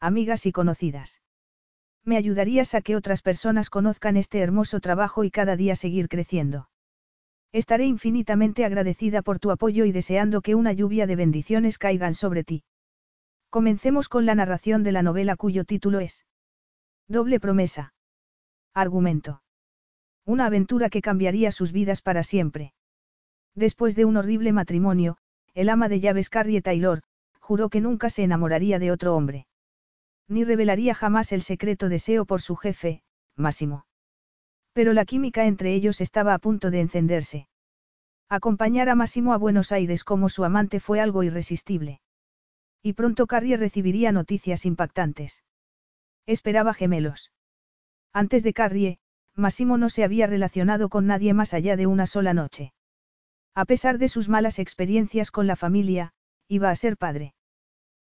amigas y conocidas. Me ayudarías a que otras personas conozcan este hermoso trabajo y cada día seguir creciendo. Estaré infinitamente agradecida por tu apoyo y deseando que una lluvia de bendiciones caigan sobre ti. Comencemos con la narración de la novela cuyo título es Doble promesa. Argumento. Una aventura que cambiaría sus vidas para siempre. Después de un horrible matrimonio, el ama de llaves Carrie Taylor, juró que nunca se enamoraría de otro hombre. Ni revelaría jamás el secreto deseo por su jefe, Máximo. Pero la química entre ellos estaba a punto de encenderse. Acompañar a Máximo a Buenos Aires como su amante fue algo irresistible. Y pronto Carrie recibiría noticias impactantes. Esperaba gemelos. Antes de Carrie, Máximo no se había relacionado con nadie más allá de una sola noche. A pesar de sus malas experiencias con la familia, iba a ser padre.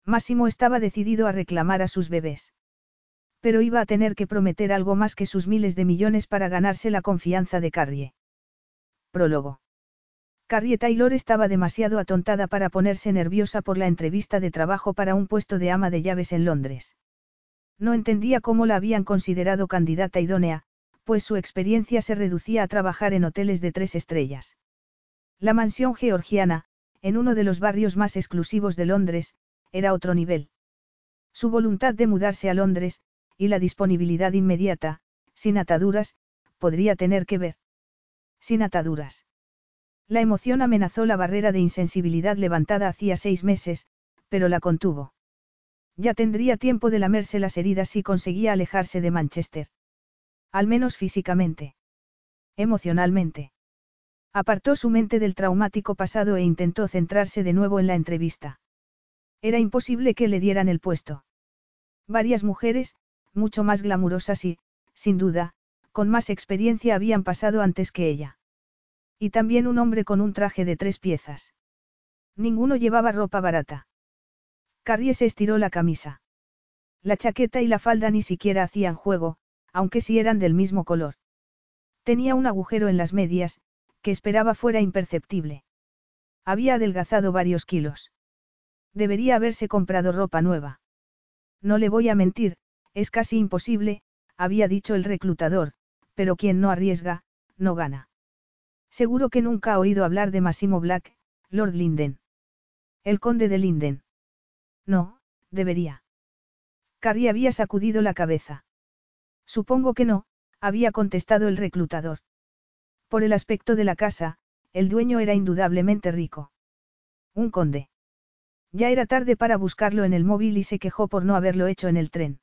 Máximo estaba decidido a reclamar a sus bebés. Pero iba a tener que prometer algo más que sus miles de millones para ganarse la confianza de Carrie. Prólogo. Carrie Taylor estaba demasiado atontada para ponerse nerviosa por la entrevista de trabajo para un puesto de ama de llaves en Londres. No entendía cómo la habían considerado candidata idónea, pues su experiencia se reducía a trabajar en hoteles de tres estrellas. La mansión georgiana, en uno de los barrios más exclusivos de Londres, era otro nivel. Su voluntad de mudarse a Londres, y la disponibilidad inmediata, sin ataduras, podría tener que ver. Sin ataduras. La emoción amenazó la barrera de insensibilidad levantada hacía seis meses, pero la contuvo. Ya tendría tiempo de lamerse las heridas si conseguía alejarse de Manchester. Al menos físicamente. Emocionalmente. Apartó su mente del traumático pasado e intentó centrarse de nuevo en la entrevista. Era imposible que le dieran el puesto. Varias mujeres, mucho más glamurosas y, sin duda, con más experiencia habían pasado antes que ella. Y también un hombre con un traje de tres piezas. Ninguno llevaba ropa barata. Carrie se estiró la camisa. La chaqueta y la falda ni siquiera hacían juego, aunque sí eran del mismo color. Tenía un agujero en las medias, que esperaba fuera imperceptible. Había adelgazado varios kilos. Debería haberse comprado ropa nueva. No le voy a mentir, es casi imposible, había dicho el reclutador, pero quien no arriesga, no gana. Seguro que nunca ha oído hablar de Massimo Black, Lord Linden. El conde de Linden. No, debería. Carrie había sacudido la cabeza. Supongo que no, había contestado el reclutador. Por el aspecto de la casa, el dueño era indudablemente rico. Un conde. Ya era tarde para buscarlo en el móvil y se quejó por no haberlo hecho en el tren.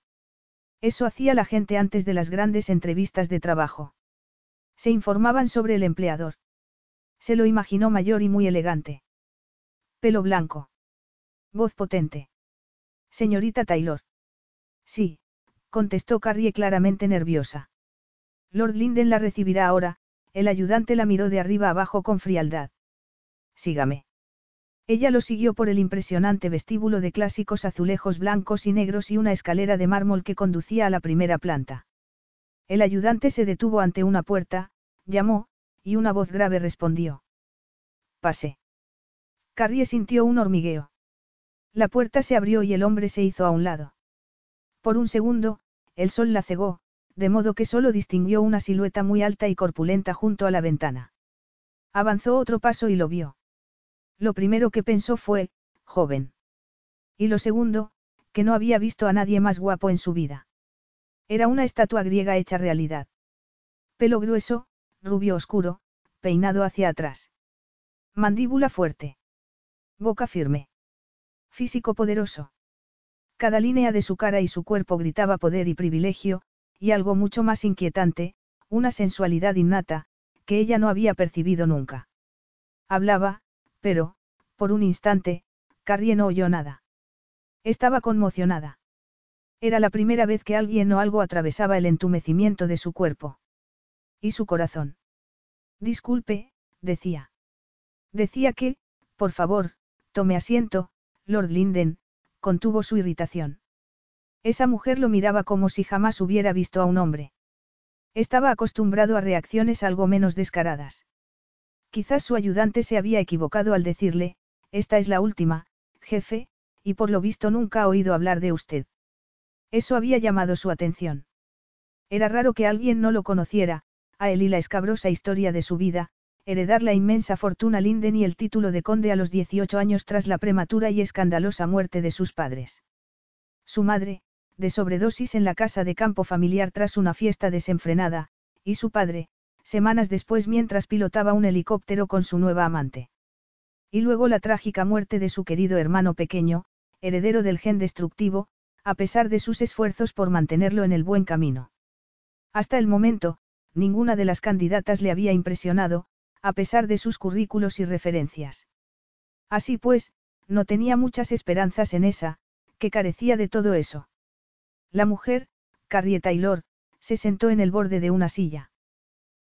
Eso hacía la gente antes de las grandes entrevistas de trabajo. Se informaban sobre el empleador. Se lo imaginó mayor y muy elegante. Pelo blanco. Voz potente. Señorita Taylor. Sí, contestó Carrie claramente nerviosa. Lord Linden la recibirá ahora, el ayudante la miró de arriba abajo con frialdad. Sígame. Ella lo siguió por el impresionante vestíbulo de clásicos azulejos blancos y negros y una escalera de mármol que conducía a la primera planta. El ayudante se detuvo ante una puerta, llamó, y una voz grave respondió. Pase. Carrie sintió un hormigueo. La puerta se abrió y el hombre se hizo a un lado. Por un segundo, el sol la cegó, de modo que solo distinguió una silueta muy alta y corpulenta junto a la ventana. Avanzó otro paso y lo vio. Lo primero que pensó fue, joven. Y lo segundo, que no había visto a nadie más guapo en su vida. Era una estatua griega hecha realidad. Pelo grueso, rubio oscuro, peinado hacia atrás. Mandíbula fuerte. Boca firme. Físico poderoso. Cada línea de su cara y su cuerpo gritaba poder y privilegio, y algo mucho más inquietante, una sensualidad innata, que ella no había percibido nunca. Hablaba, pero, por un instante, Carrie no oyó nada. Estaba conmocionada. Era la primera vez que alguien o algo atravesaba el entumecimiento de su cuerpo. Y su corazón. Disculpe, decía. Decía que, por favor, tome asiento, Lord Linden, contuvo su irritación. Esa mujer lo miraba como si jamás hubiera visto a un hombre. Estaba acostumbrado a reacciones algo menos descaradas. Quizás su ayudante se había equivocado al decirle, esta es la última, jefe, y por lo visto nunca ha oído hablar de usted. Eso había llamado su atención. Era raro que alguien no lo conociera, a él y la escabrosa historia de su vida, heredar la inmensa fortuna Linden y el título de conde a los 18 años tras la prematura y escandalosa muerte de sus padres. Su madre, de sobredosis en la casa de campo familiar tras una fiesta desenfrenada, y su padre, semanas después mientras pilotaba un helicóptero con su nueva amante. Y luego la trágica muerte de su querido hermano pequeño, heredero del gen destructivo, a pesar de sus esfuerzos por mantenerlo en el buen camino. Hasta el momento, ninguna de las candidatas le había impresionado, a pesar de sus currículos y referencias. Así pues, no tenía muchas esperanzas en esa, que carecía de todo eso. La mujer, Carrie Taylor, se sentó en el borde de una silla.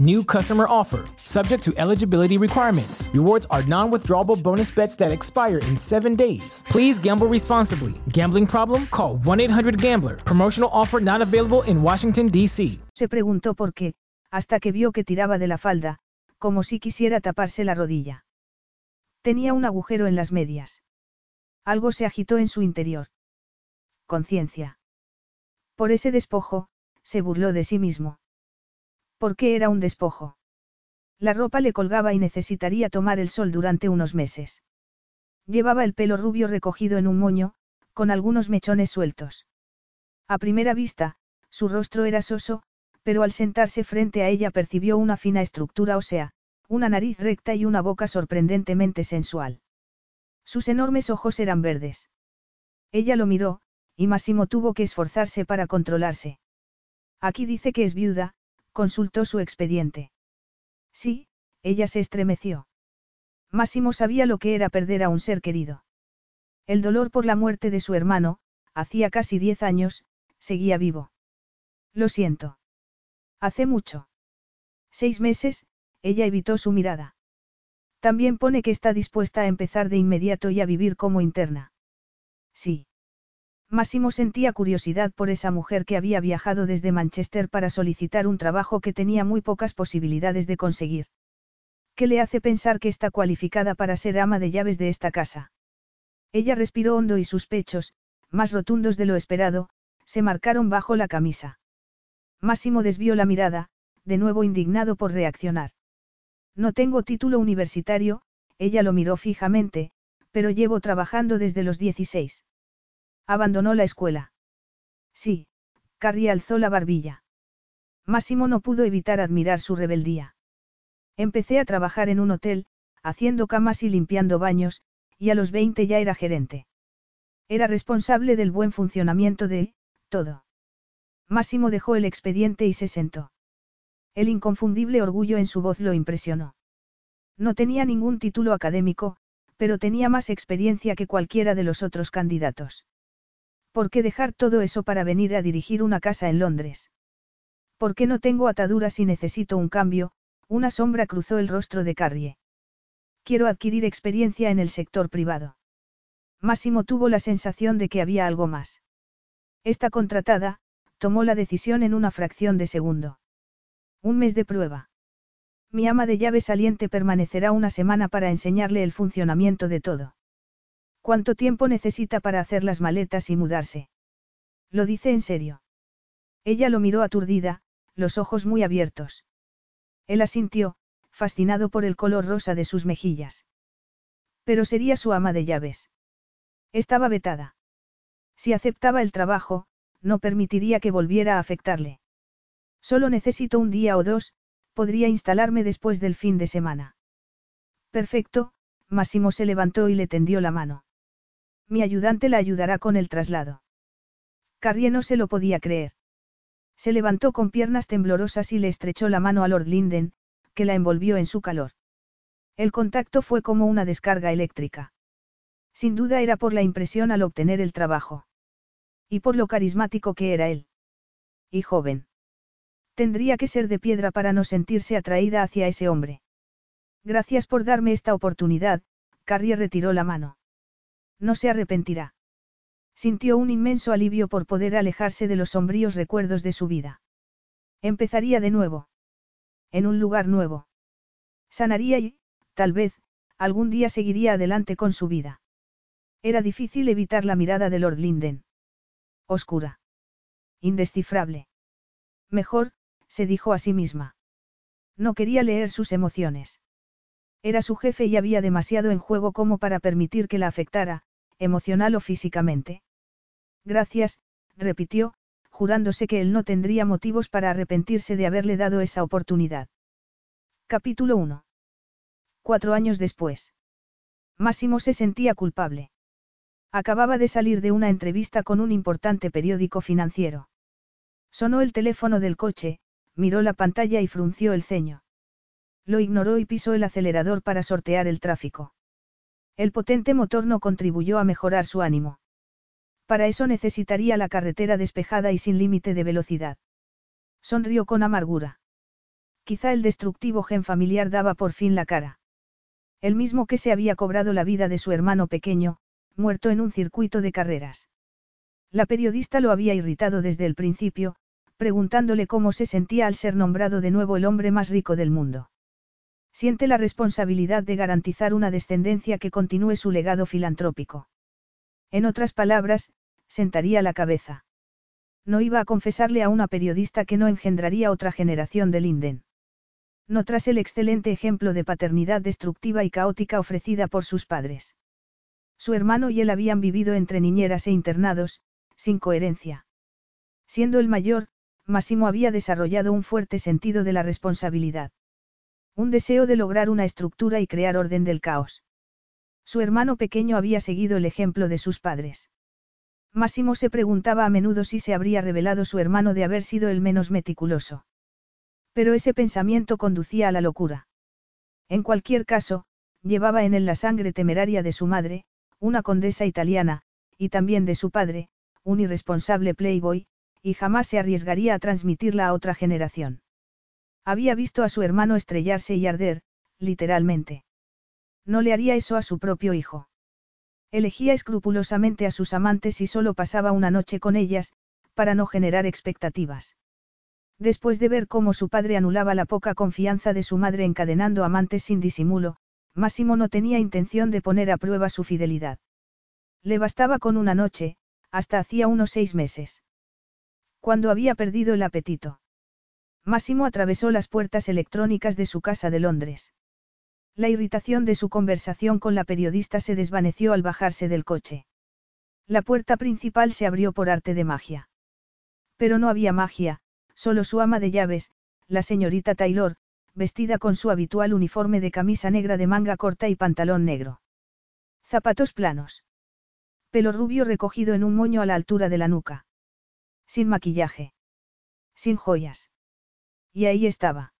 New customer offer, subject to eligibility requirements. Rewards are non withdrawable bonus bets that expire in seven days. Please gamble responsibly. Gambling problem? Call 1 800 Gambler. Promotional offer not available in Washington, D.C. Se preguntó por qué, hasta que vio que tiraba de la falda, como si quisiera taparse la rodilla. Tenía un agujero en las medias. Algo se agitó en su interior. Conciencia. Por ese despojo, se burló de sí mismo. ¿Por qué era un despojo? La ropa le colgaba y necesitaría tomar el sol durante unos meses. Llevaba el pelo rubio recogido en un moño, con algunos mechones sueltos. A primera vista, su rostro era soso, pero al sentarse frente a ella percibió una fina estructura ósea, una nariz recta y una boca sorprendentemente sensual. Sus enormes ojos eran verdes. Ella lo miró, y Massimo tuvo que esforzarse para controlarse. Aquí dice que es viuda, consultó su expediente. Sí, ella se estremeció. Máximo sabía lo que era perder a un ser querido. El dolor por la muerte de su hermano, hacía casi diez años, seguía vivo. Lo siento. Hace mucho. Seis meses, ella evitó su mirada. También pone que está dispuesta a empezar de inmediato y a vivir como interna. Sí. Máximo sentía curiosidad por esa mujer que había viajado desde Manchester para solicitar un trabajo que tenía muy pocas posibilidades de conseguir. ¿Qué le hace pensar que está cualificada para ser ama de llaves de esta casa? Ella respiró hondo y sus pechos, más rotundos de lo esperado, se marcaron bajo la camisa. Máximo desvió la mirada, de nuevo indignado por reaccionar. No tengo título universitario, ella lo miró fijamente, pero llevo trabajando desde los 16. Abandonó la escuela. Sí, Carrie alzó la barbilla. Máximo no pudo evitar admirar su rebeldía. Empecé a trabajar en un hotel, haciendo camas y limpiando baños, y a los 20 ya era gerente. Era responsable del buen funcionamiento de, todo. Máximo dejó el expediente y se sentó. El inconfundible orgullo en su voz lo impresionó. No tenía ningún título académico, pero tenía más experiencia que cualquiera de los otros candidatos. ¿Por qué dejar todo eso para venir a dirigir una casa en Londres? ¿Por qué no tengo ataduras y necesito un cambio? Una sombra cruzó el rostro de Carrie. Quiero adquirir experiencia en el sector privado. Máximo tuvo la sensación de que había algo más. Esta contratada, tomó la decisión en una fracción de segundo. Un mes de prueba. Mi ama de llave saliente permanecerá una semana para enseñarle el funcionamiento de todo. ¿Cuánto tiempo necesita para hacer las maletas y mudarse? Lo dice en serio. Ella lo miró aturdida, los ojos muy abiertos. Él asintió, fascinado por el color rosa de sus mejillas. Pero sería su ama de llaves. Estaba vetada. Si aceptaba el trabajo, no permitiría que volviera a afectarle. Solo necesito un día o dos, podría instalarme después del fin de semana. Perfecto, Máximo se levantó y le tendió la mano. Mi ayudante la ayudará con el traslado. Carrie no se lo podía creer. Se levantó con piernas temblorosas y le estrechó la mano a Lord Linden, que la envolvió en su calor. El contacto fue como una descarga eléctrica. Sin duda era por la impresión al obtener el trabajo. Y por lo carismático que era él. Y joven. Tendría que ser de piedra para no sentirse atraída hacia ese hombre. Gracias por darme esta oportunidad, Carrie retiró la mano. No se arrepentirá. Sintió un inmenso alivio por poder alejarse de los sombríos recuerdos de su vida. Empezaría de nuevo. En un lugar nuevo. Sanaría y, tal vez, algún día seguiría adelante con su vida. Era difícil evitar la mirada de Lord Linden. Oscura. Indescifrable. Mejor, se dijo a sí misma. No quería leer sus emociones. Era su jefe y había demasiado en juego como para permitir que la afectara, emocional o físicamente. Gracias, repitió, jurándose que él no tendría motivos para arrepentirse de haberle dado esa oportunidad. Capítulo 1. Cuatro años después. Máximo se sentía culpable. Acababa de salir de una entrevista con un importante periódico financiero. Sonó el teléfono del coche, miró la pantalla y frunció el ceño. Lo ignoró y pisó el acelerador para sortear el tráfico. El potente motor no contribuyó a mejorar su ánimo. Para eso necesitaría la carretera despejada y sin límite de velocidad. Sonrió con amargura. Quizá el destructivo gen familiar daba por fin la cara. El mismo que se había cobrado la vida de su hermano pequeño, muerto en un circuito de carreras. La periodista lo había irritado desde el principio, preguntándole cómo se sentía al ser nombrado de nuevo el hombre más rico del mundo. Siente la responsabilidad de garantizar una descendencia que continúe su legado filantrópico. En otras palabras, sentaría la cabeza. No iba a confesarle a una periodista que no engendraría otra generación de Linden. No tras el excelente ejemplo de paternidad destructiva y caótica ofrecida por sus padres. Su hermano y él habían vivido entre niñeras e internados, sin coherencia. Siendo el mayor, Máximo había desarrollado un fuerte sentido de la responsabilidad. Un deseo de lograr una estructura y crear orden del caos. Su hermano pequeño había seguido el ejemplo de sus padres. Máximo se preguntaba a menudo si se habría revelado su hermano de haber sido el menos meticuloso. Pero ese pensamiento conducía a la locura. En cualquier caso, llevaba en él la sangre temeraria de su madre, una condesa italiana, y también de su padre, un irresponsable playboy, y jamás se arriesgaría a transmitirla a otra generación. Había visto a su hermano estrellarse y arder, literalmente. No le haría eso a su propio hijo. Elegía escrupulosamente a sus amantes y solo pasaba una noche con ellas, para no generar expectativas. Después de ver cómo su padre anulaba la poca confianza de su madre encadenando amantes sin disimulo, Máximo no tenía intención de poner a prueba su fidelidad. Le bastaba con una noche, hasta hacía unos seis meses. Cuando había perdido el apetito. Máximo atravesó las puertas electrónicas de su casa de Londres. La irritación de su conversación con la periodista se desvaneció al bajarse del coche. La puerta principal se abrió por arte de magia. Pero no había magia, solo su ama de llaves, la señorita Taylor, vestida con su habitual uniforme de camisa negra de manga corta y pantalón negro. Zapatos planos. Pelo rubio recogido en un moño a la altura de la nuca. Sin maquillaje. Sin joyas. Y ahí estaba.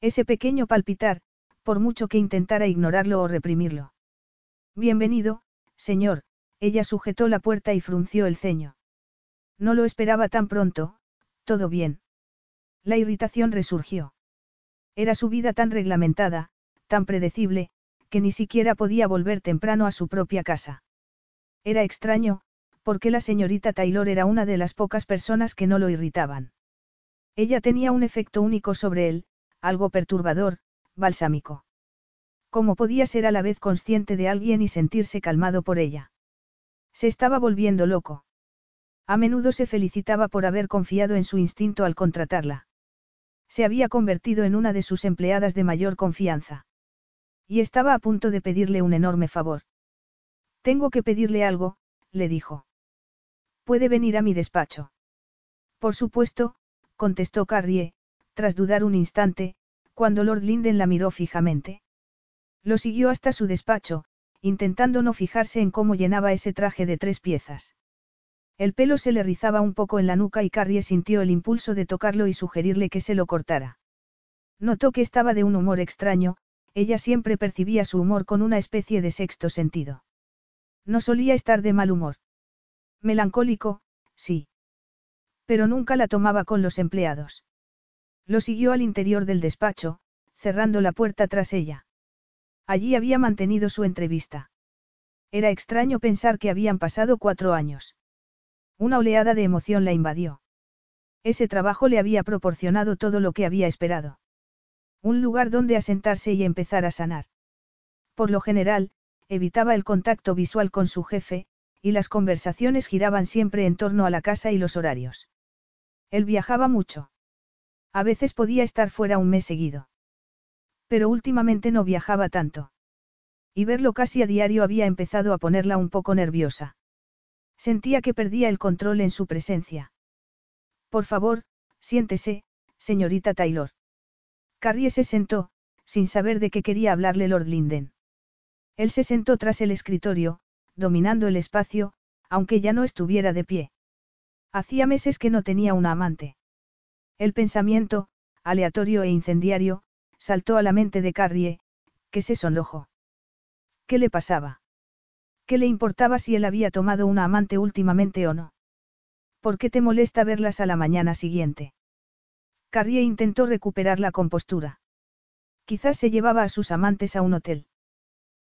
Ese pequeño palpitar, por mucho que intentara ignorarlo o reprimirlo. Bienvenido, señor, ella sujetó la puerta y frunció el ceño. No lo esperaba tan pronto, todo bien. La irritación resurgió. Era su vida tan reglamentada, tan predecible, que ni siquiera podía volver temprano a su propia casa. Era extraño, porque la señorita Taylor era una de las pocas personas que no lo irritaban. Ella tenía un efecto único sobre él, algo perturbador, balsámico. ¿Cómo podía ser a la vez consciente de alguien y sentirse calmado por ella? Se estaba volviendo loco. A menudo se felicitaba por haber confiado en su instinto al contratarla. Se había convertido en una de sus empleadas de mayor confianza. Y estaba a punto de pedirle un enorme favor. Tengo que pedirle algo, le dijo. Puede venir a mi despacho. Por supuesto, contestó Carrie, tras dudar un instante, cuando Lord Linden la miró fijamente. Lo siguió hasta su despacho, intentando no fijarse en cómo llenaba ese traje de tres piezas. El pelo se le rizaba un poco en la nuca y Carrie sintió el impulso de tocarlo y sugerirle que se lo cortara. Notó que estaba de un humor extraño, ella siempre percibía su humor con una especie de sexto sentido. No solía estar de mal humor. Melancólico, sí. Pero nunca la tomaba con los empleados. Lo siguió al interior del despacho, cerrando la puerta tras ella. Allí había mantenido su entrevista. Era extraño pensar que habían pasado cuatro años. Una oleada de emoción la invadió. Ese trabajo le había proporcionado todo lo que había esperado. Un lugar donde asentarse y empezar a sanar. Por lo general, evitaba el contacto visual con su jefe, y las conversaciones giraban siempre en torno a la casa y los horarios. Él viajaba mucho. A veces podía estar fuera un mes seguido. Pero últimamente no viajaba tanto. Y verlo casi a diario había empezado a ponerla un poco nerviosa. Sentía que perdía el control en su presencia. Por favor, siéntese, señorita Taylor. Carrie se sentó, sin saber de qué quería hablarle Lord Linden. Él se sentó tras el escritorio, dominando el espacio, aunque ya no estuviera de pie. Hacía meses que no tenía una amante. El pensamiento, aleatorio e incendiario, saltó a la mente de Carrie, que se sonrojó. ¿Qué le pasaba? ¿Qué le importaba si él había tomado una amante últimamente o no? ¿Por qué te molesta verlas a la mañana siguiente? Carrie intentó recuperar la compostura. Quizás se llevaba a sus amantes a un hotel.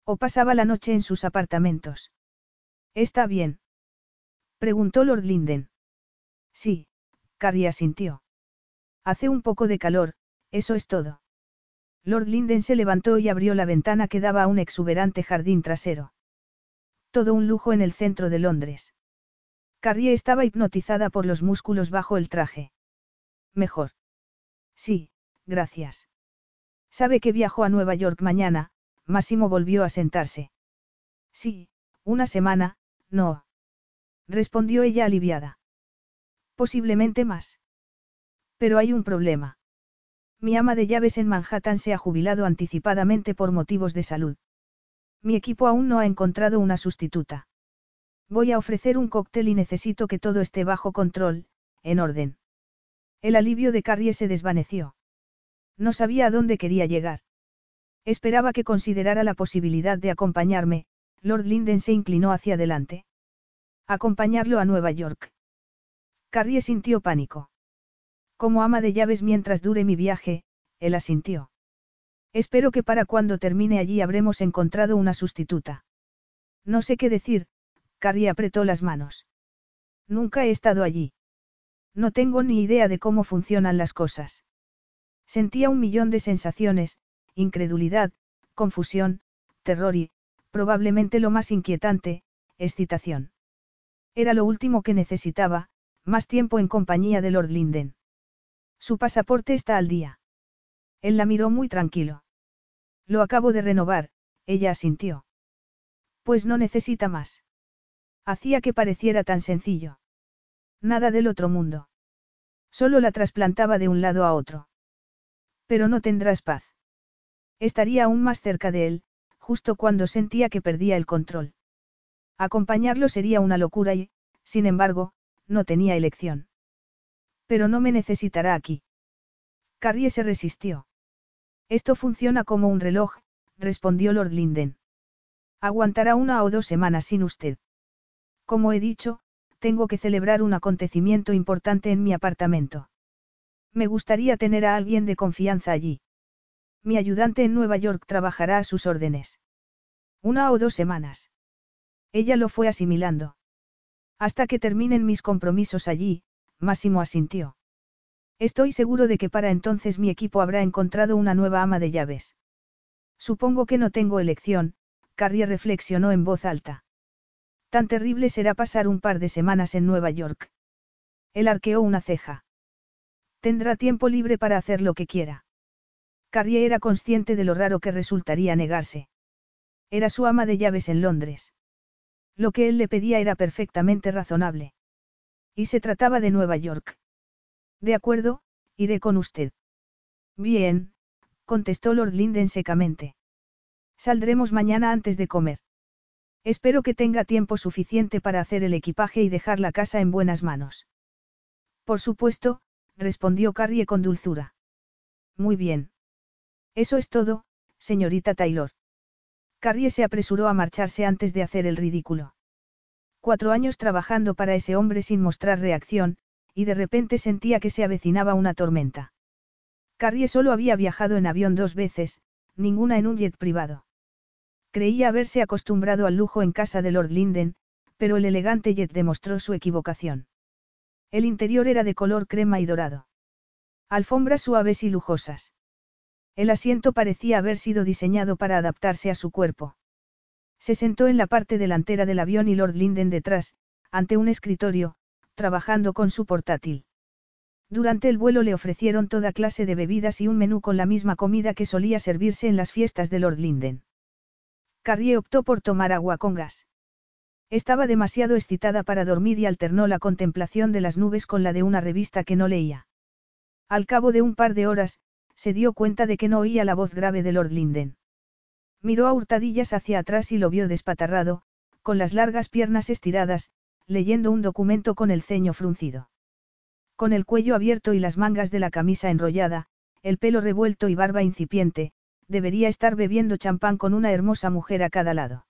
O pasaba la noche en sus apartamentos. ¿Está bien? Preguntó Lord Linden. Sí, Carrie asintió. Hace un poco de calor, eso es todo. Lord Linden se levantó y abrió la ventana que daba a un exuberante jardín trasero. Todo un lujo en el centro de Londres. Carrie estaba hipnotizada por los músculos bajo el traje. Mejor. Sí, gracias. Sabe que viajo a Nueva York mañana, Máximo volvió a sentarse. Sí, una semana, no. Respondió ella aliviada. Posiblemente más. Pero hay un problema. Mi ama de llaves en Manhattan se ha jubilado anticipadamente por motivos de salud. Mi equipo aún no ha encontrado una sustituta. Voy a ofrecer un cóctel y necesito que todo esté bajo control, en orden. El alivio de Carrie se desvaneció. No sabía a dónde quería llegar. Esperaba que considerara la posibilidad de acompañarme, Lord Linden se inclinó hacia adelante. Acompañarlo a Nueva York. Carrie sintió pánico. Como ama de llaves mientras dure mi viaje, él asintió. Espero que para cuando termine allí habremos encontrado una sustituta. No sé qué decir, Carrie apretó las manos. Nunca he estado allí. No tengo ni idea de cómo funcionan las cosas. Sentía un millón de sensaciones, incredulidad, confusión, terror y, probablemente lo más inquietante, excitación. Era lo último que necesitaba, más tiempo en compañía de Lord Linden. Su pasaporte está al día. Él la miró muy tranquilo. Lo acabo de renovar, ella asintió. Pues no necesita más. Hacía que pareciera tan sencillo. Nada del otro mundo. Solo la trasplantaba de un lado a otro. Pero no tendrás paz. Estaría aún más cerca de él, justo cuando sentía que perdía el control. Acompañarlo sería una locura y, sin embargo, no tenía elección. Pero no me necesitará aquí. Carrie se resistió. Esto funciona como un reloj, respondió Lord Linden. Aguantará una o dos semanas sin usted. Como he dicho, tengo que celebrar un acontecimiento importante en mi apartamento. Me gustaría tener a alguien de confianza allí. Mi ayudante en Nueva York trabajará a sus órdenes. Una o dos semanas. Ella lo fue asimilando. Hasta que terminen mis compromisos allí, Máximo asintió. Estoy seguro de que para entonces mi equipo habrá encontrado una nueva ama de llaves. Supongo que no tengo elección, Carrie reflexionó en voz alta. Tan terrible será pasar un par de semanas en Nueva York. Él arqueó una ceja. Tendrá tiempo libre para hacer lo que quiera. Carrie era consciente de lo raro que resultaría negarse. Era su ama de llaves en Londres. Lo que él le pedía era perfectamente razonable. Y se trataba de Nueva York. De acuerdo, iré con usted. Bien, contestó Lord Linden secamente. Saldremos mañana antes de comer. Espero que tenga tiempo suficiente para hacer el equipaje y dejar la casa en buenas manos. Por supuesto, respondió Carrie con dulzura. Muy bien. Eso es todo, señorita Taylor. Carrie se apresuró a marcharse antes de hacer el ridículo. Cuatro años trabajando para ese hombre sin mostrar reacción, y de repente sentía que se avecinaba una tormenta. Carrie solo había viajado en avión dos veces, ninguna en un jet privado. Creía haberse acostumbrado al lujo en casa de Lord Linden, pero el elegante jet demostró su equivocación. El interior era de color crema y dorado. Alfombras suaves y lujosas. El asiento parecía haber sido diseñado para adaptarse a su cuerpo. Se sentó en la parte delantera del avión y Lord Linden detrás, ante un escritorio, trabajando con su portátil. Durante el vuelo le ofrecieron toda clase de bebidas y un menú con la misma comida que solía servirse en las fiestas de Lord Linden. Carrie optó por tomar agua con gas. Estaba demasiado excitada para dormir y alternó la contemplación de las nubes con la de una revista que no leía. Al cabo de un par de horas, se dio cuenta de que no oía la voz grave de Lord Linden. Miró a hurtadillas hacia atrás y lo vio despatarrado, con las largas piernas estiradas, leyendo un documento con el ceño fruncido. Con el cuello abierto y las mangas de la camisa enrollada, el pelo revuelto y barba incipiente, debería estar bebiendo champán con una hermosa mujer a cada lado.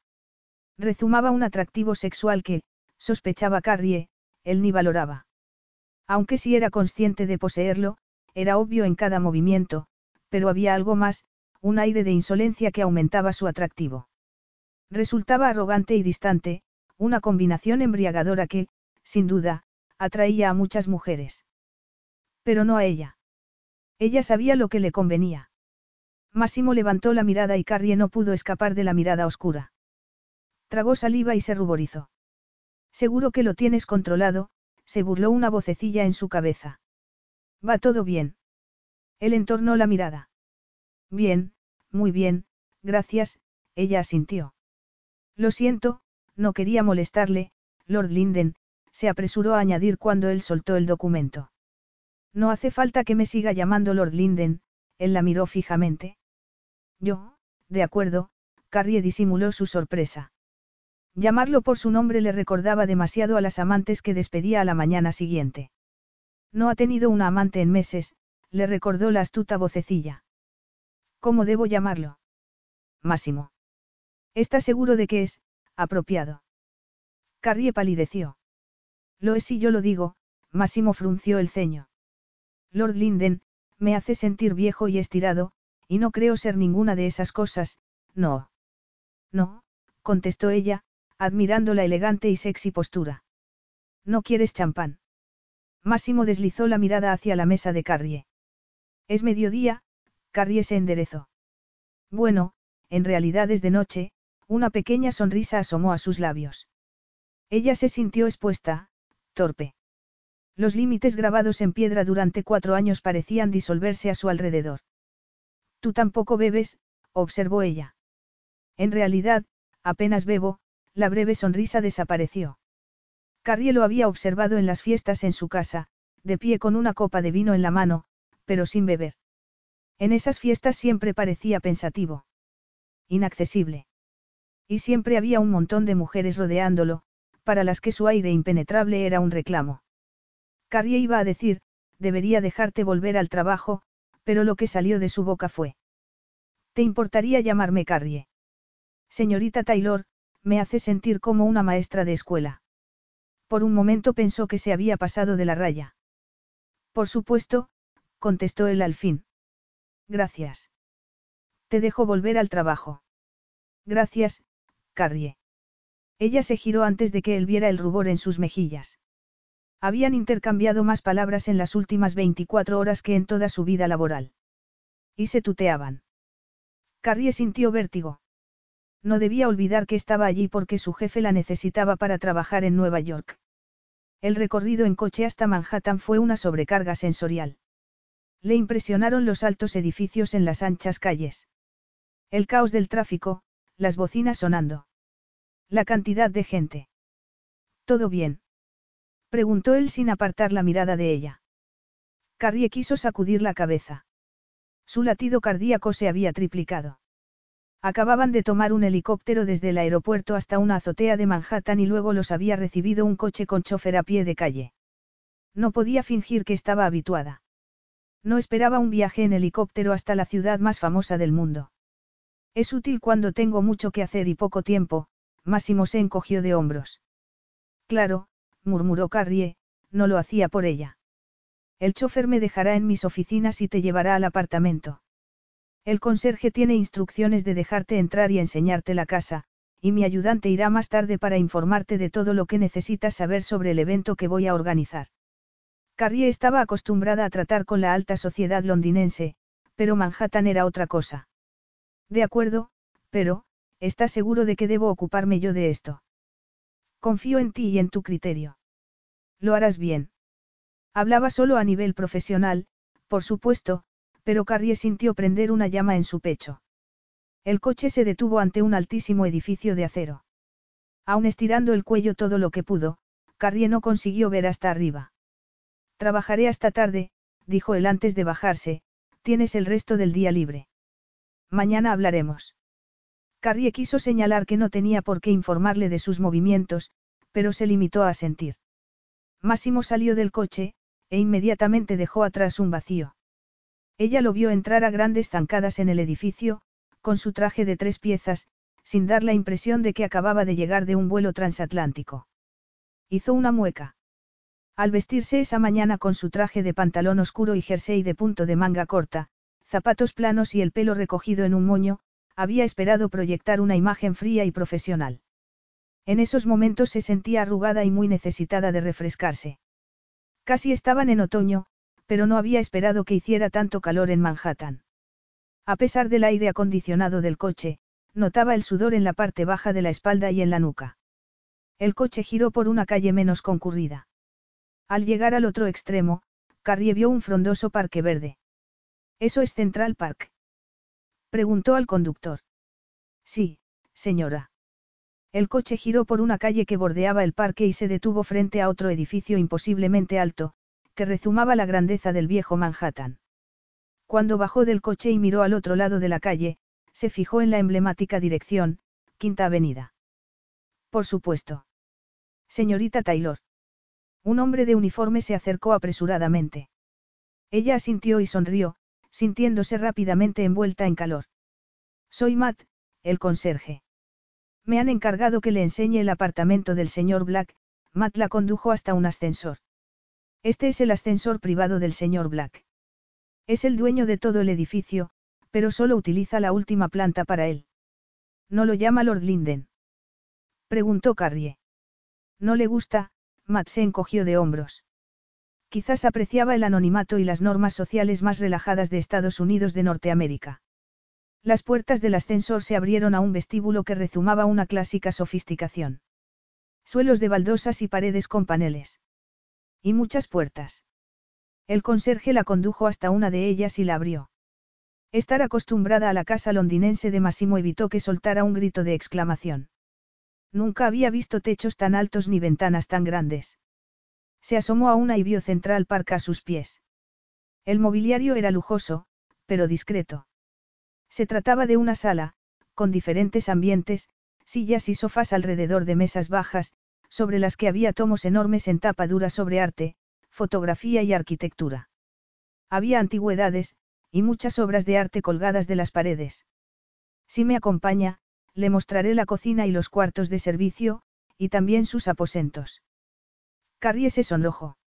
Rezumaba un atractivo sexual que, sospechaba Carrie, él ni valoraba. Aunque sí era consciente de poseerlo, era obvio en cada movimiento, pero había algo más, un aire de insolencia que aumentaba su atractivo. Resultaba arrogante y distante, una combinación embriagadora que, sin duda, atraía a muchas mujeres. Pero no a ella. Ella sabía lo que le convenía. Máximo levantó la mirada y Carrie no pudo escapar de la mirada oscura. Tragó saliva y se ruborizó. Seguro que lo tienes controlado, se burló una vocecilla en su cabeza. Va todo bien. Él entornó la mirada. Bien, muy bien, gracias, ella asintió. Lo siento, no quería molestarle, Lord Linden, se apresuró a añadir cuando él soltó el documento. No hace falta que me siga llamando Lord Linden, él la miró fijamente. Yo, de acuerdo, Carrie disimuló su sorpresa. Llamarlo por su nombre le recordaba demasiado a las amantes que despedía a la mañana siguiente. No ha tenido una amante en meses, le recordó la astuta vocecilla. ¿Cómo debo llamarlo? Máximo. ¿Está seguro de que es, apropiado? Carrie palideció. Lo es si yo lo digo, Máximo frunció el ceño. Lord Linden, me hace sentir viejo y estirado, y no creo ser ninguna de esas cosas, no. No, contestó ella, admirando la elegante y sexy postura. ¿No quieres champán? Máximo deslizó la mirada hacia la mesa de Carrie. Es mediodía, Carrie se enderezó. Bueno, en realidad es de noche, una pequeña sonrisa asomó a sus labios. Ella se sintió expuesta, torpe. Los límites grabados en piedra durante cuatro años parecían disolverse a su alrededor. Tú tampoco bebes, observó ella. En realidad, apenas bebo, la breve sonrisa desapareció. Carrie lo había observado en las fiestas en su casa, de pie con una copa de vino en la mano, pero sin beber. En esas fiestas siempre parecía pensativo. Inaccesible. Y siempre había un montón de mujeres rodeándolo, para las que su aire impenetrable era un reclamo. Carrie iba a decir, debería dejarte volver al trabajo, pero lo que salió de su boca fue. ¿Te importaría llamarme Carrie? Señorita Taylor, me hace sentir como una maestra de escuela. Por un momento pensó que se había pasado de la raya. Por supuesto, contestó él al fin. Gracias. Te dejo volver al trabajo. Gracias, Carrie. Ella se giró antes de que él viera el rubor en sus mejillas. Habían intercambiado más palabras en las últimas 24 horas que en toda su vida laboral. Y se tuteaban. Carrie sintió vértigo. No debía olvidar que estaba allí porque su jefe la necesitaba para trabajar en Nueva York. El recorrido en coche hasta Manhattan fue una sobrecarga sensorial. Le impresionaron los altos edificios en las anchas calles. El caos del tráfico, las bocinas sonando. La cantidad de gente. ¿Todo bien? Preguntó él sin apartar la mirada de ella. Carrie quiso sacudir la cabeza. Su latido cardíaco se había triplicado. Acababan de tomar un helicóptero desde el aeropuerto hasta una azotea de Manhattan y luego los había recibido un coche con chofer a pie de calle. No podía fingir que estaba habituada. No esperaba un viaje en helicóptero hasta la ciudad más famosa del mundo. Es útil cuando tengo mucho que hacer y poco tiempo, Máximo se encogió de hombros. Claro, murmuró Carrie, no lo hacía por ella. El chofer me dejará en mis oficinas y te llevará al apartamento. El conserje tiene instrucciones de dejarte entrar y enseñarte la casa, y mi ayudante irá más tarde para informarte de todo lo que necesitas saber sobre el evento que voy a organizar. Carrie estaba acostumbrada a tratar con la alta sociedad londinense, pero Manhattan era otra cosa. De acuerdo, pero, ¿estás seguro de que debo ocuparme yo de esto? Confío en ti y en tu criterio. Lo harás bien. Hablaba solo a nivel profesional, por supuesto, pero Carrie sintió prender una llama en su pecho. El coche se detuvo ante un altísimo edificio de acero. Aún estirando el cuello todo lo que pudo, Carrie no consiguió ver hasta arriba. Trabajaré hasta tarde, dijo él antes de bajarse, tienes el resto del día libre. Mañana hablaremos. Carrie quiso señalar que no tenía por qué informarle de sus movimientos, pero se limitó a sentir. Máximo salió del coche, e inmediatamente dejó atrás un vacío. Ella lo vio entrar a grandes zancadas en el edificio, con su traje de tres piezas, sin dar la impresión de que acababa de llegar de un vuelo transatlántico. Hizo una mueca. Al vestirse esa mañana con su traje de pantalón oscuro y jersey de punto de manga corta, zapatos planos y el pelo recogido en un moño, había esperado proyectar una imagen fría y profesional. En esos momentos se sentía arrugada y muy necesitada de refrescarse. Casi estaban en otoño, pero no había esperado que hiciera tanto calor en Manhattan. A pesar del aire acondicionado del coche, notaba el sudor en la parte baja de la espalda y en la nuca. El coche giró por una calle menos concurrida. Al llegar al otro extremo, Carrie vio un frondoso parque verde. ¿Eso es Central Park? Preguntó al conductor. Sí, señora. El coche giró por una calle que bordeaba el parque y se detuvo frente a otro edificio imposiblemente alto, que rezumaba la grandeza del viejo Manhattan. Cuando bajó del coche y miró al otro lado de la calle, se fijó en la emblemática dirección, Quinta Avenida. Por supuesto. Señorita Taylor. Un hombre de uniforme se acercó apresuradamente. Ella asintió y sonrió, sintiéndose rápidamente envuelta en calor. Soy Matt, el conserje. Me han encargado que le enseñe el apartamento del señor Black, Matt la condujo hasta un ascensor. Este es el ascensor privado del señor Black. Es el dueño de todo el edificio, pero solo utiliza la última planta para él. ¿No lo llama Lord Linden? Preguntó Carrie. No le gusta, Matt se encogió de hombros. Quizás apreciaba el anonimato y las normas sociales más relajadas de Estados Unidos de Norteamérica. Las puertas del ascensor se abrieron a un vestíbulo que rezumaba una clásica sofisticación. Suelos de baldosas y paredes con paneles. Y muchas puertas. El conserje la condujo hasta una de ellas y la abrió. Estar acostumbrada a la casa londinense de Massimo evitó que soltara un grito de exclamación. Nunca había visto techos tan altos ni ventanas tan grandes. Se asomó a una y vio Central Park a sus pies. El mobiliario era lujoso, pero discreto. Se trataba de una sala, con diferentes ambientes, sillas y sofás alrededor de mesas bajas, sobre las que había tomos enormes en tapa dura sobre arte, fotografía y arquitectura. Había antigüedades, y muchas obras de arte colgadas de las paredes. Si me acompaña, le mostraré la cocina y los cuartos de servicio, y también sus aposentos. Carrie se sonrojó.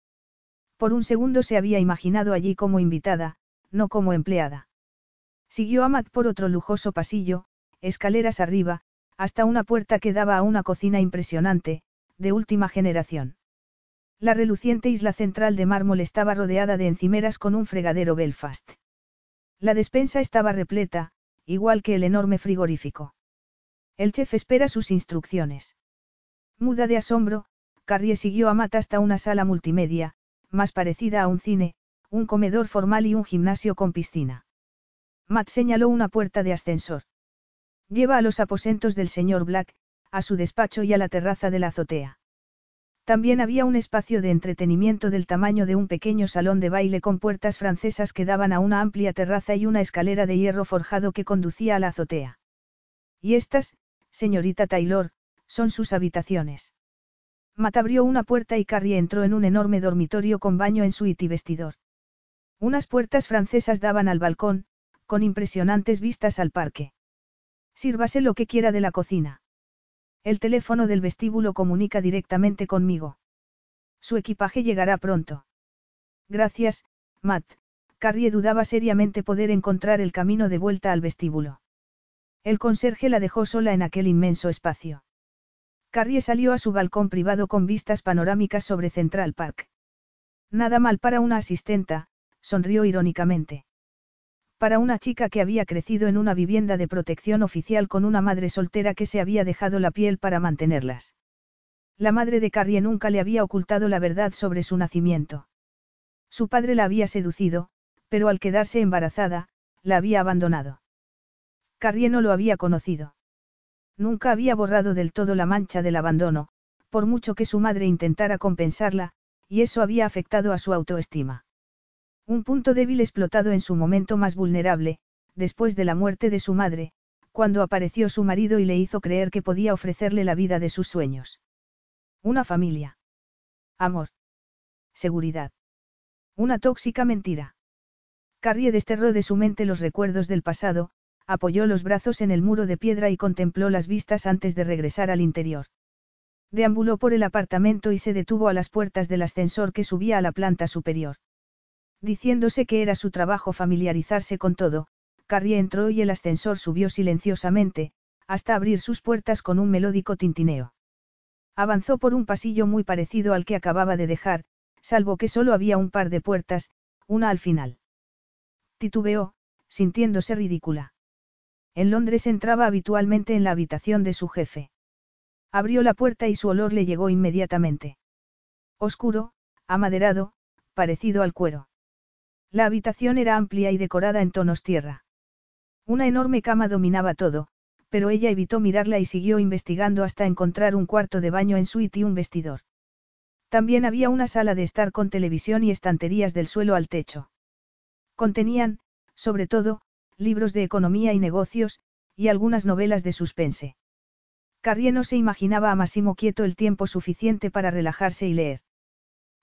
Por un segundo se había imaginado allí como invitada, no como empleada. Siguió a Matt por otro lujoso pasillo, escaleras arriba, hasta una puerta que daba a una cocina impresionante, de última generación. La reluciente isla central de mármol estaba rodeada de encimeras con un fregadero Belfast. La despensa estaba repleta, igual que el enorme frigorífico. El chef espera sus instrucciones. Muda de asombro, Carrie siguió a Matt hasta una sala multimedia, más parecida a un cine, un comedor formal y un gimnasio con piscina. Matt señaló una puerta de ascensor. Lleva a los aposentos del señor Black, a su despacho y a la terraza de la azotea. También había un espacio de entretenimiento del tamaño de un pequeño salón de baile con puertas francesas que daban a una amplia terraza y una escalera de hierro forjado que conducía a la azotea. Y estas, señorita Taylor, son sus habitaciones. Matt abrió una puerta y Carrie entró en un enorme dormitorio con baño en suite y vestidor. Unas puertas francesas daban al balcón, con impresionantes vistas al parque. Sírvase lo que quiera de la cocina. El teléfono del vestíbulo comunica directamente conmigo. Su equipaje llegará pronto. Gracias, Matt. Carrie dudaba seriamente poder encontrar el camino de vuelta al vestíbulo. El conserje la dejó sola en aquel inmenso espacio. Carrie salió a su balcón privado con vistas panorámicas sobre Central Park. Nada mal para una asistenta, sonrió irónicamente. Para una chica que había crecido en una vivienda de protección oficial con una madre soltera que se había dejado la piel para mantenerlas. La madre de Carrie nunca le había ocultado la verdad sobre su nacimiento. Su padre la había seducido, pero al quedarse embarazada, la había abandonado. Carrie no lo había conocido. Nunca había borrado del todo la mancha del abandono, por mucho que su madre intentara compensarla, y eso había afectado a su autoestima. Un punto débil explotado en su momento más vulnerable, después de la muerte de su madre, cuando apareció su marido y le hizo creer que podía ofrecerle la vida de sus sueños. Una familia. Amor. Seguridad. Una tóxica mentira. Carrie desterró de su mente los recuerdos del pasado, apoyó los brazos en el muro de piedra y contempló las vistas antes de regresar al interior. Deambuló por el apartamento y se detuvo a las puertas del ascensor que subía a la planta superior. Diciéndose que era su trabajo familiarizarse con todo, Carrie entró y el ascensor subió silenciosamente, hasta abrir sus puertas con un melódico tintineo. Avanzó por un pasillo muy parecido al que acababa de dejar, salvo que solo había un par de puertas, una al final. Titubeó, sintiéndose ridícula. En Londres entraba habitualmente en la habitación de su jefe. Abrió la puerta y su olor le llegó inmediatamente. Oscuro, amaderado, parecido al cuero. La habitación era amplia y decorada en tonos tierra. Una enorme cama dominaba todo, pero ella evitó mirarla y siguió investigando hasta encontrar un cuarto de baño en suite y un vestidor. También había una sala de estar con televisión y estanterías del suelo al techo. Contenían, sobre todo, libros de economía y negocios, y algunas novelas de suspense. Carrie no se imaginaba a Massimo quieto el tiempo suficiente para relajarse y leer.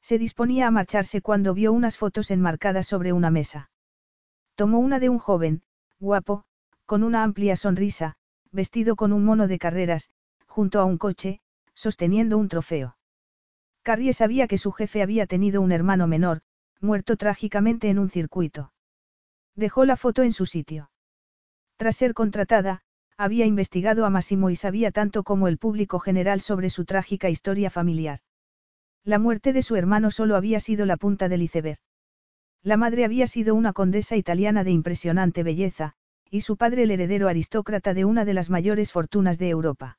Se disponía a marcharse cuando vio unas fotos enmarcadas sobre una mesa. Tomó una de un joven, guapo, con una amplia sonrisa, vestido con un mono de carreras, junto a un coche, sosteniendo un trofeo. Carrie sabía que su jefe había tenido un hermano menor, muerto trágicamente en un circuito. Dejó la foto en su sitio. Tras ser contratada, había investigado a Massimo y sabía tanto como el público general sobre su trágica historia familiar. La muerte de su hermano solo había sido la punta del iceberg. La madre había sido una condesa italiana de impresionante belleza, y su padre el heredero aristócrata de una de las mayores fortunas de Europa.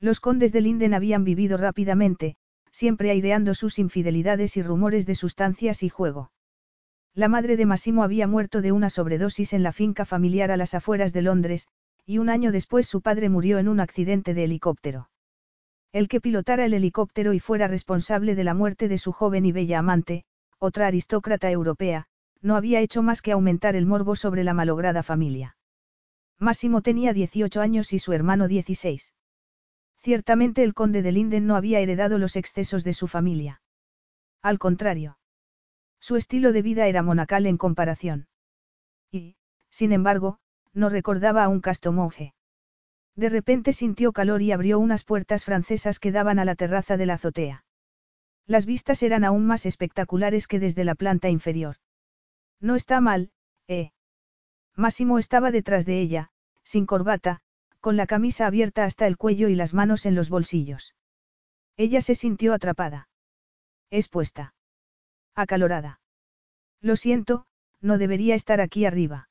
Los condes de Linden habían vivido rápidamente, siempre aireando sus infidelidades y rumores de sustancias y juego. La madre de Massimo había muerto de una sobredosis en la finca familiar a las afueras de Londres, y un año después su padre murió en un accidente de helicóptero. El que pilotara el helicóptero y fuera responsable de la muerte de su joven y bella amante, otra aristócrata europea, no había hecho más que aumentar el morbo sobre la malograda familia. Máximo tenía 18 años y su hermano 16. Ciertamente el conde de Linden no había heredado los excesos de su familia. Al contrario. Su estilo de vida era monacal en comparación. Y, sin embargo, no recordaba a un casto monje. De repente sintió calor y abrió unas puertas francesas que daban a la terraza de la azotea. Las vistas eran aún más espectaculares que desde la planta inferior. No está mal, ¿eh? Máximo estaba detrás de ella, sin corbata, con la camisa abierta hasta el cuello y las manos en los bolsillos. Ella se sintió atrapada. Expuesta. Acalorada. Lo siento, no debería estar aquí arriba.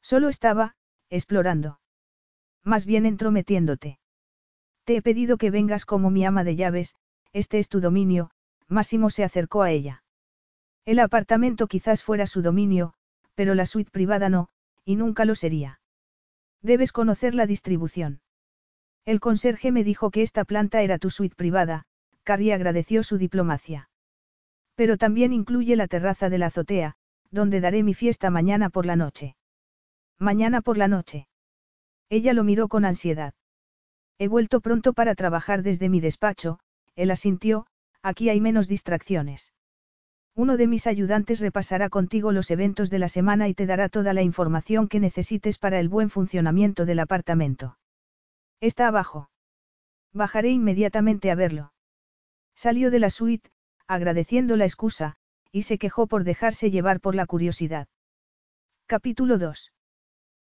Solo estaba, explorando. Más bien entrometiéndote. Te he pedido que vengas como mi ama de llaves, este es tu dominio, Máximo se acercó a ella. El apartamento quizás fuera su dominio, pero la suite privada no, y nunca lo sería. Debes conocer la distribución. El conserje me dijo que esta planta era tu suite privada, Carrie agradeció su diplomacia. Pero también incluye la terraza de la azotea, donde daré mi fiesta mañana por la noche. Mañana por la noche. Ella lo miró con ansiedad. He vuelto pronto para trabajar desde mi despacho, él asintió, aquí hay menos distracciones. Uno de mis ayudantes repasará contigo los eventos de la semana y te dará toda la información que necesites para el buen funcionamiento del apartamento. Está abajo. Bajaré inmediatamente a verlo. Salió de la suite, agradeciendo la excusa, y se quejó por dejarse llevar por la curiosidad. Capítulo 2.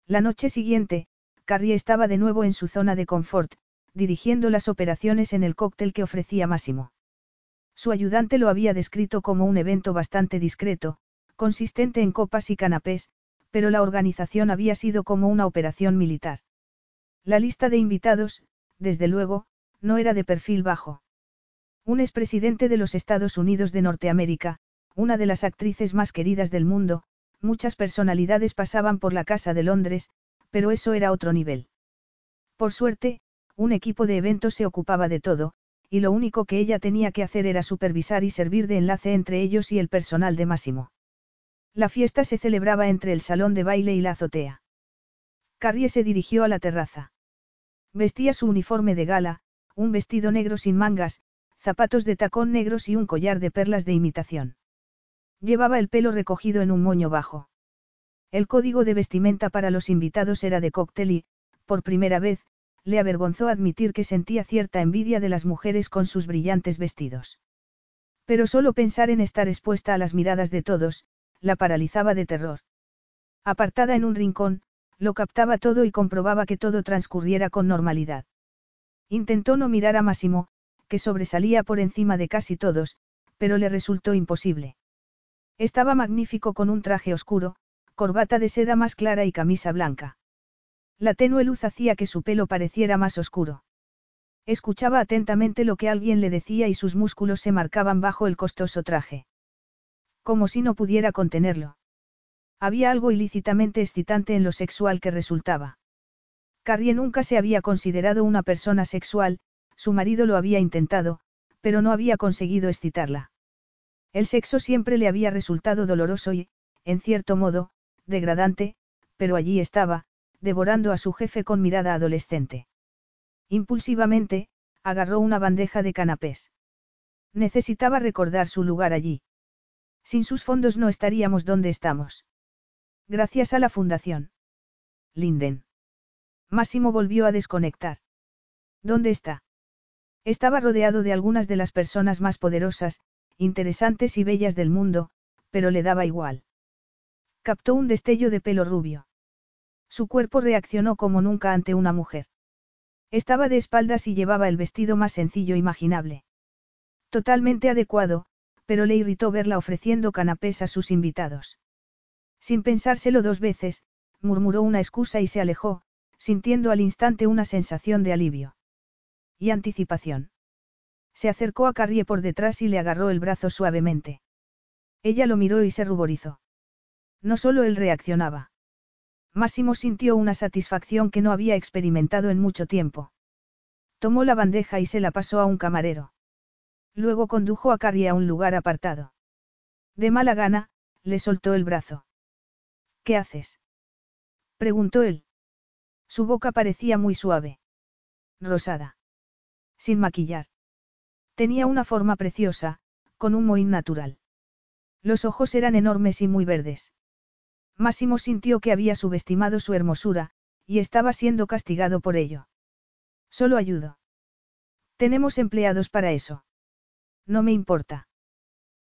La noche siguiente, Carrie estaba de nuevo en su zona de confort, dirigiendo las operaciones en el cóctel que ofrecía Máximo. Su ayudante lo había descrito como un evento bastante discreto, consistente en copas y canapés, pero la organización había sido como una operación militar. La lista de invitados, desde luego, no era de perfil bajo. Un expresidente de los Estados Unidos de Norteamérica, una de las actrices más queridas del mundo, muchas personalidades pasaban por la Casa de Londres, pero eso era otro nivel. Por suerte, un equipo de eventos se ocupaba de todo, y lo único que ella tenía que hacer era supervisar y servir de enlace entre ellos y el personal de Máximo. La fiesta se celebraba entre el salón de baile y la azotea. Carrie se dirigió a la terraza. Vestía su uniforme de gala, un vestido negro sin mangas, zapatos de tacón negros y un collar de perlas de imitación. Llevaba el pelo recogido en un moño bajo. El código de vestimenta para los invitados era de cóctel y, por primera vez, le avergonzó admitir que sentía cierta envidia de las mujeres con sus brillantes vestidos. Pero solo pensar en estar expuesta a las miradas de todos, la paralizaba de terror. Apartada en un rincón, lo captaba todo y comprobaba que todo transcurriera con normalidad. Intentó no mirar a Máximo, que sobresalía por encima de casi todos, pero le resultó imposible. Estaba magnífico con un traje oscuro, corbata de seda más clara y camisa blanca. La tenue luz hacía que su pelo pareciera más oscuro. Escuchaba atentamente lo que alguien le decía y sus músculos se marcaban bajo el costoso traje. Como si no pudiera contenerlo. Había algo ilícitamente excitante en lo sexual que resultaba. Carrie nunca se había considerado una persona sexual, su marido lo había intentado, pero no había conseguido excitarla. El sexo siempre le había resultado doloroso y, en cierto modo, degradante, pero allí estaba, devorando a su jefe con mirada adolescente. Impulsivamente, agarró una bandeja de canapés. Necesitaba recordar su lugar allí. Sin sus fondos no estaríamos donde estamos. Gracias a la fundación. Linden. Máximo volvió a desconectar. ¿Dónde está? Estaba rodeado de algunas de las personas más poderosas, interesantes y bellas del mundo, pero le daba igual. Captó un destello de pelo rubio. Su cuerpo reaccionó como nunca ante una mujer. Estaba de espaldas y llevaba el vestido más sencillo imaginable. Totalmente adecuado, pero le irritó verla ofreciendo canapés a sus invitados. Sin pensárselo dos veces, murmuró una excusa y se alejó, sintiendo al instante una sensación de alivio. Y anticipación. Se acercó a Carrie por detrás y le agarró el brazo suavemente. Ella lo miró y se ruborizó. No solo él reaccionaba. Máximo sintió una satisfacción que no había experimentado en mucho tiempo. Tomó la bandeja y se la pasó a un camarero. Luego condujo a Carrie a un lugar apartado. De mala gana, le soltó el brazo. ¿Qué haces? preguntó él. Su boca parecía muy suave. Rosada. Sin maquillar. Tenía una forma preciosa, con un mohín natural. Los ojos eran enormes y muy verdes. Máximo sintió que había subestimado su hermosura, y estaba siendo castigado por ello. Solo ayudo. Tenemos empleados para eso. No me importa.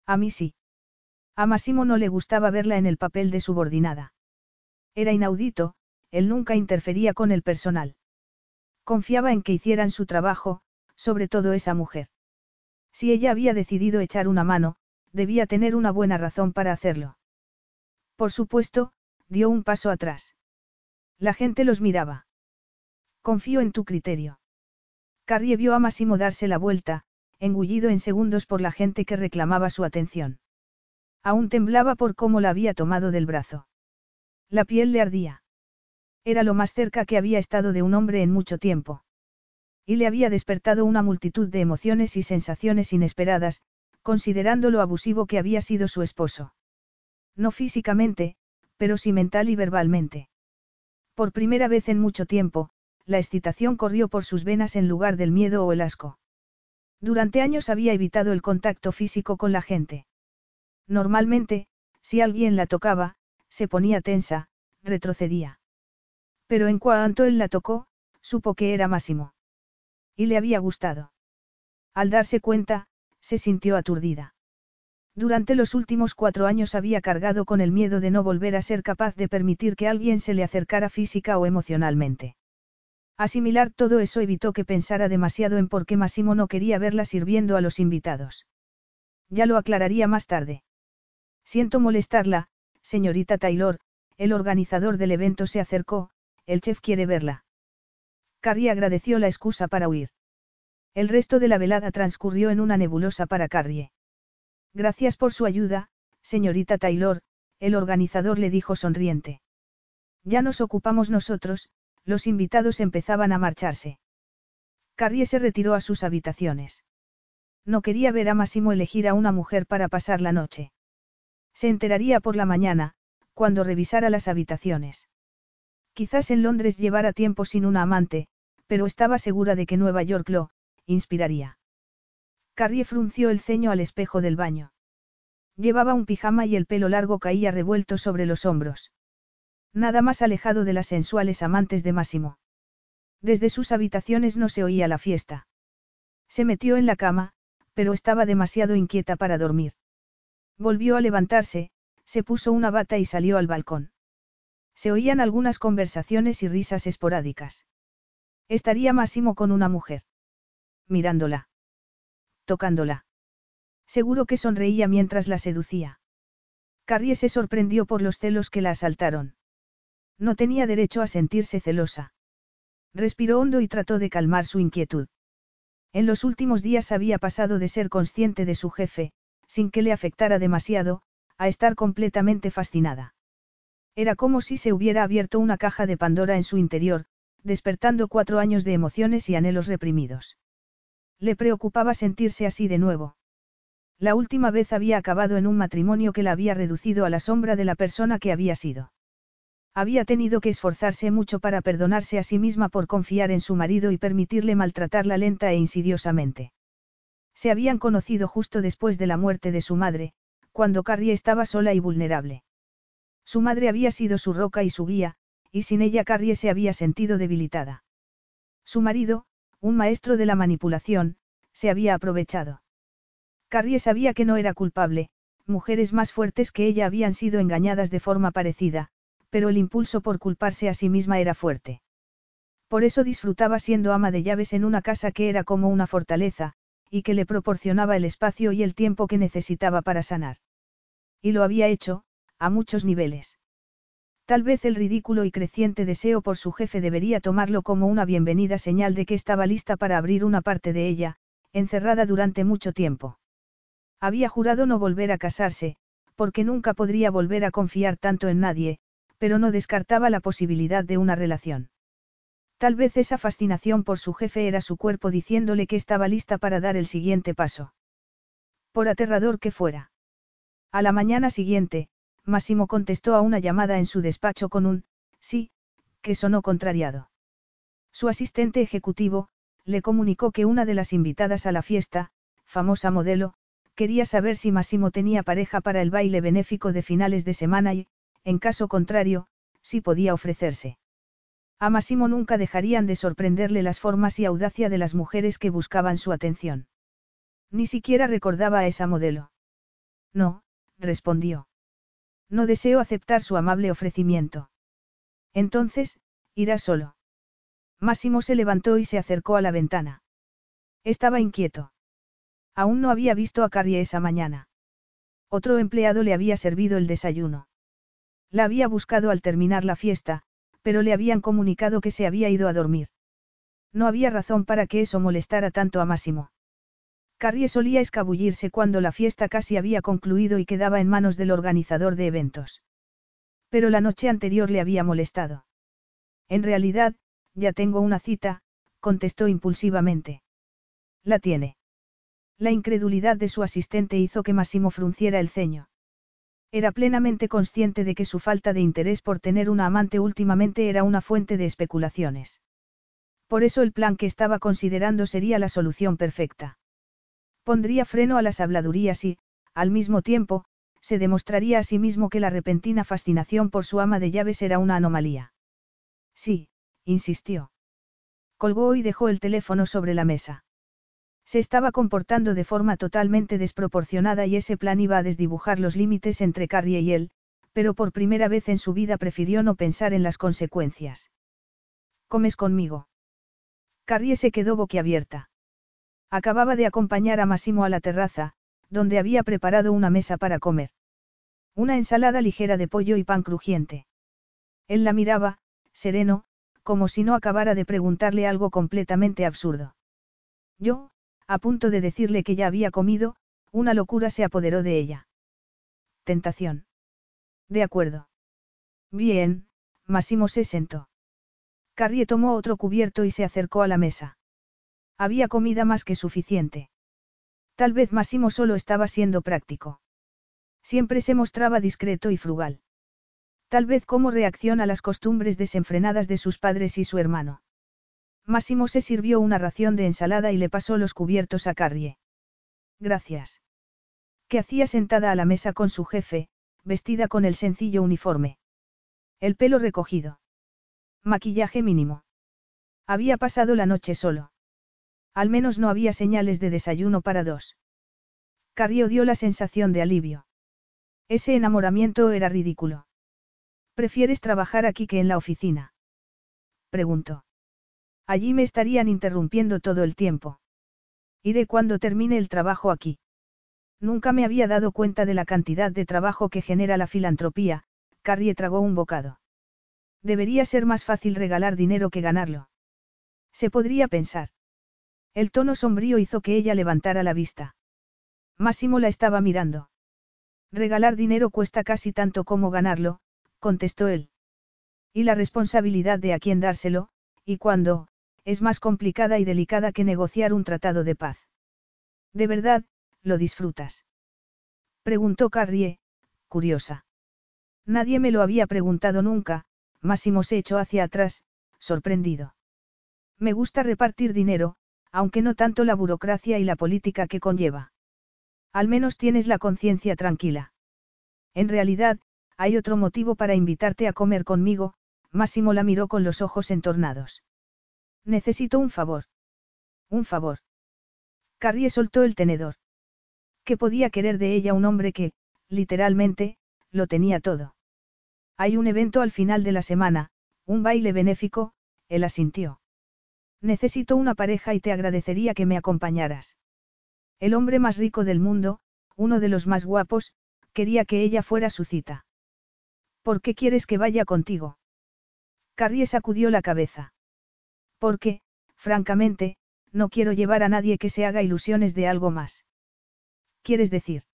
A mí sí. A Máximo no le gustaba verla en el papel de subordinada. Era inaudito, él nunca interfería con el personal. Confiaba en que hicieran su trabajo, sobre todo esa mujer. Si ella había decidido echar una mano, debía tener una buena razón para hacerlo. Por supuesto, dio un paso atrás. La gente los miraba. Confío en tu criterio. Carrie vio a Massimo darse la vuelta, engullido en segundos por la gente que reclamaba su atención. Aún temblaba por cómo la había tomado del brazo. La piel le ardía. Era lo más cerca que había estado de un hombre en mucho tiempo. Y le había despertado una multitud de emociones y sensaciones inesperadas, considerando lo abusivo que había sido su esposo. No físicamente, pero sí mental y verbalmente. Por primera vez en mucho tiempo, la excitación corrió por sus venas en lugar del miedo o el asco. Durante años había evitado el contacto físico con la gente. Normalmente, si alguien la tocaba, se ponía tensa, retrocedía. Pero en cuanto él la tocó, supo que era Máximo. Y le había gustado. Al darse cuenta, se sintió aturdida. Durante los últimos cuatro años había cargado con el miedo de no volver a ser capaz de permitir que alguien se le acercara física o emocionalmente. Asimilar todo eso evitó que pensara demasiado en por qué Massimo no quería verla sirviendo a los invitados. Ya lo aclararía más tarde. Siento molestarla, señorita Taylor, el organizador del evento se acercó, el chef quiere verla. Carrie agradeció la excusa para huir. El resto de la velada transcurrió en una nebulosa para Carrie. Gracias por su ayuda, señorita Taylor, el organizador le dijo sonriente. Ya nos ocupamos nosotros, los invitados empezaban a marcharse. Carrie se retiró a sus habitaciones. No quería ver a Massimo elegir a una mujer para pasar la noche. Se enteraría por la mañana, cuando revisara las habitaciones. Quizás en Londres llevara tiempo sin una amante, pero estaba segura de que Nueva York lo inspiraría. Carrie frunció el ceño al espejo del baño. Llevaba un pijama y el pelo largo caía revuelto sobre los hombros. Nada más alejado de las sensuales amantes de Máximo. Desde sus habitaciones no se oía la fiesta. Se metió en la cama, pero estaba demasiado inquieta para dormir. Volvió a levantarse, se puso una bata y salió al balcón. Se oían algunas conversaciones y risas esporádicas. Estaría Máximo con una mujer. Mirándola. Tocándola. Seguro que sonreía mientras la seducía. Carrie se sorprendió por los celos que la asaltaron. No tenía derecho a sentirse celosa. Respiró hondo y trató de calmar su inquietud. En los últimos días había pasado de ser consciente de su jefe, sin que le afectara demasiado, a estar completamente fascinada. Era como si se hubiera abierto una caja de Pandora en su interior, despertando cuatro años de emociones y anhelos reprimidos. Le preocupaba sentirse así de nuevo. La última vez había acabado en un matrimonio que la había reducido a la sombra de la persona que había sido. Había tenido que esforzarse mucho para perdonarse a sí misma por confiar en su marido y permitirle maltratarla lenta e insidiosamente. Se habían conocido justo después de la muerte de su madre, cuando Carrie estaba sola y vulnerable. Su madre había sido su roca y su guía, y sin ella Carrie se había sentido debilitada. Su marido, un maestro de la manipulación, se había aprovechado. Carrie sabía que no era culpable, mujeres más fuertes que ella habían sido engañadas de forma parecida, pero el impulso por culparse a sí misma era fuerte. Por eso disfrutaba siendo ama de llaves en una casa que era como una fortaleza, y que le proporcionaba el espacio y el tiempo que necesitaba para sanar. Y lo había hecho, a muchos niveles. Tal vez el ridículo y creciente deseo por su jefe debería tomarlo como una bienvenida señal de que estaba lista para abrir una parte de ella, encerrada durante mucho tiempo. Había jurado no volver a casarse, porque nunca podría volver a confiar tanto en nadie, pero no descartaba la posibilidad de una relación. Tal vez esa fascinación por su jefe era su cuerpo diciéndole que estaba lista para dar el siguiente paso. Por aterrador que fuera. A la mañana siguiente, Máximo contestó a una llamada en su despacho con un, sí, que sonó contrariado. Su asistente ejecutivo, le comunicó que una de las invitadas a la fiesta, famosa modelo, quería saber si Massimo tenía pareja para el baile benéfico de finales de semana y, en caso contrario, si podía ofrecerse. A Massimo nunca dejarían de sorprenderle las formas y audacia de las mujeres que buscaban su atención. Ni siquiera recordaba a esa modelo. No, respondió. No deseo aceptar su amable ofrecimiento. Entonces, irá solo. Máximo se levantó y se acercó a la ventana. Estaba inquieto. Aún no había visto a Carrie esa mañana. Otro empleado le había servido el desayuno. La había buscado al terminar la fiesta, pero le habían comunicado que se había ido a dormir. No había razón para que eso molestara tanto a Máximo. Carrie solía escabullirse cuando la fiesta casi había concluido y quedaba en manos del organizador de eventos. Pero la noche anterior le había molestado. En realidad, ya tengo una cita, contestó impulsivamente. La tiene. La incredulidad de su asistente hizo que Massimo frunciera el ceño. Era plenamente consciente de que su falta de interés por tener una amante últimamente era una fuente de especulaciones. Por eso el plan que estaba considerando sería la solución perfecta. Pondría freno a las habladurías y, al mismo tiempo, se demostraría a sí mismo que la repentina fascinación por su ama de llaves era una anomalía. Sí, insistió. Colgó y dejó el teléfono sobre la mesa. Se estaba comportando de forma totalmente desproporcionada y ese plan iba a desdibujar los límites entre Carrie y él, pero por primera vez en su vida prefirió no pensar en las consecuencias. ¿Comes conmigo? Carrie se quedó boquiabierta. Acababa de acompañar a Massimo a la terraza, donde había preparado una mesa para comer. Una ensalada ligera de pollo y pan crujiente. Él la miraba, sereno, como si no acabara de preguntarle algo completamente absurdo. Yo, a punto de decirle que ya había comido, una locura se apoderó de ella. Tentación. De acuerdo. Bien, Massimo se sentó. Carrie tomó otro cubierto y se acercó a la mesa. Había comida más que suficiente. Tal vez Massimo solo estaba siendo práctico. Siempre se mostraba discreto y frugal. Tal vez como reacción a las costumbres desenfrenadas de sus padres y su hermano. Máximo se sirvió una ración de ensalada y le pasó los cubiertos a Carrie. Gracias. Que hacía sentada a la mesa con su jefe, vestida con el sencillo uniforme. El pelo recogido. Maquillaje mínimo. Había pasado la noche solo. Al menos no había señales de desayuno para dos. Carrie dio la sensación de alivio. Ese enamoramiento era ridículo. ¿Prefieres trabajar aquí que en la oficina? Preguntó. Allí me estarían interrumpiendo todo el tiempo. Iré cuando termine el trabajo aquí. Nunca me había dado cuenta de la cantidad de trabajo que genera la filantropía, Carrie tragó un bocado. Debería ser más fácil regalar dinero que ganarlo. Se podría pensar. El tono sombrío hizo que ella levantara la vista. Máximo la estaba mirando. Regalar dinero cuesta casi tanto como ganarlo, contestó él. Y la responsabilidad de a quién dárselo, y cuándo, es más complicada y delicada que negociar un tratado de paz. ¿De verdad, lo disfrutas? Preguntó Carrie, curiosa. Nadie me lo había preguntado nunca, Máximo se echó hacia atrás, sorprendido. Me gusta repartir dinero, aunque no tanto la burocracia y la política que conlleva. Al menos tienes la conciencia tranquila. En realidad, hay otro motivo para invitarte a comer conmigo, Máximo la miró con los ojos entornados. Necesito un favor. Un favor. Carrie soltó el tenedor. ¿Qué podía querer de ella un hombre que, literalmente, lo tenía todo? Hay un evento al final de la semana, un baile benéfico, él asintió. Necesito una pareja y te agradecería que me acompañaras. El hombre más rico del mundo, uno de los más guapos, quería que ella fuera su cita. ¿Por qué quieres que vaya contigo? Carrie sacudió la cabeza. Porque, francamente, no quiero llevar a nadie que se haga ilusiones de algo más. ¿Quieres decir?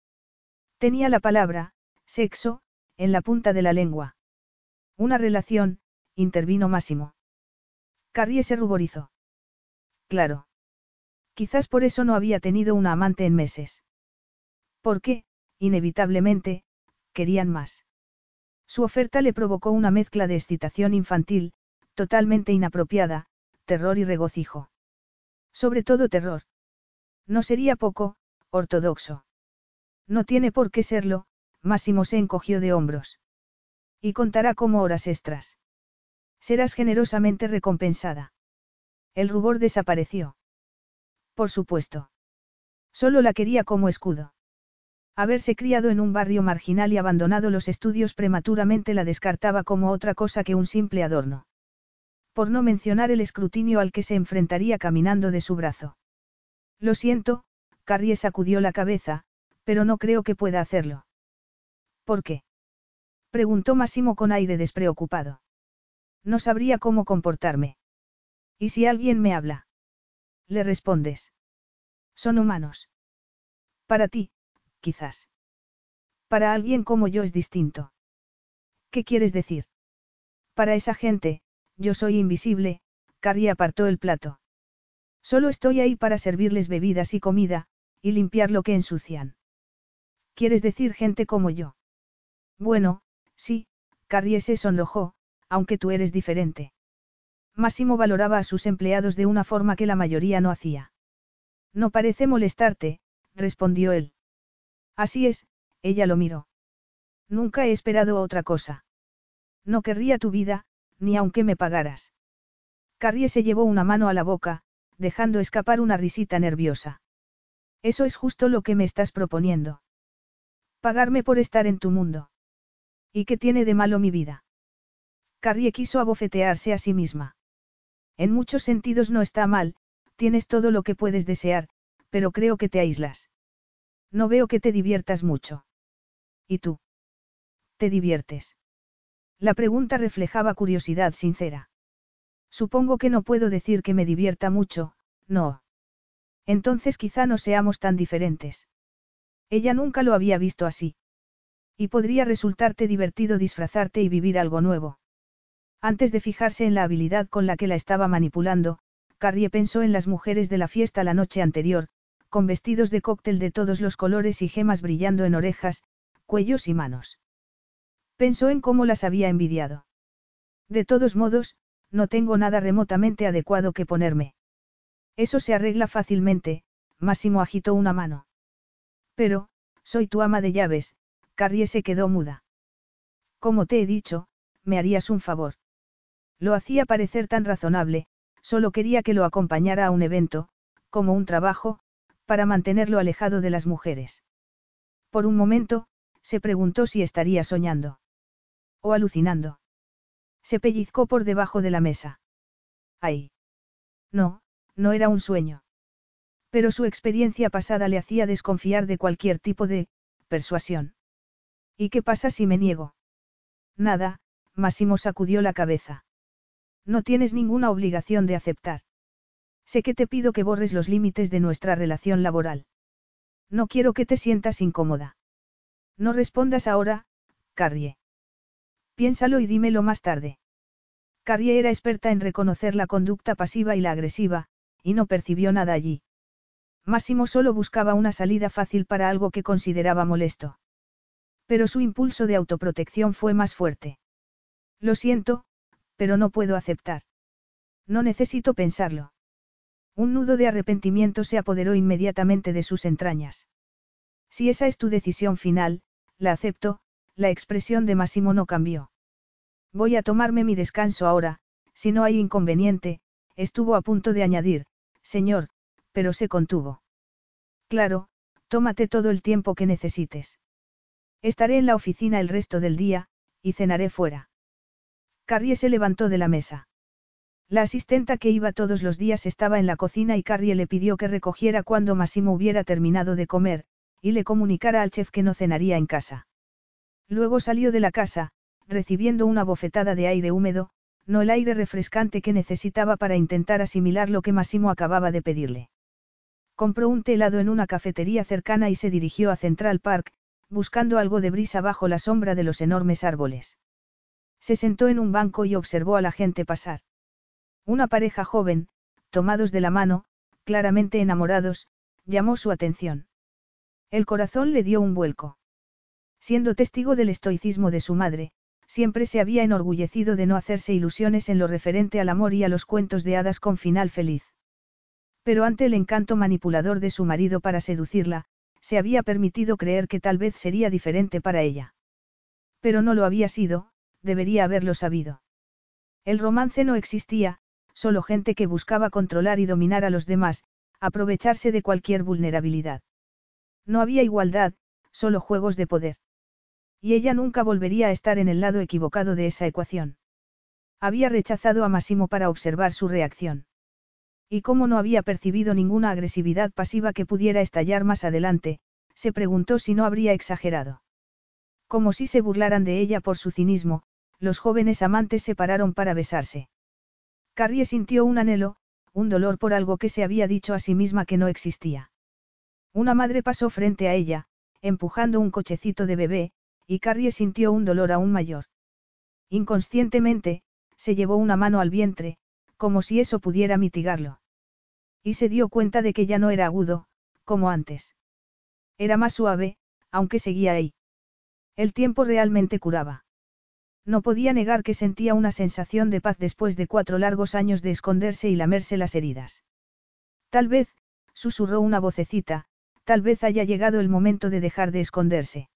Tenía la palabra, sexo, en la punta de la lengua. Una relación, intervino Máximo. Carrie se ruborizó. Claro. Quizás por eso no había tenido una amante en meses. Porque, inevitablemente, querían más. Su oferta le provocó una mezcla de excitación infantil, totalmente inapropiada, terror y regocijo. Sobre todo terror. No sería poco, ortodoxo. No tiene por qué serlo, Máximo se encogió de hombros. Y contará como horas extras. Serás generosamente recompensada. El rubor desapareció. Por supuesto. Solo la quería como escudo. Haberse criado en un barrio marginal y abandonado los estudios prematuramente la descartaba como otra cosa que un simple adorno. Por no mencionar el escrutinio al que se enfrentaría caminando de su brazo. Lo siento, Carrie sacudió la cabeza, pero no creo que pueda hacerlo. ¿Por qué? Preguntó Máximo con aire despreocupado. No sabría cómo comportarme. ¿Y si alguien me habla? Le respondes. Son humanos. Para ti, quizás. Para alguien como yo es distinto. ¿Qué quieres decir? Para esa gente, yo soy invisible, Carrie apartó el plato. Solo estoy ahí para servirles bebidas y comida, y limpiar lo que ensucian. ¿Quieres decir gente como yo? Bueno, sí, Carrie se sonrojó, aunque tú eres diferente. Máximo valoraba a sus empleados de una forma que la mayoría no hacía. No parece molestarte, respondió él. Así es, ella lo miró. Nunca he esperado otra cosa. No querría tu vida, ni aunque me pagaras. Carrie se llevó una mano a la boca, dejando escapar una risita nerviosa. Eso es justo lo que me estás proponiendo. Pagarme por estar en tu mundo. ¿Y qué tiene de malo mi vida? Carrie quiso abofetearse a sí misma. En muchos sentidos no está mal, tienes todo lo que puedes desear, pero creo que te aíslas. No veo que te diviertas mucho. ¿Y tú? ¿Te diviertes? La pregunta reflejaba curiosidad sincera. Supongo que no puedo decir que me divierta mucho, no. Entonces quizá no seamos tan diferentes. Ella nunca lo había visto así. Y podría resultarte divertido disfrazarte y vivir algo nuevo. Antes de fijarse en la habilidad con la que la estaba manipulando, Carrie pensó en las mujeres de la fiesta la noche anterior, con vestidos de cóctel de todos los colores y gemas brillando en orejas, cuellos y manos. Pensó en cómo las había envidiado. De todos modos, no tengo nada remotamente adecuado que ponerme. Eso se arregla fácilmente, Máximo agitó una mano. Pero, soy tu ama de llaves, Carrie se quedó muda. Como te he dicho, me harías un favor. Lo hacía parecer tan razonable, solo quería que lo acompañara a un evento, como un trabajo, para mantenerlo alejado de las mujeres. Por un momento, se preguntó si estaría soñando. O alucinando. Se pellizcó por debajo de la mesa. ¡Ay! No, no era un sueño. Pero su experiencia pasada le hacía desconfiar de cualquier tipo de persuasión. ¿Y qué pasa si me niego? Nada, Máximo sacudió la cabeza. No tienes ninguna obligación de aceptar. Sé que te pido que borres los límites de nuestra relación laboral. No quiero que te sientas incómoda. No respondas ahora, Carrie. Piénsalo y dímelo más tarde. Carrie era experta en reconocer la conducta pasiva y la agresiva, y no percibió nada allí. Máximo solo buscaba una salida fácil para algo que consideraba molesto. Pero su impulso de autoprotección fue más fuerte. Lo siento, pero no puedo aceptar. No necesito pensarlo. Un nudo de arrepentimiento se apoderó inmediatamente de sus entrañas. Si esa es tu decisión final, la acepto, la expresión de Máximo no cambió. Voy a tomarme mi descanso ahora, si no hay inconveniente, estuvo a punto de añadir, señor, pero se contuvo. Claro, tómate todo el tiempo que necesites. Estaré en la oficina el resto del día, y cenaré fuera. Carrie se levantó de la mesa. La asistenta que iba todos los días estaba en la cocina y Carrie le pidió que recogiera cuando Massimo hubiera terminado de comer, y le comunicara al chef que no cenaría en casa. Luego salió de la casa, recibiendo una bofetada de aire húmedo, no el aire refrescante que necesitaba para intentar asimilar lo que Massimo acababa de pedirle. Compró un té helado en una cafetería cercana y se dirigió a Central Park, buscando algo de brisa bajo la sombra de los enormes árboles. Se sentó en un banco y observó a la gente pasar. Una pareja joven, tomados de la mano, claramente enamorados, llamó su atención. El corazón le dio un vuelco. Siendo testigo del estoicismo de su madre, siempre se había enorgullecido de no hacerse ilusiones en lo referente al amor y a los cuentos de hadas con final feliz. Pero ante el encanto manipulador de su marido para seducirla, se había permitido creer que tal vez sería diferente para ella. Pero no lo había sido, debería haberlo sabido. El romance no existía, solo gente que buscaba controlar y dominar a los demás, aprovecharse de cualquier vulnerabilidad. No había igualdad, solo juegos de poder. Y ella nunca volvería a estar en el lado equivocado de esa ecuación. Había rechazado a Massimo para observar su reacción. Y como no había percibido ninguna agresividad pasiva que pudiera estallar más adelante, se preguntó si no habría exagerado. Como si se burlaran de ella por su cinismo, los jóvenes amantes se pararon para besarse. Carrie sintió un anhelo, un dolor por algo que se había dicho a sí misma que no existía. Una madre pasó frente a ella, empujando un cochecito de bebé, y Carrie sintió un dolor aún mayor. Inconscientemente, se llevó una mano al vientre, como si eso pudiera mitigarlo. Y se dio cuenta de que ya no era agudo, como antes. Era más suave, aunque seguía ahí. El tiempo realmente curaba. No podía negar que sentía una sensación de paz después de cuatro largos años de esconderse y lamerse las heridas. Tal vez, susurró una vocecita, tal vez haya llegado el momento de dejar de esconderse.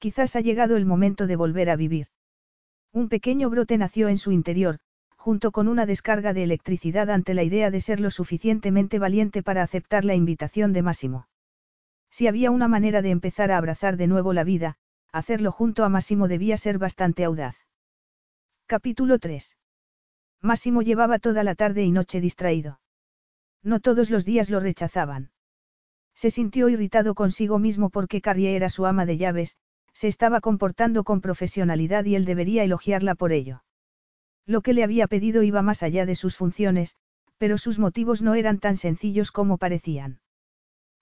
Quizás ha llegado el momento de volver a vivir. Un pequeño brote nació en su interior, junto con una descarga de electricidad ante la idea de ser lo suficientemente valiente para aceptar la invitación de Máximo. Si había una manera de empezar a abrazar de nuevo la vida, hacerlo junto a Máximo debía ser bastante audaz. Capítulo 3. Máximo llevaba toda la tarde y noche distraído. No todos los días lo rechazaban. Se sintió irritado consigo mismo porque Carrie era su ama de llaves, se estaba comportando con profesionalidad y él debería elogiarla por ello. Lo que le había pedido iba más allá de sus funciones, pero sus motivos no eran tan sencillos como parecían.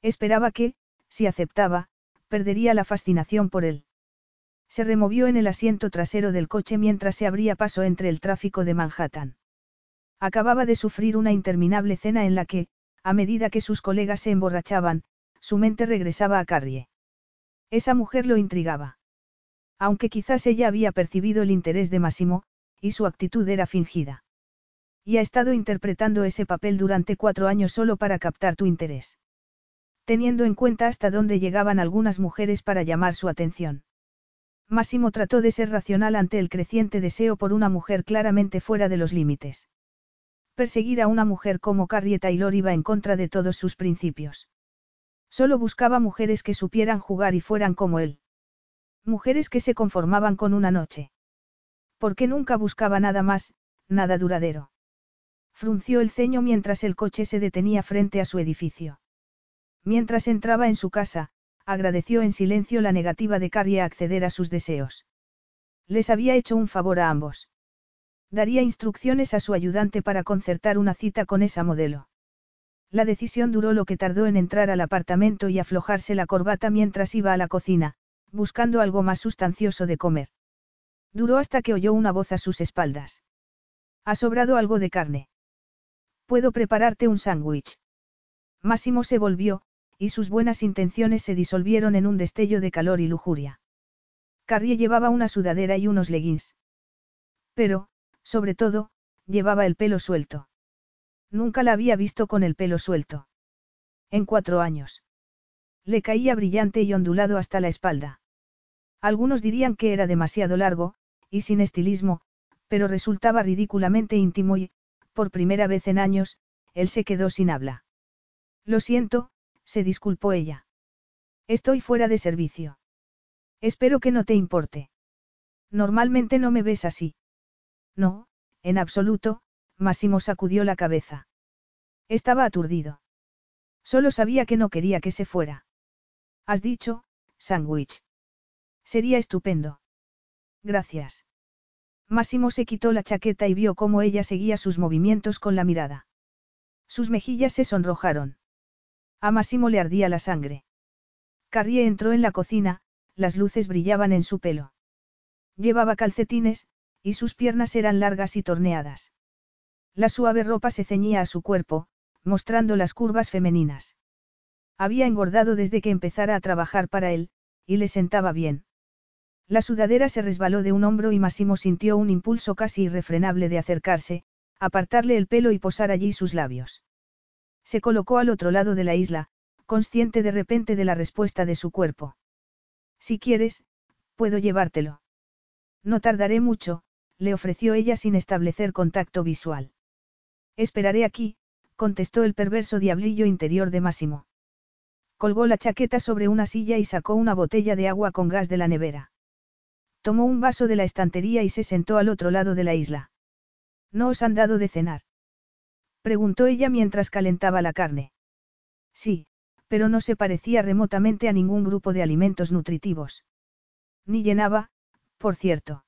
Esperaba que, si aceptaba, perdería la fascinación por él. Se removió en el asiento trasero del coche mientras se abría paso entre el tráfico de Manhattan. Acababa de sufrir una interminable cena en la que, a medida que sus colegas se emborrachaban, su mente regresaba a Carrie. Esa mujer lo intrigaba. Aunque quizás ella había percibido el interés de Massimo, y su actitud era fingida. Y ha estado interpretando ese papel durante cuatro años solo para captar tu interés. Teniendo en cuenta hasta dónde llegaban algunas mujeres para llamar su atención. Máximo trató de ser racional ante el creciente deseo por una mujer claramente fuera de los límites. Perseguir a una mujer como Carrie Taylor iba en contra de todos sus principios. Solo buscaba mujeres que supieran jugar y fueran como él. Mujeres que se conformaban con una noche. Porque nunca buscaba nada más, nada duradero. Frunció el ceño mientras el coche se detenía frente a su edificio. Mientras entraba en su casa, agradeció en silencio la negativa de Carrie a acceder a sus deseos. Les había hecho un favor a ambos. Daría instrucciones a su ayudante para concertar una cita con esa modelo. La decisión duró lo que tardó en entrar al apartamento y aflojarse la corbata mientras iba a la cocina, buscando algo más sustancioso de comer. Duró hasta que oyó una voz a sus espaldas. ¿Ha sobrado algo de carne? Puedo prepararte un sándwich. Máximo se volvió, y sus buenas intenciones se disolvieron en un destello de calor y lujuria. Carrie llevaba una sudadera y unos leggings. Pero, sobre todo, llevaba el pelo suelto. Nunca la había visto con el pelo suelto. En cuatro años. Le caía brillante y ondulado hasta la espalda. Algunos dirían que era demasiado largo, y sin estilismo, pero resultaba ridículamente íntimo y, por primera vez en años, él se quedó sin habla. Lo siento, se disculpó ella. Estoy fuera de servicio. Espero que no te importe. Normalmente no me ves así. No, en absoluto, Máximo sacudió la cabeza. Estaba aturdido. Solo sabía que no quería que se fuera. Has dicho, sándwich. Sería estupendo. Gracias. Máximo se quitó la chaqueta y vio cómo ella seguía sus movimientos con la mirada. Sus mejillas se sonrojaron. A Máximo le ardía la sangre. Carrie entró en la cocina, las luces brillaban en su pelo. Llevaba calcetines, y sus piernas eran largas y torneadas. La suave ropa se ceñía a su cuerpo, mostrando las curvas femeninas. Había engordado desde que empezara a trabajar para él, y le sentaba bien. La sudadera se resbaló de un hombro y Massimo sintió un impulso casi irrefrenable de acercarse, apartarle el pelo y posar allí sus labios. Se colocó al otro lado de la isla, consciente de repente de la respuesta de su cuerpo. Si quieres, puedo llevártelo. No tardaré mucho, le ofreció ella sin establecer contacto visual. Esperaré aquí, contestó el perverso diablillo interior de Máximo. Colgó la chaqueta sobre una silla y sacó una botella de agua con gas de la nevera. Tomó un vaso de la estantería y se sentó al otro lado de la isla. ¿No os han dado de cenar? Preguntó ella mientras calentaba la carne. Sí, pero no se parecía remotamente a ningún grupo de alimentos nutritivos. Ni llenaba, por cierto.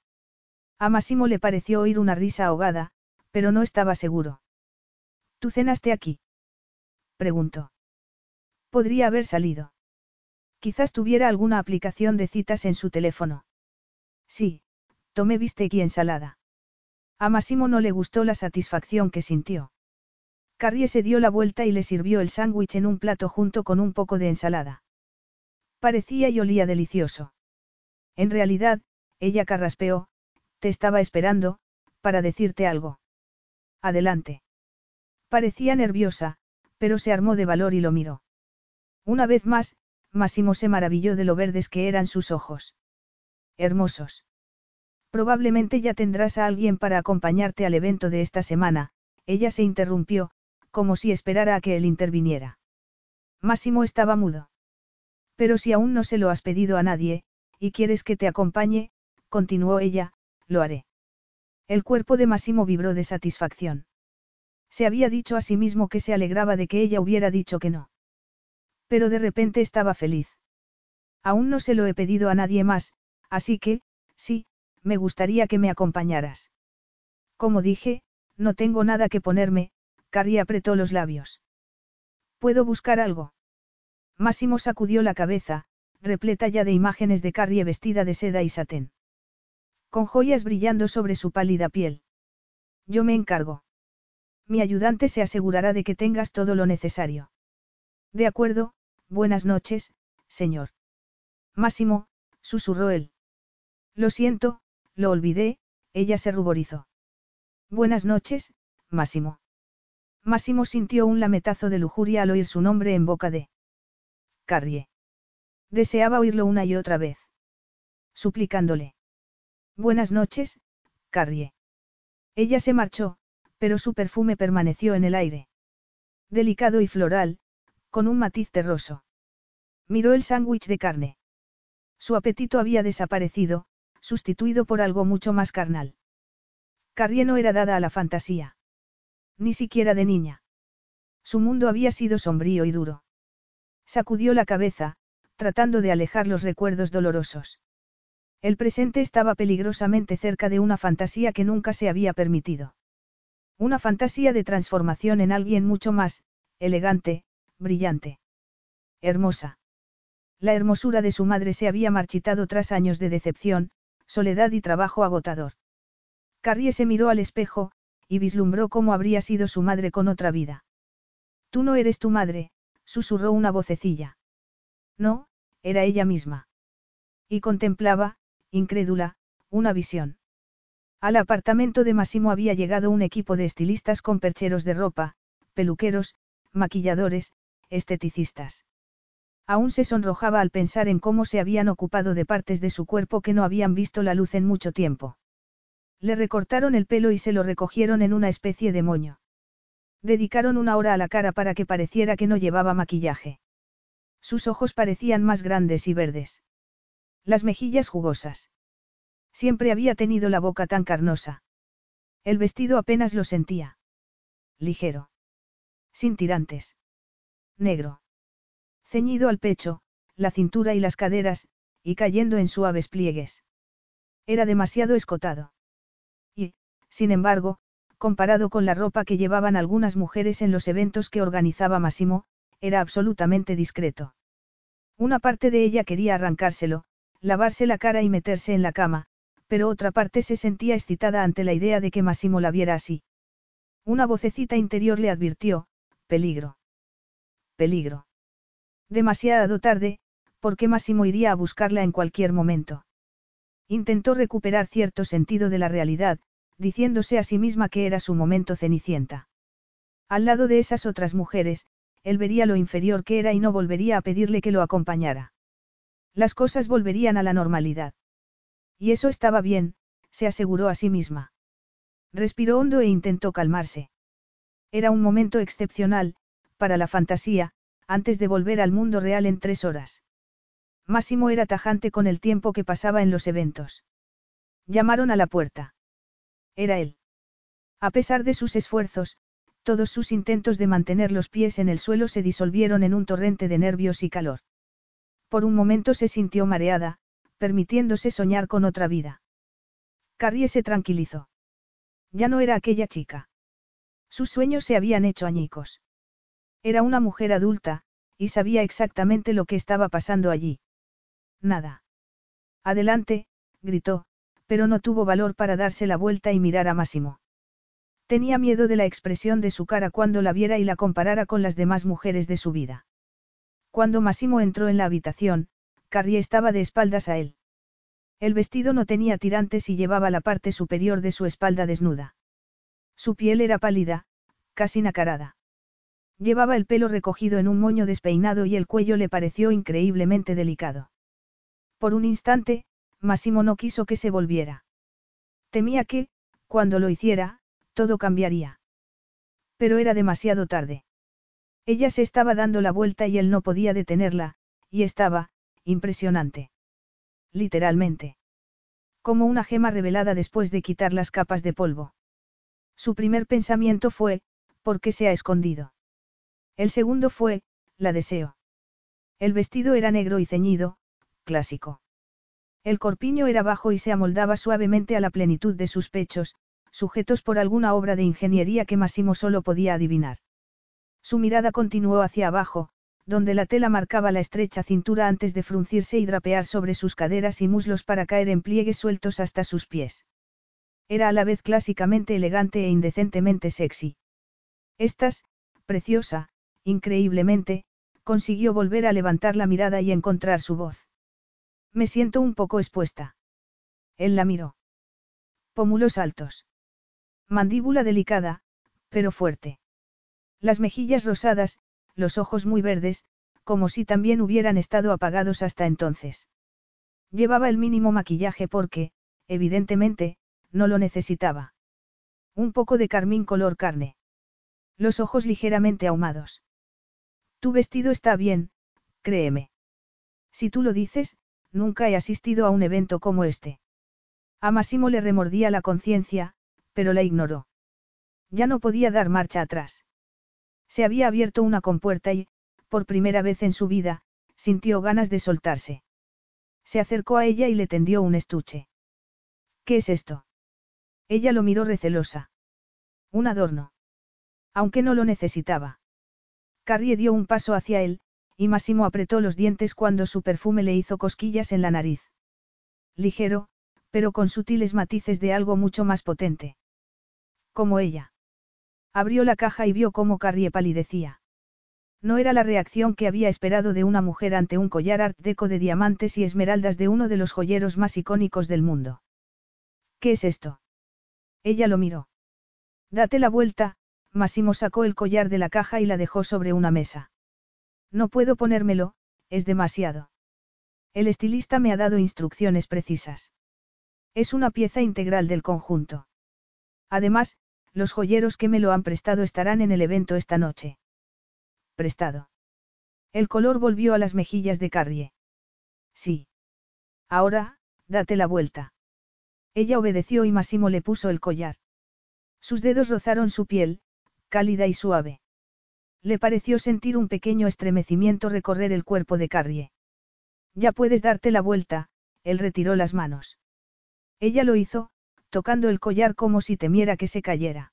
A Máximo le pareció oír una risa ahogada, pero no estaba seguro. ¿Tú cenaste aquí? Preguntó. Podría haber salido. Quizás tuviera alguna aplicación de citas en su teléfono. Sí, tomé bistec y ensalada. A Máximo no le gustó la satisfacción que sintió. Carrie se dio la vuelta y le sirvió el sándwich en un plato junto con un poco de ensalada. Parecía y olía delicioso. En realidad, ella carraspeó, te estaba esperando, para decirte algo. Adelante. Parecía nerviosa, pero se armó de valor y lo miró. Una vez más, Máximo se maravilló de lo verdes que eran sus ojos. Hermosos. Probablemente ya tendrás a alguien para acompañarte al evento de esta semana, ella se interrumpió, como si esperara a que él interviniera. Máximo estaba mudo. Pero si aún no se lo has pedido a nadie, y quieres que te acompañe, continuó ella, lo haré. El cuerpo de Máximo vibró de satisfacción. Se había dicho a sí mismo que se alegraba de que ella hubiera dicho que no. Pero de repente estaba feliz. Aún no se lo he pedido a nadie más, así que, sí, me gustaría que me acompañaras. Como dije, no tengo nada que ponerme, Carrie apretó los labios. ¿Puedo buscar algo? Máximo sacudió la cabeza, repleta ya de imágenes de Carrie vestida de seda y satén. Con joyas brillando sobre su pálida piel. Yo me encargo. Mi ayudante se asegurará de que tengas todo lo necesario. De acuerdo, buenas noches, señor. Máximo, susurró él. Lo siento, lo olvidé, ella se ruborizó. Buenas noches, Máximo. Máximo sintió un lametazo de lujuria al oír su nombre en boca de Carrie. Deseaba oírlo una y otra vez. Suplicándole. Buenas noches, Carrie. Ella se marchó, pero su perfume permaneció en el aire. Delicado y floral, con un matiz terroso. Miró el sándwich de carne. Su apetito había desaparecido, sustituido por algo mucho más carnal. Carrie no era dada a la fantasía. Ni siquiera de niña. Su mundo había sido sombrío y duro. Sacudió la cabeza, tratando de alejar los recuerdos dolorosos. El presente estaba peligrosamente cerca de una fantasía que nunca se había permitido. Una fantasía de transformación en alguien mucho más, elegante, brillante. Hermosa. La hermosura de su madre se había marchitado tras años de decepción, soledad y trabajo agotador. Carrie se miró al espejo, y vislumbró cómo habría sido su madre con otra vida. Tú no eres tu madre, susurró una vocecilla. No, era ella misma. Y contemplaba, incrédula, una visión. Al apartamento de Massimo había llegado un equipo de estilistas con percheros de ropa, peluqueros, maquilladores, esteticistas. Aún se sonrojaba al pensar en cómo se habían ocupado de partes de su cuerpo que no habían visto la luz en mucho tiempo. Le recortaron el pelo y se lo recogieron en una especie de moño. Dedicaron una hora a la cara para que pareciera que no llevaba maquillaje. Sus ojos parecían más grandes y verdes. Las mejillas jugosas. Siempre había tenido la boca tan carnosa. El vestido apenas lo sentía. Ligero. Sin tirantes. Negro. Ceñido al pecho, la cintura y las caderas, y cayendo en suaves pliegues. Era demasiado escotado. Sin embargo, comparado con la ropa que llevaban algunas mujeres en los eventos que organizaba Massimo, era absolutamente discreto. Una parte de ella quería arrancárselo, lavarse la cara y meterse en la cama, pero otra parte se sentía excitada ante la idea de que Massimo la viera así. Una vocecita interior le advirtió, peligro. Peligro. Demasiado tarde, porque Massimo iría a buscarla en cualquier momento. Intentó recuperar cierto sentido de la realidad, diciéndose a sí misma que era su momento cenicienta. Al lado de esas otras mujeres, él vería lo inferior que era y no volvería a pedirle que lo acompañara. Las cosas volverían a la normalidad. Y eso estaba bien, se aseguró a sí misma. Respiró hondo e intentó calmarse. Era un momento excepcional, para la fantasía, antes de volver al mundo real en tres horas. Máximo era tajante con el tiempo que pasaba en los eventos. Llamaron a la puerta. Era él. A pesar de sus esfuerzos, todos sus intentos de mantener los pies en el suelo se disolvieron en un torrente de nervios y calor. Por un momento se sintió mareada, permitiéndose soñar con otra vida. Carrie se tranquilizó. Ya no era aquella chica. Sus sueños se habían hecho añicos. Era una mujer adulta, y sabía exactamente lo que estaba pasando allí. Nada. Adelante, gritó, pero no tuvo valor para darse la vuelta y mirar a Máximo. Tenía miedo de la expresión de su cara cuando la viera y la comparara con las demás mujeres de su vida. Cuando Máximo entró en la habitación, Carrie estaba de espaldas a él. El vestido no tenía tirantes y llevaba la parte superior de su espalda desnuda. Su piel era pálida, casi nacarada. Llevaba el pelo recogido en un moño despeinado y el cuello le pareció increíblemente delicado. Por un instante, Massimo no quiso que se volviera. Temía que, cuando lo hiciera, todo cambiaría. Pero era demasiado tarde. Ella se estaba dando la vuelta y él no podía detenerla, y estaba, impresionante. Literalmente. Como una gema revelada después de quitar las capas de polvo. Su primer pensamiento fue, ¿por qué se ha escondido? El segundo fue, la deseo. El vestido era negro y ceñido, clásico. El corpiño era bajo y se amoldaba suavemente a la plenitud de sus pechos, sujetos por alguna obra de ingeniería que Massimo solo podía adivinar. Su mirada continuó hacia abajo, donde la tela marcaba la estrecha cintura antes de fruncirse y drapear sobre sus caderas y muslos para caer en pliegues sueltos hasta sus pies. Era a la vez clásicamente elegante e indecentemente sexy. Estas, preciosa, increíblemente, consiguió volver a levantar la mirada y encontrar su voz. Me siento un poco expuesta. Él la miró. Pómulos altos. Mandíbula delicada, pero fuerte. Las mejillas rosadas, los ojos muy verdes, como si también hubieran estado apagados hasta entonces. Llevaba el mínimo maquillaje porque, evidentemente, no lo necesitaba. Un poco de carmín color carne. Los ojos ligeramente ahumados. Tu vestido está bien, créeme. Si tú lo dices, nunca he asistido a un evento como este. A Massimo le remordía la conciencia, pero la ignoró. Ya no podía dar marcha atrás. Se había abierto una compuerta y, por primera vez en su vida, sintió ganas de soltarse. Se acercó a ella y le tendió un estuche. ¿Qué es esto? Ella lo miró recelosa. Un adorno. Aunque no lo necesitaba. Carrie dio un paso hacia él, y Massimo apretó los dientes cuando su perfume le hizo cosquillas en la nariz. Ligero, pero con sutiles matices de algo mucho más potente. Como ella. Abrió la caja y vio cómo Carrie palidecía. No era la reacción que había esperado de una mujer ante un collar art deco de diamantes y esmeraldas de uno de los joyeros más icónicos del mundo. ¿Qué es esto? Ella lo miró. Date la vuelta, Massimo sacó el collar de la caja y la dejó sobre una mesa. No puedo ponérmelo, es demasiado. El estilista me ha dado instrucciones precisas. Es una pieza integral del conjunto. Además, los joyeros que me lo han prestado estarán en el evento esta noche. Prestado. El color volvió a las mejillas de Carrie. Sí. Ahora, date la vuelta. Ella obedeció y Massimo le puso el collar. Sus dedos rozaron su piel, cálida y suave. Le pareció sentir un pequeño estremecimiento recorrer el cuerpo de Carrie. Ya puedes darte la vuelta, él retiró las manos. Ella lo hizo, tocando el collar como si temiera que se cayera.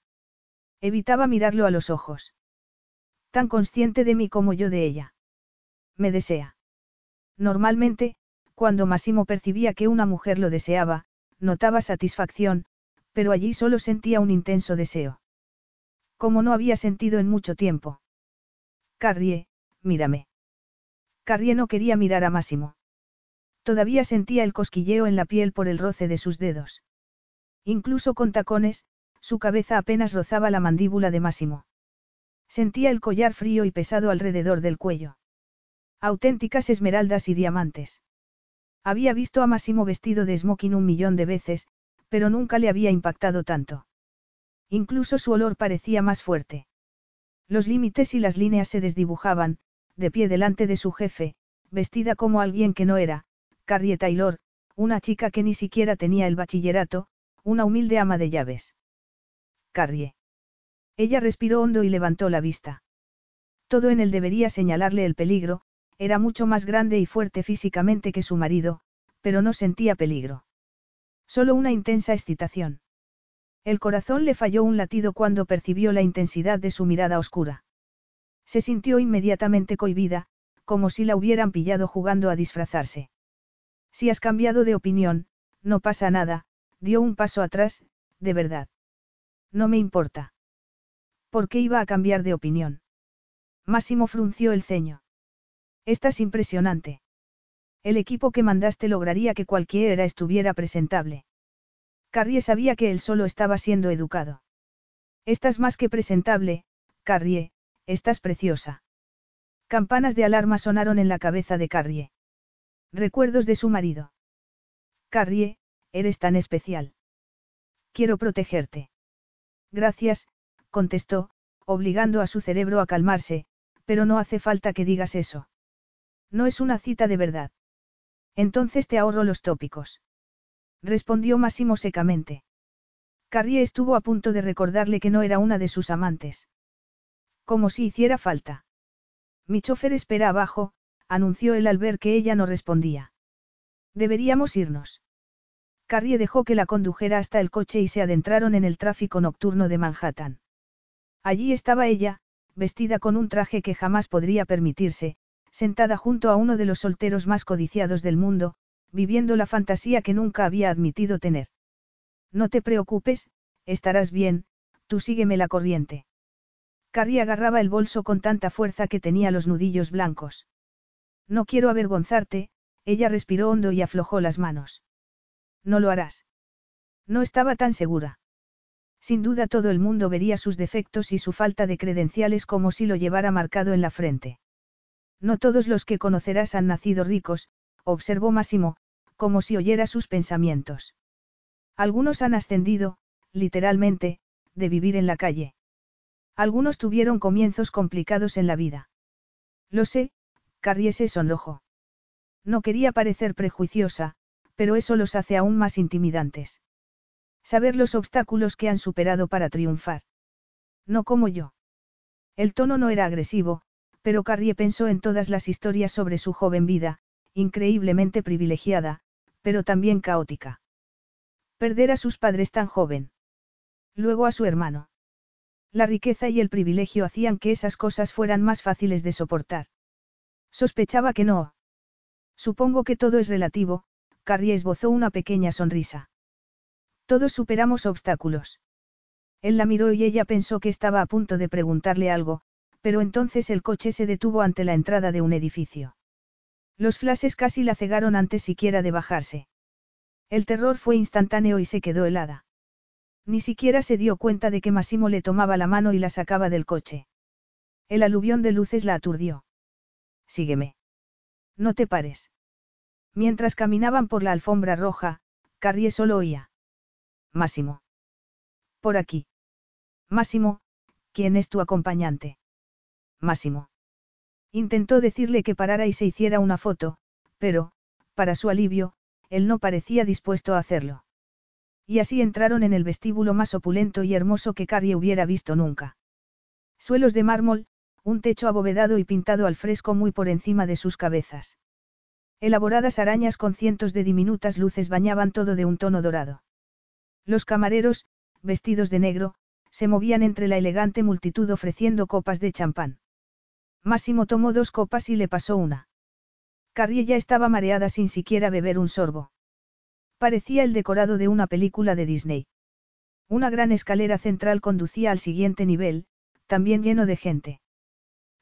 Evitaba mirarlo a los ojos. Tan consciente de mí como yo de ella. Me desea. Normalmente, cuando Massimo percibía que una mujer lo deseaba, notaba satisfacción, pero allí solo sentía un intenso deseo. Como no había sentido en mucho tiempo. Carrie, mírame. Carrie no quería mirar a Massimo. Todavía sentía el cosquilleo en la piel por el roce de sus dedos. Incluso con tacones, su cabeza apenas rozaba la mandíbula de Máximo. Sentía el collar frío y pesado alrededor del cuello. Auténticas esmeraldas y diamantes. Había visto a Máximo vestido de smoking un millón de veces, pero nunca le había impactado tanto. Incluso su olor parecía más fuerte. Los límites y las líneas se desdibujaban, de pie delante de su jefe, vestida como alguien que no era, Carrie Taylor, una chica que ni siquiera tenía el bachillerato, una humilde ama de llaves. Carrie. Ella respiró hondo y levantó la vista. Todo en él debería señalarle el peligro, era mucho más grande y fuerte físicamente que su marido, pero no sentía peligro. Solo una intensa excitación. El corazón le falló un latido cuando percibió la intensidad de su mirada oscura. Se sintió inmediatamente cohibida, como si la hubieran pillado jugando a disfrazarse. Si has cambiado de opinión, no pasa nada, dio un paso atrás, de verdad. No me importa. ¿Por qué iba a cambiar de opinión? Máximo frunció el ceño. Estás impresionante. El equipo que mandaste lograría que cualquiera estuviera presentable. Carrie sabía que él solo estaba siendo educado. Estás más que presentable, Carrie, estás preciosa. Campanas de alarma sonaron en la cabeza de Carrie. Recuerdos de su marido. Carrie, eres tan especial. Quiero protegerte. Gracias, contestó, obligando a su cerebro a calmarse, pero no hace falta que digas eso. No es una cita de verdad. Entonces te ahorro los tópicos. Respondió Máximo secamente. Carrie estuvo a punto de recordarle que no era una de sus amantes. Como si hiciera falta. Mi chofer espera abajo, anunció él al ver que ella no respondía. Deberíamos irnos. Carrie dejó que la condujera hasta el coche y se adentraron en el tráfico nocturno de Manhattan. Allí estaba ella, vestida con un traje que jamás podría permitirse, sentada junto a uno de los solteros más codiciados del mundo, viviendo la fantasía que nunca había admitido tener. No te preocupes, estarás bien, tú sígueme la corriente. Carrie agarraba el bolso con tanta fuerza que tenía los nudillos blancos. No quiero avergonzarte, ella respiró hondo y aflojó las manos. No lo harás. No estaba tan segura. Sin duda todo el mundo vería sus defectos y su falta de credenciales como si lo llevara marcado en la frente. No todos los que conocerás han nacido ricos, observó Máximo, como si oyera sus pensamientos. Algunos han ascendido, literalmente, de vivir en la calle. Algunos tuvieron comienzos complicados en la vida. Lo sé, Carrie se sonrojó. No quería parecer prejuiciosa, pero eso los hace aún más intimidantes. Saber los obstáculos que han superado para triunfar. No como yo. El tono no era agresivo, pero Carrie pensó en todas las historias sobre su joven vida, increíblemente privilegiada, pero también caótica. Perder a sus padres tan joven. Luego a su hermano. La riqueza y el privilegio hacían que esas cosas fueran más fáciles de soportar. Sospechaba que no. Supongo que todo es relativo, Carrie esbozó una pequeña sonrisa. Todos superamos obstáculos. Él la miró y ella pensó que estaba a punto de preguntarle algo, pero entonces el coche se detuvo ante la entrada de un edificio. Los flashes casi la cegaron antes siquiera de bajarse. El terror fue instantáneo y se quedó helada. Ni siquiera se dio cuenta de que Massimo le tomaba la mano y la sacaba del coche. El aluvión de luces la aturdió. Sígueme. No te pares. Mientras caminaban por la alfombra roja, Carrie solo oía. Máximo. Por aquí. Máximo, ¿quién es tu acompañante? Máximo. Intentó decirle que parara y se hiciera una foto, pero, para su alivio, él no parecía dispuesto a hacerlo. Y así entraron en el vestíbulo más opulento y hermoso que Carrie hubiera visto nunca. Suelos de mármol, un techo abovedado y pintado al fresco muy por encima de sus cabezas. Elaboradas arañas con cientos de diminutas luces bañaban todo de un tono dorado. Los camareros, vestidos de negro, se movían entre la elegante multitud ofreciendo copas de champán. Máximo tomó dos copas y le pasó una. Carrie ya estaba mareada sin siquiera beber un sorbo. Parecía el decorado de una película de Disney. Una gran escalera central conducía al siguiente nivel, también lleno de gente.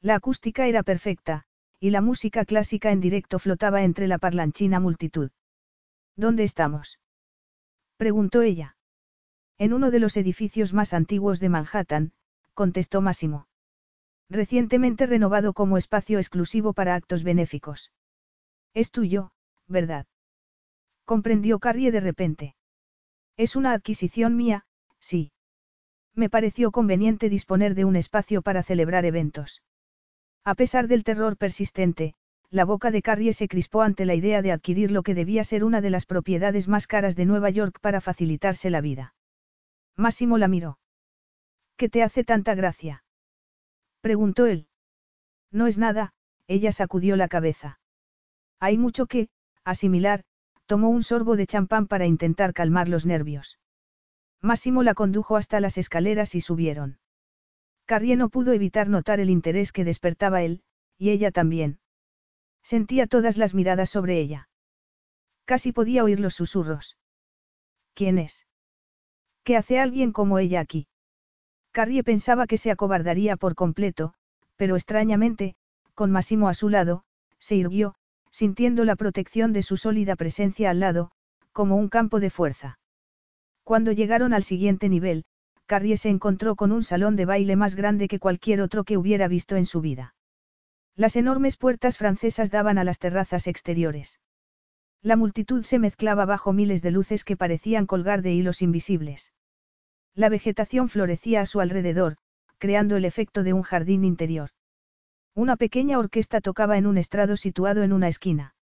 La acústica era perfecta, y la música clásica en directo flotaba entre la parlanchina multitud. ¿Dónde estamos? preguntó ella. En uno de los edificios más antiguos de Manhattan, contestó Máximo. Recientemente renovado como espacio exclusivo para actos benéficos. Es tuyo, ¿verdad? Comprendió Carrie de repente. Es una adquisición mía, sí. Me pareció conveniente disponer de un espacio para celebrar eventos. A pesar del terror persistente, la boca de Carrie se crispó ante la idea de adquirir lo que debía ser una de las propiedades más caras de Nueva York para facilitarse la vida. Máximo la miró. ¿Qué te hace tanta gracia? Preguntó él. No es nada, ella sacudió la cabeza. Hay mucho que, asimilar, tomó un sorbo de champán para intentar calmar los nervios. Máximo la condujo hasta las escaleras y subieron. Carrie no pudo evitar notar el interés que despertaba él, y ella también. Sentía todas las miradas sobre ella. Casi podía oír los susurros. ¿Quién es? ¿Qué hace alguien como ella aquí? Carrie pensaba que se acobardaría por completo, pero extrañamente, con Massimo a su lado, se irguió, sintiendo la protección de su sólida presencia al lado, como un campo de fuerza. Cuando llegaron al siguiente nivel, Carrie se encontró con un salón de baile más grande que cualquier otro que hubiera visto en su vida. Las enormes puertas francesas daban a las terrazas exteriores. La multitud se mezclaba bajo miles de luces que parecían colgar de hilos invisibles. La vegetación florecía a su alrededor, creando el efecto de un jardín interior. Una pequeña orquesta tocaba en un estrado situado en una esquina.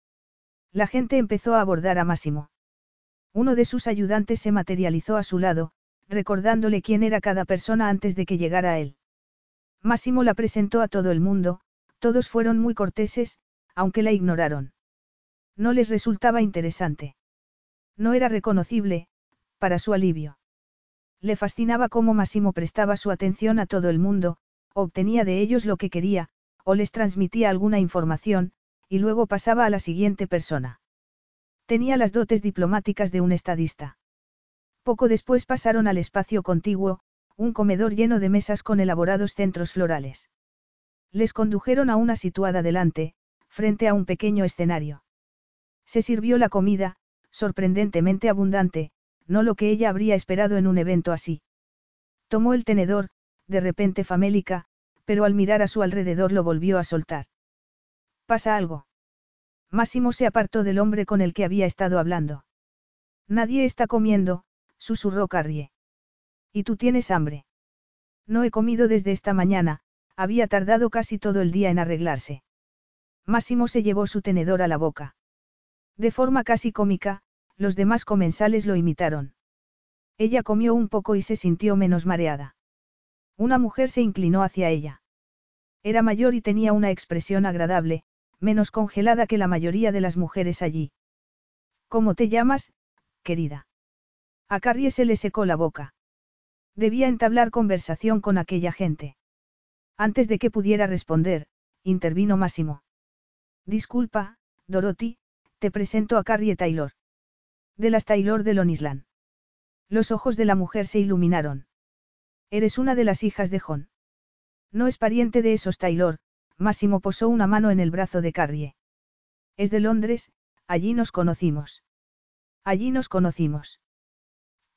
La gente empezó a abordar a Máximo. Uno de sus ayudantes se materializó a su lado, recordándole quién era cada persona antes de que llegara a él. Máximo la presentó a todo el mundo, todos fueron muy corteses, aunque la ignoraron. No les resultaba interesante. No era reconocible, para su alivio. Le fascinaba cómo Máximo prestaba su atención a todo el mundo, obtenía de ellos lo que quería, o les transmitía alguna información, y luego pasaba a la siguiente persona. Tenía las dotes diplomáticas de un estadista. Poco después pasaron al espacio contiguo, un comedor lleno de mesas con elaborados centros florales. Les condujeron a una situada delante, frente a un pequeño escenario. Se sirvió la comida, sorprendentemente abundante, no lo que ella habría esperado en un evento así. Tomó el tenedor, de repente famélica, pero al mirar a su alrededor lo volvió a soltar. ¿Pasa algo? Máximo se apartó del hombre con el que había estado hablando. Nadie está comiendo, susurró Carrie. ¿Y tú tienes hambre? No he comido desde esta mañana, había tardado casi todo el día en arreglarse. Máximo se llevó su tenedor a la boca. De forma casi cómica, los demás comensales lo imitaron. Ella comió un poco y se sintió menos mareada. Una mujer se inclinó hacia ella. Era mayor y tenía una expresión agradable, menos congelada que la mayoría de las mujeres allí. ¿Cómo te llamas, querida? A Carrie se le secó la boca. Debía entablar conversación con aquella gente. Antes de que pudiera responder, intervino Máximo. Disculpa, Dorothy, te presento a Carrie Taylor. De las Taylor de Lonisland. Los ojos de la mujer se iluminaron. Eres una de las hijas de John. No es pariente de esos Taylor, Máximo posó una mano en el brazo de Carrie. Es de Londres, allí nos conocimos. Allí nos conocimos.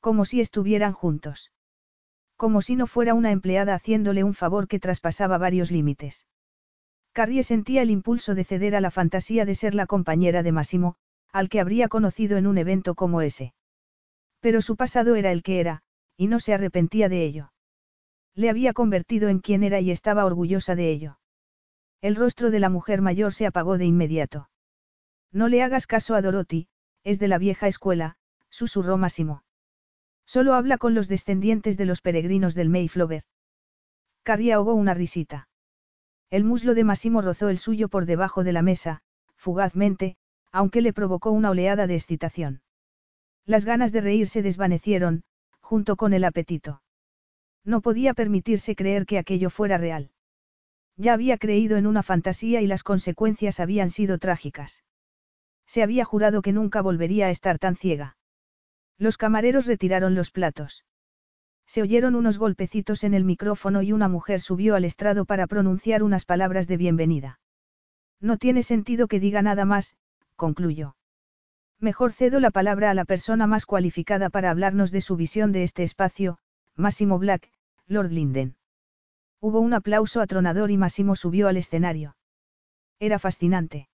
Como si estuvieran juntos como si no fuera una empleada haciéndole un favor que traspasaba varios límites. Carrie sentía el impulso de ceder a la fantasía de ser la compañera de Massimo, al que habría conocido en un evento como ese. Pero su pasado era el que era, y no se arrepentía de ello. Le había convertido en quien era y estaba orgullosa de ello. El rostro de la mujer mayor se apagó de inmediato. No le hagas caso a Dorothy, es de la vieja escuela, susurró Massimo. Solo habla con los descendientes de los peregrinos del Mayflower. Carrie ahogó una risita. El muslo de Massimo rozó el suyo por debajo de la mesa, fugazmente, aunque le provocó una oleada de excitación. Las ganas de reír se desvanecieron, junto con el apetito. No podía permitirse creer que aquello fuera real. Ya había creído en una fantasía y las consecuencias habían sido trágicas. Se había jurado que nunca volvería a estar tan ciega. Los camareros retiraron los platos. Se oyeron unos golpecitos en el micrófono y una mujer subió al estrado para pronunciar unas palabras de bienvenida. No tiene sentido que diga nada más, concluyó. Mejor cedo la palabra a la persona más cualificada para hablarnos de su visión de este espacio, Máximo Black, Lord Linden. Hubo un aplauso atronador y Massimo subió al escenario. Era fascinante.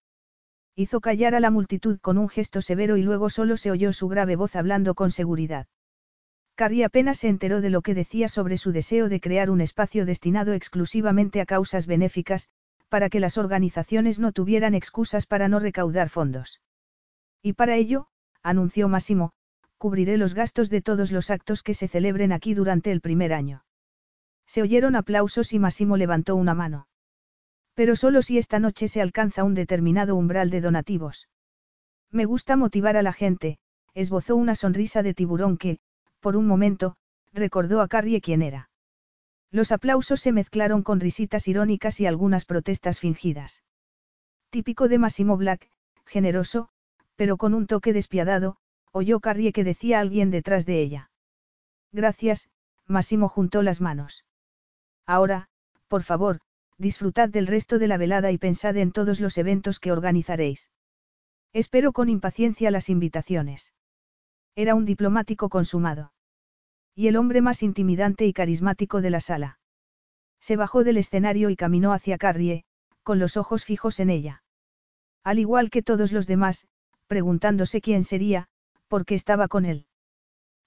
Hizo callar a la multitud con un gesto severo y luego solo se oyó su grave voz hablando con seguridad. Carrie apenas se enteró de lo que decía sobre su deseo de crear un espacio destinado exclusivamente a causas benéficas, para que las organizaciones no tuvieran excusas para no recaudar fondos. Y para ello, anunció Massimo, cubriré los gastos de todos los actos que se celebren aquí durante el primer año. Se oyeron aplausos y Massimo levantó una mano. Pero solo si esta noche se alcanza un determinado umbral de donativos. Me gusta motivar a la gente, esbozó una sonrisa de tiburón que, por un momento, recordó a Carrie quién era. Los aplausos se mezclaron con risitas irónicas y algunas protestas fingidas. Típico de Massimo Black, generoso, pero con un toque despiadado, oyó Carrie que decía alguien detrás de ella. Gracias, Massimo juntó las manos. Ahora, por favor, disfrutad del resto de la velada y pensad en todos los eventos que organizaréis. Espero con impaciencia las invitaciones. Era un diplomático consumado. Y el hombre más intimidante y carismático de la sala. Se bajó del escenario y caminó hacia Carrie, con los ojos fijos en ella. Al igual que todos los demás, preguntándose quién sería, porque estaba con él.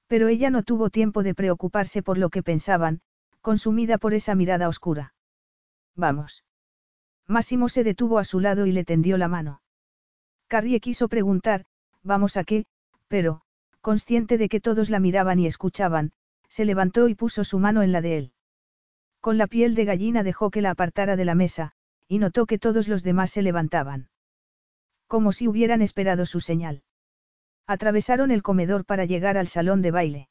Pero ella no tuvo tiempo de preocuparse por lo que pensaban, consumida por esa mirada oscura. Vamos. Máximo se detuvo a su lado y le tendió la mano. Carrie quiso preguntar, ¿vamos a qué? Pero, consciente de que todos la miraban y escuchaban, se levantó y puso su mano en la de él. Con la piel de gallina dejó que la apartara de la mesa, y notó que todos los demás se levantaban. Como si hubieran esperado su señal. Atravesaron el comedor para llegar al salón de baile.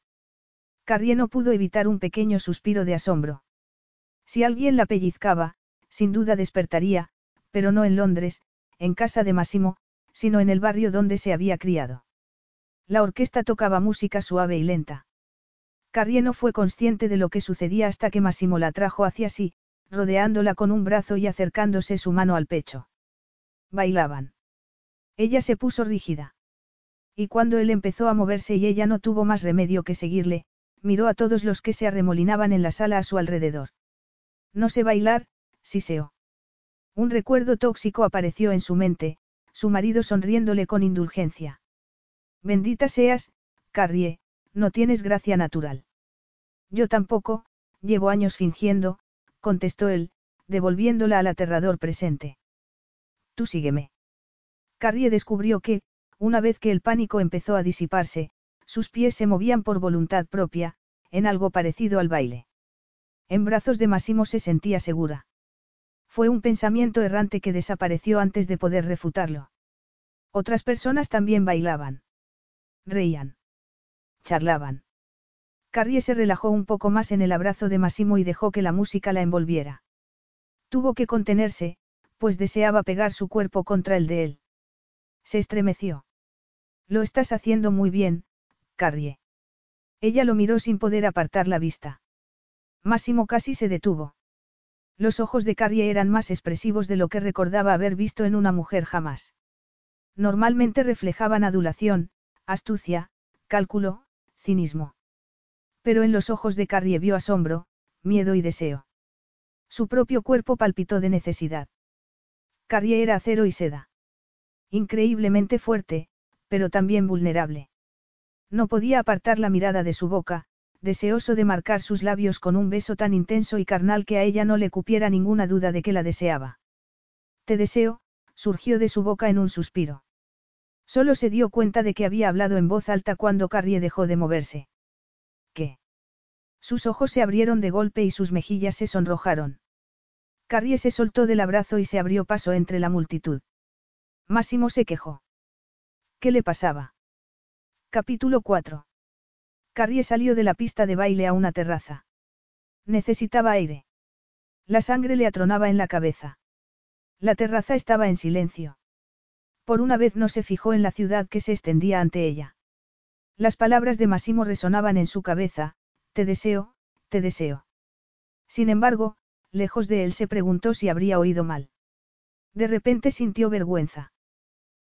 Carrie no pudo evitar un pequeño suspiro de asombro. Si alguien la pellizcaba, sin duda despertaría, pero no en Londres, en casa de Massimo, sino en el barrio donde se había criado. La orquesta tocaba música suave y lenta. Carrie no fue consciente de lo que sucedía hasta que Massimo la trajo hacia sí, rodeándola con un brazo y acercándose su mano al pecho. Bailaban. Ella se puso rígida. Y cuando él empezó a moverse y ella no tuvo más remedio que seguirle, miró a todos los que se arremolinaban en la sala a su alrededor. No sé bailar, siseó. Un recuerdo tóxico apareció en su mente, su marido sonriéndole con indulgencia. Bendita seas, Carrie, no tienes gracia natural. Yo tampoco, llevo años fingiendo, contestó él, devolviéndola al aterrador presente. Tú sígueme. Carrie descubrió que, una vez que el pánico empezó a disiparse, sus pies se movían por voluntad propia, en algo parecido al baile. En brazos de Massimo se sentía segura. Fue un pensamiento errante que desapareció antes de poder refutarlo. Otras personas también bailaban. Reían. Charlaban. Carrie se relajó un poco más en el abrazo de Massimo y dejó que la música la envolviera. Tuvo que contenerse, pues deseaba pegar su cuerpo contra el de él. Se estremeció. Lo estás haciendo muy bien, Carrie. Ella lo miró sin poder apartar la vista. Máximo casi se detuvo. Los ojos de Carrie eran más expresivos de lo que recordaba haber visto en una mujer jamás. Normalmente reflejaban adulación, astucia, cálculo, cinismo. Pero en los ojos de Carrie vio asombro, miedo y deseo. Su propio cuerpo palpitó de necesidad. Carrie era acero y seda. Increíblemente fuerte, pero también vulnerable. No podía apartar la mirada de su boca, deseoso de marcar sus labios con un beso tan intenso y carnal que a ella no le cupiera ninguna duda de que la deseaba. Te deseo, surgió de su boca en un suspiro. Solo se dio cuenta de que había hablado en voz alta cuando Carrie dejó de moverse. ¿Qué? Sus ojos se abrieron de golpe y sus mejillas se sonrojaron. Carrie se soltó del abrazo y se abrió paso entre la multitud. Máximo se quejó. ¿Qué le pasaba? Capítulo 4. Carrie salió de la pista de baile a una terraza. Necesitaba aire. La sangre le atronaba en la cabeza. La terraza estaba en silencio. Por una vez no se fijó en la ciudad que se extendía ante ella. Las palabras de Massimo resonaban en su cabeza, te deseo, te deseo. Sin embargo, lejos de él se preguntó si habría oído mal. De repente sintió vergüenza.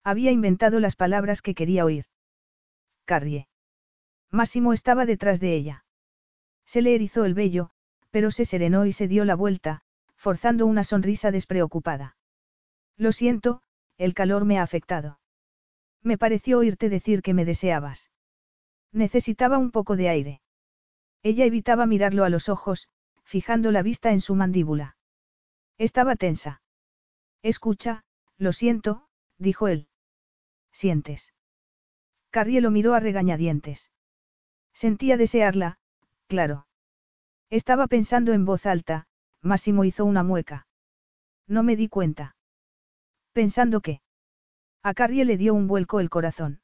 Había inventado las palabras que quería oír. Carrie. Máximo estaba detrás de ella. Se le erizó el vello, pero se serenó y se dio la vuelta, forzando una sonrisa despreocupada. Lo siento, el calor me ha afectado. Me pareció oírte decir que me deseabas. Necesitaba un poco de aire. Ella evitaba mirarlo a los ojos, fijando la vista en su mandíbula. Estaba tensa. Escucha, lo siento, dijo él. ¿Sientes? Carrie lo miró a regañadientes. Sentía desearla, claro. Estaba pensando en voz alta, Máximo hizo una mueca. No me di cuenta. Pensando que. A Carrie le dio un vuelco el corazón.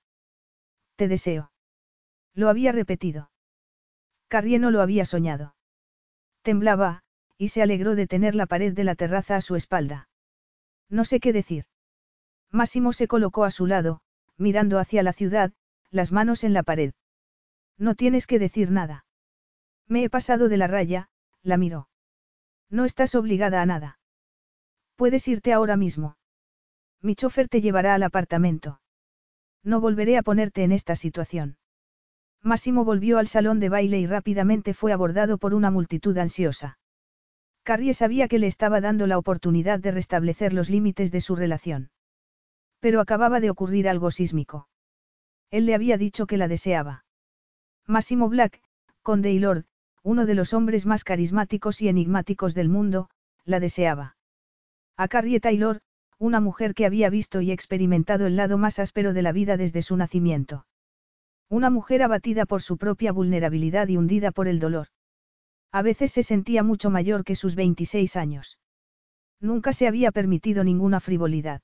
Te deseo. Lo había repetido. Carrie no lo había soñado. Temblaba, y se alegró de tener la pared de la terraza a su espalda. No sé qué decir. Máximo se colocó a su lado, mirando hacia la ciudad, las manos en la pared. No tienes que decir nada. Me he pasado de la raya, la miró. No estás obligada a nada. Puedes irte ahora mismo. Mi chofer te llevará al apartamento. No volveré a ponerte en esta situación. Máximo volvió al salón de baile y rápidamente fue abordado por una multitud ansiosa. Carrie sabía que le estaba dando la oportunidad de restablecer los límites de su relación. Pero acababa de ocurrir algo sísmico. Él le había dicho que la deseaba. Máximo Black, conde y lord, uno de los hombres más carismáticos y enigmáticos del mundo, la deseaba. A Carrie Taylor, una mujer que había visto y experimentado el lado más áspero de la vida desde su nacimiento. Una mujer abatida por su propia vulnerabilidad y hundida por el dolor. A veces se sentía mucho mayor que sus 26 años. Nunca se había permitido ninguna frivolidad.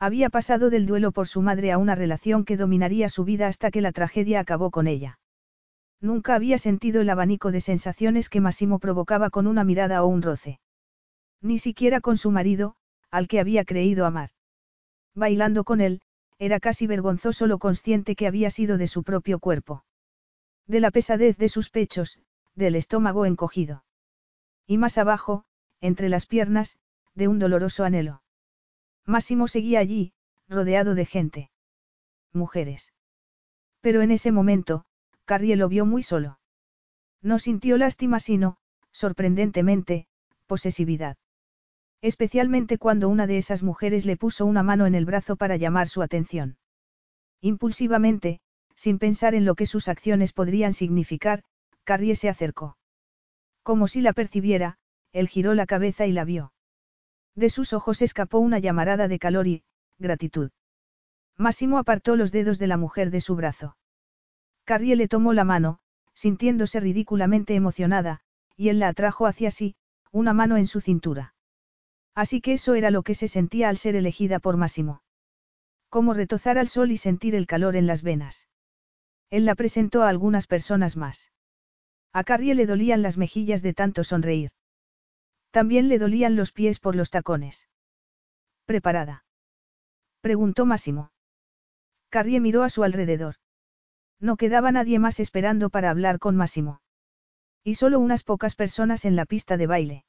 Había pasado del duelo por su madre a una relación que dominaría su vida hasta que la tragedia acabó con ella. Nunca había sentido el abanico de sensaciones que Massimo provocaba con una mirada o un roce. Ni siquiera con su marido, al que había creído amar. Bailando con él, era casi vergonzoso lo consciente que había sido de su propio cuerpo. De la pesadez de sus pechos, del estómago encogido. Y más abajo, entre las piernas, de un doloroso anhelo. Máximo seguía allí, rodeado de gente. Mujeres. Pero en ese momento, Carrie lo vio muy solo. No sintió lástima sino, sorprendentemente, posesividad. Especialmente cuando una de esas mujeres le puso una mano en el brazo para llamar su atención. Impulsivamente, sin pensar en lo que sus acciones podrían significar, Carrie se acercó. Como si la percibiera, él giró la cabeza y la vio. De sus ojos escapó una llamarada de calor y, gratitud. Máximo apartó los dedos de la mujer de su brazo. Carrie le tomó la mano, sintiéndose ridículamente emocionada, y él la atrajo hacia sí, una mano en su cintura. Así que eso era lo que se sentía al ser elegida por Máximo. Como retozar al sol y sentir el calor en las venas. Él la presentó a algunas personas más. A Carrie le dolían las mejillas de tanto sonreír. También le dolían los pies por los tacones. ¿Preparada? Preguntó Máximo. Carrie miró a su alrededor. No quedaba nadie más esperando para hablar con Máximo. Y solo unas pocas personas en la pista de baile.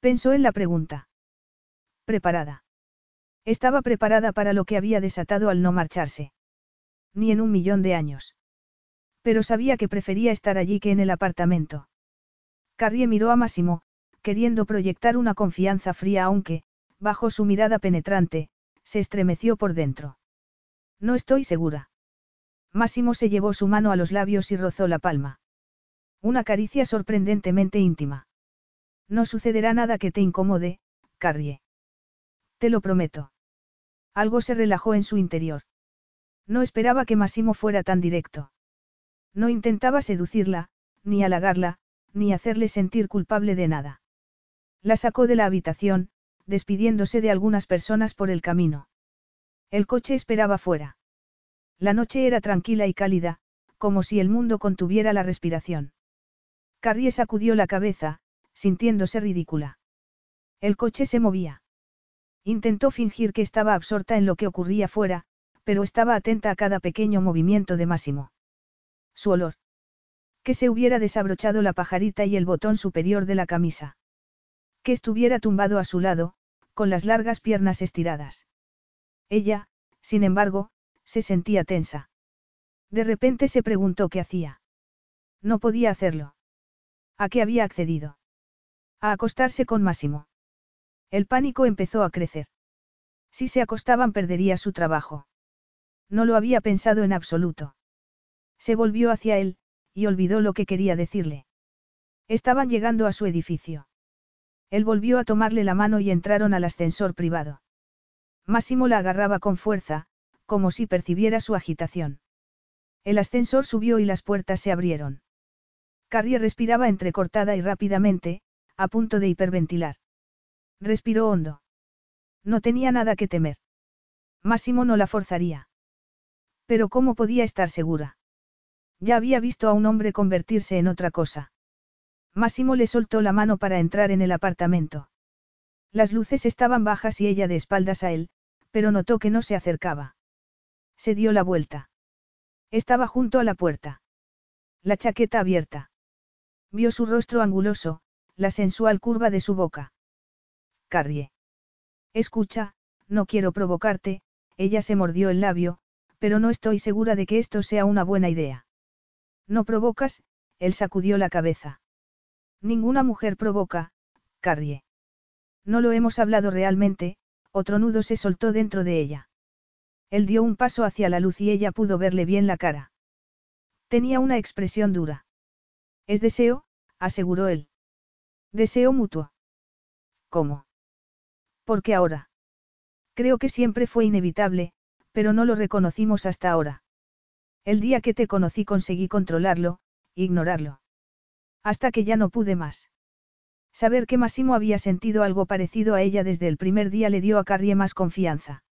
Pensó en la pregunta. ¿Preparada? Estaba preparada para lo que había desatado al no marcharse. Ni en un millón de años. Pero sabía que prefería estar allí que en el apartamento. Carrie miró a Máximo, queriendo proyectar una confianza fría aunque, bajo su mirada penetrante, se estremeció por dentro. No estoy segura. Máximo se llevó su mano a los labios y rozó la palma. Una caricia sorprendentemente íntima. No sucederá nada que te incomode, Carrie. Te lo prometo. Algo se relajó en su interior. No esperaba que Máximo fuera tan directo. No intentaba seducirla, ni halagarla, ni hacerle sentir culpable de nada. La sacó de la habitación, despidiéndose de algunas personas por el camino. El coche esperaba fuera. La noche era tranquila y cálida, como si el mundo contuviera la respiración. Carrie sacudió la cabeza, sintiéndose ridícula. El coche se movía. Intentó fingir que estaba absorta en lo que ocurría fuera, pero estaba atenta a cada pequeño movimiento de Máximo. Su olor. Que se hubiera desabrochado la pajarita y el botón superior de la camisa que estuviera tumbado a su lado, con las largas piernas estiradas. Ella, sin embargo, se sentía tensa. De repente se preguntó qué hacía. No podía hacerlo. ¿A qué había accedido? A acostarse con Máximo. El pánico empezó a crecer. Si se acostaban perdería su trabajo. No lo había pensado en absoluto. Se volvió hacia él, y olvidó lo que quería decirle. Estaban llegando a su edificio. Él volvió a tomarle la mano y entraron al ascensor privado. Máximo la agarraba con fuerza, como si percibiera su agitación. El ascensor subió y las puertas se abrieron. Carrie respiraba entrecortada y rápidamente, a punto de hiperventilar. Respiró hondo. No tenía nada que temer. Máximo no la forzaría. Pero ¿cómo podía estar segura? Ya había visto a un hombre convertirse en otra cosa. Máximo le soltó la mano para entrar en el apartamento. Las luces estaban bajas y ella de espaldas a él, pero notó que no se acercaba. Se dio la vuelta. Estaba junto a la puerta. La chaqueta abierta. Vio su rostro anguloso, la sensual curva de su boca. Carrie. Escucha, no quiero provocarte, ella se mordió el labio, pero no estoy segura de que esto sea una buena idea. No provocas, él sacudió la cabeza. Ninguna mujer provoca, Carrie. No lo hemos hablado realmente, otro nudo se soltó dentro de ella. Él dio un paso hacia la luz y ella pudo verle bien la cara. Tenía una expresión dura. Es deseo, aseguró él. Deseo mutuo. ¿Cómo? Porque ahora. Creo que siempre fue inevitable, pero no lo reconocimos hasta ahora. El día que te conocí conseguí controlarlo, ignorarlo. Hasta que ya no pude más. Saber que Massimo había sentido algo parecido a ella desde el primer día le dio a Carrie más confianza.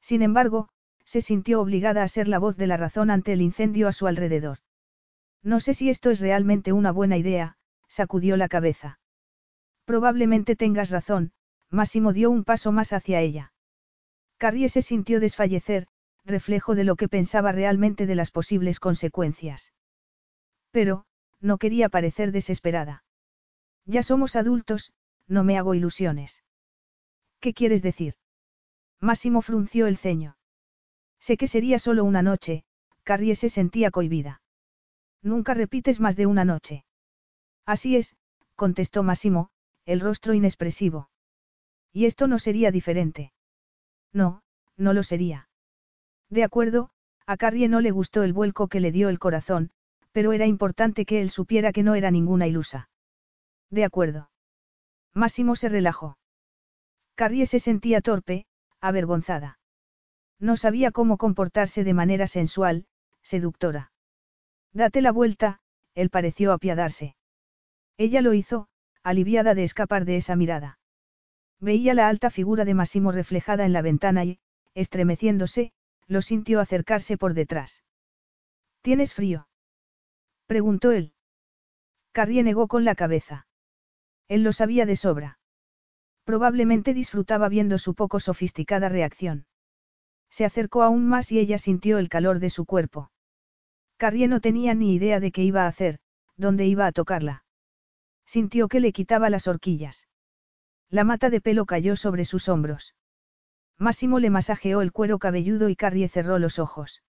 Sin embargo, se sintió obligada a ser la voz de la razón ante el incendio a su alrededor. No sé si esto es realmente una buena idea, sacudió la cabeza. Probablemente tengas razón, Máximo dio un paso más hacia ella. Carrie se sintió desfallecer, reflejo de lo que pensaba realmente de las posibles consecuencias. Pero, no quería parecer desesperada. Ya somos adultos, no me hago ilusiones. ¿Qué quieres decir? Máximo frunció el ceño. Sé que sería solo una noche, Carrie se sentía cohibida. Nunca repites más de una noche. Así es, contestó Máximo, el rostro inexpresivo. Y esto no sería diferente. No, no lo sería. De acuerdo, a Carrie no le gustó el vuelco que le dio el corazón, pero era importante que él supiera que no era ninguna ilusa. De acuerdo. Máximo se relajó. Carrie se sentía torpe, avergonzada. No sabía cómo comportarse de manera sensual, seductora. Date la vuelta, él pareció apiadarse. Ella lo hizo, aliviada de escapar de esa mirada. Veía la alta figura de Massimo reflejada en la ventana y, estremeciéndose, lo sintió acercarse por detrás. ¿Tienes frío? preguntó él. Carrie negó con la cabeza. Él lo sabía de sobra. Probablemente disfrutaba viendo su poco sofisticada reacción. Se acercó aún más y ella sintió el calor de su cuerpo. Carrie no tenía ni idea de qué iba a hacer, dónde iba a tocarla. Sintió que le quitaba las horquillas. La mata de pelo cayó sobre sus hombros. Máximo le masajeó el cuero cabelludo y Carrie cerró los ojos.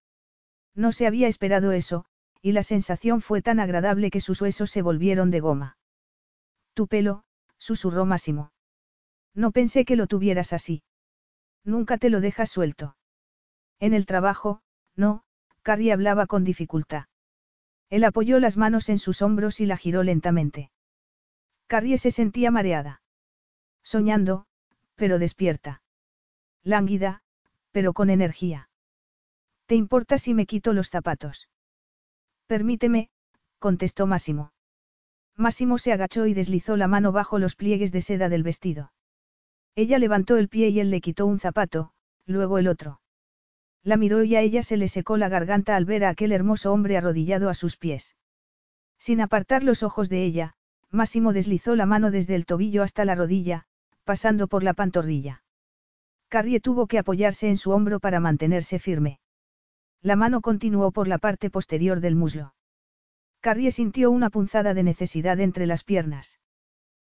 No se había esperado eso, y la sensación fue tan agradable que sus huesos se volvieron de goma. Tu pelo, susurró Máximo. No pensé que lo tuvieras así. Nunca te lo dejas suelto. En el trabajo, no, Carrie hablaba con dificultad. Él apoyó las manos en sus hombros y la giró lentamente. Carrie se sentía mareada. Soñando, pero despierta. Lánguida, pero con energía. ¿Te importa si me quito los zapatos? Permíteme, contestó Máximo. Máximo se agachó y deslizó la mano bajo los pliegues de seda del vestido. Ella levantó el pie y él le quitó un zapato, luego el otro. La miró y a ella se le secó la garganta al ver a aquel hermoso hombre arrodillado a sus pies. Sin apartar los ojos de ella, Máximo deslizó la mano desde el tobillo hasta la rodilla, pasando por la pantorrilla. Carrie tuvo que apoyarse en su hombro para mantenerse firme. La mano continuó por la parte posterior del muslo. Carrie sintió una punzada de necesidad entre las piernas.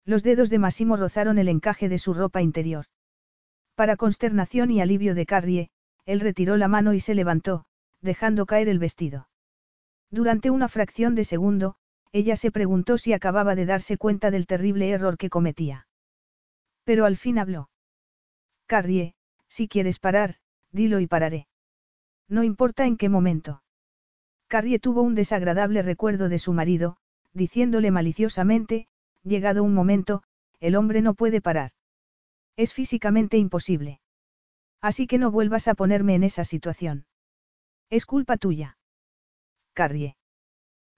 Los dedos de Massimo rozaron el encaje de su ropa interior. Para consternación y alivio de Carrie, él retiró la mano y se levantó, dejando caer el vestido. Durante una fracción de segundo, ella se preguntó si acababa de darse cuenta del terrible error que cometía. Pero al fin habló. Carrie, si quieres parar, dilo y pararé. No importa en qué momento. Carrie tuvo un desagradable recuerdo de su marido, diciéndole maliciosamente, llegado un momento, el hombre no puede parar. Es físicamente imposible. Así que no vuelvas a ponerme en esa situación. Es culpa tuya. Carrie.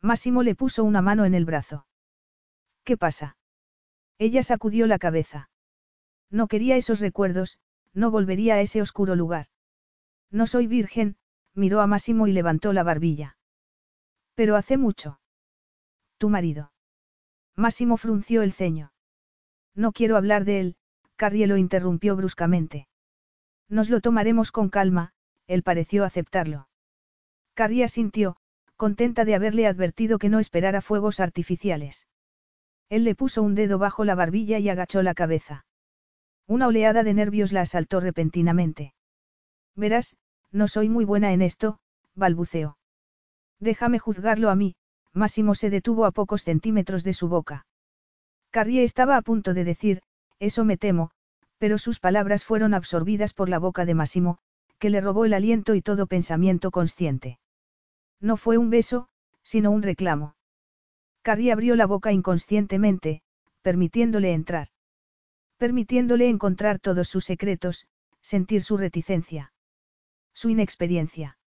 Máximo le puso una mano en el brazo. ¿Qué pasa? Ella sacudió la cabeza. No quería esos recuerdos, no volvería a ese oscuro lugar. No soy virgen, miró a Máximo y levantó la barbilla. Pero hace mucho. Tu marido. Máximo frunció el ceño. No quiero hablar de él, Carrie lo interrumpió bruscamente. Nos lo tomaremos con calma, él pareció aceptarlo. Carrie asintió, contenta de haberle advertido que no esperara fuegos artificiales. Él le puso un dedo bajo la barbilla y agachó la cabeza. Una oleada de nervios la asaltó repentinamente. Verás, no soy muy buena en esto, balbuceó. Déjame juzgarlo a mí, Máximo se detuvo a pocos centímetros de su boca. Carrie estaba a punto de decir, eso me temo, pero sus palabras fueron absorbidas por la boca de Máximo, que le robó el aliento y todo pensamiento consciente. No fue un beso, sino un reclamo. Carrie abrió la boca inconscientemente, permitiéndole entrar. Permitiéndole encontrar todos sus secretos, sentir su reticencia. Su inexperiencia.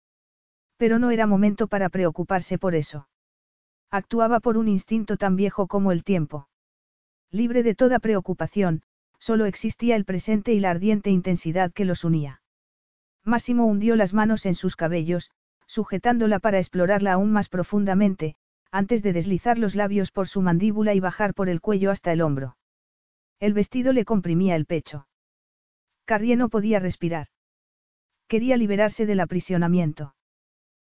Pero no era momento para preocuparse por eso. Actuaba por un instinto tan viejo como el tiempo. Libre de toda preocupación, solo existía el presente y la ardiente intensidad que los unía. Máximo hundió las manos en sus cabellos, sujetándola para explorarla aún más profundamente, antes de deslizar los labios por su mandíbula y bajar por el cuello hasta el hombro. El vestido le comprimía el pecho. Carrie no podía respirar. Quería liberarse del aprisionamiento.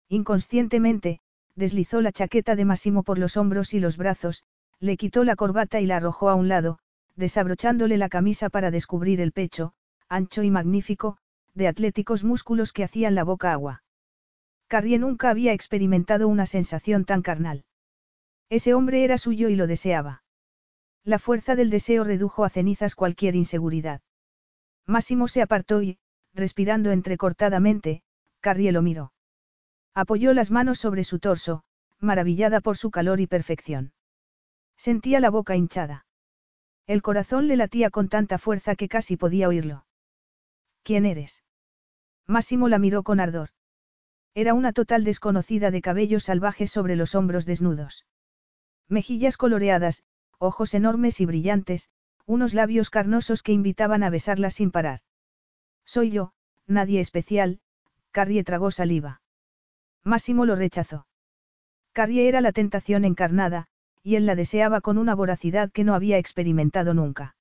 Inconscientemente, deslizó la chaqueta de Massimo por los hombros y los brazos, le quitó la corbata y la arrojó a un lado, desabrochándole la camisa para descubrir el pecho, ancho y magnífico, de atléticos músculos que hacían la boca agua. Carrie nunca había experimentado una sensación tan carnal. Ese hombre era suyo y lo deseaba. La fuerza del deseo redujo a cenizas cualquier inseguridad. Máximo se apartó y, respirando entrecortadamente, Carrie lo miró. Apoyó las manos sobre su torso, maravillada por su calor y perfección. Sentía la boca hinchada. El corazón le latía con tanta fuerza que casi podía oírlo. ¿Quién eres? Máximo la miró con ardor. Era una total desconocida de cabellos salvajes sobre los hombros desnudos. Mejillas coloreadas, ojos enormes y brillantes, unos labios carnosos que invitaban a besarla sin parar. Soy yo, nadie especial, Carrie tragó saliva. Máximo lo rechazó. Carrie era la tentación encarnada, y él la deseaba con una voracidad que no había experimentado nunca.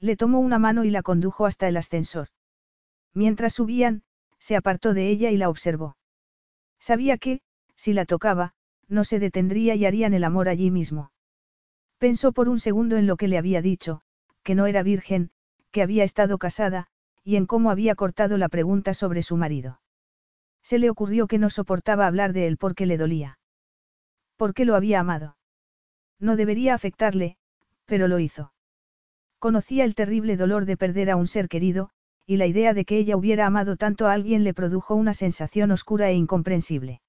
Le tomó una mano y la condujo hasta el ascensor. Mientras subían, se apartó de ella y la observó. Sabía que, si la tocaba, no se detendría y harían el amor allí mismo. Pensó por un segundo en lo que le había dicho, que no era virgen, que había estado casada, y en cómo había cortado la pregunta sobre su marido. Se le ocurrió que no soportaba hablar de él porque le dolía. Porque lo había amado. No debería afectarle, pero lo hizo. Conocía el terrible dolor de perder a un ser querido, y la idea de que ella hubiera amado tanto a alguien le produjo una sensación oscura e incomprensible.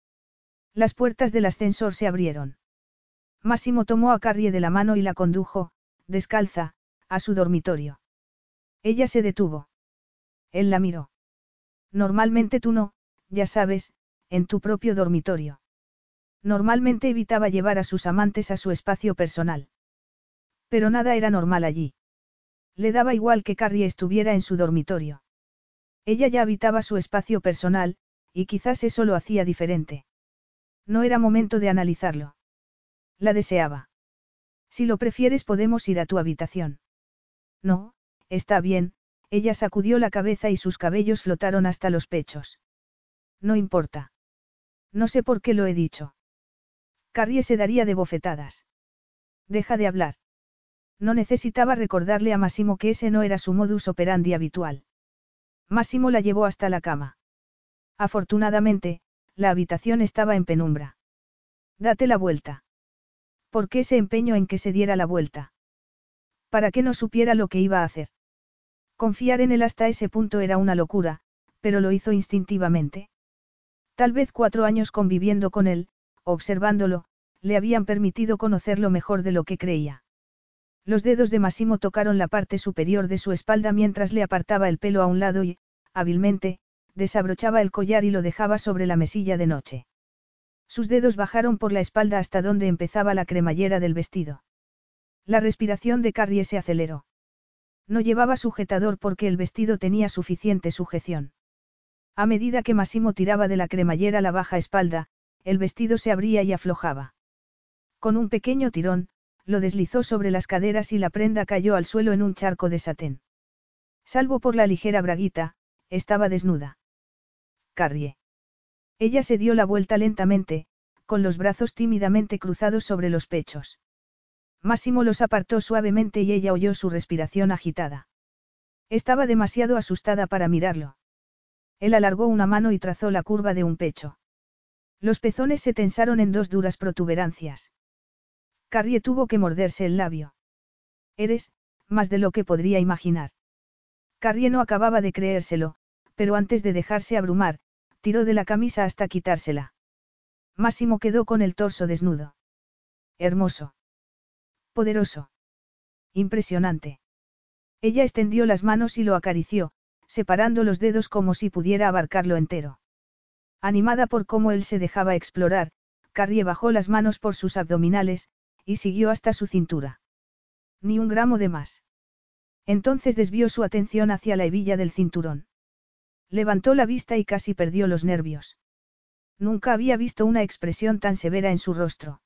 Las puertas del ascensor se abrieron. Máximo tomó a Carrie de la mano y la condujo, descalza, a su dormitorio. Ella se detuvo. Él la miró. Normalmente tú no, ya sabes, en tu propio dormitorio. Normalmente evitaba llevar a sus amantes a su espacio personal. Pero nada era normal allí. Le daba igual que Carrie estuviera en su dormitorio. Ella ya habitaba su espacio personal, y quizás eso lo hacía diferente. No era momento de analizarlo. La deseaba. Si lo prefieres podemos ir a tu habitación. No, está bien, ella sacudió la cabeza y sus cabellos flotaron hasta los pechos. No importa. No sé por qué lo he dicho. Carrie se daría de bofetadas. Deja de hablar. No necesitaba recordarle a Massimo que ese no era su modus operandi habitual. Massimo la llevó hasta la cama. Afortunadamente, la habitación estaba en penumbra. Date la vuelta. ¿Por qué ese empeño en que se diera la vuelta? Para que no supiera lo que iba a hacer. Confiar en él hasta ese punto era una locura, pero lo hizo instintivamente. Tal vez cuatro años conviviendo con él, observándolo, le habían permitido conocerlo mejor de lo que creía. Los dedos de Massimo tocaron la parte superior de su espalda mientras le apartaba el pelo a un lado y, hábilmente, desabrochaba el collar y lo dejaba sobre la mesilla de noche. Sus dedos bajaron por la espalda hasta donde empezaba la cremallera del vestido. La respiración de Carrie se aceleró. No llevaba sujetador porque el vestido tenía suficiente sujeción. A medida que Massimo tiraba de la cremallera la baja espalda, el vestido se abría y aflojaba. Con un pequeño tirón, lo deslizó sobre las caderas y la prenda cayó al suelo en un charco de satén. Salvo por la ligera braguita, estaba desnuda. Carrie. Ella se dio la vuelta lentamente, con los brazos tímidamente cruzados sobre los pechos. Máximo los apartó suavemente y ella oyó su respiración agitada. Estaba demasiado asustada para mirarlo. Él alargó una mano y trazó la curva de un pecho. Los pezones se tensaron en dos duras protuberancias. Carrie tuvo que morderse el labio. Eres, más de lo que podría imaginar. Carrie no acababa de creérselo, pero antes de dejarse abrumar, tiró de la camisa hasta quitársela. Máximo quedó con el torso desnudo. Hermoso. Poderoso. Impresionante. Ella extendió las manos y lo acarició, separando los dedos como si pudiera abarcarlo entero. Animada por cómo él se dejaba explorar, Carrie bajó las manos por sus abdominales, y siguió hasta su cintura. Ni un gramo de más. Entonces desvió su atención hacia la hebilla del cinturón. Levantó la vista y casi perdió los nervios. Nunca había visto una expresión tan severa en su rostro.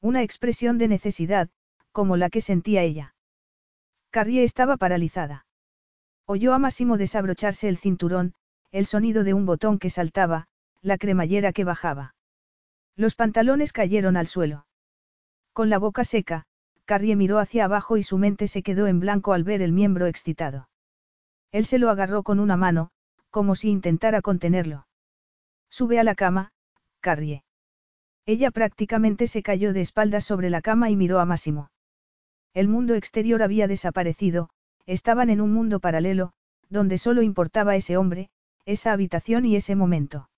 Una expresión de necesidad, como la que sentía ella. Carrie estaba paralizada. Oyó a Máximo desabrocharse el cinturón, el sonido de un botón que saltaba, la cremallera que bajaba. Los pantalones cayeron al suelo. Con la boca seca, Carrie miró hacia abajo y su mente se quedó en blanco al ver el miembro excitado. Él se lo agarró con una mano, como si intentara contenerlo. Sube a la cama, Carrie. Ella prácticamente se cayó de espaldas sobre la cama y miró a Máximo. El mundo exterior había desaparecido, estaban en un mundo paralelo, donde solo importaba ese hombre, esa habitación y ese momento.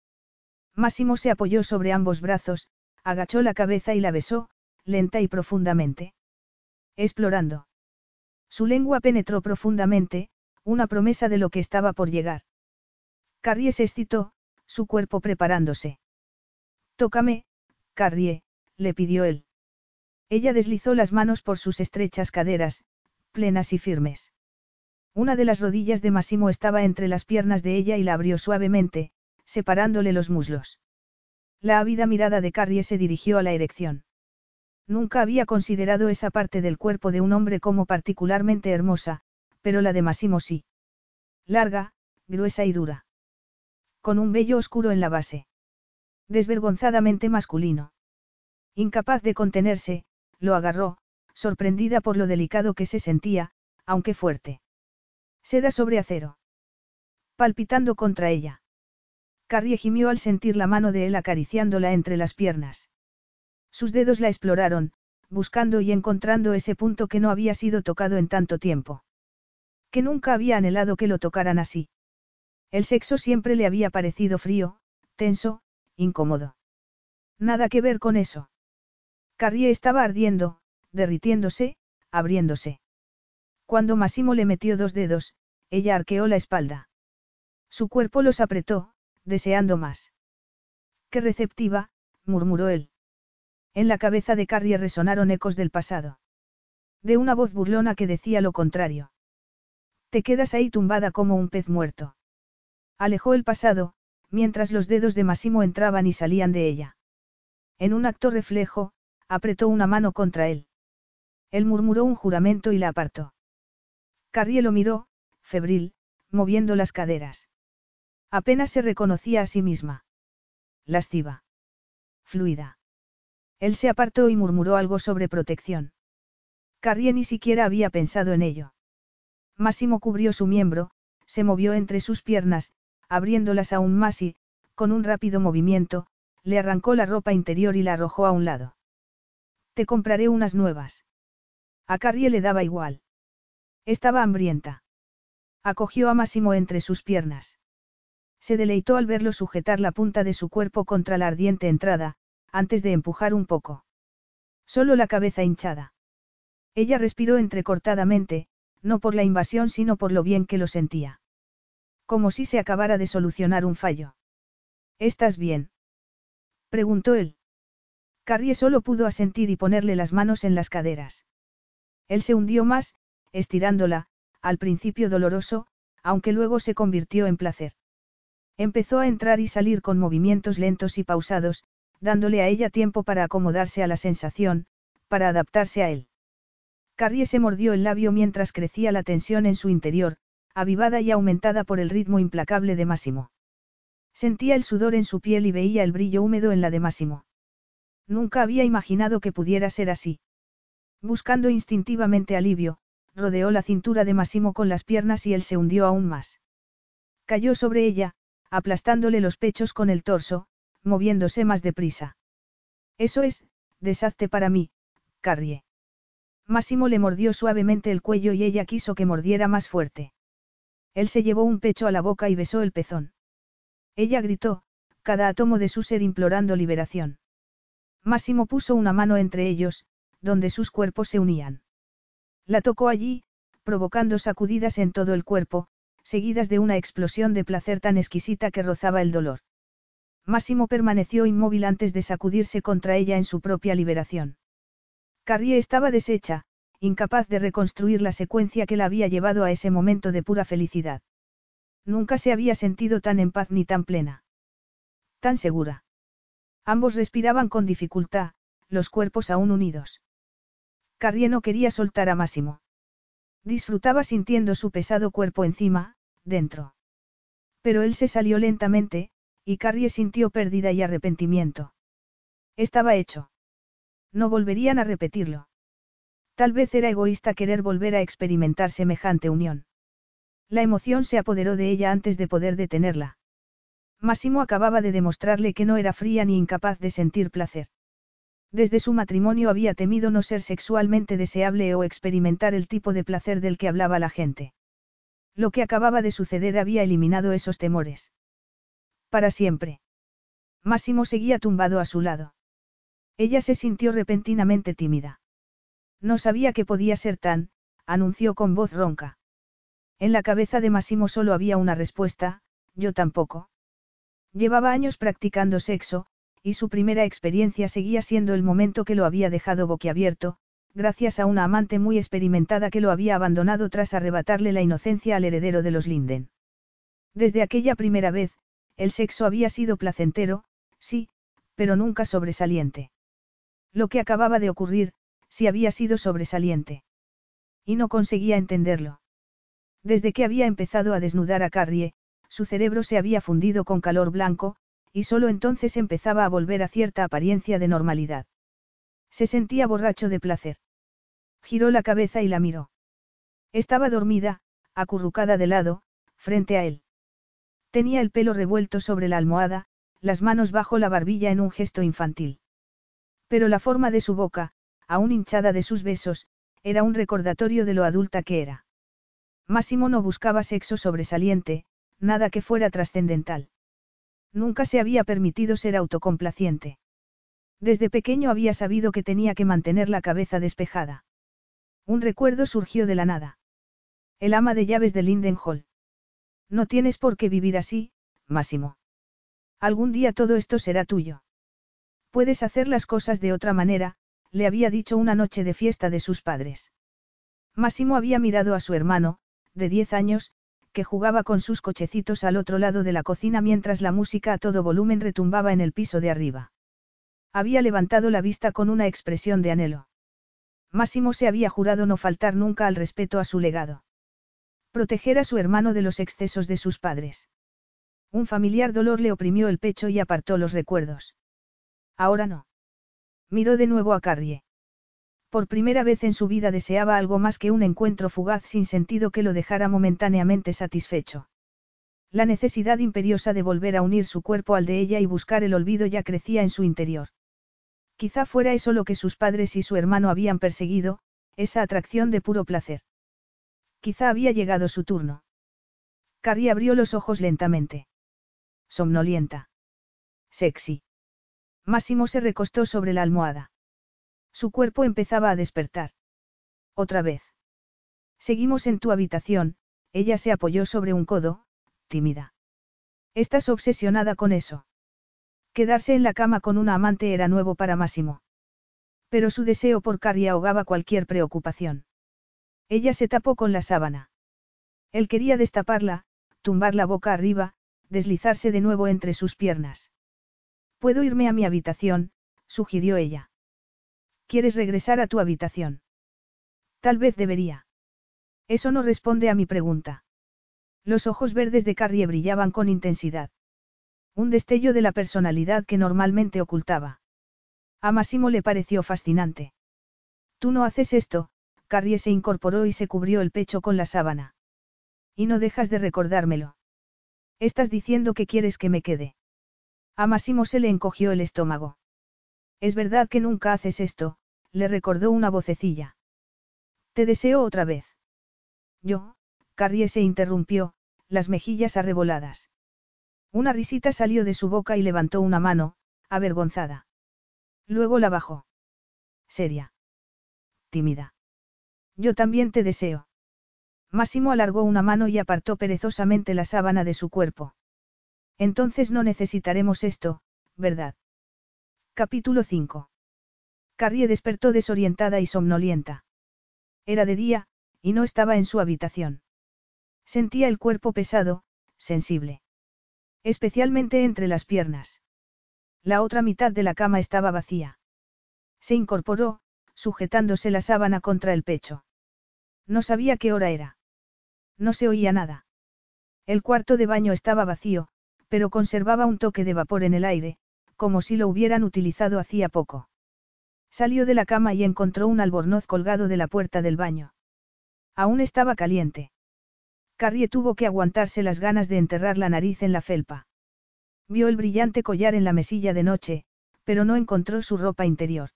Máximo se apoyó sobre ambos brazos, agachó la cabeza y la besó, lenta y profundamente. Explorando. Su lengua penetró profundamente, una promesa de lo que estaba por llegar. Carrie se excitó, su cuerpo preparándose. Tócame, Carrie, le pidió él. Ella deslizó las manos por sus estrechas caderas, plenas y firmes. Una de las rodillas de Massimo estaba entre las piernas de ella y la abrió suavemente, separándole los muslos. La ávida mirada de Carrie se dirigió a la erección. Nunca había considerado esa parte del cuerpo de un hombre como particularmente hermosa, pero la de Massimo sí. Larga, gruesa y dura. Con un vello oscuro en la base. Desvergonzadamente masculino. Incapaz de contenerse, lo agarró, sorprendida por lo delicado que se sentía, aunque fuerte. Seda sobre acero. Palpitando contra ella. Carrie gimió al sentir la mano de él acariciándola entre las piernas. Sus dedos la exploraron, buscando y encontrando ese punto que no había sido tocado en tanto tiempo. Que nunca había anhelado que lo tocaran así. El sexo siempre le había parecido frío, tenso, incómodo. Nada que ver con eso. Carrie estaba ardiendo, derritiéndose, abriéndose. Cuando Massimo le metió dos dedos, ella arqueó la espalda. Su cuerpo los apretó, deseando más. Qué receptiva, murmuró él. En la cabeza de Carrie resonaron ecos del pasado. De una voz burlona que decía lo contrario. Te quedas ahí tumbada como un pez muerto. Alejó el pasado, mientras los dedos de Massimo entraban y salían de ella. En un acto reflejo, apretó una mano contra él. Él murmuró un juramento y la apartó. Carrie lo miró, febril, moviendo las caderas. Apenas se reconocía a sí misma. Lasciva. Fluida. Él se apartó y murmuró algo sobre protección. Carrie ni siquiera había pensado en ello. Máximo cubrió su miembro, se movió entre sus piernas, abriéndolas aún más y, con un rápido movimiento, le arrancó la ropa interior y la arrojó a un lado. Te compraré unas nuevas. A Carrie le daba igual. Estaba hambrienta. Acogió a Máximo entre sus piernas. Se deleitó al verlo sujetar la punta de su cuerpo contra la ardiente entrada, antes de empujar un poco. Solo la cabeza hinchada. Ella respiró entrecortadamente, no por la invasión sino por lo bien que lo sentía. Como si se acabara de solucionar un fallo. ¿Estás bien? preguntó él. Carrie solo pudo asentir y ponerle las manos en las caderas. Él se hundió más, estirándola, al principio doloroso, aunque luego se convirtió en placer. Empezó a entrar y salir con movimientos lentos y pausados, dándole a ella tiempo para acomodarse a la sensación, para adaptarse a él. Carrie se mordió el labio mientras crecía la tensión en su interior, avivada y aumentada por el ritmo implacable de Máximo. Sentía el sudor en su piel y veía el brillo húmedo en la de Máximo. Nunca había imaginado que pudiera ser así. Buscando instintivamente alivio, rodeó la cintura de Máximo con las piernas y él se hundió aún más. Cayó sobre ella, aplastándole los pechos con el torso, moviéndose más deprisa. Eso es, deshazte para mí, Carrie. Máximo le mordió suavemente el cuello y ella quiso que mordiera más fuerte. Él se llevó un pecho a la boca y besó el pezón. Ella gritó, cada átomo de su ser implorando liberación. Máximo puso una mano entre ellos, donde sus cuerpos se unían. La tocó allí, provocando sacudidas en todo el cuerpo, seguidas de una explosión de placer tan exquisita que rozaba el dolor. Máximo permaneció inmóvil antes de sacudirse contra ella en su propia liberación. Carrie estaba deshecha, incapaz de reconstruir la secuencia que la había llevado a ese momento de pura felicidad. Nunca se había sentido tan en paz ni tan plena. Tan segura. Ambos respiraban con dificultad, los cuerpos aún unidos. Carrie no quería soltar a Máximo. Disfrutaba sintiendo su pesado cuerpo encima, dentro. Pero él se salió lentamente, y Carrie sintió pérdida y arrepentimiento. Estaba hecho. No volverían a repetirlo. Tal vez era egoísta querer volver a experimentar semejante unión. La emoción se apoderó de ella antes de poder detenerla. Máximo acababa de demostrarle que no era fría ni incapaz de sentir placer. Desde su matrimonio había temido no ser sexualmente deseable o experimentar el tipo de placer del que hablaba la gente. Lo que acababa de suceder había eliminado esos temores. Para siempre. Máximo seguía tumbado a su lado. Ella se sintió repentinamente tímida. No sabía que podía ser tan, anunció con voz ronca. En la cabeza de Máximo solo había una respuesta, yo tampoco. Llevaba años practicando sexo, y su primera experiencia seguía siendo el momento que lo había dejado boquiabierto, gracias a una amante muy experimentada que lo había abandonado tras arrebatarle la inocencia al heredero de los Linden. Desde aquella primera vez, el sexo había sido placentero, sí, pero nunca sobresaliente. Lo que acababa de ocurrir, sí había sido sobresaliente. Y no conseguía entenderlo. Desde que había empezado a desnudar a Carrie, su cerebro se había fundido con calor blanco, y solo entonces empezaba a volver a cierta apariencia de normalidad. Se sentía borracho de placer. Giró la cabeza y la miró. Estaba dormida, acurrucada de lado, frente a él. Tenía el pelo revuelto sobre la almohada, las manos bajo la barbilla en un gesto infantil. Pero la forma de su boca, aún hinchada de sus besos, era un recordatorio de lo adulta que era. Máximo no buscaba sexo sobresaliente, nada que fuera trascendental. Nunca se había permitido ser autocomplaciente. Desde pequeño había sabido que tenía que mantener la cabeza despejada. Un recuerdo surgió de la nada. El ama de llaves de Linden Hall. No tienes por qué vivir así, Máximo. Algún día todo esto será tuyo. Puedes hacer las cosas de otra manera, le había dicho una noche de fiesta de sus padres. Máximo había mirado a su hermano, de diez años, que jugaba con sus cochecitos al otro lado de la cocina mientras la música a todo volumen retumbaba en el piso de arriba. Había levantado la vista con una expresión de anhelo. Máximo se había jurado no faltar nunca al respeto a su legado. Proteger a su hermano de los excesos de sus padres. Un familiar dolor le oprimió el pecho y apartó los recuerdos. Ahora no. Miró de nuevo a Carrie. Por primera vez en su vida deseaba algo más que un encuentro fugaz sin sentido que lo dejara momentáneamente satisfecho. La necesidad imperiosa de volver a unir su cuerpo al de ella y buscar el olvido ya crecía en su interior. Quizá fuera eso lo que sus padres y su hermano habían perseguido, esa atracción de puro placer. Quizá había llegado su turno. Carrie abrió los ojos lentamente. Somnolienta. Sexy. Máximo se recostó sobre la almohada. Su cuerpo empezaba a despertar. Otra vez. Seguimos en tu habitación, ella se apoyó sobre un codo, tímida. Estás obsesionada con eso. Quedarse en la cama con una amante era nuevo para Máximo. Pero su deseo por Carrie ahogaba cualquier preocupación. Ella se tapó con la sábana. Él quería destaparla, tumbar la boca arriba, deslizarse de nuevo entre sus piernas. Puedo irme a mi habitación, sugirió ella. ¿Quieres regresar a tu habitación? Tal vez debería. Eso no responde a mi pregunta. Los ojos verdes de Carrie brillaban con intensidad. Un destello de la personalidad que normalmente ocultaba. A Massimo le pareció fascinante. Tú no haces esto, Carrie se incorporó y se cubrió el pecho con la sábana. Y no dejas de recordármelo. Estás diciendo que quieres que me quede. A Massimo se le encogió el estómago. Es verdad que nunca haces esto, le recordó una vocecilla. Te deseo otra vez. Yo, Carrie se interrumpió, las mejillas arreboladas. Una risita salió de su boca y levantó una mano, avergonzada. Luego la bajó. Seria. Tímida. Yo también te deseo. Máximo alargó una mano y apartó perezosamente la sábana de su cuerpo. Entonces no necesitaremos esto, ¿verdad? Capítulo 5. Carrie despertó desorientada y somnolienta. Era de día, y no estaba en su habitación. Sentía el cuerpo pesado, sensible. Especialmente entre las piernas. La otra mitad de la cama estaba vacía. Se incorporó, sujetándose la sábana contra el pecho. No sabía qué hora era. No se oía nada. El cuarto de baño estaba vacío, pero conservaba un toque de vapor en el aire, como si lo hubieran utilizado hacía poco. Salió de la cama y encontró un albornoz colgado de la puerta del baño. Aún estaba caliente. Carrie tuvo que aguantarse las ganas de enterrar la nariz en la felpa. Vio el brillante collar en la mesilla de noche, pero no encontró su ropa interior.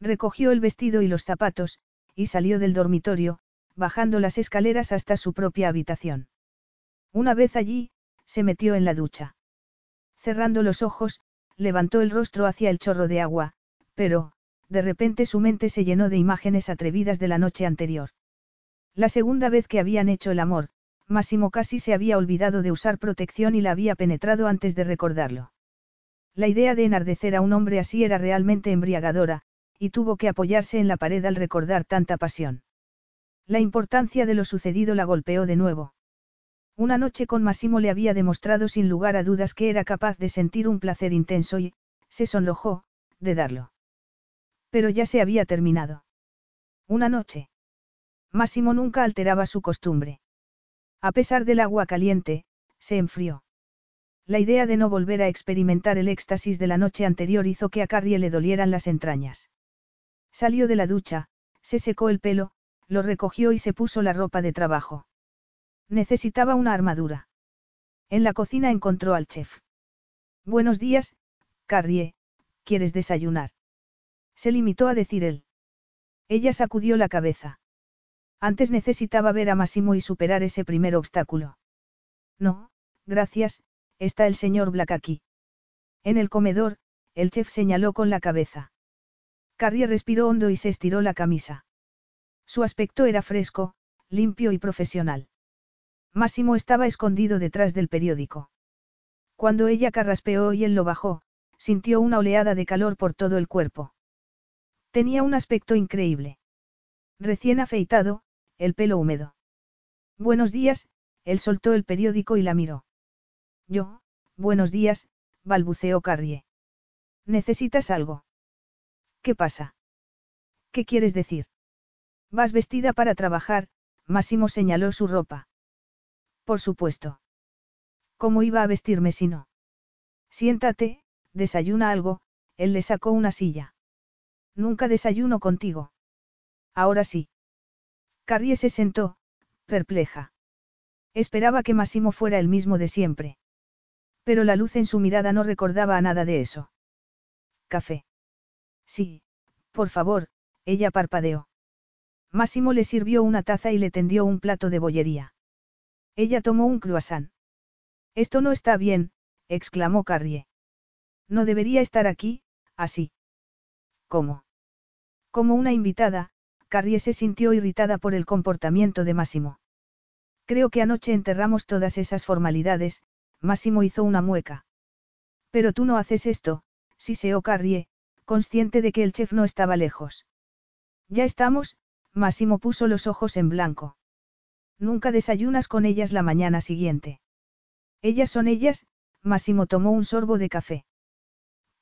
Recogió el vestido y los zapatos, y salió del dormitorio, bajando las escaleras hasta su propia habitación. Una vez allí, se metió en la ducha. Cerrando los ojos, levantó el rostro hacia el chorro de agua, pero, de repente su mente se llenó de imágenes atrevidas de la noche anterior. La segunda vez que habían hecho el amor, Máximo casi se había olvidado de usar protección y la había penetrado antes de recordarlo. La idea de enardecer a un hombre así era realmente embriagadora, y tuvo que apoyarse en la pared al recordar tanta pasión. La importancia de lo sucedido la golpeó de nuevo. Una noche con Máximo le había demostrado sin lugar a dudas que era capaz de sentir un placer intenso y, se sonrojó, de darlo. Pero ya se había terminado. Una noche. Máximo nunca alteraba su costumbre. A pesar del agua caliente, se enfrió. La idea de no volver a experimentar el éxtasis de la noche anterior hizo que a Carrie le dolieran las entrañas. Salió de la ducha, se secó el pelo, lo recogió y se puso la ropa de trabajo. Necesitaba una armadura. En la cocina encontró al chef. Buenos días, Carrie, ¿quieres desayunar? Se limitó a decir él. Ella sacudió la cabeza. Antes necesitaba ver a Massimo y superar ese primer obstáculo. No, gracias, está el señor Black aquí. En el comedor, el chef señaló con la cabeza. Carrie respiró hondo y se estiró la camisa. Su aspecto era fresco, limpio y profesional. Máximo estaba escondido detrás del periódico. Cuando ella carraspeó y él lo bajó, sintió una oleada de calor por todo el cuerpo. Tenía un aspecto increíble. Recién afeitado, el pelo húmedo. Buenos días, él soltó el periódico y la miró. Yo, buenos días, balbuceó Carrie. ¿Necesitas algo? ¿Qué pasa? ¿Qué quieres decir? Vas vestida para trabajar, Máximo señaló su ropa. Por supuesto. ¿Cómo iba a vestirme si no? Siéntate, desayuna algo, él le sacó una silla. Nunca desayuno contigo. Ahora sí. Carrie se sentó, perpleja. Esperaba que Massimo fuera el mismo de siempre. Pero la luz en su mirada no recordaba a nada de eso. Café. Sí, por favor, ella parpadeó. Máximo le sirvió una taza y le tendió un plato de bollería. Ella tomó un croissant. Esto no está bien, exclamó Carrie. No debería estar aquí, así. ¿Cómo? Como una invitada, Carrie se sintió irritada por el comportamiento de Máximo. Creo que anoche enterramos todas esas formalidades, Máximo hizo una mueca. Pero tú no haces esto, siseó Carrie, consciente de que el chef no estaba lejos. Ya estamos, Máximo puso los ojos en blanco. Nunca desayunas con ellas la mañana siguiente. Ellas son ellas, Máximo tomó un sorbo de café.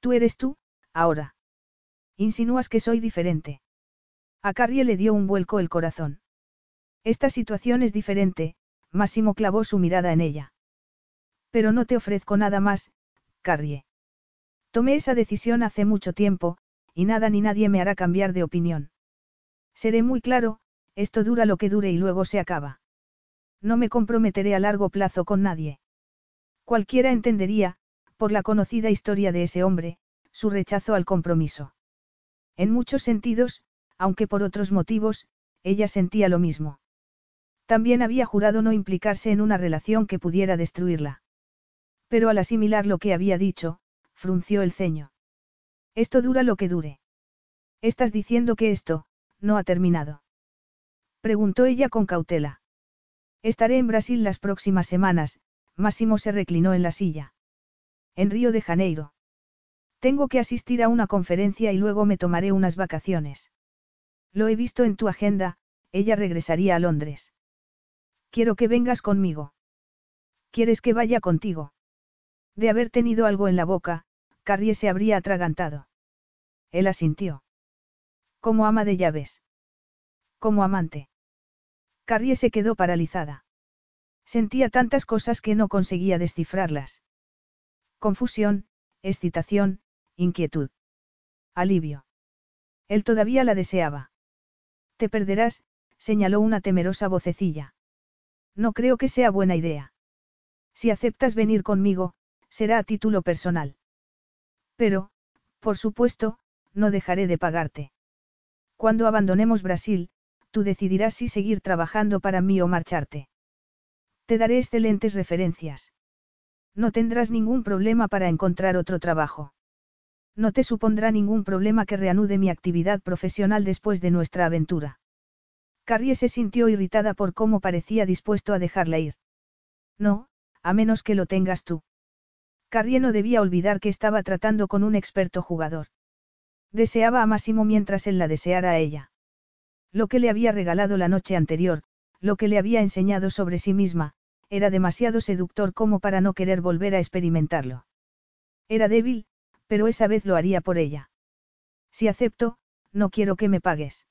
Tú eres tú, ahora. Insinúas que soy diferente. A Carrie le dio un vuelco el corazón. Esta situación es diferente, Máximo clavó su mirada en ella. Pero no te ofrezco nada más, Carrie. Tomé esa decisión hace mucho tiempo, y nada ni nadie me hará cambiar de opinión. Seré muy claro, esto dura lo que dure y luego se acaba. No me comprometeré a largo plazo con nadie. Cualquiera entendería, por la conocida historia de ese hombre, su rechazo al compromiso. En muchos sentidos, aunque por otros motivos, ella sentía lo mismo. También había jurado no implicarse en una relación que pudiera destruirla. Pero al asimilar lo que había dicho, frunció el ceño. Esto dura lo que dure. Estás diciendo que esto, no ha terminado. Preguntó ella con cautela. Estaré en Brasil las próximas semanas, Máximo se reclinó en la silla. En Río de Janeiro. Tengo que asistir a una conferencia y luego me tomaré unas vacaciones. Lo he visto en tu agenda, ella regresaría a Londres. Quiero que vengas conmigo. ¿Quieres que vaya contigo? De haber tenido algo en la boca, Carrie se habría atragantado. Él asintió. Como ama de llaves. Como amante. Carrie se quedó paralizada. Sentía tantas cosas que no conseguía descifrarlas. Confusión, excitación, inquietud. Alivio. Él todavía la deseaba. Te perderás, señaló una temerosa vocecilla. No creo que sea buena idea. Si aceptas venir conmigo, será a título personal. Pero, por supuesto, no dejaré de pagarte. Cuando abandonemos Brasil, tú decidirás si seguir trabajando para mí o marcharte. Te daré excelentes referencias. No tendrás ningún problema para encontrar otro trabajo. No te supondrá ningún problema que reanude mi actividad profesional después de nuestra aventura. Carrie se sintió irritada por cómo parecía dispuesto a dejarla ir. No, a menos que lo tengas tú. Carrie no debía olvidar que estaba tratando con un experto jugador. Deseaba a Máximo mientras él la deseara a ella. Lo que le había regalado la noche anterior, lo que le había enseñado sobre sí misma, era demasiado seductor como para no querer volver a experimentarlo. Era débil, pero esa vez lo haría por ella. Si acepto, no quiero que me pagues.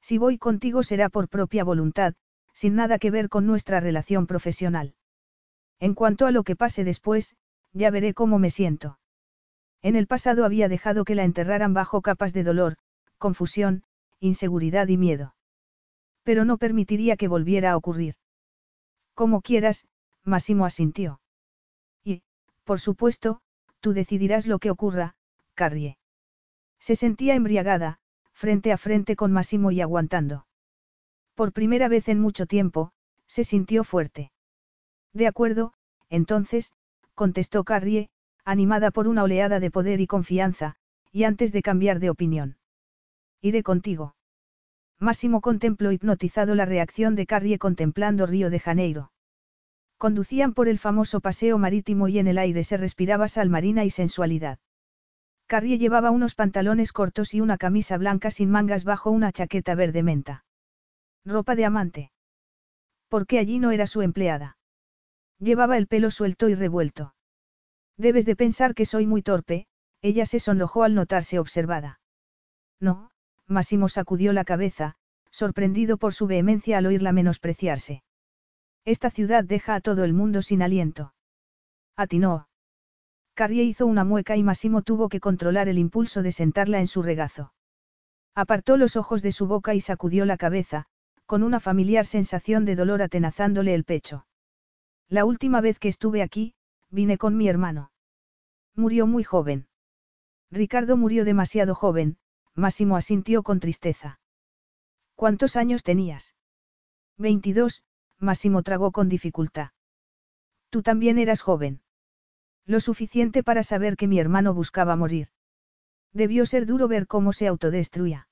Si voy contigo será por propia voluntad, sin nada que ver con nuestra relación profesional. En cuanto a lo que pase después, ya veré cómo me siento. En el pasado había dejado que la enterraran bajo capas de dolor, confusión, inseguridad y miedo. Pero no permitiría que volviera a ocurrir. Como quieras, Máximo asintió. Y, por supuesto, tú decidirás lo que ocurra, Carrie. Se sentía embriagada, frente a frente con Máximo y aguantando. Por primera vez en mucho tiempo, se sintió fuerte. De acuerdo, entonces, contestó Carrie, animada por una oleada de poder y confianza, y antes de cambiar de opinión. Iré contigo. Máximo contempló hipnotizado la reacción de Carrie contemplando Río de Janeiro. Conducían por el famoso paseo marítimo y en el aire se respiraba sal marina y sensualidad. Carrie llevaba unos pantalones cortos y una camisa blanca sin mangas bajo una chaqueta verde menta. Ropa de amante. ¿Por qué allí no era su empleada? Llevaba el pelo suelto y revuelto. Debes de pensar que soy muy torpe, ella se sonrojó al notarse observada. No, Máximo sacudió la cabeza, sorprendido por su vehemencia al oírla menospreciarse. Esta ciudad deja a todo el mundo sin aliento. Atinó. Carrie hizo una mueca y Massimo tuvo que controlar el impulso de sentarla en su regazo. Apartó los ojos de su boca y sacudió la cabeza, con una familiar sensación de dolor atenazándole el pecho. La última vez que estuve aquí, vine con mi hermano. Murió muy joven. Ricardo murió demasiado joven, Máximo asintió con tristeza. ¿Cuántos años tenías? 22, Máximo tragó con dificultad. Tú también eras joven. Lo suficiente para saber que mi hermano buscaba morir. Debió ser duro ver cómo se autodestruía.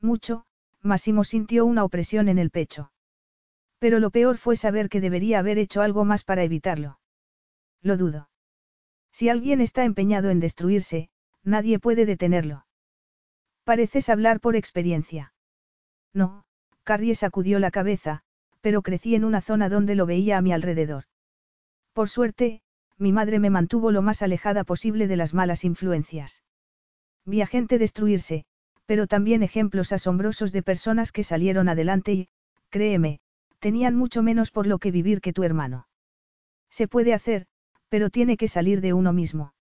Mucho, Máximo sintió una opresión en el pecho. Pero lo peor fue saber que debería haber hecho algo más para evitarlo. Lo dudo. Si alguien está empeñado en destruirse, nadie puede detenerlo. Pareces hablar por experiencia. No, Carrie sacudió la cabeza, pero crecí en una zona donde lo veía a mi alrededor. Por suerte, mi madre me mantuvo lo más alejada posible de las malas influencias. Vi a gente destruirse, pero también ejemplos asombrosos de personas que salieron adelante y, créeme, tenían mucho menos por lo que vivir que tu hermano. Se puede hacer, pero tiene que salir de uno mismo.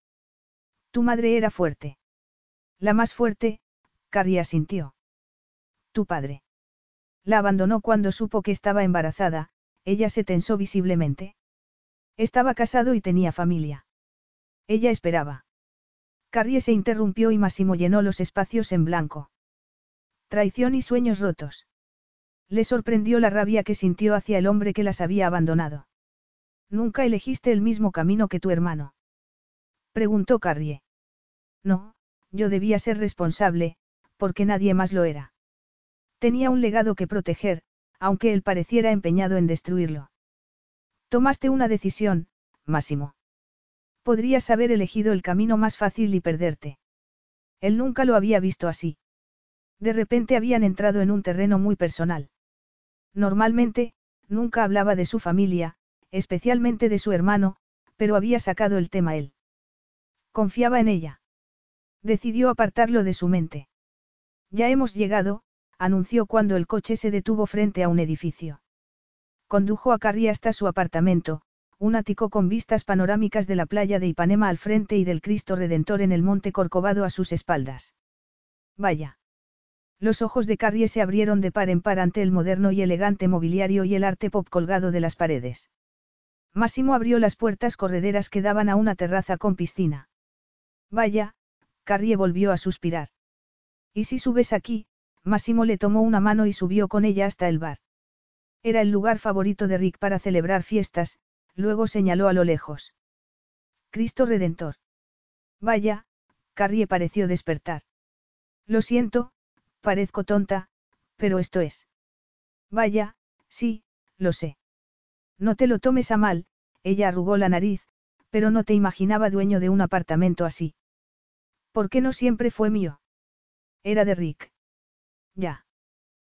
Tu madre era fuerte. La más fuerte, Carrie asintió. Tu padre. La abandonó cuando supo que estaba embarazada, ella se tensó visiblemente. Estaba casado y tenía familia. Ella esperaba. Carrie se interrumpió y Massimo llenó los espacios en blanco. Traición y sueños rotos. Le sorprendió la rabia que sintió hacia el hombre que las había abandonado. Nunca elegiste el mismo camino que tu hermano. Preguntó Carrie. No, yo debía ser responsable, porque nadie más lo era. Tenía un legado que proteger, aunque él pareciera empeñado en destruirlo. Tomaste una decisión, Máximo. Podrías haber elegido el camino más fácil y perderte. Él nunca lo había visto así. De repente habían entrado en un terreno muy personal. Normalmente, nunca hablaba de su familia, especialmente de su hermano, pero había sacado el tema él. Confiaba en ella. Decidió apartarlo de su mente. Ya hemos llegado, anunció cuando el coche se detuvo frente a un edificio. Condujo a Carrie hasta su apartamento, un ático con vistas panorámicas de la playa de Ipanema al frente y del Cristo Redentor en el monte Corcovado a sus espaldas. Vaya. Los ojos de Carrie se abrieron de par en par ante el moderno y elegante mobiliario y el arte pop colgado de las paredes. Máximo abrió las puertas correderas que daban a una terraza con piscina. Vaya, Carrie volvió a suspirar. ¿Y si subes aquí? Máximo le tomó una mano y subió con ella hasta el bar. Era el lugar favorito de Rick para celebrar fiestas, luego señaló a lo lejos. Cristo Redentor. Vaya, Carrie pareció despertar. Lo siento, parezco tonta, pero esto es. Vaya, sí, lo sé. No te lo tomes a mal, ella arrugó la nariz, pero no te imaginaba dueño de un apartamento así. ¿Por qué no siempre fue mío? Era de Rick. Ya.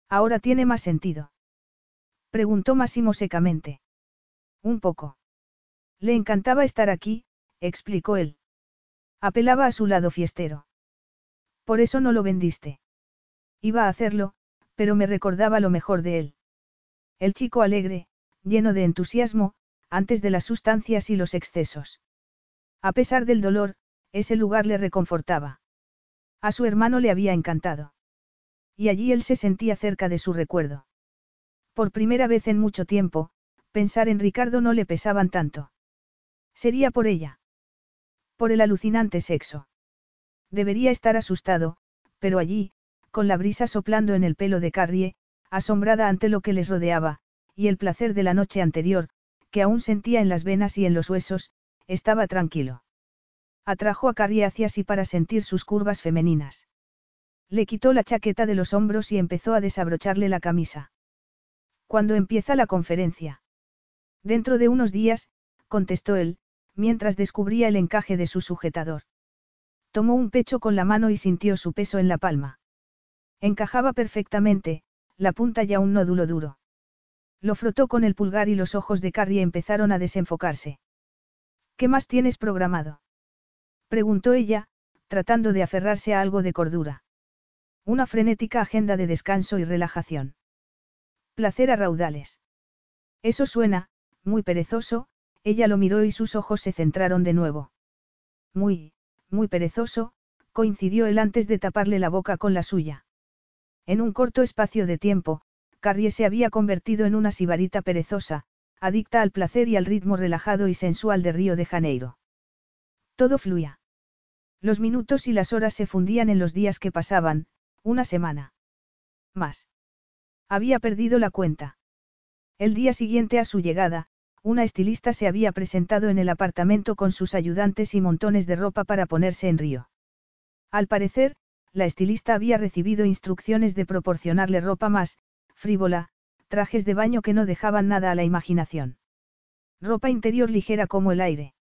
Ahora tiene más sentido. Preguntó Máximo secamente. Un poco. Le encantaba estar aquí, explicó él. Apelaba a su lado fiestero. Por eso no lo vendiste. Iba a hacerlo, pero me recordaba lo mejor de él. El chico alegre, lleno de entusiasmo, antes de las sustancias y los excesos. A pesar del dolor, ese lugar le reconfortaba. A su hermano le había encantado. Y allí él se sentía cerca de su recuerdo. Por primera vez en mucho tiempo, Pensar en Ricardo no le pesaban tanto. Sería por ella. Por el alucinante sexo. Debería estar asustado, pero allí, con la brisa soplando en el pelo de Carrie, asombrada ante lo que les rodeaba, y el placer de la noche anterior, que aún sentía en las venas y en los huesos, estaba tranquilo. Atrajo a Carrie hacia sí para sentir sus curvas femeninas. Le quitó la chaqueta de los hombros y empezó a desabrocharle la camisa. Cuando empieza la conferencia? Dentro de unos días, contestó él, mientras descubría el encaje de su sujetador. Tomó un pecho con la mano y sintió su peso en la palma. Encajaba perfectamente, la punta ya un nódulo duro. Lo frotó con el pulgar y los ojos de Carrie empezaron a desenfocarse. ¿Qué más tienes programado? preguntó ella, tratando de aferrarse a algo de cordura. Una frenética agenda de descanso y relajación. Placer a raudales. Eso suena, muy perezoso, ella lo miró y sus ojos se centraron de nuevo. Muy, muy perezoso, coincidió él antes de taparle la boca con la suya. En un corto espacio de tiempo, Carrie se había convertido en una sibarita perezosa, adicta al placer y al ritmo relajado y sensual de Río de Janeiro. Todo fluía. Los minutos y las horas se fundían en los días que pasaban, una semana. Más. Había perdido la cuenta. El día siguiente a su llegada, una estilista se había presentado en el apartamento con sus ayudantes y montones de ropa para ponerse en río. Al parecer, la estilista había recibido instrucciones de proporcionarle ropa más, frívola, trajes de baño que no dejaban nada a la imaginación. Ropa interior ligera como el aire.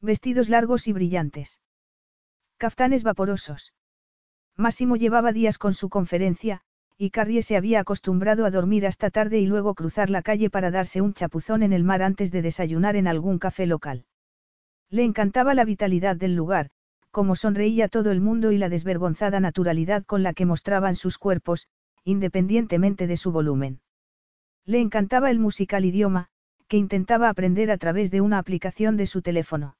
Vestidos largos y brillantes. Caftanes vaporosos. Máximo llevaba días con su conferencia, y Carrie se había acostumbrado a dormir hasta tarde y luego cruzar la calle para darse un chapuzón en el mar antes de desayunar en algún café local. Le encantaba la vitalidad del lugar, como sonreía todo el mundo y la desvergonzada naturalidad con la que mostraban sus cuerpos, independientemente de su volumen. Le encantaba el musical idioma, que intentaba aprender a través de una aplicación de su teléfono.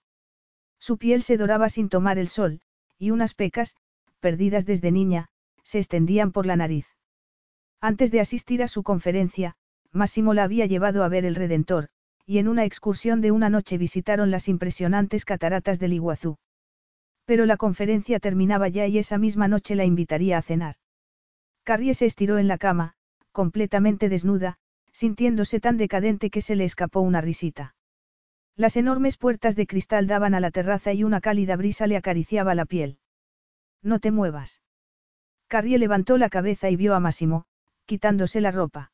Su piel se doraba sin tomar el sol, y unas pecas, perdidas desde niña, se extendían por la nariz. Antes de asistir a su conferencia, Máximo la había llevado a ver el Redentor, y en una excursión de una noche visitaron las impresionantes cataratas del Iguazú. Pero la conferencia terminaba ya y esa misma noche la invitaría a cenar. Carrie se estiró en la cama, completamente desnuda, sintiéndose tan decadente que se le escapó una risita. Las enormes puertas de cristal daban a la terraza y una cálida brisa le acariciaba la piel. No te muevas. Carrie levantó la cabeza y vio a Máximo, quitándose la ropa.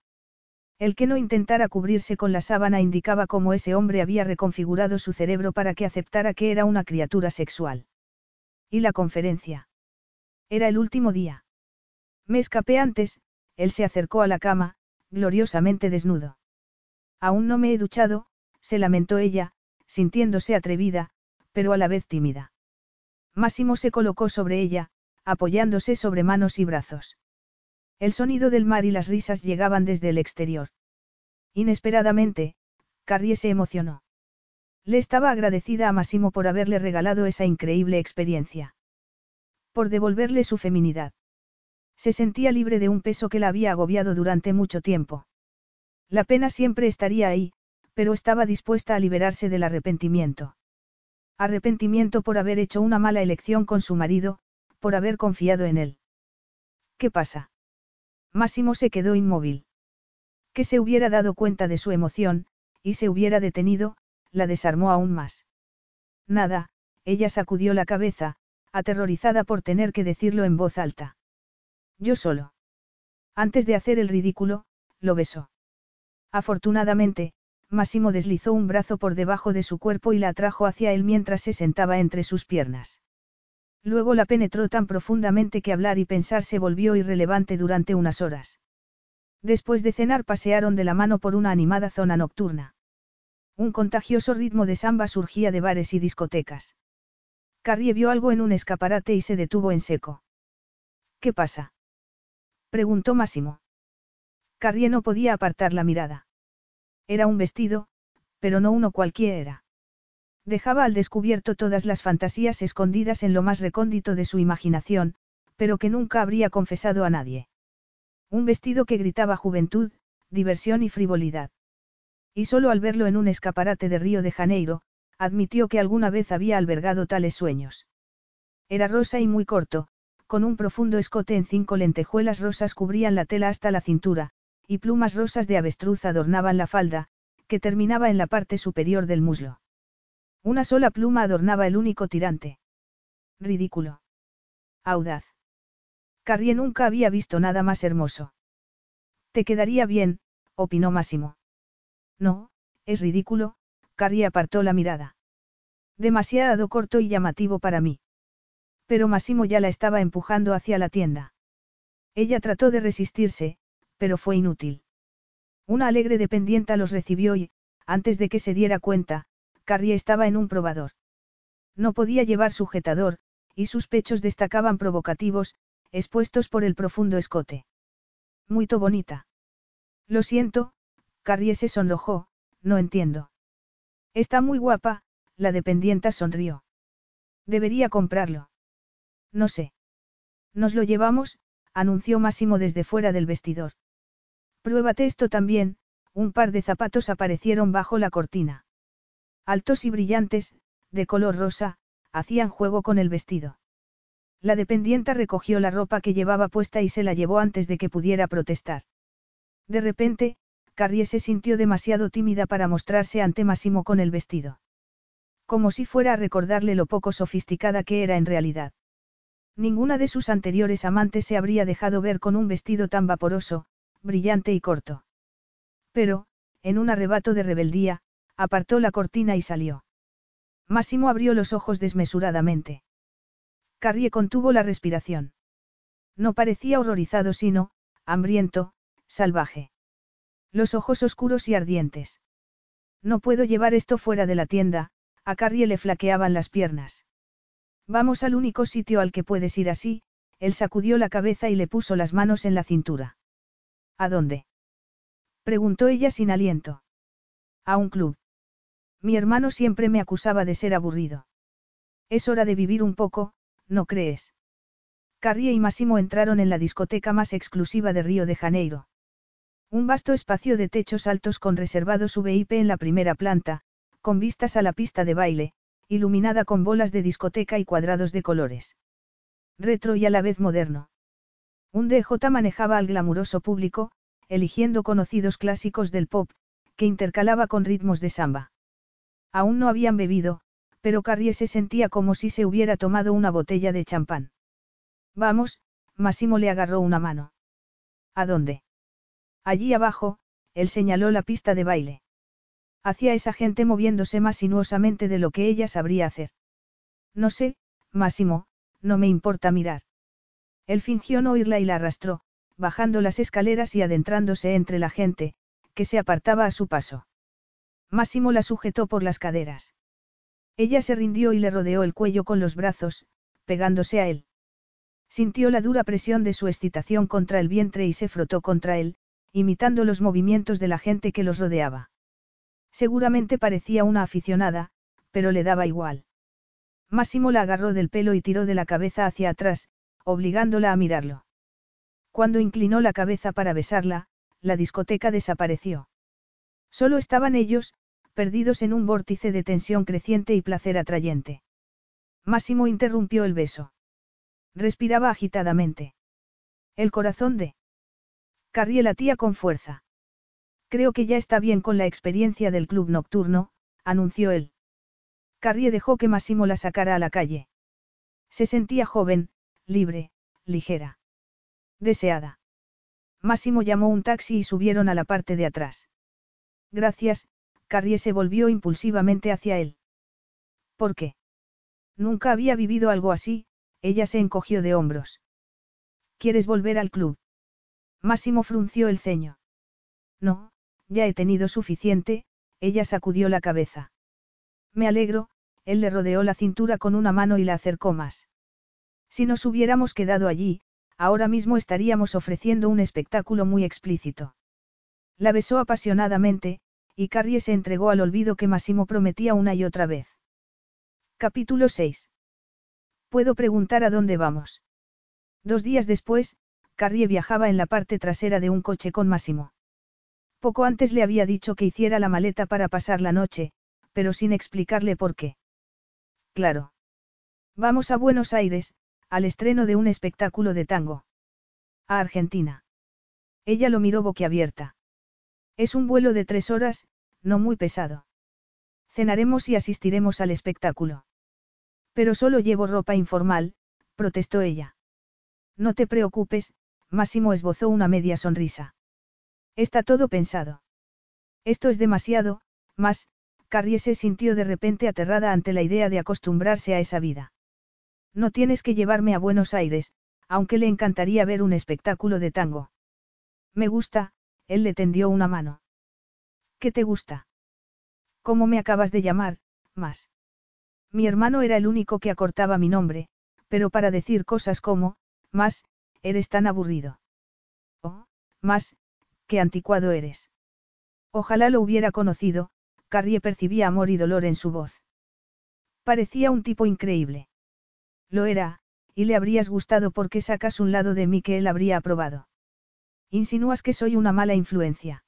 El que no intentara cubrirse con la sábana indicaba cómo ese hombre había reconfigurado su cerebro para que aceptara que era una criatura sexual. ¿Y la conferencia? Era el último día. Me escapé antes, él se acercó a la cama, gloriosamente desnudo. Aún no me he duchado, se lamentó ella, sintiéndose atrevida, pero a la vez tímida. Máximo se colocó sobre ella, apoyándose sobre manos y brazos. El sonido del mar y las risas llegaban desde el exterior. Inesperadamente, Carrie se emocionó. Le estaba agradecida a Máximo por haberle regalado esa increíble experiencia. Por devolverle su feminidad. Se sentía libre de un peso que la había agobiado durante mucho tiempo. La pena siempre estaría ahí, pero estaba dispuesta a liberarse del arrepentimiento. Arrepentimiento por haber hecho una mala elección con su marido, por haber confiado en él. ¿Qué pasa? Máximo se quedó inmóvil. Que se hubiera dado cuenta de su emoción, y se hubiera detenido, la desarmó aún más. Nada, ella sacudió la cabeza, aterrorizada por tener que decirlo en voz alta. Yo solo. Antes de hacer el ridículo, lo besó. Afortunadamente, Máximo deslizó un brazo por debajo de su cuerpo y la atrajo hacia él mientras se sentaba entre sus piernas. Luego la penetró tan profundamente que hablar y pensar se volvió irrelevante durante unas horas. Después de cenar pasearon de la mano por una animada zona nocturna. Un contagioso ritmo de samba surgía de bares y discotecas. Carrie vio algo en un escaparate y se detuvo en seco. ¿Qué pasa? Preguntó Máximo. Carrie no podía apartar la mirada. Era un vestido, pero no uno cualquiera. Dejaba al descubierto todas las fantasías escondidas en lo más recóndito de su imaginación, pero que nunca habría confesado a nadie. Un vestido que gritaba juventud, diversión y frivolidad. Y solo al verlo en un escaparate de Río de Janeiro, admitió que alguna vez había albergado tales sueños. Era rosa y muy corto, con un profundo escote en cinco lentejuelas rosas cubrían la tela hasta la cintura, y plumas rosas de avestruz adornaban la falda, que terminaba en la parte superior del muslo. Una sola pluma adornaba el único tirante. Ridículo. Audaz. Carrie nunca había visto nada más hermoso. Te quedaría bien, opinó Máximo. No, es ridículo, Carrie apartó la mirada. Demasiado corto y llamativo para mí. Pero Massimo ya la estaba empujando hacia la tienda. Ella trató de resistirse, pero fue inútil. Una alegre dependienta los recibió y, antes de que se diera cuenta, Carrie estaba en un probador. No podía llevar sujetador, y sus pechos destacaban provocativos, expuestos por el profundo escote. Muy bonita. Lo siento, Carrie se sonrojó, no entiendo. Está muy guapa, la dependienta sonrió. Debería comprarlo. No sé. Nos lo llevamos, anunció Máximo desde fuera del vestidor. Pruébate esto también, un par de zapatos aparecieron bajo la cortina. Altos y brillantes, de color rosa, hacían juego con el vestido. La dependienta recogió la ropa que llevaba puesta y se la llevó antes de que pudiera protestar. De repente, Carrie se sintió demasiado tímida para mostrarse ante Massimo con el vestido. Como si fuera a recordarle lo poco sofisticada que era en realidad. Ninguna de sus anteriores amantes se habría dejado ver con un vestido tan vaporoso, brillante y corto. Pero, en un arrebato de rebeldía, apartó la cortina y salió. Máximo abrió los ojos desmesuradamente. Carrie contuvo la respiración. No parecía horrorizado sino, hambriento, salvaje. Los ojos oscuros y ardientes. No puedo llevar esto fuera de la tienda, a Carrie le flaqueaban las piernas. Vamos al único sitio al que puedes ir así, él sacudió la cabeza y le puso las manos en la cintura. ¿A dónde? preguntó ella sin aliento. A un club. Mi hermano siempre me acusaba de ser aburrido. Es hora de vivir un poco, ¿no crees? Carrie y Massimo entraron en la discoteca más exclusiva de Río de Janeiro. Un vasto espacio de techos altos con reservados VIP en la primera planta, con vistas a la pista de baile, iluminada con bolas de discoteca y cuadrados de colores. Retro y a la vez moderno. Un DJ manejaba al glamuroso público, eligiendo conocidos clásicos del pop, que intercalaba con ritmos de samba. Aún no habían bebido, pero Carrie se sentía como si se hubiera tomado una botella de champán. Vamos, Massimo le agarró una mano. ¿A dónde? Allí abajo, él señaló la pista de baile hacia esa gente moviéndose más sinuosamente de lo que ella sabría hacer. No sé, Máximo, no me importa mirar. Él fingió no oírla y la arrastró, bajando las escaleras y adentrándose entre la gente, que se apartaba a su paso. Máximo la sujetó por las caderas. Ella se rindió y le rodeó el cuello con los brazos, pegándose a él. Sintió la dura presión de su excitación contra el vientre y se frotó contra él, imitando los movimientos de la gente que los rodeaba. Seguramente parecía una aficionada, pero le daba igual. Máximo la agarró del pelo y tiró de la cabeza hacia atrás, obligándola a mirarlo. Cuando inclinó la cabeza para besarla, la discoteca desapareció. Solo estaban ellos, perdidos en un vórtice de tensión creciente y placer atrayente. Máximo interrumpió el beso. Respiraba agitadamente. El corazón de... Carrie latía con fuerza. Creo que ya está bien con la experiencia del club nocturno, anunció él. Carrie dejó que Massimo la sacara a la calle. Se sentía joven, libre, ligera. Deseada. Máximo llamó un taxi y subieron a la parte de atrás. Gracias, Carrie se volvió impulsivamente hacia él. ¿Por qué? Nunca había vivido algo así, ella se encogió de hombros. ¿Quieres volver al club? Máximo frunció el ceño. No, ya he tenido suficiente, ella sacudió la cabeza. Me alegro, él le rodeó la cintura con una mano y la acercó más. Si nos hubiéramos quedado allí, ahora mismo estaríamos ofreciendo un espectáculo muy explícito. La besó apasionadamente, y Carrie se entregó al olvido que Massimo prometía una y otra vez. Capítulo 6. ¿Puedo preguntar a dónde vamos? Dos días después, Carrie viajaba en la parte trasera de un coche con Massimo. Poco antes le había dicho que hiciera la maleta para pasar la noche, pero sin explicarle por qué. Claro. Vamos a Buenos Aires, al estreno de un espectáculo de tango. A Argentina. Ella lo miró boquiabierta. Es un vuelo de tres horas, no muy pesado. Cenaremos y asistiremos al espectáculo. Pero solo llevo ropa informal, protestó ella. No te preocupes, Máximo esbozó una media sonrisa. Está todo pensado. Esto es demasiado, más, Carrie se sintió de repente aterrada ante la idea de acostumbrarse a esa vida. No tienes que llevarme a Buenos Aires, aunque le encantaría ver un espectáculo de tango. Me gusta, él le tendió una mano. ¿Qué te gusta? ¿Cómo me acabas de llamar, más? Mi hermano era el único que acortaba mi nombre, pero para decir cosas como, más, eres tan aburrido. Oh, más, qué anticuado eres. Ojalá lo hubiera conocido, Carrie percibía amor y dolor en su voz. Parecía un tipo increíble. Lo era, y le habrías gustado porque sacas un lado de mí que él habría aprobado. Insinúas que soy una mala influencia.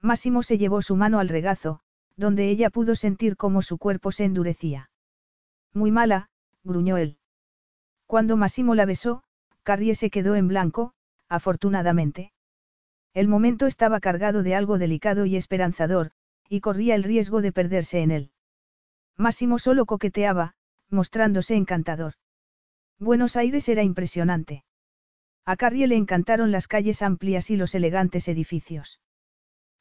Máximo se llevó su mano al regazo, donde ella pudo sentir cómo su cuerpo se endurecía. Muy mala, gruñó él. Cuando Massimo la besó, Carrie se quedó en blanco, afortunadamente. El momento estaba cargado de algo delicado y esperanzador, y corría el riesgo de perderse en él. Máximo solo coqueteaba, mostrándose encantador. Buenos Aires era impresionante. A Carrie le encantaron las calles amplias y los elegantes edificios.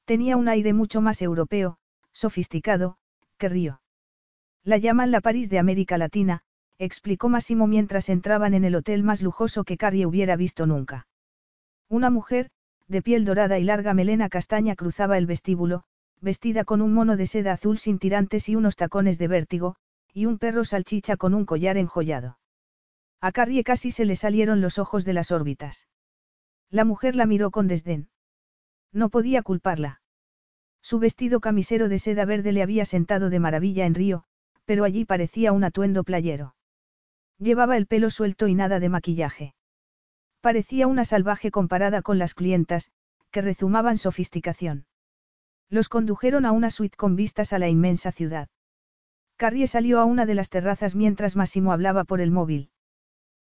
Tenía un aire mucho más europeo, sofisticado, que Río. La llaman la París de América Latina, explicó Máximo mientras entraban en el hotel más lujoso que Carrie hubiera visto nunca. Una mujer, de piel dorada y larga melena castaña cruzaba el vestíbulo, vestida con un mono de seda azul sin tirantes y unos tacones de vértigo, y un perro salchicha con un collar enjollado. A Carrie casi se le salieron los ojos de las órbitas. La mujer la miró con desdén. No podía culparla. Su vestido camisero de seda verde le había sentado de maravilla en Río, pero allí parecía un atuendo playero. Llevaba el pelo suelto y nada de maquillaje. Parecía una salvaje comparada con las clientas, que rezumaban sofisticación. Los condujeron a una suite con vistas a la inmensa ciudad. Carrie salió a una de las terrazas mientras Massimo hablaba por el móvil.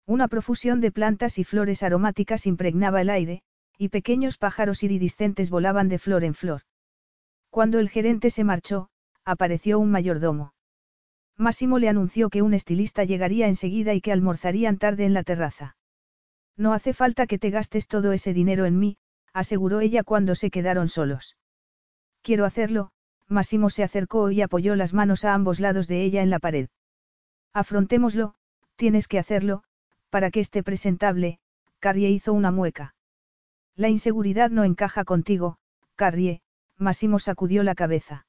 Una profusión de plantas y flores aromáticas impregnaba el aire, y pequeños pájaros iridiscentes volaban de flor en flor. Cuando el gerente se marchó, apareció un mayordomo. Massimo le anunció que un estilista llegaría enseguida y que almorzarían tarde en la terraza. No hace falta que te gastes todo ese dinero en mí, aseguró ella cuando se quedaron solos. Quiero hacerlo, Massimo se acercó y apoyó las manos a ambos lados de ella en la pared. Afrontémoslo, tienes que hacerlo, para que esté presentable, Carrie hizo una mueca. La inseguridad no encaja contigo, Carrie, Massimo sacudió la cabeza.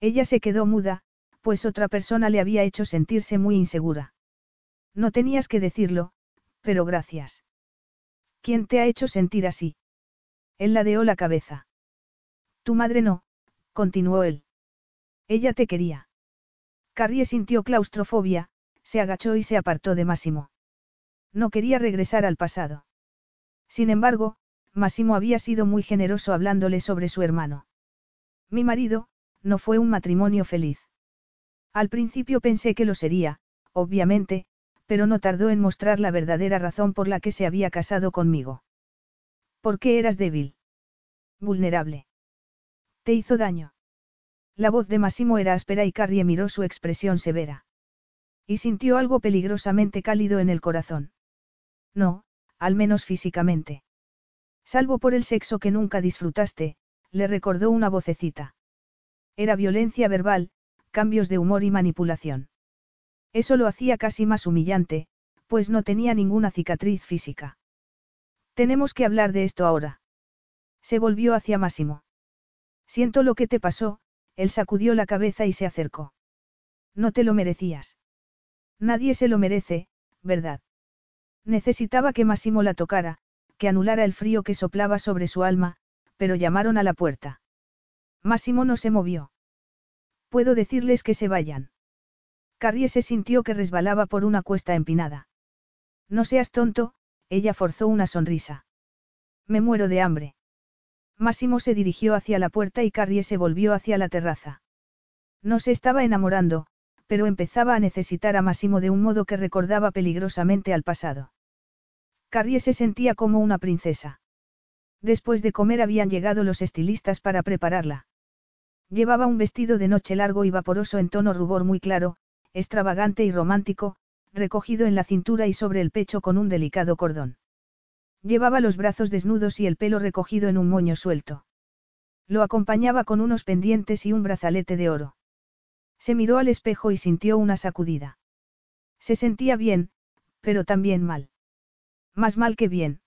Ella se quedó muda, pues otra persona le había hecho sentirse muy insegura. No tenías que decirlo, pero gracias. ¿Quién te ha hecho sentir así? Él ladeó la cabeza. Tu madre no, continuó él. Ella te quería. Carrie sintió claustrofobia, se agachó y se apartó de Máximo. No quería regresar al pasado. Sin embargo, Máximo había sido muy generoso hablándole sobre su hermano. Mi marido, no fue un matrimonio feliz. Al principio pensé que lo sería, obviamente, pero no tardó en mostrar la verdadera razón por la que se había casado conmigo. ¿Por qué eras débil? Vulnerable. ¿Te hizo daño? La voz de Massimo era áspera y Carrie miró su expresión severa. Y sintió algo peligrosamente cálido en el corazón. No, al menos físicamente. Salvo por el sexo que nunca disfrutaste, le recordó una vocecita. Era violencia verbal, cambios de humor y manipulación. Eso lo hacía casi más humillante, pues no tenía ninguna cicatriz física. Tenemos que hablar de esto ahora. Se volvió hacia Máximo. Siento lo que te pasó, él sacudió la cabeza y se acercó. No te lo merecías. Nadie se lo merece, ¿verdad? Necesitaba que Máximo la tocara, que anulara el frío que soplaba sobre su alma, pero llamaron a la puerta. Máximo no se movió. Puedo decirles que se vayan. Carrie se sintió que resbalaba por una cuesta empinada. No seas tonto, ella forzó una sonrisa. Me muero de hambre. Máximo se dirigió hacia la puerta y Carrie se volvió hacia la terraza. No se estaba enamorando, pero empezaba a necesitar a Máximo de un modo que recordaba peligrosamente al pasado. Carrie se sentía como una princesa. Después de comer habían llegado los estilistas para prepararla. Llevaba un vestido de noche largo y vaporoso en tono rubor muy claro, extravagante y romántico, recogido en la cintura y sobre el pecho con un delicado cordón. Llevaba los brazos desnudos y el pelo recogido en un moño suelto. Lo acompañaba con unos pendientes y un brazalete de oro. Se miró al espejo y sintió una sacudida. Se sentía bien, pero también mal. Más mal que bien.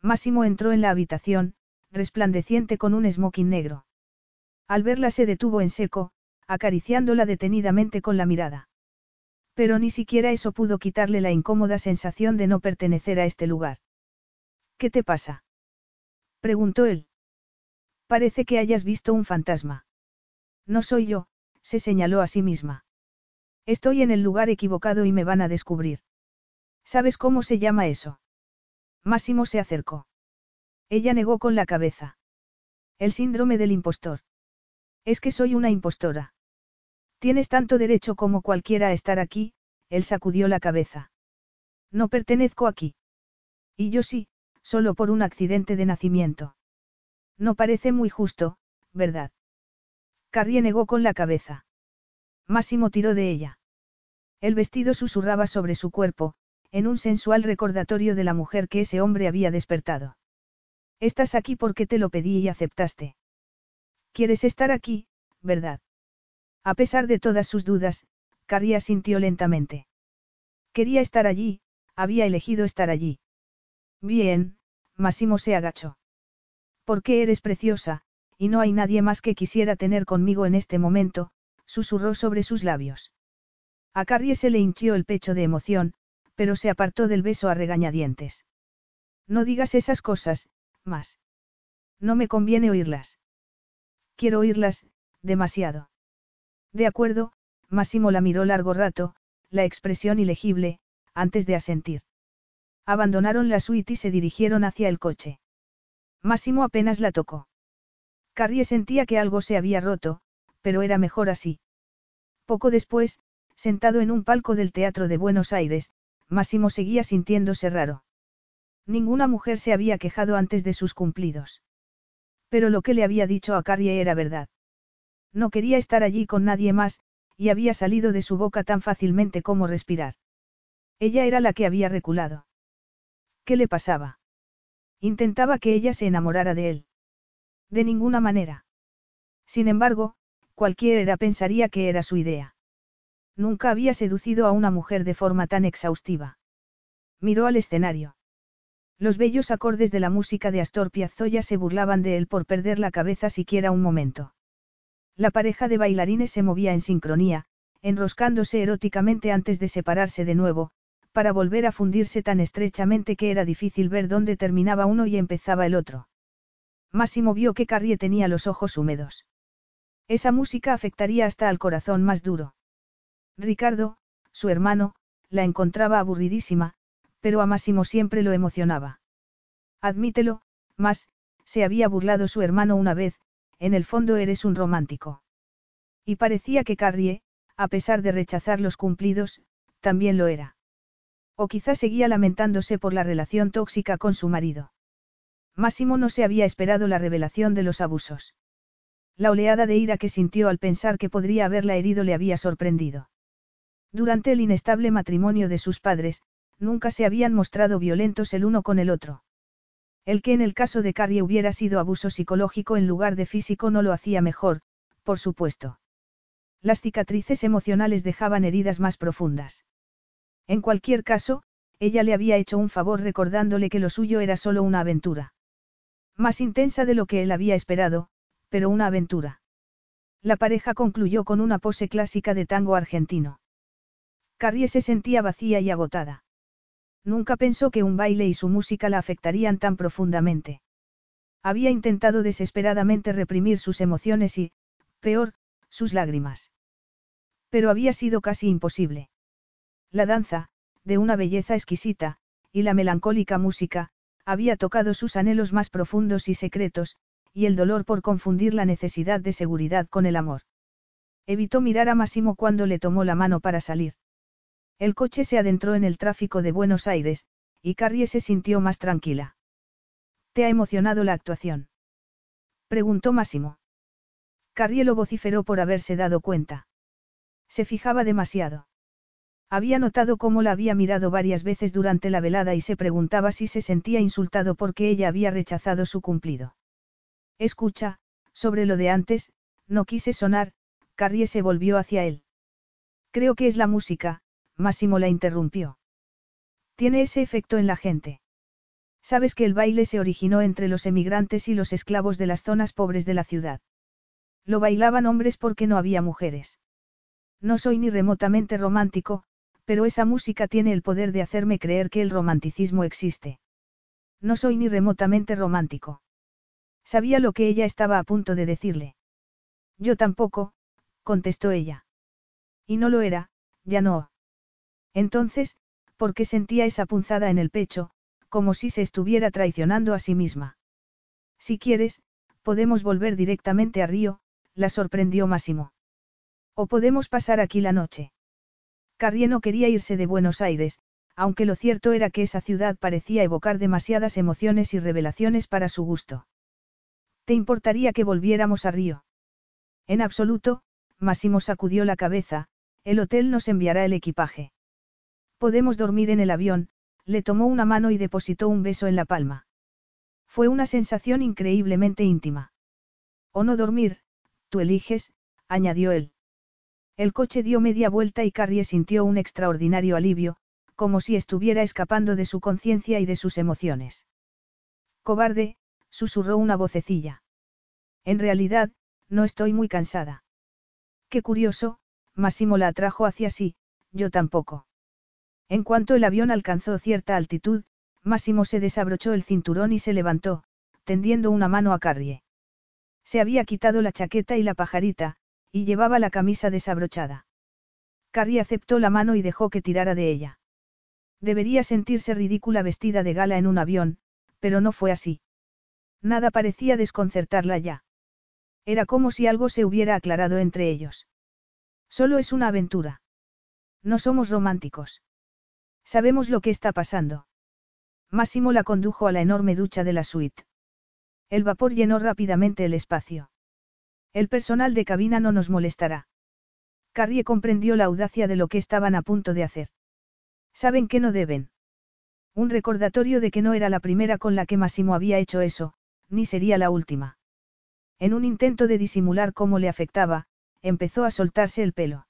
Máximo entró en la habitación, resplandeciente con un smoking negro. Al verla se detuvo en seco, acariciándola detenidamente con la mirada. Pero ni siquiera eso pudo quitarle la incómoda sensación de no pertenecer a este lugar. ¿Qué te pasa? preguntó él. Parece que hayas visto un fantasma. No soy yo, se señaló a sí misma. Estoy en el lugar equivocado y me van a descubrir. ¿Sabes cómo se llama eso? Máximo se acercó. Ella negó con la cabeza. El síndrome del impostor. Es que soy una impostora. Tienes tanto derecho como cualquiera a estar aquí, él sacudió la cabeza. No pertenezco aquí. Y yo sí, solo por un accidente de nacimiento. No parece muy justo, ¿verdad? Carrie negó con la cabeza. Máximo tiró de ella. El vestido susurraba sobre su cuerpo, en un sensual recordatorio de la mujer que ese hombre había despertado. Estás aquí porque te lo pedí y aceptaste. Quieres estar aquí, ¿verdad? A pesar de todas sus dudas, Carrie asintió lentamente. Quería estar allí, había elegido estar allí. Bien, Máximo se agachó. Porque eres preciosa, y no hay nadie más que quisiera tener conmigo en este momento, susurró sobre sus labios. A Carrie se le hinchió el pecho de emoción, pero se apartó del beso a regañadientes. No digas esas cosas, más. No me conviene oírlas. Quiero oírlas, demasiado. De acuerdo, Máximo la miró largo rato, la expresión ilegible, antes de asentir. Abandonaron la suite y se dirigieron hacia el coche. Máximo apenas la tocó. Carrie sentía que algo se había roto, pero era mejor así. Poco después, sentado en un palco del Teatro de Buenos Aires, Máximo seguía sintiéndose raro. Ninguna mujer se había quejado antes de sus cumplidos. Pero lo que le había dicho a Carrie era verdad. No quería estar allí con nadie más, y había salido de su boca tan fácilmente como respirar. Ella era la que había reculado. ¿Qué le pasaba? Intentaba que ella se enamorara de él. De ninguna manera. Sin embargo, cualquiera pensaría que era su idea. Nunca había seducido a una mujer de forma tan exhaustiva. Miró al escenario. Los bellos acordes de la música de Astor Piazzolla se burlaban de él por perder la cabeza siquiera un momento. La pareja de bailarines se movía en sincronía, enroscándose eróticamente antes de separarse de nuevo, para volver a fundirse tan estrechamente que era difícil ver dónde terminaba uno y empezaba el otro. Máximo vio que Carrie tenía los ojos húmedos. Esa música afectaría hasta al corazón más duro. Ricardo, su hermano, la encontraba aburridísima, pero a Máximo siempre lo emocionaba. Admítelo, más, se había burlado su hermano una vez, en el fondo eres un romántico. Y parecía que Carrie, a pesar de rechazar los cumplidos, también lo era. O quizá seguía lamentándose por la relación tóxica con su marido. Máximo no se había esperado la revelación de los abusos. La oleada de ira que sintió al pensar que podría haberla herido le había sorprendido. Durante el inestable matrimonio de sus padres, nunca se habían mostrado violentos el uno con el otro. El que en el caso de Carrie hubiera sido abuso psicológico en lugar de físico no lo hacía mejor, por supuesto. Las cicatrices emocionales dejaban heridas más profundas. En cualquier caso, ella le había hecho un favor recordándole que lo suyo era solo una aventura. Más intensa de lo que él había esperado, pero una aventura. La pareja concluyó con una pose clásica de tango argentino. Carrie se sentía vacía y agotada. Nunca pensó que un baile y su música la afectarían tan profundamente. Había intentado desesperadamente reprimir sus emociones y, peor, sus lágrimas. Pero había sido casi imposible. La danza, de una belleza exquisita, y la melancólica música, había tocado sus anhelos más profundos y secretos, y el dolor por confundir la necesidad de seguridad con el amor. Evitó mirar a Máximo cuando le tomó la mano para salir. El coche se adentró en el tráfico de Buenos Aires, y Carrie se sintió más tranquila. ¿Te ha emocionado la actuación? Preguntó Máximo. Carrie lo vociferó por haberse dado cuenta. Se fijaba demasiado. Había notado cómo la había mirado varias veces durante la velada y se preguntaba si se sentía insultado porque ella había rechazado su cumplido. Escucha, sobre lo de antes, no quise sonar, Carrie se volvió hacia él. Creo que es la música, Máximo la interrumpió. Tiene ese efecto en la gente. Sabes que el baile se originó entre los emigrantes y los esclavos de las zonas pobres de la ciudad. Lo bailaban hombres porque no había mujeres. No soy ni remotamente romántico, pero esa música tiene el poder de hacerme creer que el romanticismo existe. No soy ni remotamente romántico. Sabía lo que ella estaba a punto de decirle. Yo tampoco, contestó ella. Y no lo era, ya no. Entonces, ¿por qué sentía esa punzada en el pecho, como si se estuviera traicionando a sí misma? Si quieres, podemos volver directamente a Río, la sorprendió Máximo. O podemos pasar aquí la noche. Carrie no quería irse de Buenos Aires, aunque lo cierto era que esa ciudad parecía evocar demasiadas emociones y revelaciones para su gusto. ¿Te importaría que volviéramos a Río? En absoluto, Máximo sacudió la cabeza, el hotel nos enviará el equipaje. Podemos dormir en el avión, le tomó una mano y depositó un beso en la palma. Fue una sensación increíblemente íntima. O no dormir, tú eliges, añadió él. El coche dio media vuelta y Carrie sintió un extraordinario alivio, como si estuviera escapando de su conciencia y de sus emociones. Cobarde, susurró una vocecilla. En realidad, no estoy muy cansada. Qué curioso, Massimo la atrajo hacia sí, yo tampoco. En cuanto el avión alcanzó cierta altitud, Máximo se desabrochó el cinturón y se levantó, tendiendo una mano a Carrie. Se había quitado la chaqueta y la pajarita, y llevaba la camisa desabrochada. Carrie aceptó la mano y dejó que tirara de ella. Debería sentirse ridícula vestida de gala en un avión, pero no fue así. Nada parecía desconcertarla ya. Era como si algo se hubiera aclarado entre ellos. Solo es una aventura. No somos románticos. Sabemos lo que está pasando. Máximo la condujo a la enorme ducha de la suite. El vapor llenó rápidamente el espacio. El personal de cabina no nos molestará. Carrie comprendió la audacia de lo que estaban a punto de hacer. Saben que no deben. Un recordatorio de que no era la primera con la que Máximo había hecho eso, ni sería la última. En un intento de disimular cómo le afectaba, empezó a soltarse el pelo.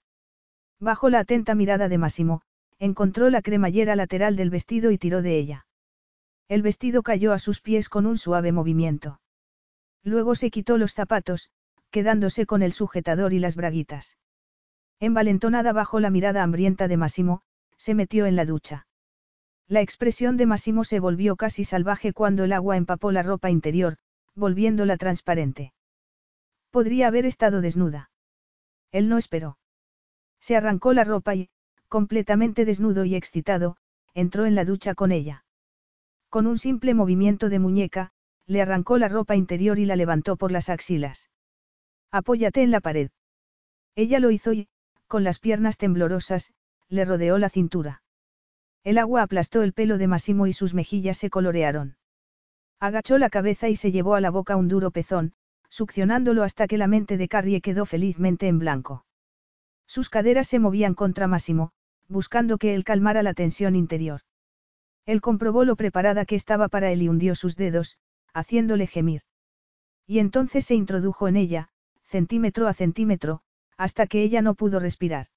Bajo la atenta mirada de Máximo, encontró la cremallera lateral del vestido y tiró de ella. El vestido cayó a sus pies con un suave movimiento. Luego se quitó los zapatos, quedándose con el sujetador y las braguitas. Envalentonada bajo la mirada hambrienta de Máximo, se metió en la ducha. La expresión de Máximo se volvió casi salvaje cuando el agua empapó la ropa interior, volviéndola transparente. Podría haber estado desnuda. Él no esperó. Se arrancó la ropa y, completamente desnudo y excitado, entró en la ducha con ella. Con un simple movimiento de muñeca, le arrancó la ropa interior y la levantó por las axilas. Apóyate en la pared. Ella lo hizo y, con las piernas temblorosas, le rodeó la cintura. El agua aplastó el pelo de Massimo y sus mejillas se colorearon. Agachó la cabeza y se llevó a la boca un duro pezón, succionándolo hasta que la mente de Carrie quedó felizmente en blanco. Sus caderas se movían contra Massimo, buscando que él calmara la tensión interior. Él comprobó lo preparada que estaba para él y hundió sus dedos, haciéndole gemir. Y entonces se introdujo en ella, centímetro a centímetro, hasta que ella no pudo respirar.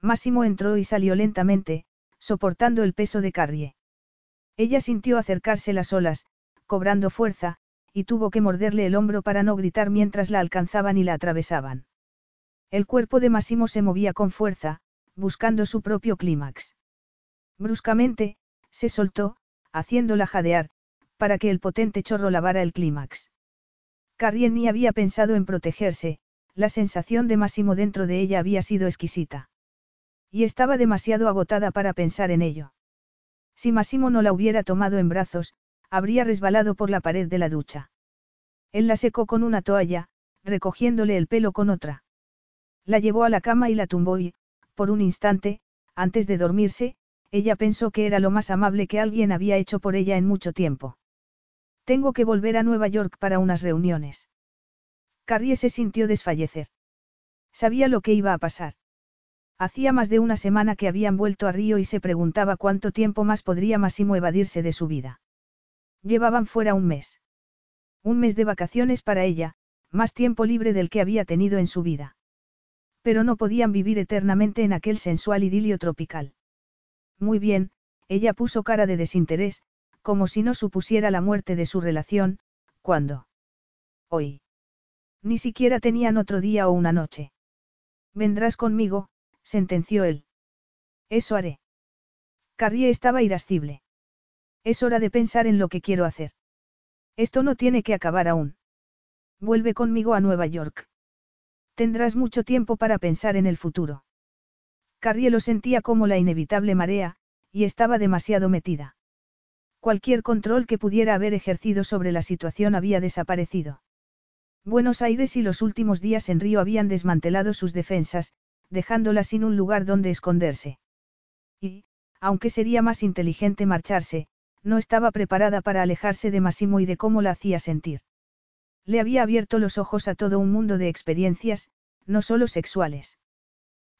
Máximo entró y salió lentamente, soportando el peso de Carrie. Ella sintió acercarse las olas, cobrando fuerza, y tuvo que morderle el hombro para no gritar mientras la alcanzaban y la atravesaban. El cuerpo de Máximo se movía con fuerza, buscando su propio clímax. Bruscamente, se soltó, haciéndola jadear, para que el potente chorro lavara el clímax. Carrie ni había pensado en protegerse, la sensación de Máximo dentro de ella había sido exquisita. Y estaba demasiado agotada para pensar en ello. Si Máximo no la hubiera tomado en brazos, habría resbalado por la pared de la ducha. Él la secó con una toalla, recogiéndole el pelo con otra. La llevó a la cama y la tumbó y, por un instante, antes de dormirse, ella pensó que era lo más amable que alguien había hecho por ella en mucho tiempo. Tengo que volver a Nueva York para unas reuniones. Carrie se sintió desfallecer. Sabía lo que iba a pasar. Hacía más de una semana que habían vuelto a Río y se preguntaba cuánto tiempo más podría Massimo evadirse de su vida. Llevaban fuera un mes. Un mes de vacaciones para ella, más tiempo libre del que había tenido en su vida. Pero no podían vivir eternamente en aquel sensual idilio tropical. Muy bien, ella puso cara de desinterés, como si no supusiera la muerte de su relación, ¿cuándo? Hoy. Ni siquiera tenían otro día o una noche. Vendrás conmigo, sentenció él. Eso haré. Carrie estaba irascible. Es hora de pensar en lo que quiero hacer. Esto no tiene que acabar aún. Vuelve conmigo a Nueva York. Tendrás mucho tiempo para pensar en el futuro. Carrie lo sentía como la inevitable marea, y estaba demasiado metida. Cualquier control que pudiera haber ejercido sobre la situación había desaparecido. Buenos Aires y los últimos días en Río habían desmantelado sus defensas, dejándola sin un lugar donde esconderse. Y, aunque sería más inteligente marcharse, no estaba preparada para alejarse de Massimo y de cómo la hacía sentir. Le había abierto los ojos a todo un mundo de experiencias, no solo sexuales.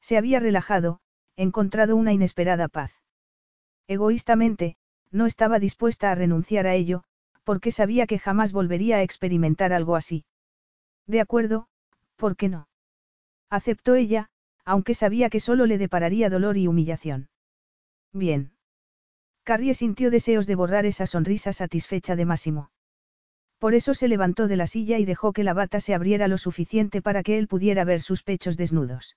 Se había relajado, encontrado una inesperada paz. Egoístamente, no estaba dispuesta a renunciar a ello, porque sabía que jamás volvería a experimentar algo así. De acuerdo, ¿por qué no? Aceptó ella, aunque sabía que solo le depararía dolor y humillación. Bien. Carrie sintió deseos de borrar esa sonrisa satisfecha de Máximo. Por eso se levantó de la silla y dejó que la bata se abriera lo suficiente para que él pudiera ver sus pechos desnudos.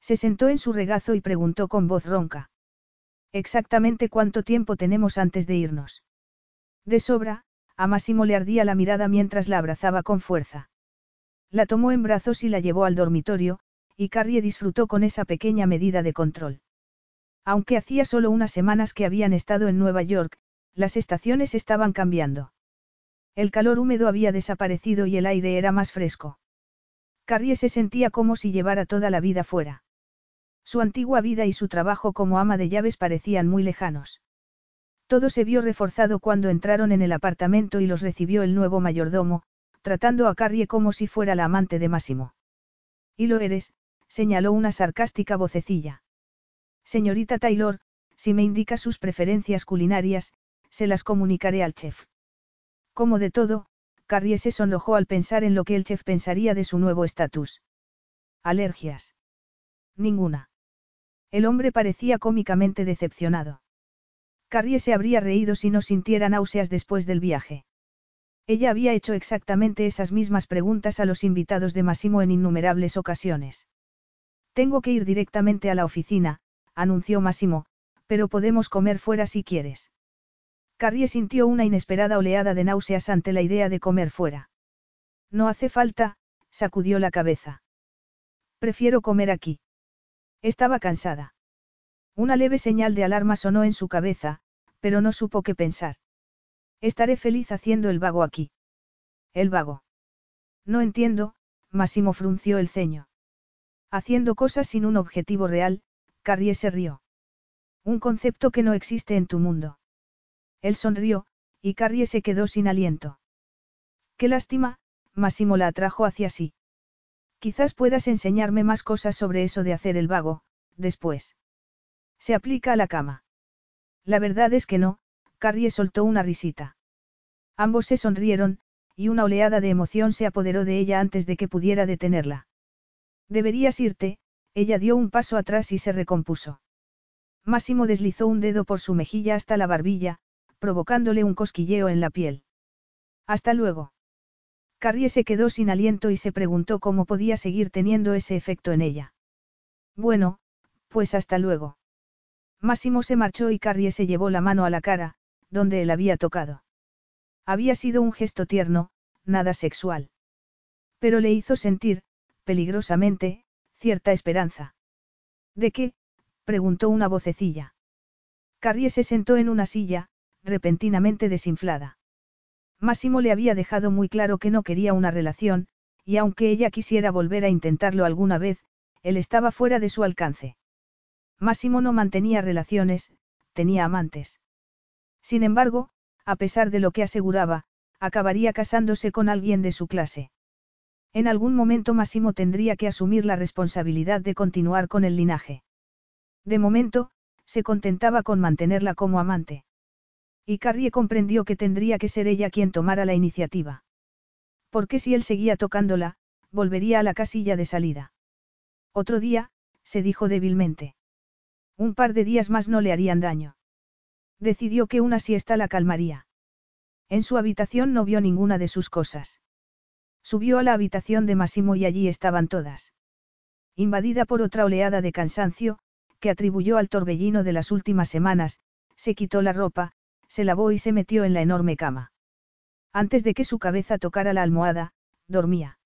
Se sentó en su regazo y preguntó con voz ronca. Exactamente cuánto tiempo tenemos antes de irnos. De sobra, a Máximo le ardía la mirada mientras la abrazaba con fuerza. La tomó en brazos y la llevó al dormitorio, y Carrie disfrutó con esa pequeña medida de control. Aunque hacía solo unas semanas que habían estado en Nueva York, las estaciones estaban cambiando. El calor húmedo había desaparecido y el aire era más fresco. Carrie se sentía como si llevara toda la vida fuera. Su antigua vida y su trabajo como ama de llaves parecían muy lejanos. Todo se vio reforzado cuando entraron en el apartamento y los recibió el nuevo mayordomo, tratando a Carrie como si fuera la amante de Máximo. Y lo eres, señaló una sarcástica vocecilla. Señorita Taylor, si me indica sus preferencias culinarias, se las comunicaré al chef. Como de todo, Carrie se sonrojó al pensar en lo que el chef pensaría de su nuevo estatus. ¿Alergias? Ninguna. El hombre parecía cómicamente decepcionado. Carrie se habría reído si no sintiera náuseas después del viaje. Ella había hecho exactamente esas mismas preguntas a los invitados de Massimo en innumerables ocasiones. Tengo que ir directamente a la oficina, anunció Massimo, pero podemos comer fuera si quieres. Carrie sintió una inesperada oleada de náuseas ante la idea de comer fuera. No hace falta, sacudió la cabeza. Prefiero comer aquí. Estaba cansada. Una leve señal de alarma sonó en su cabeza, pero no supo qué pensar. Estaré feliz haciendo el vago aquí. El vago. No entiendo, Massimo frunció el ceño. Haciendo cosas sin un objetivo real, Carrie se rió. Un concepto que no existe en tu mundo. Él sonrió, y Carrie se quedó sin aliento. Qué lástima, Massimo la atrajo hacia sí. Quizás puedas enseñarme más cosas sobre eso de hacer el vago, después. Se aplica a la cama. La verdad es que no, Carrie soltó una risita. Ambos se sonrieron, y una oleada de emoción se apoderó de ella antes de que pudiera detenerla. Deberías irte, ella dio un paso atrás y se recompuso. Máximo deslizó un dedo por su mejilla hasta la barbilla, provocándole un cosquilleo en la piel. Hasta luego. Carrie se quedó sin aliento y se preguntó cómo podía seguir teniendo ese efecto en ella. Bueno, pues hasta luego. Máximo se marchó y Carrie se llevó la mano a la cara, donde él había tocado. Había sido un gesto tierno, nada sexual. Pero le hizo sentir, peligrosamente, cierta esperanza. ¿De qué? preguntó una vocecilla. Carrie se sentó en una silla, repentinamente desinflada. Máximo le había dejado muy claro que no quería una relación, y aunque ella quisiera volver a intentarlo alguna vez, él estaba fuera de su alcance. Máximo no mantenía relaciones, tenía amantes. Sin embargo, a pesar de lo que aseguraba, acabaría casándose con alguien de su clase. En algún momento Máximo tendría que asumir la responsabilidad de continuar con el linaje. De momento, se contentaba con mantenerla como amante. Y Carrie comprendió que tendría que ser ella quien tomara la iniciativa. Porque si él seguía tocándola, volvería a la casilla de salida. Otro día, se dijo débilmente. Un par de días más no le harían daño. Decidió que una siesta la calmaría. En su habitación no vio ninguna de sus cosas. Subió a la habitación de Massimo y allí estaban todas. Invadida por otra oleada de cansancio, que atribuyó al torbellino de las últimas semanas, se quitó la ropa, se lavó y se metió en la enorme cama. Antes de que su cabeza tocara la almohada, dormía.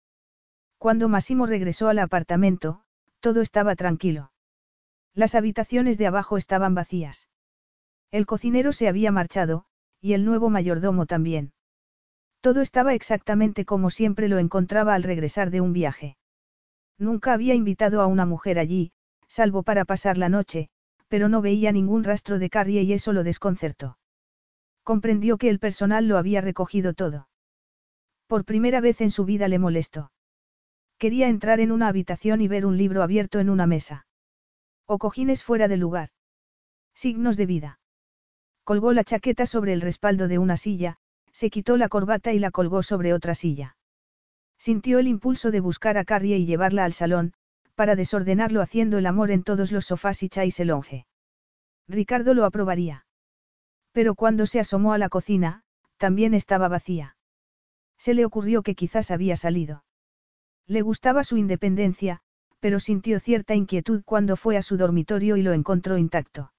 Cuando Massimo regresó al apartamento, todo estaba tranquilo. Las habitaciones de abajo estaban vacías. El cocinero se había marchado, y el nuevo mayordomo también. Todo estaba exactamente como siempre lo encontraba al regresar de un viaje. Nunca había invitado a una mujer allí, salvo para pasar la noche, pero no veía ningún rastro de Carrie y eso lo desconcertó. Comprendió que el personal lo había recogido todo. Por primera vez en su vida le molestó. Quería entrar en una habitación y ver un libro abierto en una mesa. O cojines fuera de lugar. Signos de vida. Colgó la chaqueta sobre el respaldo de una silla, se quitó la corbata y la colgó sobre otra silla. Sintió el impulso de buscar a Carrie y llevarla al salón, para desordenarlo haciendo el amor en todos los sofás y chaiselonge. Ricardo lo aprobaría. Pero cuando se asomó a la cocina, también estaba vacía. Se le ocurrió que quizás había salido. Le gustaba su independencia, pero sintió cierta inquietud cuando fue a su dormitorio y lo encontró intacto.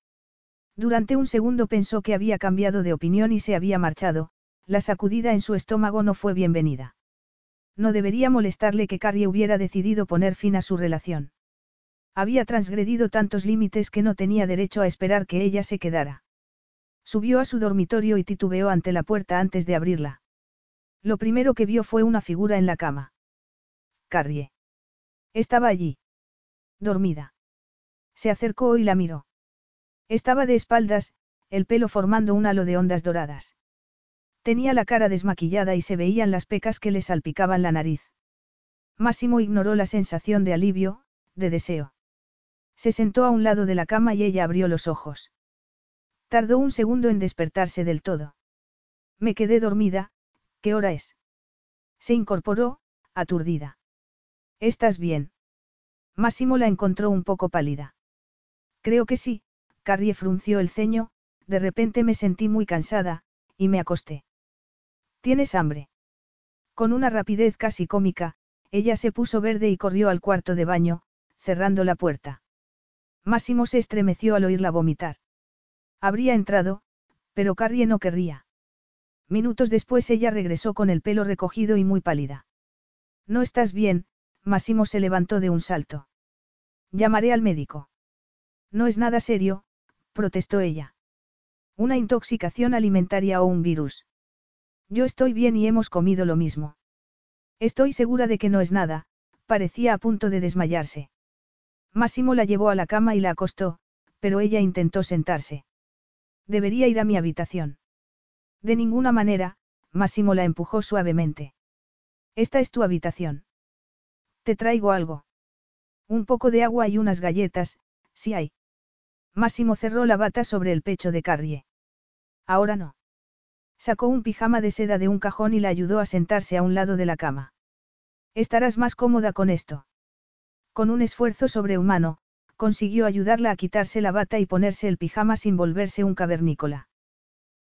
Durante un segundo pensó que había cambiado de opinión y se había marchado, la sacudida en su estómago no fue bienvenida. No debería molestarle que Carrie hubiera decidido poner fin a su relación. Había transgredido tantos límites que no tenía derecho a esperar que ella se quedara. Subió a su dormitorio y titubeó ante la puerta antes de abrirla. Lo primero que vio fue una figura en la cama. Carrie. Estaba allí. Dormida. Se acercó y la miró. Estaba de espaldas, el pelo formando un halo de ondas doradas. Tenía la cara desmaquillada y se veían las pecas que le salpicaban la nariz. Máximo ignoró la sensación de alivio, de deseo. Se sentó a un lado de la cama y ella abrió los ojos. Tardó un segundo en despertarse del todo. Me quedé dormida, ¿qué hora es? Se incorporó, aturdida. ¿Estás bien? Máximo la encontró un poco pálida. Creo que sí, Carrie frunció el ceño, de repente me sentí muy cansada, y me acosté. ¿Tienes hambre? Con una rapidez casi cómica, ella se puso verde y corrió al cuarto de baño, cerrando la puerta. Máximo se estremeció al oírla vomitar. Habría entrado, pero Carrie no querría. Minutos después ella regresó con el pelo recogido y muy pálida. No estás bien, Máximo se levantó de un salto. Llamaré al médico. No es nada serio, protestó ella. Una intoxicación alimentaria o un virus. Yo estoy bien y hemos comido lo mismo. Estoy segura de que no es nada, parecía a punto de desmayarse. Máximo la llevó a la cama y la acostó, pero ella intentó sentarse. Debería ir a mi habitación. De ninguna manera, Máximo la empujó suavemente. Esta es tu habitación. Te traigo algo. Un poco de agua y unas galletas, si hay. Máximo cerró la bata sobre el pecho de Carrie. Ahora no. Sacó un pijama de seda de un cajón y la ayudó a sentarse a un lado de la cama. Estarás más cómoda con esto. Con un esfuerzo sobrehumano, consiguió ayudarla a quitarse la bata y ponerse el pijama sin volverse un cavernícola.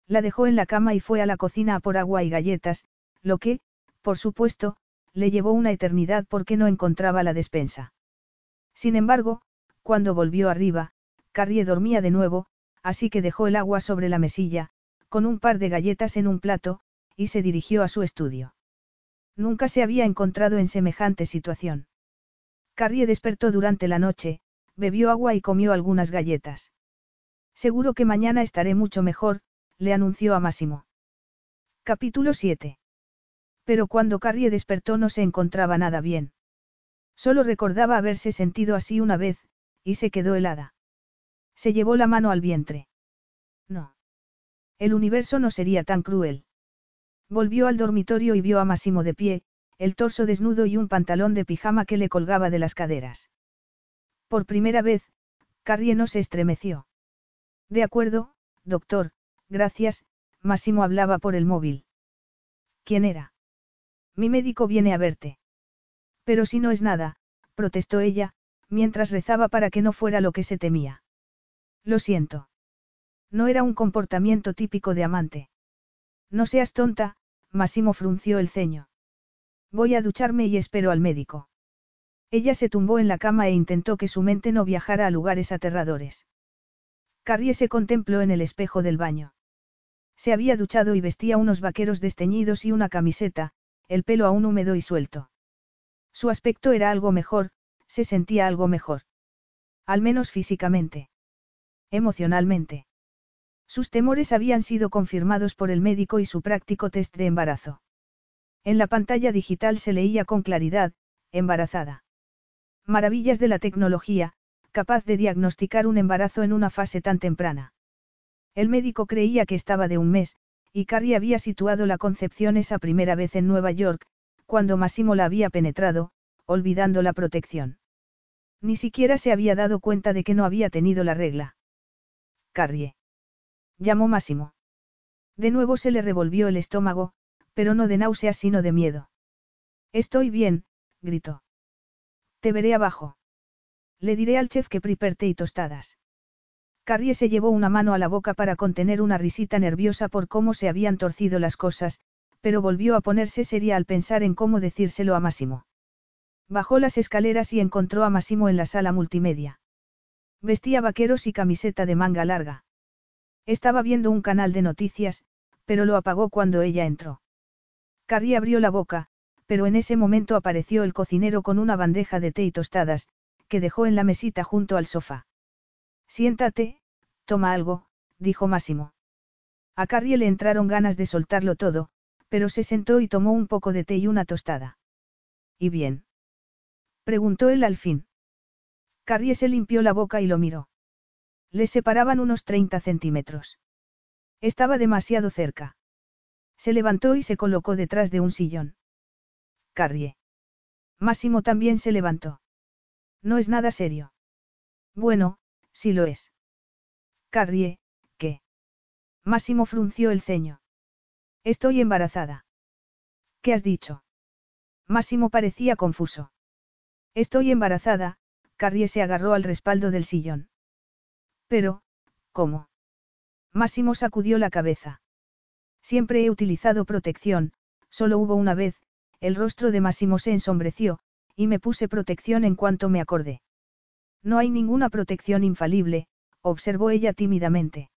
La dejó en la cama y fue a la cocina a por agua y galletas, lo que, por supuesto, le llevó una eternidad porque no encontraba la despensa. Sin embargo, cuando volvió arriba, Carrie dormía de nuevo, así que dejó el agua sobre la mesilla, con un par de galletas en un plato, y se dirigió a su estudio. Nunca se había encontrado en semejante situación. Carrie despertó durante la noche, bebió agua y comió algunas galletas. Seguro que mañana estaré mucho mejor, le anunció a Máximo. Capítulo 7. Pero cuando Carrie despertó no se encontraba nada bien. Solo recordaba haberse sentido así una vez, y se quedó helada. Se llevó la mano al vientre. No. El universo no sería tan cruel. Volvió al dormitorio y vio a Máximo de pie, el torso desnudo y un pantalón de pijama que le colgaba de las caderas. Por primera vez, Carrie no se estremeció. De acuerdo, doctor, gracias, Máximo hablaba por el móvil. ¿Quién era? Mi médico viene a verte. Pero si no es nada, protestó ella, mientras rezaba para que no fuera lo que se temía. Lo siento. No era un comportamiento típico de amante. No seas tonta, Máximo frunció el ceño. Voy a ducharme y espero al médico. Ella se tumbó en la cama e intentó que su mente no viajara a lugares aterradores. Carrie se contempló en el espejo del baño. Se había duchado y vestía unos vaqueros desteñidos y una camiseta, el pelo aún húmedo y suelto. Su aspecto era algo mejor, se sentía algo mejor. Al menos físicamente. Emocionalmente. Sus temores habían sido confirmados por el médico y su práctico test de embarazo. En la pantalla digital se leía con claridad, embarazada. Maravillas de la tecnología, capaz de diagnosticar un embarazo en una fase tan temprana. El médico creía que estaba de un mes, y Carrie había situado la concepción esa primera vez en Nueva York, cuando Massimo la había penetrado, olvidando la protección. Ni siquiera se había dado cuenta de que no había tenido la regla. Carrie. Llamó Máximo. De nuevo se le revolvió el estómago, pero no de náuseas sino de miedo. Estoy bien, gritó. Te veré abajo. Le diré al chef que preparte y tostadas. Carrie se llevó una mano a la boca para contener una risita nerviosa por cómo se habían torcido las cosas, pero volvió a ponerse seria al pensar en cómo decírselo a Máximo. Bajó las escaleras y encontró a Máximo en la sala multimedia. Vestía vaqueros y camiseta de manga larga. Estaba viendo un canal de noticias, pero lo apagó cuando ella entró. Carrie abrió la boca, pero en ese momento apareció el cocinero con una bandeja de té y tostadas, que dejó en la mesita junto al sofá. Siéntate, toma algo, dijo Máximo. A Carrie le entraron ganas de soltarlo todo, pero se sentó y tomó un poco de té y una tostada. ¿Y bien? preguntó él al fin. Carrie se limpió la boca y lo miró. Le separaban unos 30 centímetros. Estaba demasiado cerca. Se levantó y se colocó detrás de un sillón. Carrie. Máximo también se levantó. No es nada serio. Bueno, sí lo es. Carrie, ¿qué? Máximo frunció el ceño. Estoy embarazada. ¿Qué has dicho? Máximo parecía confuso. Estoy embarazada, Carrie se agarró al respaldo del sillón. Pero, ¿cómo? Máximo sacudió la cabeza. Siempre he utilizado protección, solo hubo una vez, el rostro de Máximo se ensombreció, y me puse protección en cuanto me acordé. No hay ninguna protección infalible, observó ella tímidamente.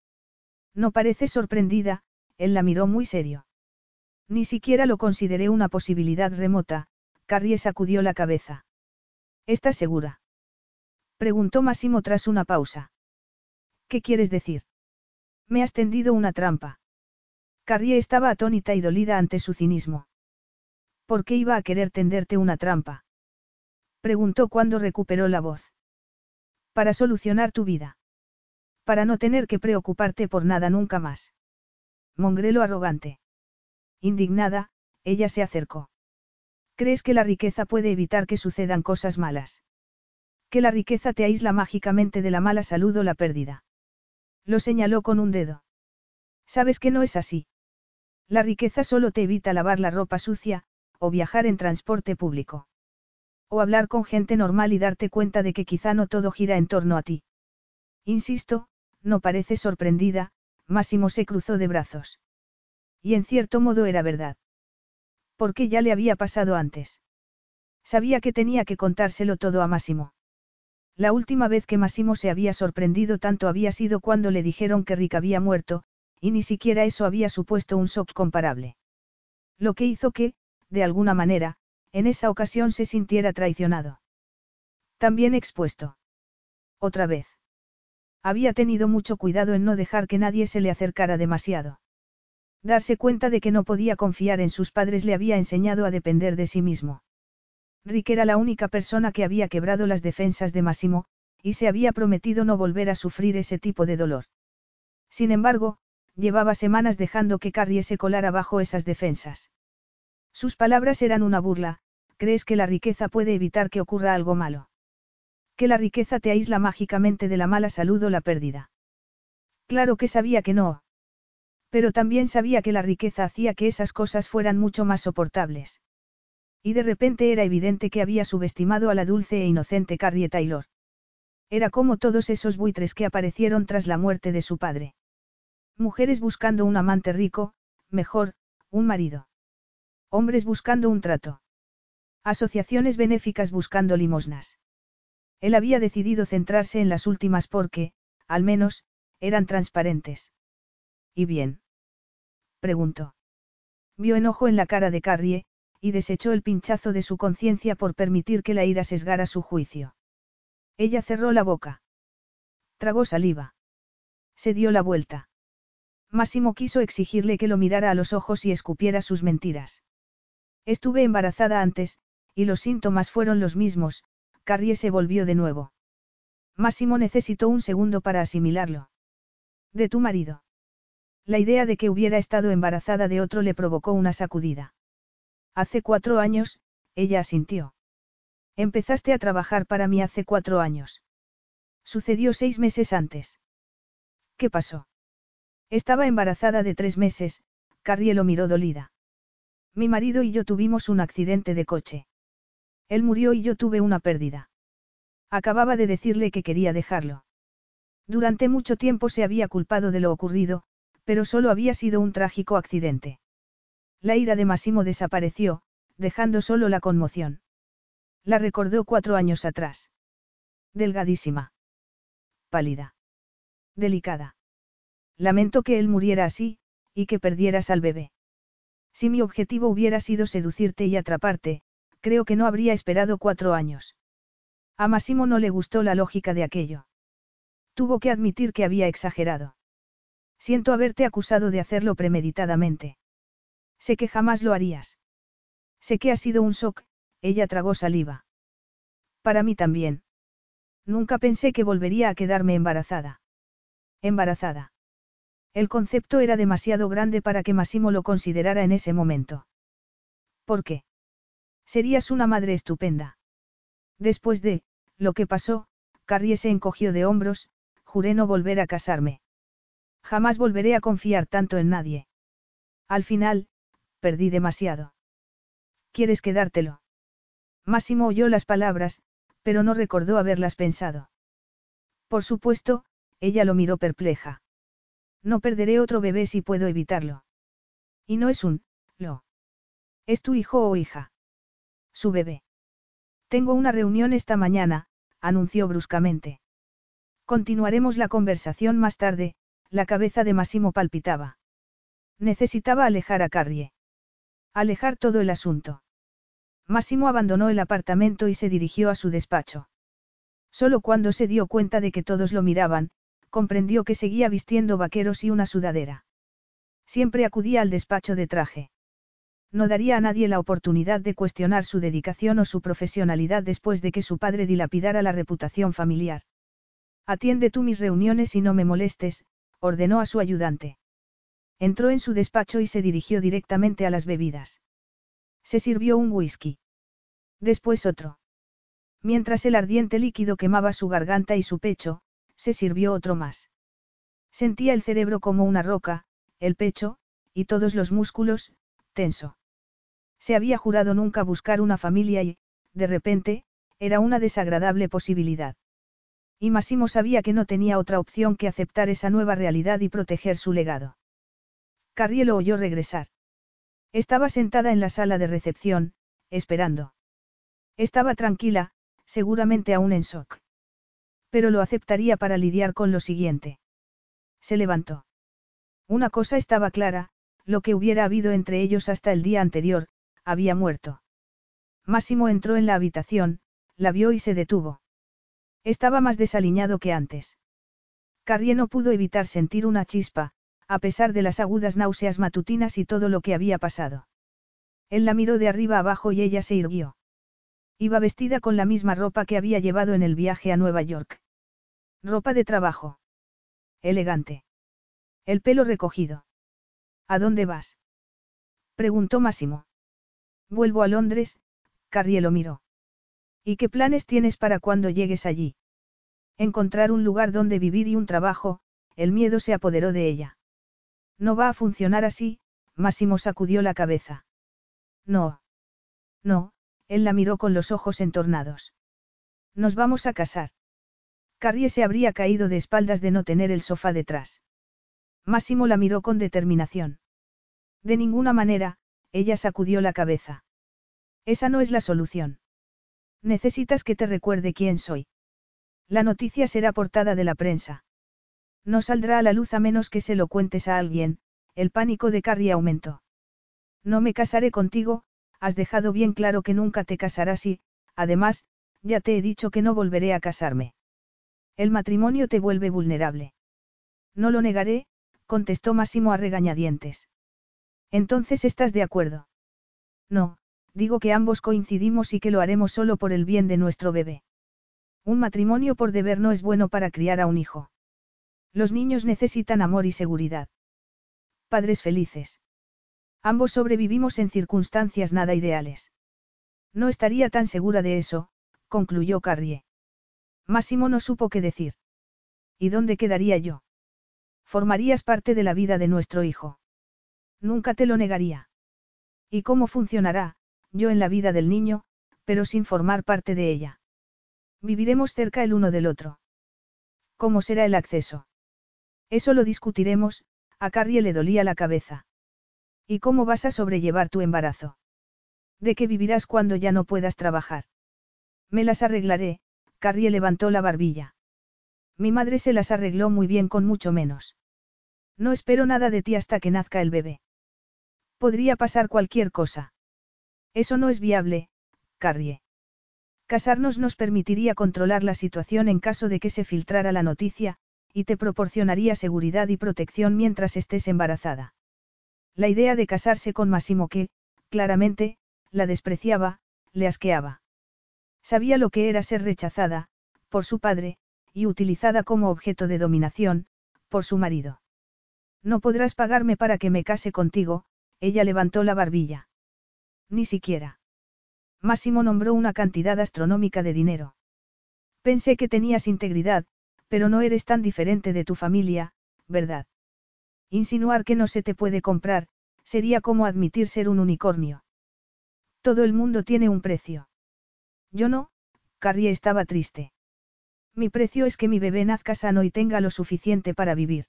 No parece sorprendida, él la miró muy serio. Ni siquiera lo consideré una posibilidad remota, Carrie sacudió la cabeza. ¿Estás segura? Preguntó Máximo tras una pausa. ¿Qué quieres decir? Me has tendido una trampa. Carrie estaba atónita y dolida ante su cinismo. ¿Por qué iba a querer tenderte una trampa? Preguntó cuando recuperó la voz. Para solucionar tu vida. Para no tener que preocuparte por nada nunca más. Mongrelo arrogante. Indignada, ella se acercó. ¿Crees que la riqueza puede evitar que sucedan cosas malas? Que la riqueza te aísla mágicamente de la mala salud o la pérdida. Lo señaló con un dedo. Sabes que no es así. La riqueza solo te evita lavar la ropa sucia, o viajar en transporte público. O hablar con gente normal y darte cuenta de que quizá no todo gira en torno a ti. Insisto, no parece sorprendida, Máximo se cruzó de brazos. Y en cierto modo era verdad. Porque ya le había pasado antes. Sabía que tenía que contárselo todo a Máximo. La última vez que Massimo se había sorprendido tanto había sido cuando le dijeron que Rick había muerto, y ni siquiera eso había supuesto un shock comparable. Lo que hizo que, de alguna manera, en esa ocasión se sintiera traicionado. También expuesto. Otra vez. Había tenido mucho cuidado en no dejar que nadie se le acercara demasiado. Darse cuenta de que no podía confiar en sus padres le había enseñado a depender de sí mismo. Rick era la única persona que había quebrado las defensas de Massimo, y se había prometido no volver a sufrir ese tipo de dolor. Sin embargo, llevaba semanas dejando que Carrie se colara bajo esas defensas. Sus palabras eran una burla, ¿crees que la riqueza puede evitar que ocurra algo malo? Que la riqueza te aísla mágicamente de la mala salud o la pérdida. Claro que sabía que no. Pero también sabía que la riqueza hacía que esas cosas fueran mucho más soportables. Y de repente era evidente que había subestimado a la dulce e inocente Carrie Taylor. Era como todos esos buitres que aparecieron tras la muerte de su padre. Mujeres buscando un amante rico, mejor, un marido. Hombres buscando un trato. Asociaciones benéficas buscando limosnas. Él había decidido centrarse en las últimas porque, al menos, eran transparentes. ¿Y bien? Preguntó. Vio enojo en la cara de Carrie, y desechó el pinchazo de su conciencia por permitir que la ira sesgara su juicio. Ella cerró la boca. Tragó saliva. Se dio la vuelta. Máximo quiso exigirle que lo mirara a los ojos y escupiera sus mentiras. Estuve embarazada antes, y los síntomas fueron los mismos, Carrie se volvió de nuevo. Máximo necesitó un segundo para asimilarlo. De tu marido. La idea de que hubiera estado embarazada de otro le provocó una sacudida. Hace cuatro años, ella asintió. Empezaste a trabajar para mí hace cuatro años. Sucedió seis meses antes. ¿Qué pasó? Estaba embarazada de tres meses, Carrie lo miró dolida. Mi marido y yo tuvimos un accidente de coche. Él murió y yo tuve una pérdida. Acababa de decirle que quería dejarlo. Durante mucho tiempo se había culpado de lo ocurrido, pero solo había sido un trágico accidente. La ira de Massimo desapareció, dejando solo la conmoción. La recordó cuatro años atrás. Delgadísima. Pálida. Delicada. Lamento que él muriera así, y que perdieras al bebé. Si mi objetivo hubiera sido seducirte y atraparte, creo que no habría esperado cuatro años. A Massimo no le gustó la lógica de aquello. Tuvo que admitir que había exagerado. Siento haberte acusado de hacerlo premeditadamente. Sé que jamás lo harías. Sé que ha sido un shock, ella tragó saliva. Para mí también. Nunca pensé que volvería a quedarme embarazada. Embarazada. El concepto era demasiado grande para que Massimo lo considerara en ese momento. ¿Por qué? Serías una madre estupenda. Después de, lo que pasó, Carrie se encogió de hombros, juré no volver a casarme. Jamás volveré a confiar tanto en nadie. Al final, perdí demasiado. ¿Quieres quedártelo? Máximo oyó las palabras, pero no recordó haberlas pensado. Por supuesto, ella lo miró perpleja. No perderé otro bebé si puedo evitarlo. Y no es un, lo. Es tu hijo o hija. Su bebé. Tengo una reunión esta mañana, anunció bruscamente. Continuaremos la conversación más tarde, la cabeza de Máximo palpitaba. Necesitaba alejar a Carrie. Alejar todo el asunto. Máximo abandonó el apartamento y se dirigió a su despacho. Solo cuando se dio cuenta de que todos lo miraban, comprendió que seguía vistiendo vaqueros y una sudadera. Siempre acudía al despacho de traje. No daría a nadie la oportunidad de cuestionar su dedicación o su profesionalidad después de que su padre dilapidara la reputación familiar. Atiende tú mis reuniones y no me molestes, ordenó a su ayudante. Entró en su despacho y se dirigió directamente a las bebidas. Se sirvió un whisky. Después otro. Mientras el ardiente líquido quemaba su garganta y su pecho, se sirvió otro más. Sentía el cerebro como una roca, el pecho, y todos los músculos, tenso. Se había jurado nunca buscar una familia y, de repente, era una desagradable posibilidad. Y Massimo sabía que no tenía otra opción que aceptar esa nueva realidad y proteger su legado. Carrie lo oyó regresar. Estaba sentada en la sala de recepción, esperando. Estaba tranquila, seguramente aún en shock. Pero lo aceptaría para lidiar con lo siguiente. Se levantó. Una cosa estaba clara, lo que hubiera habido entre ellos hasta el día anterior, había muerto. Máximo entró en la habitación, la vio y se detuvo. Estaba más desaliñado que antes. Carrie no pudo evitar sentir una chispa, a pesar de las agudas náuseas matutinas y todo lo que había pasado. Él la miró de arriba abajo y ella se irguió. Iba vestida con la misma ropa que había llevado en el viaje a Nueva York. Ropa de trabajo. Elegante. El pelo recogido. ¿A dónde vas? Preguntó Máximo. Vuelvo a Londres, Carrie lo miró. ¿Y qué planes tienes para cuando llegues allí? Encontrar un lugar donde vivir y un trabajo, el miedo se apoderó de ella. No va a funcionar así, Máximo sacudió la cabeza. No. No, él la miró con los ojos entornados. Nos vamos a casar. Carrie se habría caído de espaldas de no tener el sofá detrás. Máximo la miró con determinación. De ninguna manera, ella sacudió la cabeza. Esa no es la solución. Necesitas que te recuerde quién soy. La noticia será portada de la prensa. No saldrá a la luz a menos que se lo cuentes a alguien, el pánico de Carrie aumentó. No me casaré contigo, has dejado bien claro que nunca te casarás y, además, ya te he dicho que no volveré a casarme. El matrimonio te vuelve vulnerable. No lo negaré, contestó Máximo a regañadientes. Entonces estás de acuerdo. No, Digo que ambos coincidimos y que lo haremos solo por el bien de nuestro bebé. Un matrimonio por deber no es bueno para criar a un hijo. Los niños necesitan amor y seguridad. Padres felices. Ambos sobrevivimos en circunstancias nada ideales. No estaría tan segura de eso, concluyó Carrie. Máximo no supo qué decir. ¿Y dónde quedaría yo? Formarías parte de la vida de nuestro hijo. Nunca te lo negaría. ¿Y cómo funcionará, yo en la vida del niño, pero sin formar parte de ella? Viviremos cerca el uno del otro. ¿Cómo será el acceso? Eso lo discutiremos, a Carrie le dolía la cabeza. ¿Y cómo vas a sobrellevar tu embarazo? ¿De qué vivirás cuando ya no puedas trabajar? Me las arreglaré, Carrie levantó la barbilla. Mi madre se las arregló muy bien con mucho menos. No espero nada de ti hasta que nazca el bebé. Podría pasar cualquier cosa. Eso no es viable, Carrie. Casarnos nos permitiría controlar la situación en caso de que se filtrara la noticia, y te proporcionaría seguridad y protección mientras estés embarazada. La idea de casarse con Massimo que, claramente, la despreciaba, le asqueaba. Sabía lo que era ser rechazada, por su padre, y utilizada como objeto de dominación, por su marido. No podrás pagarme para que me case contigo, ella levantó la barbilla. Ni siquiera. Máximo nombró una cantidad astronómica de dinero. Pensé que tenías integridad, pero no eres tan diferente de tu familia, ¿verdad? Insinuar que no se te puede comprar, sería como admitir ser un unicornio. Todo el mundo tiene un precio. Yo no, Carrie estaba triste. Mi precio es que mi bebé nazca sano y tenga lo suficiente para vivir.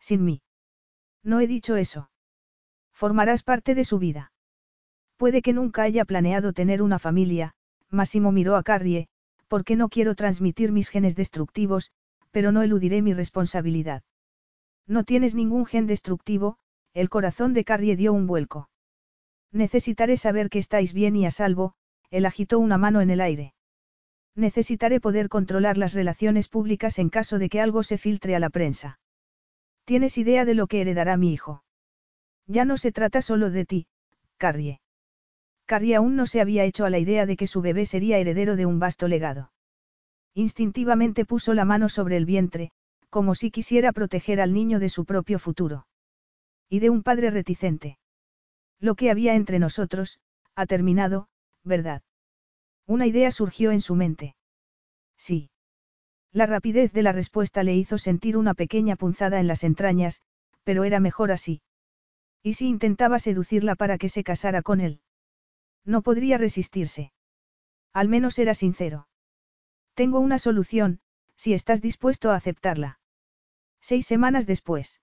Sin mí. No he dicho eso. Formarás parte de su vida. Puede que nunca haya planeado tener una familia, Massimo miró a Carrie, porque no quiero transmitir mis genes destructivos, pero no eludiré mi responsabilidad. No tienes ningún gen destructivo, el corazón de Carrie dio un vuelco. Necesitaré saber que estáis bien y a salvo, él agitó una mano en el aire. Necesitaré poder controlar las relaciones públicas en caso de que algo se filtre a la prensa. ¿Tienes idea de lo que heredará mi hijo? Ya no se trata solo de ti, Carrie. Carrie aún no se había hecho a la idea de que su bebé sería heredero de un vasto legado. Instintivamente puso la mano sobre el vientre, como si quisiera proteger al niño de su propio futuro. Y de un padre reticente. Lo que había entre nosotros, ha terminado, ¿verdad? Una idea surgió en su mente. Sí. La rapidez de la respuesta le hizo sentir una pequeña punzada en las entrañas, pero era mejor así. ¿Y si intentaba seducirla para que se casara con él? No podría resistirse. Al menos era sincero. Tengo una solución, si estás dispuesto a aceptarla. Seis semanas después.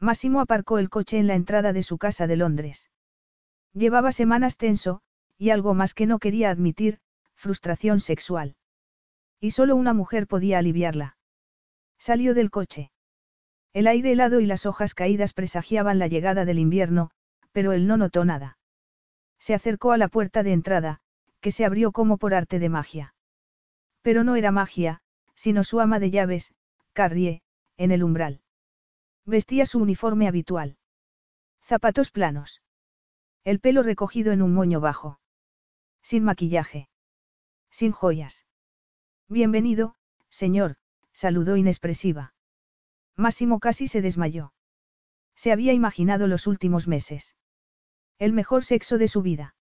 Máximo aparcó el coche en la entrada de su casa de Londres. Llevaba semanas tenso, y algo más que no quería admitir, frustración sexual. Y solo una mujer podía aliviarla. Salió del coche. El aire helado y las hojas caídas presagiaban la llegada del invierno, pero él no notó nada. Se acercó a la puerta de entrada, que se abrió como por arte de magia. Pero no era magia, sino su ama de llaves, Carrie, en el umbral. Vestía su uniforme habitual. Zapatos planos. El pelo recogido en un moño bajo. Sin maquillaje. Sin joyas. Bienvenido, señor, saludó inexpresiva. Máximo casi se desmayó. Se había imaginado los últimos meses. El mejor sexo de su vida.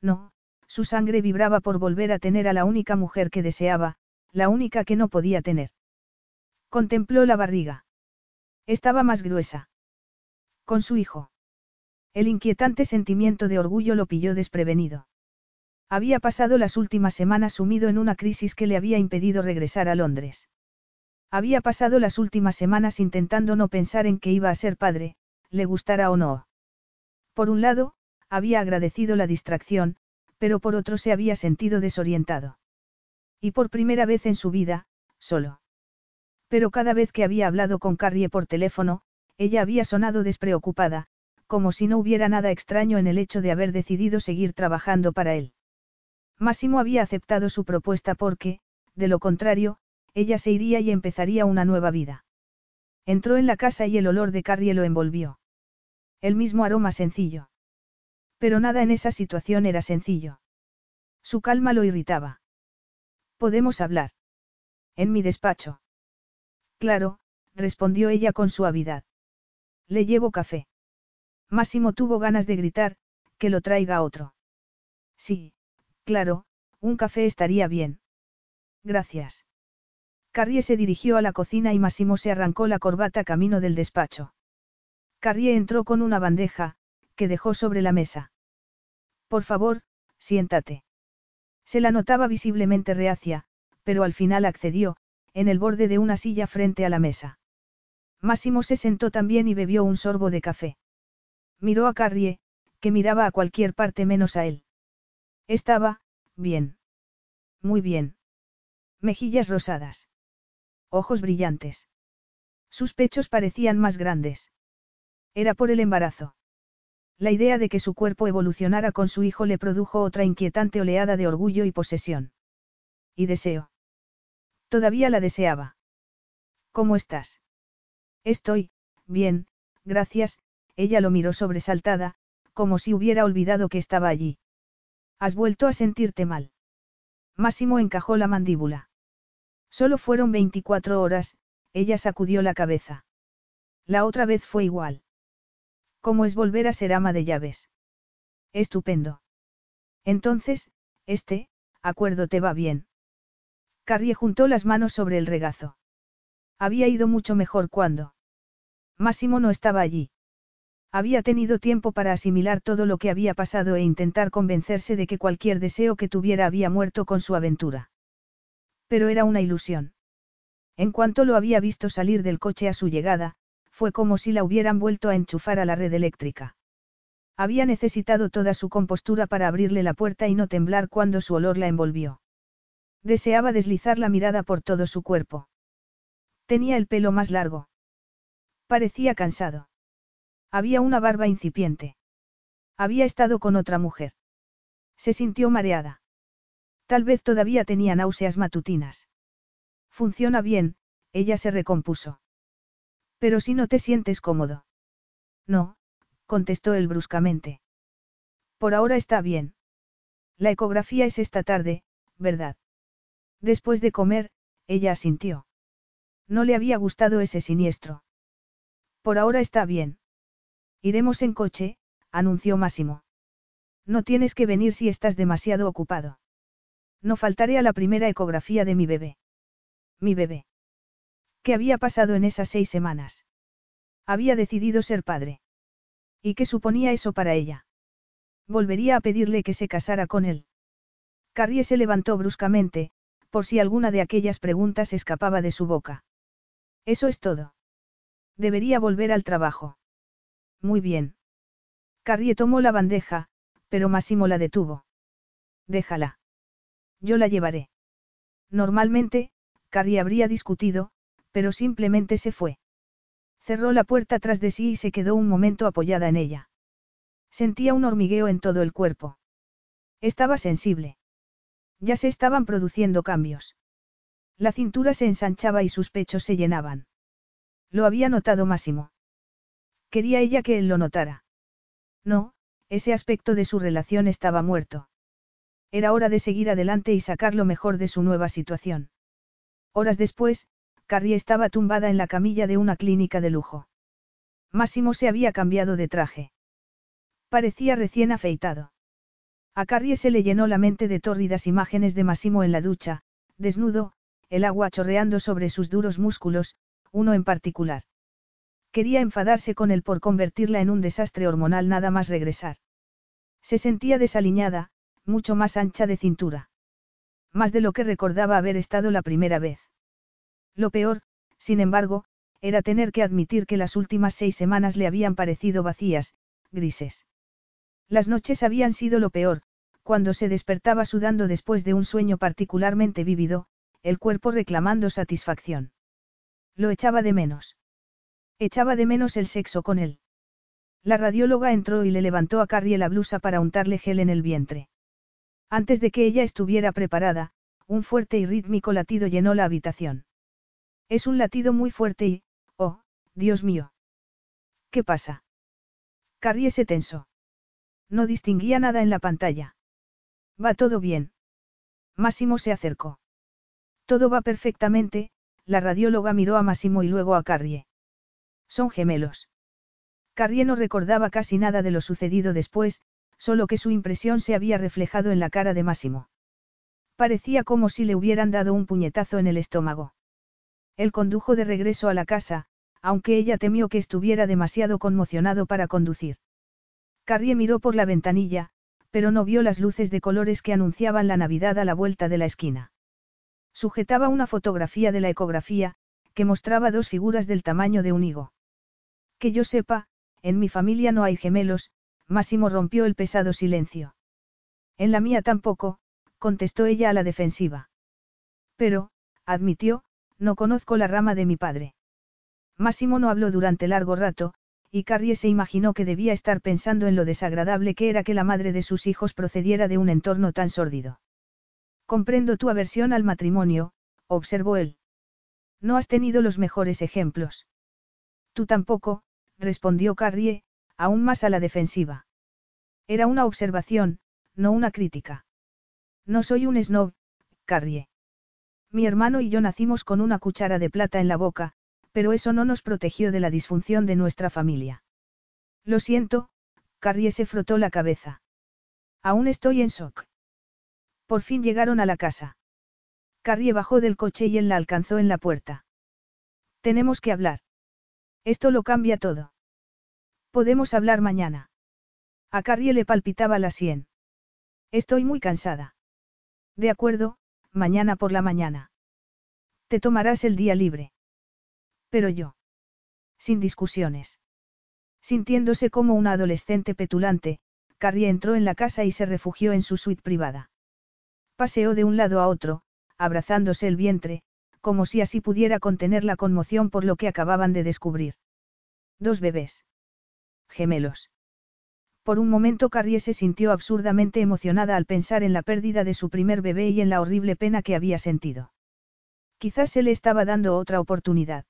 No, su sangre vibraba por volver a tener a la única mujer que deseaba, la única que no podía tener. Contempló la barriga. Estaba más gruesa. Con su hijo. El inquietante sentimiento de orgullo lo pilló desprevenido. Había pasado las últimas semanas sumido en una crisis que le había impedido regresar a Londres. Había pasado las últimas semanas intentando no pensar en que iba a ser padre, le gustara o no. Por un lado, había agradecido la distracción, pero por otro se había sentido desorientado. Y por primera vez en su vida, solo. Pero cada vez que había hablado con Carrie por teléfono, ella había sonado despreocupada, como si no hubiera nada extraño en el hecho de haber decidido seguir trabajando para él. Máximo había aceptado su propuesta porque, de lo contrario, ella se iría y empezaría una nueva vida. Entró en la casa y el olor de Carrie lo envolvió. El mismo aroma sencillo. Pero nada en esa situación era sencillo. Su calma lo irritaba. ¿Podemos hablar? En mi despacho. Claro, respondió ella con suavidad. Le llevo café. Máximo tuvo ganas de gritar, que lo traiga otro. Sí, claro, un café estaría bien. Gracias. Carrie se dirigió a la cocina y Máximo se arrancó la corbata camino del despacho. Carrie entró con una bandeja, que dejó sobre la mesa. Por favor, siéntate. Se la notaba visiblemente reacia, pero al final accedió, en el borde de una silla frente a la mesa. Máximo se sentó también y bebió un sorbo de café. Miró a Carrie, que miraba a cualquier parte menos a él. Estaba, bien. Muy bien. Mejillas rosadas. Ojos brillantes. Sus pechos parecían más grandes. Era por el embarazo. La idea de que su cuerpo evolucionara con su hijo le produjo otra inquietante oleada de orgullo y posesión. Y deseo. Todavía la deseaba. ¿Cómo estás? Estoy, bien, gracias, ella lo miró sobresaltada, como si hubiera olvidado que estaba allí. ¿Has vuelto a sentirte mal? Máximo encajó la mandíbula. Solo fueron 24 horas, ella sacudió la cabeza. La otra vez fue igual. ¿Cómo es volver a ser ama de llaves? Estupendo. Entonces, este, acuerdo te va bien. Carrie juntó las manos sobre el regazo. Había ido mucho mejor cuando. Máximo no estaba allí. Había tenido tiempo para asimilar todo lo que había pasado e intentar convencerse de que cualquier deseo que tuviera había muerto con su aventura. Pero era una ilusión. En cuanto lo había visto salir del coche a su llegada, fue como si la hubieran vuelto a enchufar a la red eléctrica. Había necesitado toda su compostura para abrirle la puerta y no temblar cuando su olor la envolvió. Deseaba deslizar la mirada por todo su cuerpo. Tenía el pelo más largo. Parecía cansado. Había una barba incipiente. Había estado con otra mujer. Se sintió mareada. Tal vez todavía tenía náuseas matutinas. Funciona bien, ella se recompuso. Pero si no te sientes cómodo. No, contestó él bruscamente. Por ahora está bien. La ecografía es esta tarde, ¿verdad? Después de comer, ella asintió. No le había gustado ese siniestro. Por ahora está bien. Iremos en coche, anunció Máximo. No tienes que venir si estás demasiado ocupado. No faltaré a la primera ecografía de mi bebé. Mi bebé. ¿Qué había pasado en esas seis semanas? Había decidido ser padre. ¿Y qué suponía eso para ella? Volvería a pedirle que se casara con él. Carrie se levantó bruscamente, por si alguna de aquellas preguntas escapaba de su boca. Eso es todo. Debería volver al trabajo. Muy bien. Carrie tomó la bandeja, pero Máximo la detuvo. Déjala. Yo la llevaré. Normalmente, Carrie habría discutido, pero simplemente se fue. Cerró la puerta tras de sí y se quedó un momento apoyada en ella. Sentía un hormigueo en todo el cuerpo. Estaba sensible. Ya se estaban produciendo cambios. La cintura se ensanchaba y sus pechos se llenaban. Lo había notado Máximo. Quería ella que él lo notara. No, ese aspecto de su relación estaba muerto. Era hora de seguir adelante y sacar lo mejor de su nueva situación. Horas después, Carrie estaba tumbada en la camilla de una clínica de lujo. Máximo se había cambiado de traje. Parecía recién afeitado. A Carrie se le llenó la mente de tórridas imágenes de Máximo en la ducha, desnudo, el agua chorreando sobre sus duros músculos, uno en particular. Quería enfadarse con él por convertirla en un desastre hormonal nada más regresar. Se sentía desaliñada, mucho más ancha de cintura. Más de lo que recordaba haber estado la primera vez. Lo peor, sin embargo, era tener que admitir que las últimas seis semanas le habían parecido vacías, grises. Las noches habían sido lo peor, cuando se despertaba sudando después de un sueño particularmente vívido, el cuerpo reclamando satisfacción. Lo echaba de menos. Echaba de menos el sexo con él. La radióloga entró y le levantó a Carrie la blusa para untarle gel en el vientre. Antes de que ella estuviera preparada, un fuerte y rítmico latido llenó la habitación. Es un latido muy fuerte y, oh, Dios mío. ¿Qué pasa? Carrie se tensó. No distinguía nada en la pantalla. Va todo bien. Máximo se acercó. Todo va perfectamente, la radióloga miró a Máximo y luego a Carrie. Son gemelos. Carrie no recordaba casi nada de lo sucedido después, solo que su impresión se había reflejado en la cara de Máximo. Parecía como si le hubieran dado un puñetazo en el estómago. Él condujo de regreso a la casa, aunque ella temió que estuviera demasiado conmocionado para conducir. Carrie miró por la ventanilla, pero no vio las luces de colores que anunciaban la Navidad a la vuelta de la esquina. Sujetaba una fotografía de la ecografía, que mostraba dos figuras del tamaño de un higo. Que yo sepa, en mi familia no hay gemelos, Máximo rompió el pesado silencio. En la mía tampoco, contestó ella a la defensiva. Pero, admitió, no conozco la rama de mi padre. Máximo no habló durante largo rato, y Carrie se imaginó que debía estar pensando en lo desagradable que era que la madre de sus hijos procediera de un entorno tan sórdido. Comprendo tu aversión al matrimonio, observó él. No has tenido los mejores ejemplos. Tú tampoco, respondió Carrie, aún más a la defensiva. Era una observación, no una crítica. No soy un snob, Carrie. Mi hermano y yo nacimos con una cuchara de plata en la boca, pero eso no nos protegió de la disfunción de nuestra familia. Lo siento, Carrie se frotó la cabeza. Aún estoy en shock. Por fin llegaron a la casa. Carrie bajó del coche y él la alcanzó en la puerta. Tenemos que hablar. Esto lo cambia todo. Podemos hablar mañana. A Carrie le palpitaba la sien. Estoy muy cansada. De acuerdo, mañana por la mañana. Te tomarás el día libre. Pero yo. Sin discusiones. Sintiéndose como una adolescente petulante, Carrie entró en la casa y se refugió en su suite privada. Paseó de un lado a otro, abrazándose el vientre, como si así pudiera contener la conmoción por lo que acababan de descubrir. Dos bebés. Gemelos. Por un momento Carrie se sintió absurdamente emocionada al pensar en la pérdida de su primer bebé y en la horrible pena que había sentido. Quizás se le estaba dando otra oportunidad.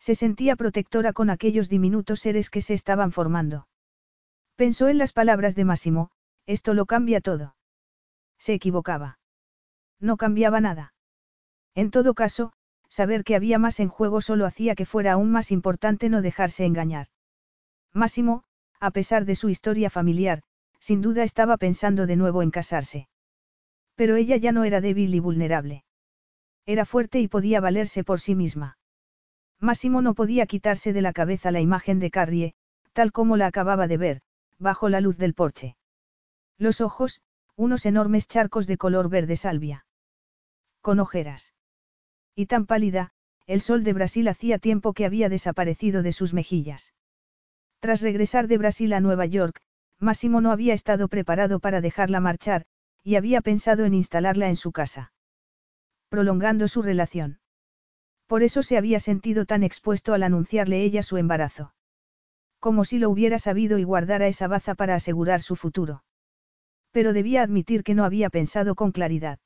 Se sentía protectora con aquellos diminutos seres que se estaban formando. Pensó en las palabras de Máximo, esto lo cambia todo. Se equivocaba. No cambiaba nada. En todo caso, saber que había más en juego solo hacía que fuera aún más importante no dejarse engañar. Máximo, a pesar de su historia familiar, sin duda estaba pensando de nuevo en casarse. Pero ella ya no era débil y vulnerable. Era fuerte y podía valerse por sí misma. Máximo no podía quitarse de la cabeza la imagen de Carrie, tal como la acababa de ver, bajo la luz del porche. Los ojos, unos enormes charcos de color verde salvia. Con ojeras. Y tan pálida, el sol de Brasil hacía tiempo que había desaparecido de sus mejillas. Tras regresar de Brasil a Nueva York, Máximo no había estado preparado para dejarla marchar, y había pensado en instalarla en su casa. Prolongando su relación. Por eso se había sentido tan expuesto al anunciarle ella su embarazo. Como si lo hubiera sabido y guardara esa baza para asegurar su futuro. Pero debía admitir que no había pensado con claridad.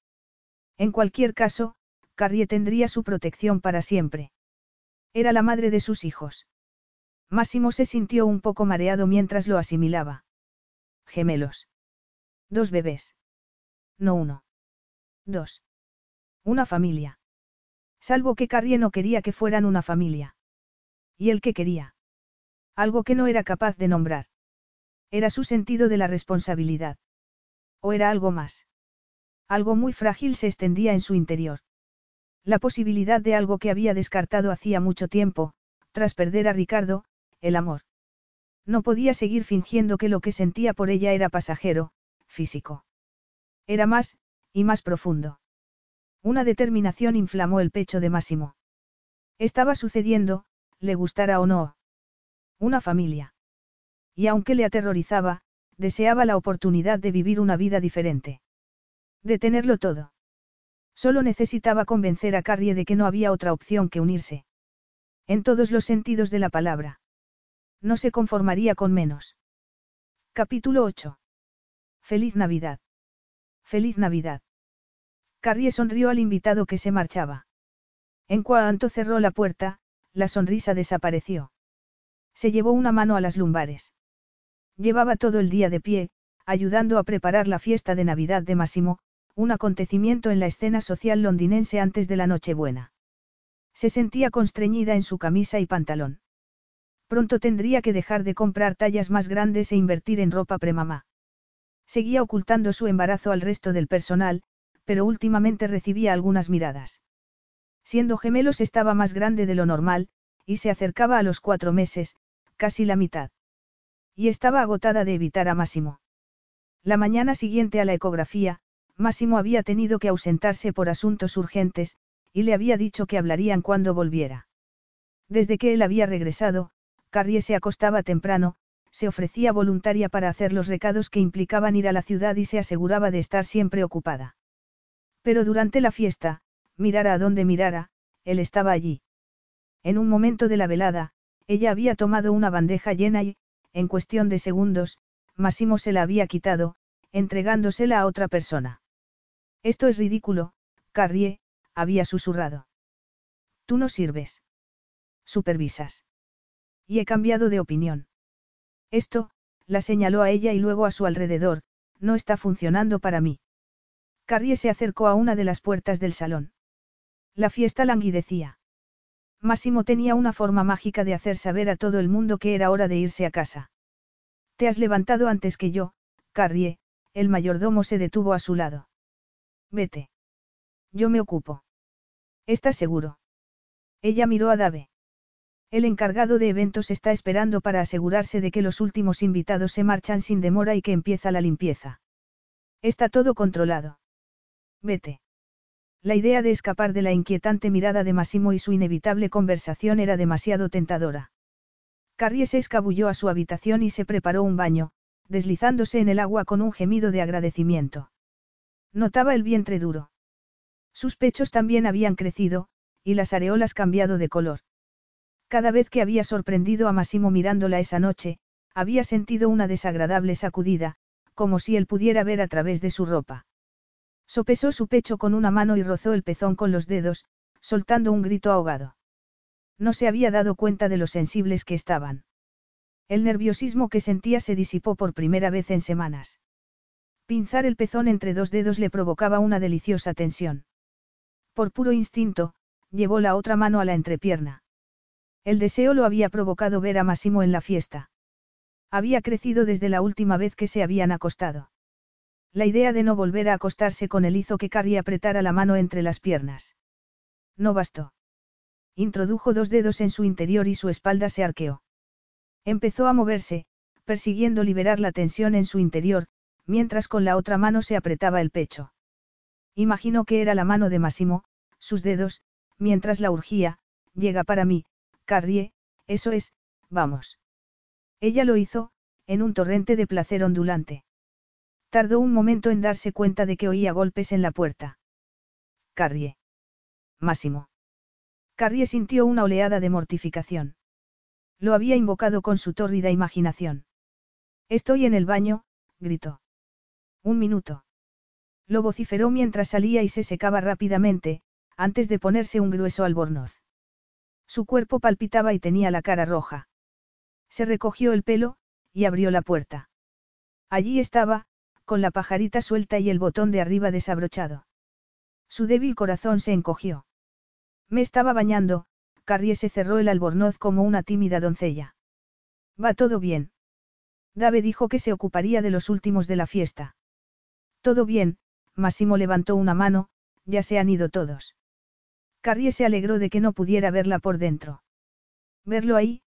En cualquier caso, Carrie tendría su protección para siempre. Era la madre de sus hijos. Máximo se sintió un poco mareado mientras lo asimilaba. Gemelos. Dos bebés. No uno. Dos. Una familia. Salvo que Carrie no quería que fueran una familia. ¿Y él que quería? Algo que no era capaz de nombrar. Era su sentido de la responsabilidad. ¿O era algo más? Algo muy frágil se extendía en su interior. La posibilidad de algo que había descartado hacía mucho tiempo, tras perder a Ricardo, el amor. No podía seguir fingiendo que lo que sentía por ella era pasajero, físico. Era más, y más profundo. Una determinación inflamó el pecho de Máximo. Estaba sucediendo, le gustara o no. Una familia. Y aunque le aterrorizaba, deseaba la oportunidad de vivir una vida diferente. De tenerlo todo. Solo necesitaba convencer a Carrie de que no había otra opción que unirse. En todos los sentidos de la palabra. No se conformaría con menos. Capítulo 8. Feliz Navidad. Feliz Navidad. Carrie sonrió al invitado que se marchaba. En cuanto cerró la puerta, la sonrisa desapareció. Se llevó una mano a las lumbares. Llevaba todo el día de pie, ayudando a preparar la fiesta de Navidad de Massimo, un acontecimiento en la escena social londinense antes de la Nochebuena. Se sentía constreñida en su camisa y pantalón. Pronto tendría que dejar de comprar tallas más grandes e invertir en ropa premamá. Seguía ocultando su embarazo al resto del personal, pero últimamente recibía algunas miradas. Siendo gemelos estaba más grande de lo normal, y se acercaba a los cuatro meses, casi la mitad. Y estaba agotada de evitar a Máximo. La mañana siguiente a la ecografía, Máximo había tenido que ausentarse por asuntos urgentes, y le había dicho que hablarían cuando volviera. Desde que él había regresado, Carrie se acostaba temprano, se ofrecía voluntaria para hacer los recados que implicaban ir a la ciudad y se aseguraba de estar siempre ocupada. Pero durante la fiesta, mirara a donde mirara, él estaba allí. En un momento de la velada, ella había tomado una bandeja llena y, en cuestión de segundos, Massimo se la había quitado, entregándosela a otra persona. Esto es ridículo, Carrie, había susurrado. Tú no sirves. Supervisas. Y he cambiado de opinión. Esto, la señaló a ella y luego a su alrededor, no está funcionando para mí. Carrie se acercó a una de las puertas del salón. La fiesta languidecía. Máximo tenía una forma mágica de hacer saber a todo el mundo que era hora de irse a casa. Te has levantado antes que yo, Carrie, el mayordomo se detuvo a su lado. Vete. Yo me ocupo. ¿Estás seguro? Ella miró a Dave. El encargado de eventos está esperando para asegurarse de que los últimos invitados se marchan sin demora y que empieza la limpieza. Está todo controlado. Vete. La idea de escapar de la inquietante mirada de Massimo y su inevitable conversación era demasiado tentadora. Carrie se escabulló a su habitación y se preparó un baño, deslizándose en el agua con un gemido de agradecimiento. Notaba el vientre duro. Sus pechos también habían crecido, y las areolas cambiado de color. Cada vez que había sorprendido a Massimo mirándola esa noche, había sentido una desagradable sacudida, como si él pudiera ver a través de su ropa. Sopesó su pecho con una mano y rozó el pezón con los dedos, soltando un grito ahogado. No se había dado cuenta de lo sensibles que estaban. El nerviosismo que sentía se disipó por primera vez en semanas. Pinzar el pezón entre dos dedos le provocaba una deliciosa tensión. Por puro instinto, llevó la otra mano a la entrepierna. El deseo lo había provocado ver a Massimo en la fiesta. Había crecido desde la última vez que se habían acostado. La idea de no volver a acostarse con él hizo que Carrie apretara la mano entre las piernas. No bastó. Introdujo dos dedos en su interior y su espalda se arqueó. Empezó a moverse, persiguiendo liberar la tensión en su interior, mientras con la otra mano se apretaba el pecho. Imaginó que era la mano de Massimo, sus dedos, mientras la urgía, llega para mí, Carrie, eso es, vamos. Ella lo hizo, en un torrente de placer ondulante. Tardó un momento en darse cuenta de que oía golpes en la puerta. Carrie. Máximo. Carrie sintió una oleada de mortificación. Lo había invocado con su tórrida imaginación. Estoy en el baño, gritó. Un minuto. Lo vociferó mientras salía y se secaba rápidamente, antes de ponerse un grueso albornoz. Su cuerpo palpitaba y tenía la cara roja. Se recogió el pelo, y abrió la puerta. Allí estaba, con la pajarita suelta y el botón de arriba desabrochado. Su débil corazón se encogió. Me estaba bañando, Carrie se cerró el albornoz como una tímida doncella. Va todo bien. Dave dijo que se ocuparía de los últimos de la fiesta. Todo bien, Massimo levantó una mano, ya se han ido todos. Carrie se alegró de que no pudiera verla por dentro. Verlo ahí,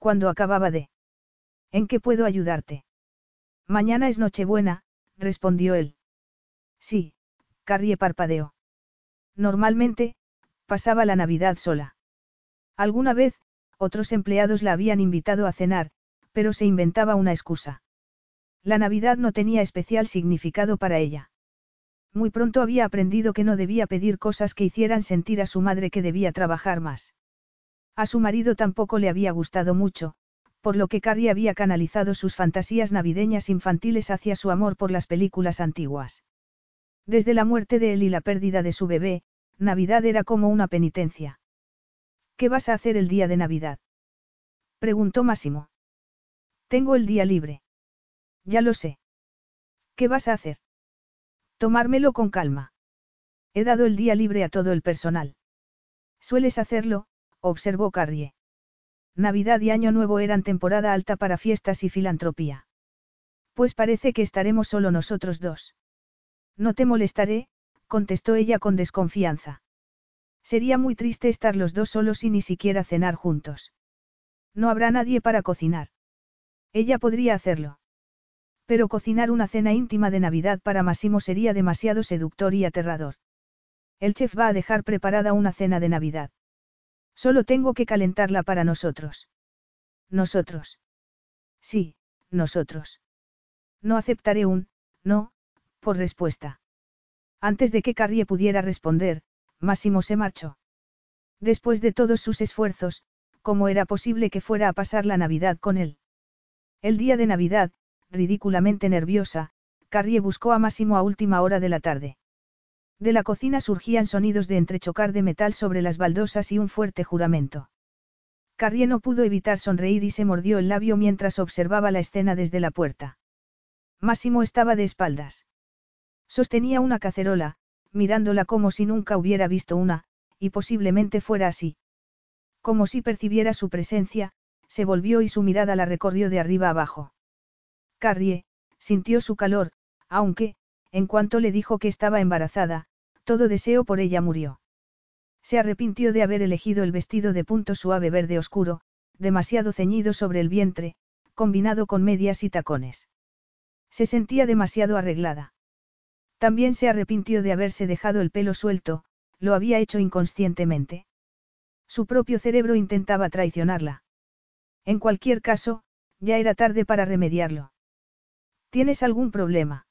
cuando acababa de. ¿En qué puedo ayudarte? Mañana es Nochebuena, respondió él. Sí, Carrie parpadeó. Normalmente, pasaba la Navidad sola. Alguna vez, otros empleados la habían invitado a cenar, pero se inventaba una excusa. La Navidad no tenía especial significado para ella. Muy pronto había aprendido que no debía pedir cosas que hicieran sentir a su madre que debía trabajar más. A su marido tampoco le había gustado mucho, por lo que Carrie había canalizado sus fantasías navideñas infantiles hacia su amor por las películas antiguas. Desde la muerte de él y la pérdida de su bebé, Navidad era como una penitencia. ¿Qué vas a hacer el día de Navidad? preguntó Máximo. Tengo el día libre. Ya lo sé. ¿Qué vas a hacer? Tomármelo con calma. He dado el día libre a todo el personal. Sueles hacerlo, observó Carrie. Navidad y Año Nuevo eran temporada alta para fiestas y filantropía. Pues parece que estaremos solo nosotros dos. No te molestaré, contestó ella con desconfianza. Sería muy triste estar los dos solos y ni siquiera cenar juntos. No habrá nadie para cocinar. Ella podría hacerlo. Pero cocinar una cena íntima de Navidad para Massimo sería demasiado seductor y aterrador. El chef va a dejar preparada una cena de Navidad. Solo tengo que calentarla para nosotros. Nosotros. Sí, nosotros. No aceptaré un, no, por respuesta. Antes de que Carrie pudiera responder, Máximo se marchó. Después de todos sus esfuerzos, ¿cómo era posible que fuera a pasar la Navidad con él? El día de Navidad, ridículamente nerviosa, Carrie buscó a Máximo a última hora de la tarde. De la cocina surgían sonidos de entrechocar de metal sobre las baldosas y un fuerte juramento. Carrie no pudo evitar sonreír y se mordió el labio mientras observaba la escena desde la puerta. Máximo estaba de espaldas. Sostenía una cacerola, mirándola como si nunca hubiera visto una, y posiblemente fuera así. Como si percibiera su presencia, se volvió y su mirada la recorrió de arriba abajo. Carrie, sintió su calor, aunque, en cuanto le dijo que estaba embarazada, todo deseo por ella murió. Se arrepintió de haber elegido el vestido de punto suave verde oscuro, demasiado ceñido sobre el vientre, combinado con medias y tacones. Se sentía demasiado arreglada. También se arrepintió de haberse dejado el pelo suelto, lo había hecho inconscientemente. Su propio cerebro intentaba traicionarla. En cualquier caso, ya era tarde para remediarlo. ¿Tienes algún problema?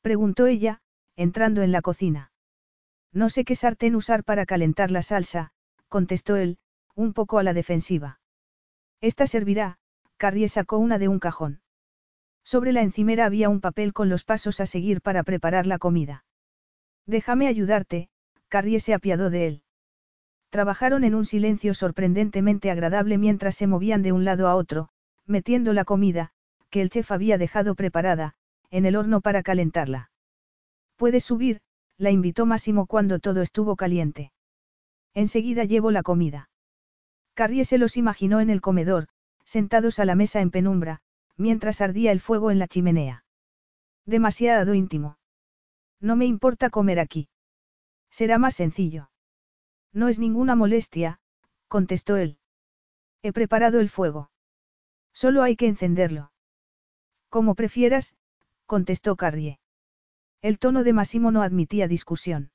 Preguntó ella, entrando en la cocina. No sé qué sartén usar para calentar la salsa, contestó él, un poco a la defensiva. Esta servirá, Carrie sacó una de un cajón. Sobre la encimera había un papel con los pasos a seguir para preparar la comida. Déjame ayudarte, Carrie se apiadó de él. Trabajaron en un silencio sorprendentemente agradable mientras se movían de un lado a otro, metiendo la comida, que el chef había dejado preparada, en el horno para calentarla. Puedes subir, la invitó Máximo cuando todo estuvo caliente. Enseguida llevo la comida. Carrie se los imaginó en el comedor, sentados a la mesa en penumbra, mientras ardía el fuego en la chimenea. Demasiado íntimo. No me importa comer aquí. Será más sencillo. No es ninguna molestia, contestó él. He preparado el fuego. Solo hay que encenderlo. Como prefieras, contestó Carrie. El tono de Massimo no admitía discusión.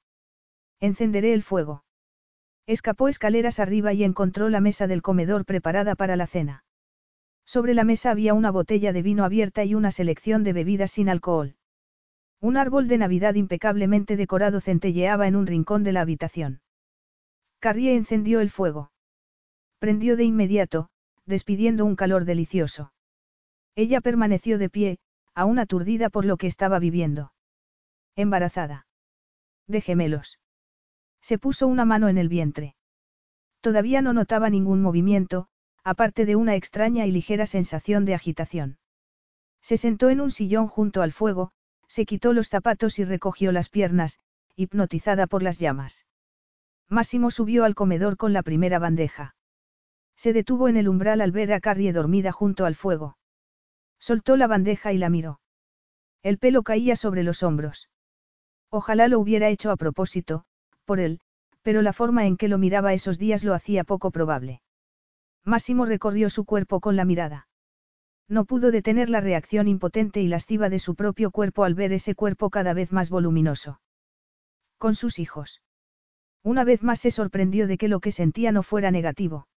Encenderé el fuego. Escapó escaleras arriba y encontró la mesa del comedor preparada para la cena. Sobre la mesa había una botella de vino abierta y una selección de bebidas sin alcohol. Un árbol de Navidad impecablemente decorado centelleaba en un rincón de la habitación. Carrie encendió el fuego. Prendió de inmediato, despidiendo un calor delicioso. Ella permaneció de pie, aún aturdida por lo que estaba viviendo. Embarazada. De gemelos. Se puso una mano en el vientre. Todavía no notaba ningún movimiento, aparte de una extraña y ligera sensación de agitación. Se sentó en un sillón junto al fuego, se quitó los zapatos y recogió las piernas, hipnotizada por las llamas. Máximo subió al comedor con la primera bandeja. Se detuvo en el umbral al ver a Carrie dormida junto al fuego. Soltó la bandeja y la miró. El pelo caía sobre los hombros. Ojalá lo hubiera hecho a propósito, por él, pero la forma en que lo miraba esos días lo hacía poco probable. Máximo recorrió su cuerpo con la mirada. No pudo detener la reacción impotente y lasciva de su propio cuerpo al ver ese cuerpo cada vez más voluminoso. Con sus hijos. Una vez más se sorprendió de que lo que sentía no fuera negativo.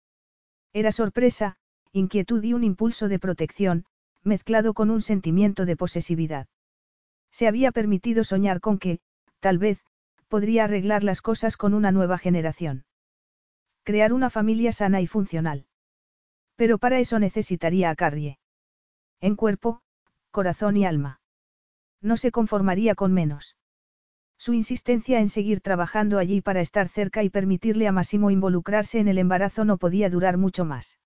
Era sorpresa, inquietud y un impulso de protección, mezclado con un sentimiento de posesividad. Se había permitido soñar con que, tal vez, podría arreglar las cosas con una nueva generación. Crear una familia sana y funcional. Pero para eso necesitaría a Carrie. En cuerpo, corazón y alma. No se conformaría con menos. Su insistencia en seguir trabajando allí para estar cerca y permitirle a Massimo involucrarse en el embarazo no podía durar mucho más.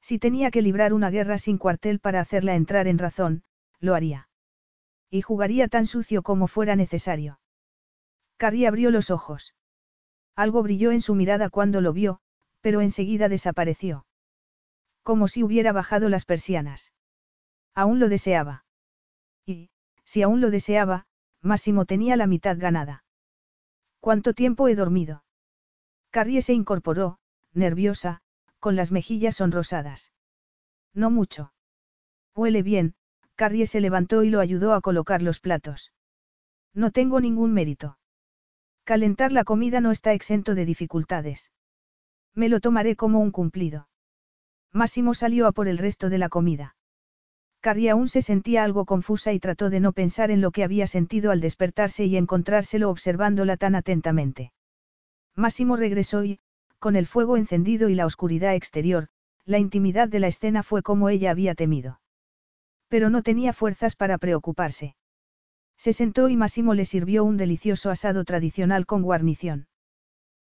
Si tenía que librar una guerra sin cuartel para hacerla entrar en razón, lo haría. Y jugaría tan sucio como fuera necesario. Carrie abrió los ojos. Algo brilló en su mirada cuando lo vio, pero enseguida desapareció. Como si hubiera bajado las persianas. Aún lo deseaba. Y, si aún lo deseaba, Máximo tenía la mitad ganada. ¿Cuánto tiempo he dormido? Carrie se incorporó, nerviosa, con las mejillas sonrosadas. No mucho. Huele bien, Carrie se levantó y lo ayudó a colocar los platos. No tengo ningún mérito. Calentar la comida no está exento de dificultades. Me lo tomaré como un cumplido. Máximo salió a por el resto de la comida. Carrie aún se sentía algo confusa y trató de no pensar en lo que había sentido al despertarse y encontrárselo observándola tan atentamente. Máximo regresó y, con el fuego encendido y la oscuridad exterior, la intimidad de la escena fue como ella había temido. Pero no tenía fuerzas para preocuparse. Se sentó y Máximo le sirvió un delicioso asado tradicional con guarnición.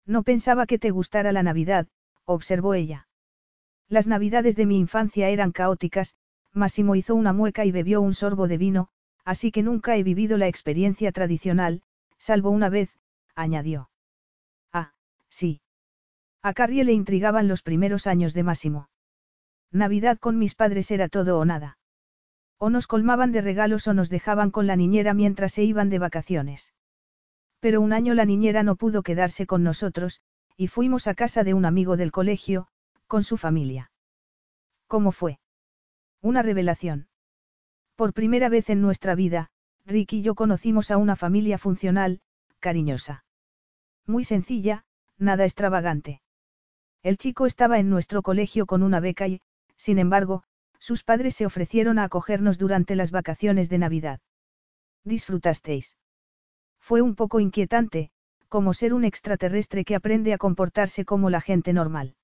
No pensaba que te gustara la Navidad, observó ella. Las Navidades de mi infancia eran caóticas, Máximo hizo una mueca y bebió un sorbo de vino, así que nunca he vivido la experiencia tradicional, salvo una vez, añadió. Ah, sí. A Carrie le intrigaban los primeros años de Máximo. Navidad con mis padres era todo o nada. O nos colmaban de regalos o nos dejaban con la niñera mientras se iban de vacaciones. Pero un año la niñera no pudo quedarse con nosotros, y fuimos a casa de un amigo del colegio, con su familia. ¿Cómo fue? Una revelación. Por primera vez en nuestra vida, Rick y yo conocimos a una familia funcional, cariñosa. Muy sencilla, nada extravagante. El chico estaba en nuestro colegio con una beca y, sin embargo, sus padres se ofrecieron a acogernos durante las vacaciones de Navidad. ¿Disfrutasteis? Fue un poco inquietante, como ser un extraterrestre que aprende a comportarse como la gente normal.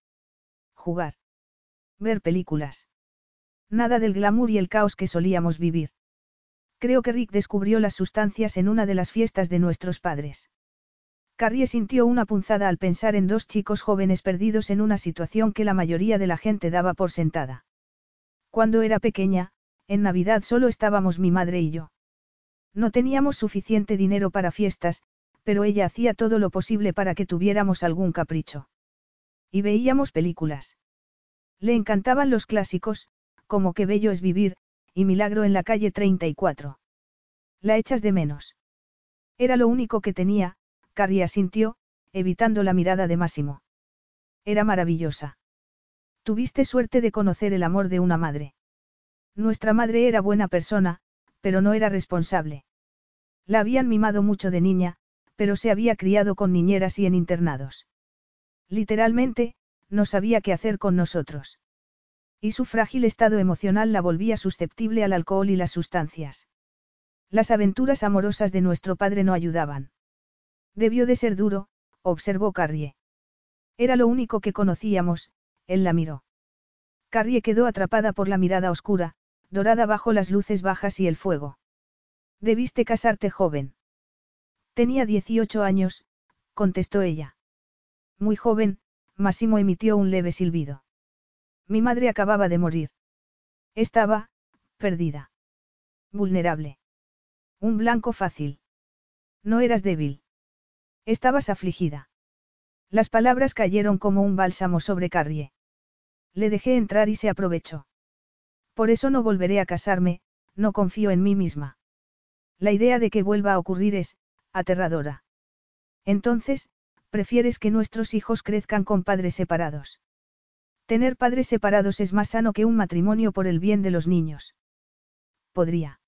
Jugar. Ver películas. Nada del glamour y el caos que solíamos vivir. Creo que Rick descubrió las sustancias en una de las fiestas de nuestros padres. Carrie sintió una punzada al pensar en dos chicos jóvenes perdidos en una situación que la mayoría de la gente daba por sentada. Cuando era pequeña, en Navidad solo estábamos mi madre y yo. No teníamos suficiente dinero para fiestas, pero ella hacía todo lo posible para que tuviéramos algún capricho. Y veíamos películas. Le encantaban los clásicos, como Qué bello es vivir, y Milagro en la calle 34. La echas de menos. Era lo único que tenía, Carrie asintió, evitando la mirada de Máximo. Era maravillosa. Tuviste suerte de conocer el amor de una madre. Nuestra madre era buena persona, pero no era responsable. La habían mimado mucho de niña, pero se había criado con niñeras y en internados. Literalmente, no sabía qué hacer con nosotros. Y su frágil estado emocional la volvía susceptible al alcohol y las sustancias. Las aventuras amorosas de nuestro padre no ayudaban. Debió de ser duro, observó Carrie. Era lo único que conocíamos, él la miró. Carrie quedó atrapada por la mirada oscura, dorada bajo las luces bajas y el fuego. Debiste casarte joven. Tenía 18 años, contestó ella. Muy joven, Massimo emitió un leve silbido. Mi madre acababa de morir. Estaba, perdida. Vulnerable. Un blanco fácil. No eras débil. Estabas afligida. Las palabras cayeron como un bálsamo sobre Carrie. Le dejé entrar y se aprovechó. Por eso no volveré a casarme, no confío en mí misma. La idea de que vuelva a ocurrir es, aterradora. Entonces, prefieres que nuestros hijos crezcan con padres separados. Tener padres separados es más sano que un matrimonio por el bien de los niños. Podría.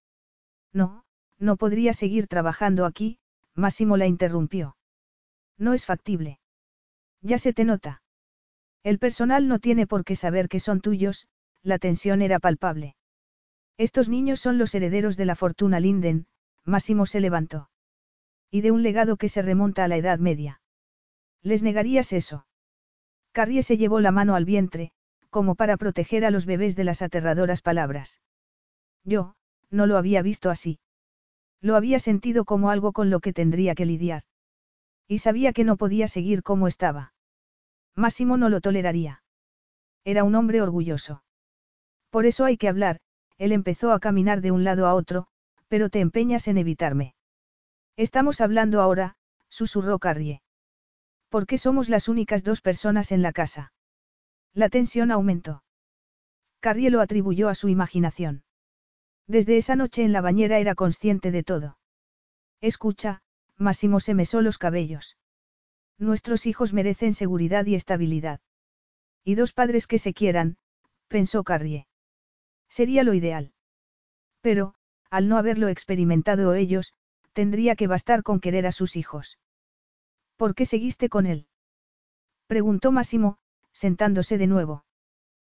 No, no podría seguir trabajando aquí, Máximo la interrumpió. No es factible. Ya se te nota. El personal no tiene por qué saber que son tuyos, la tensión era palpable. Estos niños son los herederos de la fortuna Linden, Máximo se levantó. Y de un legado que se remonta a la Edad Media. ¿Les negarías eso? Carrie se llevó la mano al vientre, como para proteger a los bebés de las aterradoras palabras. Yo, no lo había visto así. Lo había sentido como algo con lo que tendría que lidiar. Y sabía que no podía seguir como estaba. Máximo no lo toleraría. Era un hombre orgulloso. Por eso hay que hablar, él empezó a caminar de un lado a otro, pero te empeñas en evitarme. Estamos hablando ahora, susurró Carrie. ¿Por qué somos las únicas dos personas en la casa? La tensión aumentó. Carrie lo atribuyó a su imaginación. Desde esa noche en la bañera era consciente de todo. Escucha, Máximo se mesó los cabellos. Nuestros hijos merecen seguridad y estabilidad. Y dos padres que se quieran, pensó Carrie. Sería lo ideal. Pero, al no haberlo experimentado ellos, tendría que bastar con querer a sus hijos. ¿Por qué seguiste con él? Preguntó Máximo, sentándose de nuevo.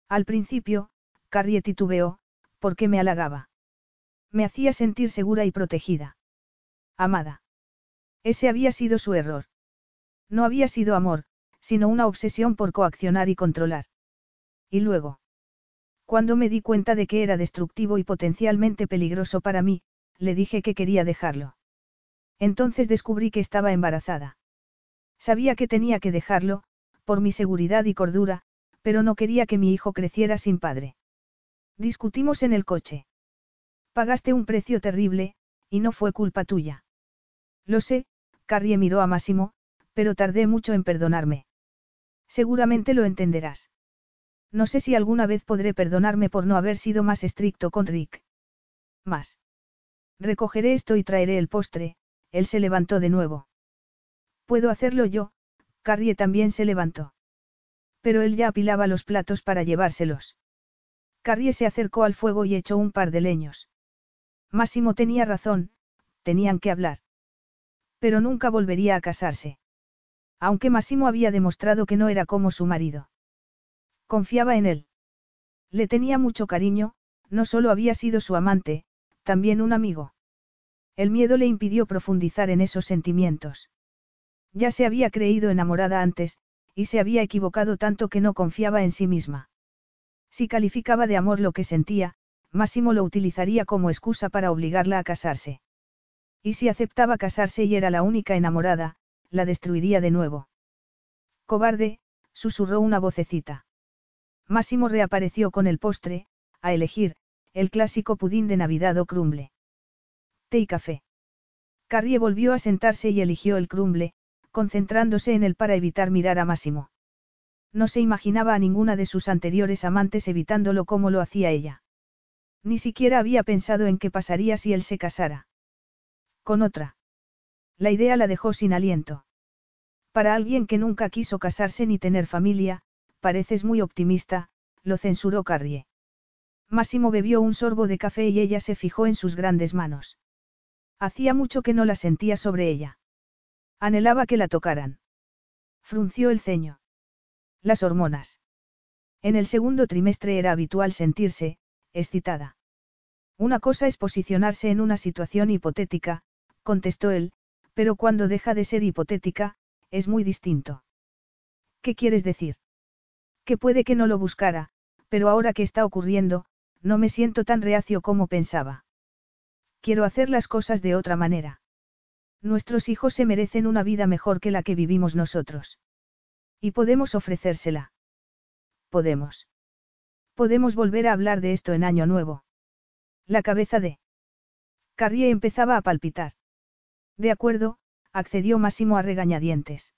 Al principio, Carrie titubeó, porque me halagaba. Me hacía sentir segura y protegida. Amada. Ese había sido su error. No había sido amor, sino una obsesión por coaccionar y controlar. Y luego. Cuando me di cuenta de que era destructivo y potencialmente peligroso para mí, le dije que quería dejarlo. Entonces descubrí que estaba embarazada. Sabía que tenía que dejarlo, por mi seguridad y cordura, pero no quería que mi hijo creciera sin padre. Discutimos en el coche. Pagaste un precio terrible, y no fue culpa tuya. Lo sé, Carrie miró a Máximo, pero tardé mucho en perdonarme. Seguramente lo entenderás. No sé si alguna vez podré perdonarme por no haber sido más estricto con Rick. Más. Recogeré esto y traeré el postre, él se levantó de nuevo. Puedo hacerlo yo, Carrie también se levantó. Pero él ya apilaba los platos para llevárselos. Carrie se acercó al fuego y echó un par de leños. Máximo tenía razón, tenían que hablar. Pero nunca volvería a casarse. Aunque Máximo había demostrado que no era como su marido. Confiaba en él. Le tenía mucho cariño, no solo había sido su amante, también un amigo. El miedo le impidió profundizar en esos sentimientos. Ya se había creído enamorada antes, y se había equivocado tanto que no confiaba en sí misma. Si calificaba de amor lo que sentía, Máximo lo utilizaría como excusa para obligarla a casarse. Y si aceptaba casarse y era la única enamorada, la destruiría de nuevo. Cobarde, susurró una vocecita. Máximo reapareció con el postre, a elegir, el clásico pudín de Navidad o crumble. Té y café. Carrie volvió a sentarse y eligió el crumble, concentrándose en él para evitar mirar a Máximo. No se imaginaba a ninguna de sus anteriores amantes evitándolo como lo hacía ella. Ni siquiera había pensado en qué pasaría si él se casara. Con otra. La idea la dejó sin aliento. Para alguien que nunca quiso casarse ni tener familia, pareces muy optimista, lo censuró Carrie. Máximo bebió un sorbo de café y ella se fijó en sus grandes manos. Hacía mucho que no la sentía sobre ella. Anhelaba que la tocaran. Frunció el ceño. Las hormonas. En el segundo trimestre era habitual sentirse, excitada. Una cosa es posicionarse en una situación hipotética, contestó él, pero cuando deja de ser hipotética, es muy distinto. ¿Qué quieres decir? Que puede que no lo buscara, pero ahora que está ocurriendo, no me siento tan reacio como pensaba. Quiero hacer las cosas de otra manera. Nuestros hijos se merecen una vida mejor que la que vivimos nosotros. Y podemos ofrecérsela. Podemos. Podemos volver a hablar de esto en Año Nuevo. La cabeza de... Carrie empezaba a palpitar. De acuerdo, accedió Máximo a regañadientes.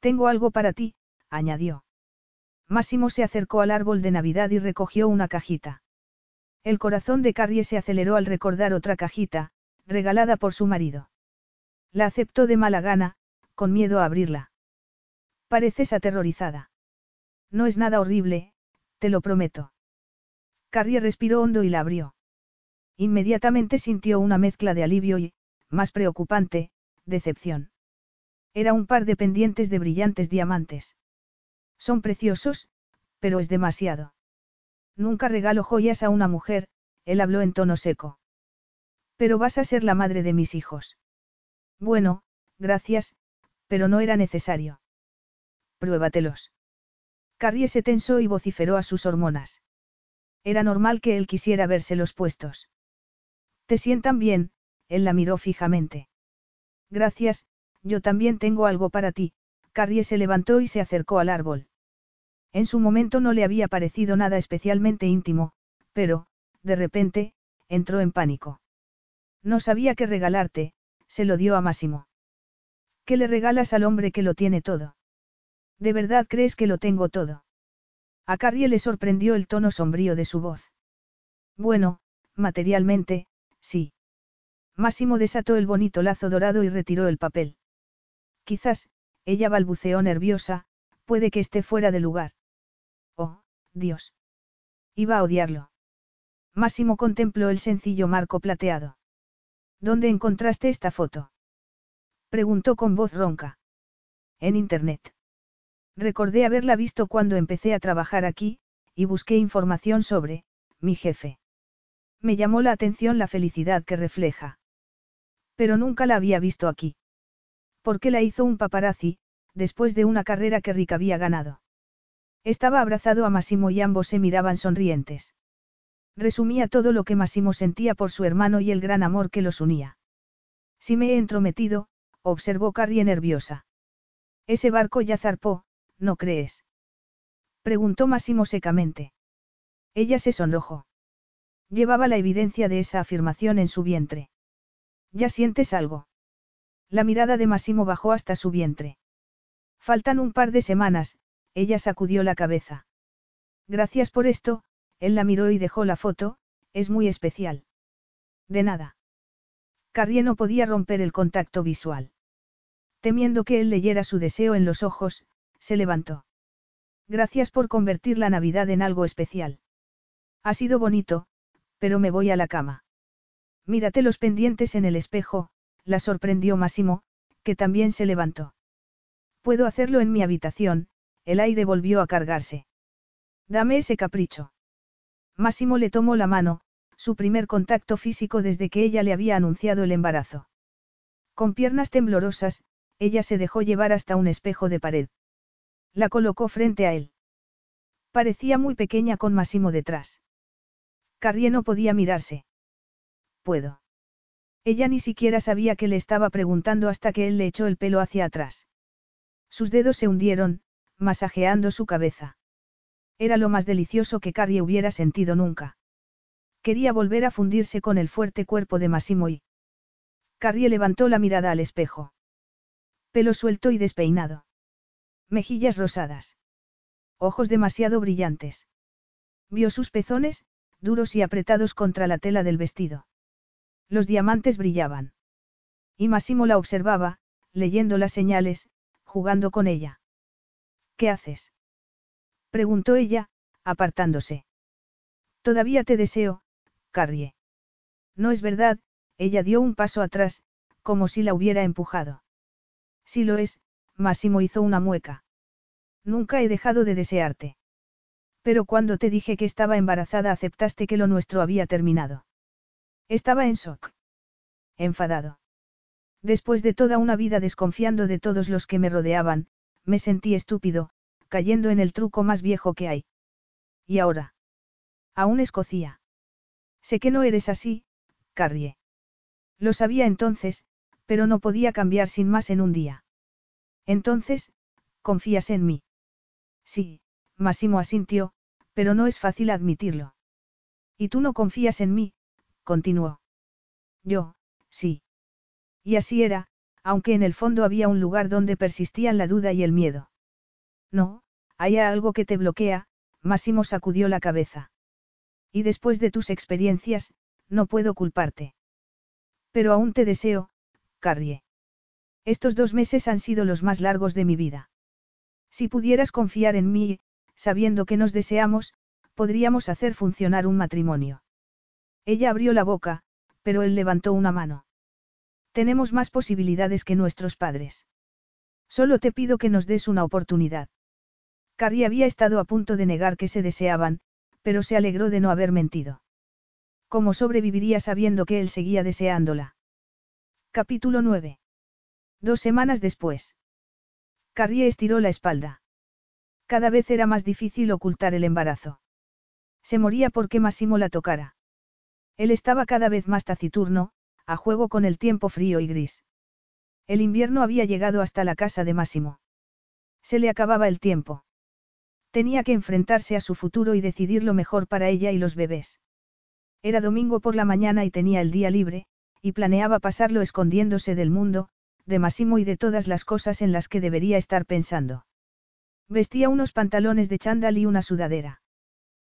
Tengo algo para ti, añadió. Máximo se acercó al árbol de Navidad y recogió una cajita. El corazón de Carrie se aceleró al recordar otra cajita, regalada por su marido. La aceptó de mala gana, con miedo a abrirla. Pareces aterrorizada. No es nada horrible, te lo prometo. Carrie respiró hondo y la abrió. Inmediatamente sintió una mezcla de alivio y, más preocupante, decepción. Era un par de pendientes de brillantes diamantes. Son preciosos, pero es demasiado. Nunca regalo joyas a una mujer, él habló en tono seco. Pero vas a ser la madre de mis hijos. Bueno, gracias, pero no era necesario. Pruébatelos. Carrie se tensó y vociferó a sus hormonas. Era normal que él quisiera vérselos puestos. Te sientan bien, él la miró fijamente. Gracias, yo también tengo algo para ti, Carrie se levantó y se acercó al árbol. En su momento no le había parecido nada especialmente íntimo, pero, de repente, entró en pánico. No sabía qué regalarte, se lo dio a Máximo. ¿Qué le regalas al hombre que lo tiene todo? ¿De verdad crees que lo tengo todo? A Carrie le sorprendió el tono sombrío de su voz. Bueno, materialmente, sí. Máximo desató el bonito lazo dorado y retiró el papel. Quizás, ella balbuceó nerviosa, puede que esté fuera de lugar. Oh, Dios. Iba a odiarlo. Máximo contempló el sencillo marco plateado. ¿Dónde encontraste esta foto? Preguntó con voz ronca. En Internet. Recordé haberla visto cuando empecé a trabajar aquí, y busqué información sobre, mi jefe. Me llamó la atención la felicidad que refleja. Pero nunca la había visto aquí. ¿Por qué la hizo un paparazzi, después de una carrera que Rick había ganado? Estaba abrazado a Massimo y ambos se miraban sonrientes. Resumía todo lo que Massimo sentía por su hermano y el gran amor que los unía. Si me he entrometido, observó Carrie nerviosa. Ese barco ya zarpó, ¿no crees? Preguntó Massimo secamente. Ella se sonrojó. Llevaba la evidencia de esa afirmación en su vientre. ¿Ya sientes algo? La mirada de Massimo bajó hasta su vientre. Faltan un par de semanas, ella sacudió la cabeza. Gracias por esto, él la miró y dejó la foto, es muy especial. De nada. Carrie no podía romper el contacto visual. Temiendo que él leyera su deseo en los ojos, se levantó. Gracias por convertir la Navidad en algo especial. Ha sido bonito, pero me voy a la cama. Mírate los pendientes en el espejo, la sorprendió Máximo, que también se levantó. Puedo hacerlo en mi habitación, el aire volvió a cargarse. Dame ese capricho. Máximo le tomó la mano, su primer contacto físico desde que ella le había anunciado el embarazo. Con piernas temblorosas, ella se dejó llevar hasta un espejo de pared. La colocó frente a él. Parecía muy pequeña con Máximo detrás. Carrie no podía mirarse. Puedo. Ella ni siquiera sabía que le estaba preguntando hasta que él le echó el pelo hacia atrás. Sus dedos se hundieron, masajeando su cabeza. Era lo más delicioso que Carrie hubiera sentido nunca. Quería volver a fundirse con el fuerte cuerpo de Massimo y... Carrie levantó la mirada al espejo. Pelo suelto y despeinado. Mejillas rosadas. Ojos demasiado brillantes. Vio sus pezones, duros y apretados contra la tela del vestido. Los diamantes brillaban. Y Massimo la observaba, leyendo las señales, jugando con ella. ¿Qué haces? preguntó ella, apartándose. Todavía te deseo, Carrie. No es verdad, ella dio un paso atrás, como si la hubiera empujado. Si lo es, Máximo hizo una mueca. Nunca he dejado de desearte. Pero cuando te dije que estaba embarazada aceptaste que lo nuestro había terminado. Estaba en shock. Enfadado. Después de toda una vida desconfiando de todos los que me rodeaban, me sentí estúpido, cayendo en el truco más viejo que hay. ¿Y ahora? Aún escocía. Sé que no eres así, Carrie. Lo sabía entonces, pero no podía cambiar sin más en un día. Entonces, ¿confías en mí? Sí, Massimo asintió, pero no es fácil admitirlo. Y tú no confías en mí, continuó. Yo, sí. Y así era, aunque en el fondo había un lugar donde persistían la duda y el miedo. No, hay algo que te bloquea, Máximo sacudió la cabeza. Y después de tus experiencias, no puedo culparte. Pero aún te deseo, Carrie. Estos dos meses han sido los más largos de mi vida. Si pudieras confiar en mí, sabiendo que nos deseamos, podríamos hacer funcionar un matrimonio. Ella abrió la boca, pero él levantó una mano. Tenemos más posibilidades que nuestros padres. Solo te pido que nos des una oportunidad. Carrie había estado a punto de negar que se deseaban, pero se alegró de no haber mentido. ¿Cómo sobreviviría sabiendo que él seguía deseándola? Capítulo 9. Dos semanas después. Carrie estiró la espalda. Cada vez era más difícil ocultar el embarazo. Se moría porque Massimo la tocara. Él estaba cada vez más taciturno, a juego con el tiempo frío y gris. El invierno había llegado hasta la casa de Máximo. Se le acababa el tiempo. Tenía que enfrentarse a su futuro y decidir lo mejor para ella y los bebés. Era domingo por la mañana y tenía el día libre, y planeaba pasarlo escondiéndose del mundo, de Massimo y de todas las cosas en las que debería estar pensando. Vestía unos pantalones de chándal y una sudadera.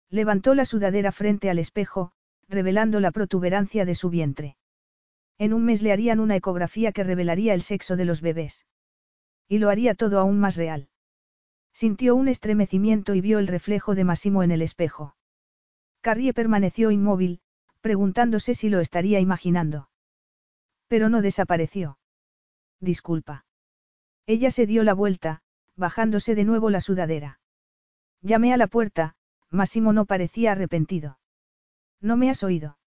Levantó la sudadera frente al espejo, revelando la protuberancia de su vientre. En un mes le harían una ecografía que revelaría el sexo de los bebés. Y lo haría todo aún más real. Sintió un estremecimiento y vio el reflejo de Massimo en el espejo. Carrie permaneció inmóvil, preguntándose si lo estaría imaginando. Pero no desapareció. Disculpa. Ella se dio la vuelta, bajándose de nuevo la sudadera. Llamé a la puerta, Massimo no parecía arrepentido. ¿No me has oído?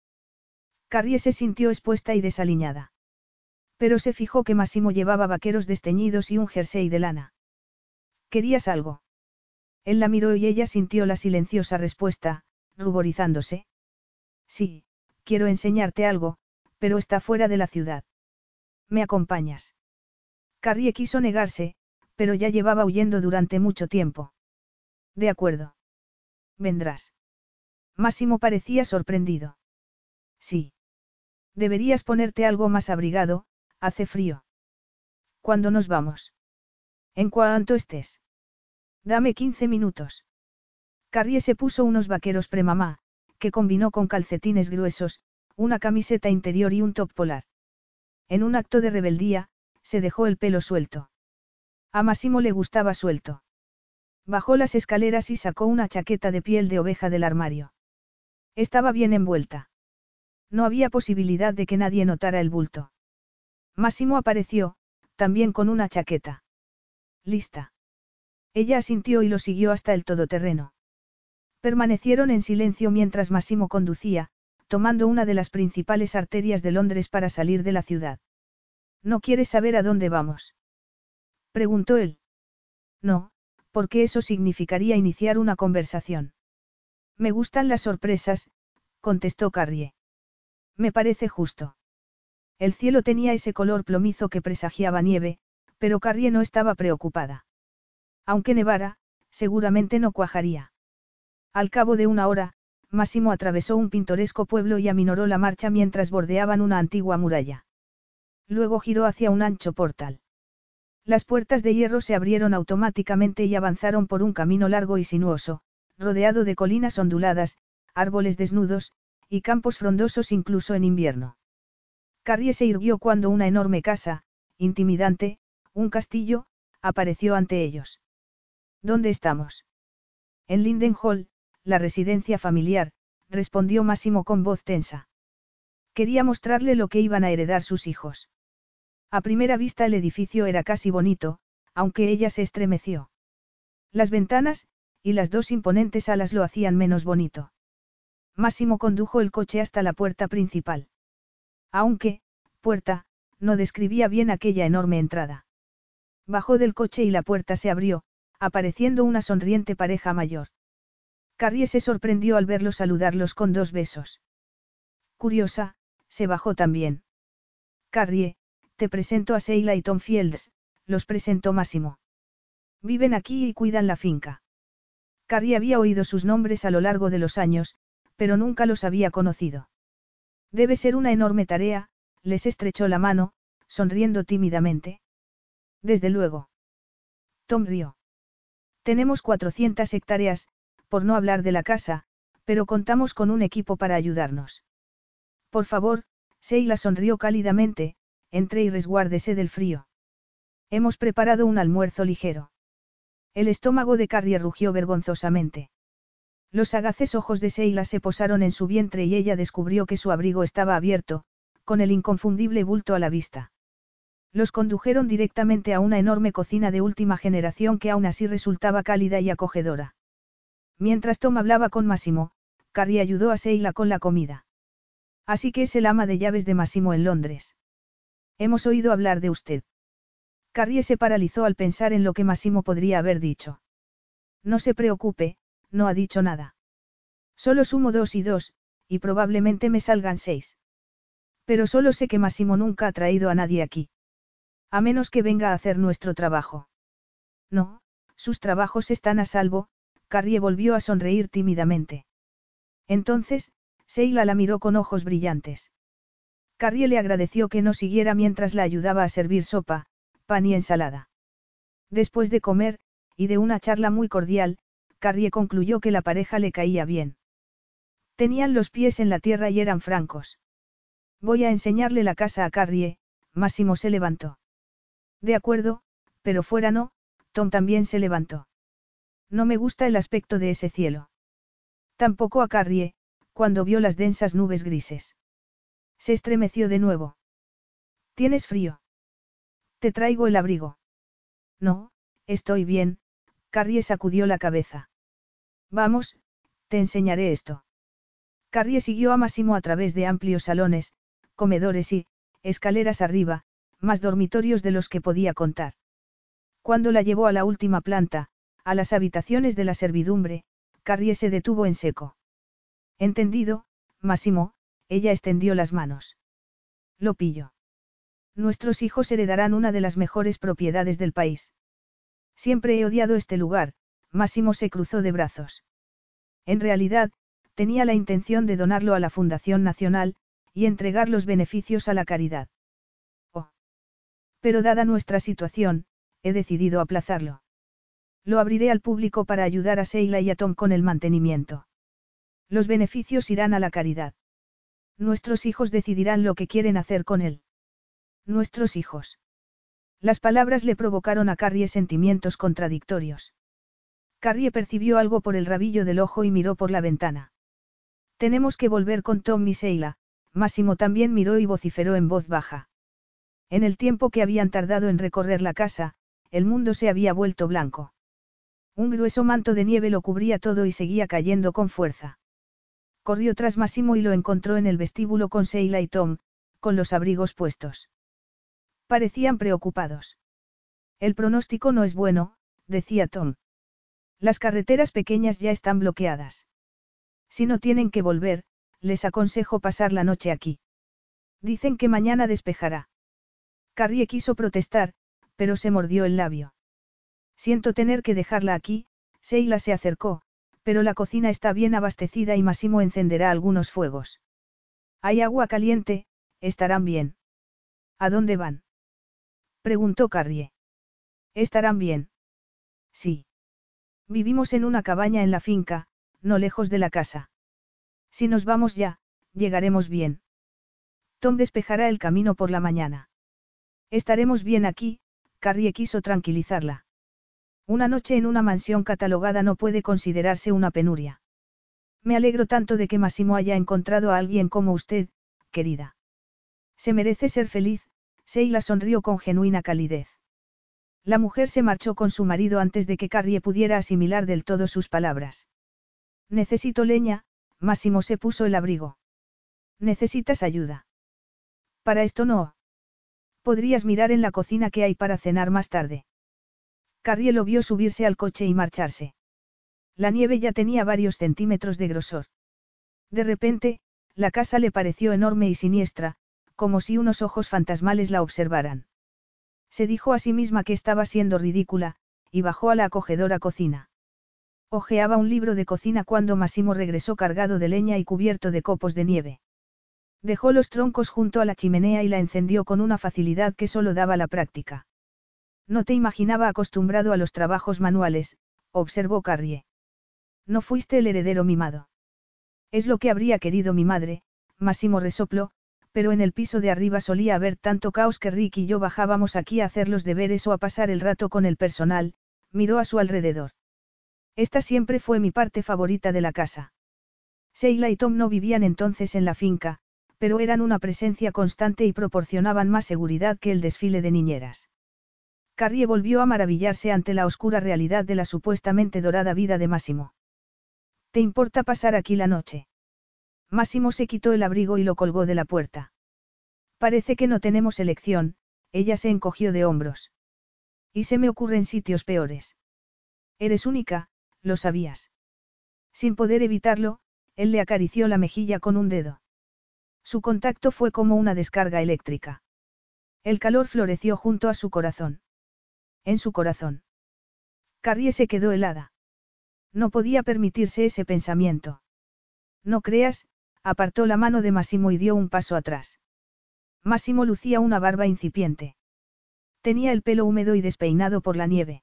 Carrie se sintió expuesta y desaliñada. Pero se fijó que Massimo llevaba vaqueros desteñidos y un jersey de lana. ¿Querías algo? Él la miró y ella sintió la silenciosa respuesta, ruborizándose. Sí, quiero enseñarte algo, pero está fuera de la ciudad. ¿Me acompañas? Carrie quiso negarse, pero ya llevaba huyendo durante mucho tiempo. De acuerdo. Vendrás. Máximo parecía sorprendido. Sí. Deberías ponerte algo más abrigado, hace frío. ¿Cuándo nos vamos? En cuanto estés. Dame 15 minutos. Carrie se puso unos vaqueros premamá, que combinó con calcetines gruesos, una camiseta interior y un top polar. En un acto de rebeldía, se dejó el pelo suelto. A Massimo le gustaba suelto. Bajó las escaleras y sacó una chaqueta de piel de oveja del armario. Estaba bien envuelta. No había posibilidad de que nadie notara el bulto. Máximo apareció, también con una chaqueta. Lista. Ella asintió y lo siguió hasta el todoterreno. Permanecieron en silencio mientras Máximo conducía, tomando una de las principales arterias de Londres para salir de la ciudad. ¿No quieres saber a dónde vamos? Preguntó él. No, porque eso significaría iniciar una conversación. Me gustan las sorpresas, contestó Carrie. Me parece justo. El cielo tenía ese color plomizo que presagiaba nieve, pero Carrie no estaba preocupada. Aunque nevara, seguramente no cuajaría. Al cabo de una hora, Máximo atravesó un pintoresco pueblo y aminoró la marcha mientras bordeaban una antigua muralla. Luego giró hacia un ancho portal. Las puertas de hierro se abrieron automáticamente y avanzaron por un camino largo y sinuoso, rodeado de colinas onduladas, árboles desnudos, y campos frondosos incluso en invierno. Carrie se irguió cuando una enorme casa, intimidante, un castillo, apareció ante ellos. ¿Dónde estamos? En Linden Hall, la residencia familiar, respondió Máximo con voz tensa. Quería mostrarle lo que iban a heredar sus hijos. A primera vista el edificio era casi bonito, aunque ella se estremeció. Las ventanas, y las dos imponentes alas lo hacían menos bonito. Máximo condujo el coche hasta la puerta principal. Aunque, puerta, no describía bien aquella enorme entrada. Bajó del coche y la puerta se abrió, apareciendo una sonriente pareja mayor. Carrie se sorprendió al verlo saludarlos con dos besos. Curiosa, se bajó también. Carrie, te presento a Sheila y Tom Fields, los presentó Máximo. Viven aquí y cuidan la finca. Carrie había oído sus nombres a lo largo de los años, pero nunca los había conocido. Debe ser una enorme tarea, les estrechó la mano, sonriendo tímidamente. Desde luego. Tom rió. Tenemos 400 hectáreas, por no hablar de la casa, pero contamos con un equipo para ayudarnos. Por favor, Sheila sonrió cálidamente, entre y resguárdese del frío. Hemos preparado un almuerzo ligero. El estómago de Carrie rugió vergonzosamente. Los sagaces ojos de Seila se posaron en su vientre y ella descubrió que su abrigo estaba abierto, con el inconfundible bulto a la vista. Los condujeron directamente a una enorme cocina de última generación que aún así resultaba cálida y acogedora. Mientras Tom hablaba con Massimo, Carrie ayudó a Seila con la comida. Así que es el ama de llaves de Massimo en Londres. Hemos oído hablar de usted. Carrie se paralizó al pensar en lo que Massimo podría haber dicho. No se preocupe, no ha dicho nada. Solo sumo dos y dos, y probablemente me salgan seis. Pero solo sé que Massimo nunca ha traído a nadie aquí. A menos que venga a hacer nuestro trabajo. No, sus trabajos están a salvo, Carrie volvió a sonreír tímidamente. Entonces, Seila la miró con ojos brillantes. Carrie le agradeció que no siguiera mientras la ayudaba a servir sopa, pan y ensalada. Después de comer, y de una charla muy cordial, Carrie concluyó que la pareja le caía bien. Tenían los pies en la tierra y eran francos. Voy a enseñarle la casa a Carrie, Máximo se levantó. De acuerdo, pero fuera no, Tom también se levantó. No me gusta el aspecto de ese cielo. Tampoco a Carrie, cuando vio las densas nubes grises. Se estremeció de nuevo. ¿Tienes frío? Te traigo el abrigo. No, estoy bien, Carrie sacudió la cabeza. Vamos, te enseñaré esto. Carrie siguió a Máximo a través de amplios salones, comedores y, escaleras arriba, más dormitorios de los que podía contar. Cuando la llevó a la última planta, a las habitaciones de la servidumbre, Carrie se detuvo en seco. Entendido, Máximo, ella extendió las manos. Lo pillo. Nuestros hijos heredarán una de las mejores propiedades del país. Siempre he odiado este lugar, Máximo se cruzó de brazos. En realidad, tenía la intención de donarlo a la Fundación Nacional, y entregar los beneficios a la caridad. Oh. Pero dada nuestra situación, he decidido aplazarlo. Lo abriré al público para ayudar a Sheila y a Tom con el mantenimiento. Los beneficios irán a la caridad. Nuestros hijos decidirán lo que quieren hacer con él. Nuestros hijos. Las palabras le provocaron a Carrie sentimientos contradictorios. Carrie percibió algo por el rabillo del ojo y miró por la ventana. Tenemos que volver con Tom y Sheila, Máximo también miró y vociferó en voz baja. En el tiempo que habían tardado en recorrer la casa, el mundo se había vuelto blanco. Un grueso manto de nieve lo cubría todo y seguía cayendo con fuerza. Corrió tras Máximo y lo encontró en el vestíbulo con Sheila y Tom, con los abrigos puestos. Parecían preocupados. El pronóstico no es bueno, decía Tom. Las carreteras pequeñas ya están bloqueadas. Si no tienen que volver, les aconsejo pasar la noche aquí. Dicen que mañana despejará. Carrie quiso protestar, pero se mordió el labio. Siento tener que dejarla aquí, Seila se acercó, pero la cocina está bien abastecida y Massimo encenderá algunos fuegos. Hay agua caliente, estarán bien. ¿A dónde van? Preguntó Carrie. ¿Estarán bien? Sí. Vivimos en una cabaña en la finca, no lejos de la casa. Si nos vamos ya, llegaremos bien. Tom despejará el camino por la mañana. Estaremos bien aquí, Carrie quiso tranquilizarla. Una noche en una mansión catalogada no puede considerarse una penuria. Me alegro tanto de que Massimo haya encontrado a alguien como usted, querida. Se merece ser feliz, Seila sonrió con genuina calidez. La mujer se marchó con su marido antes de que Carrie pudiera asimilar del todo sus palabras. Necesito leña, Máximo se puso el abrigo. Necesitas ayuda. Para esto no. Podrías mirar en la cocina qué hay para cenar más tarde. Carrie lo vio subirse al coche y marcharse. La nieve ya tenía varios centímetros de grosor. De repente, la casa le pareció enorme y siniestra, como si unos ojos fantasmales la observaran. Se dijo a sí misma que estaba siendo ridícula, y bajó a la acogedora cocina. Ojeaba un libro de cocina cuando Massimo regresó cargado de leña y cubierto de copos de nieve. Dejó los troncos junto a la chimenea y la encendió con una facilidad que solo daba la práctica. No te imaginaba acostumbrado a los trabajos manuales, observó Carrie. No fuiste el heredero mimado. Es lo que habría querido mi madre, Máximo resopló, pero en el piso de arriba solía haber tanto caos que Rick y yo bajábamos aquí a hacer los deberes o a pasar el rato con el personal, miró a su alrededor. Esta siempre fue mi parte favorita de la casa. Sheila y Tom no vivían entonces en la finca, pero eran una presencia constante y proporcionaban más seguridad que el desfile de niñeras. Carrie volvió a maravillarse ante la oscura realidad de la supuestamente dorada vida de Máximo. ¿Te importa pasar aquí la noche? Máximo se quitó el abrigo y lo colgó de la puerta. Parece que no tenemos elección, ella se encogió de hombros. Y se me ocurren sitios peores. Eres única, lo sabías. Sin poder evitarlo, él le acarició la mejilla con un dedo. Su contacto fue como una descarga eléctrica. El calor floreció junto a su corazón en su corazón. Carrie se quedó helada. No podía permitirse ese pensamiento. No creas, apartó la mano de Massimo y dio un paso atrás. Massimo lucía una barba incipiente. Tenía el pelo húmedo y despeinado por la nieve.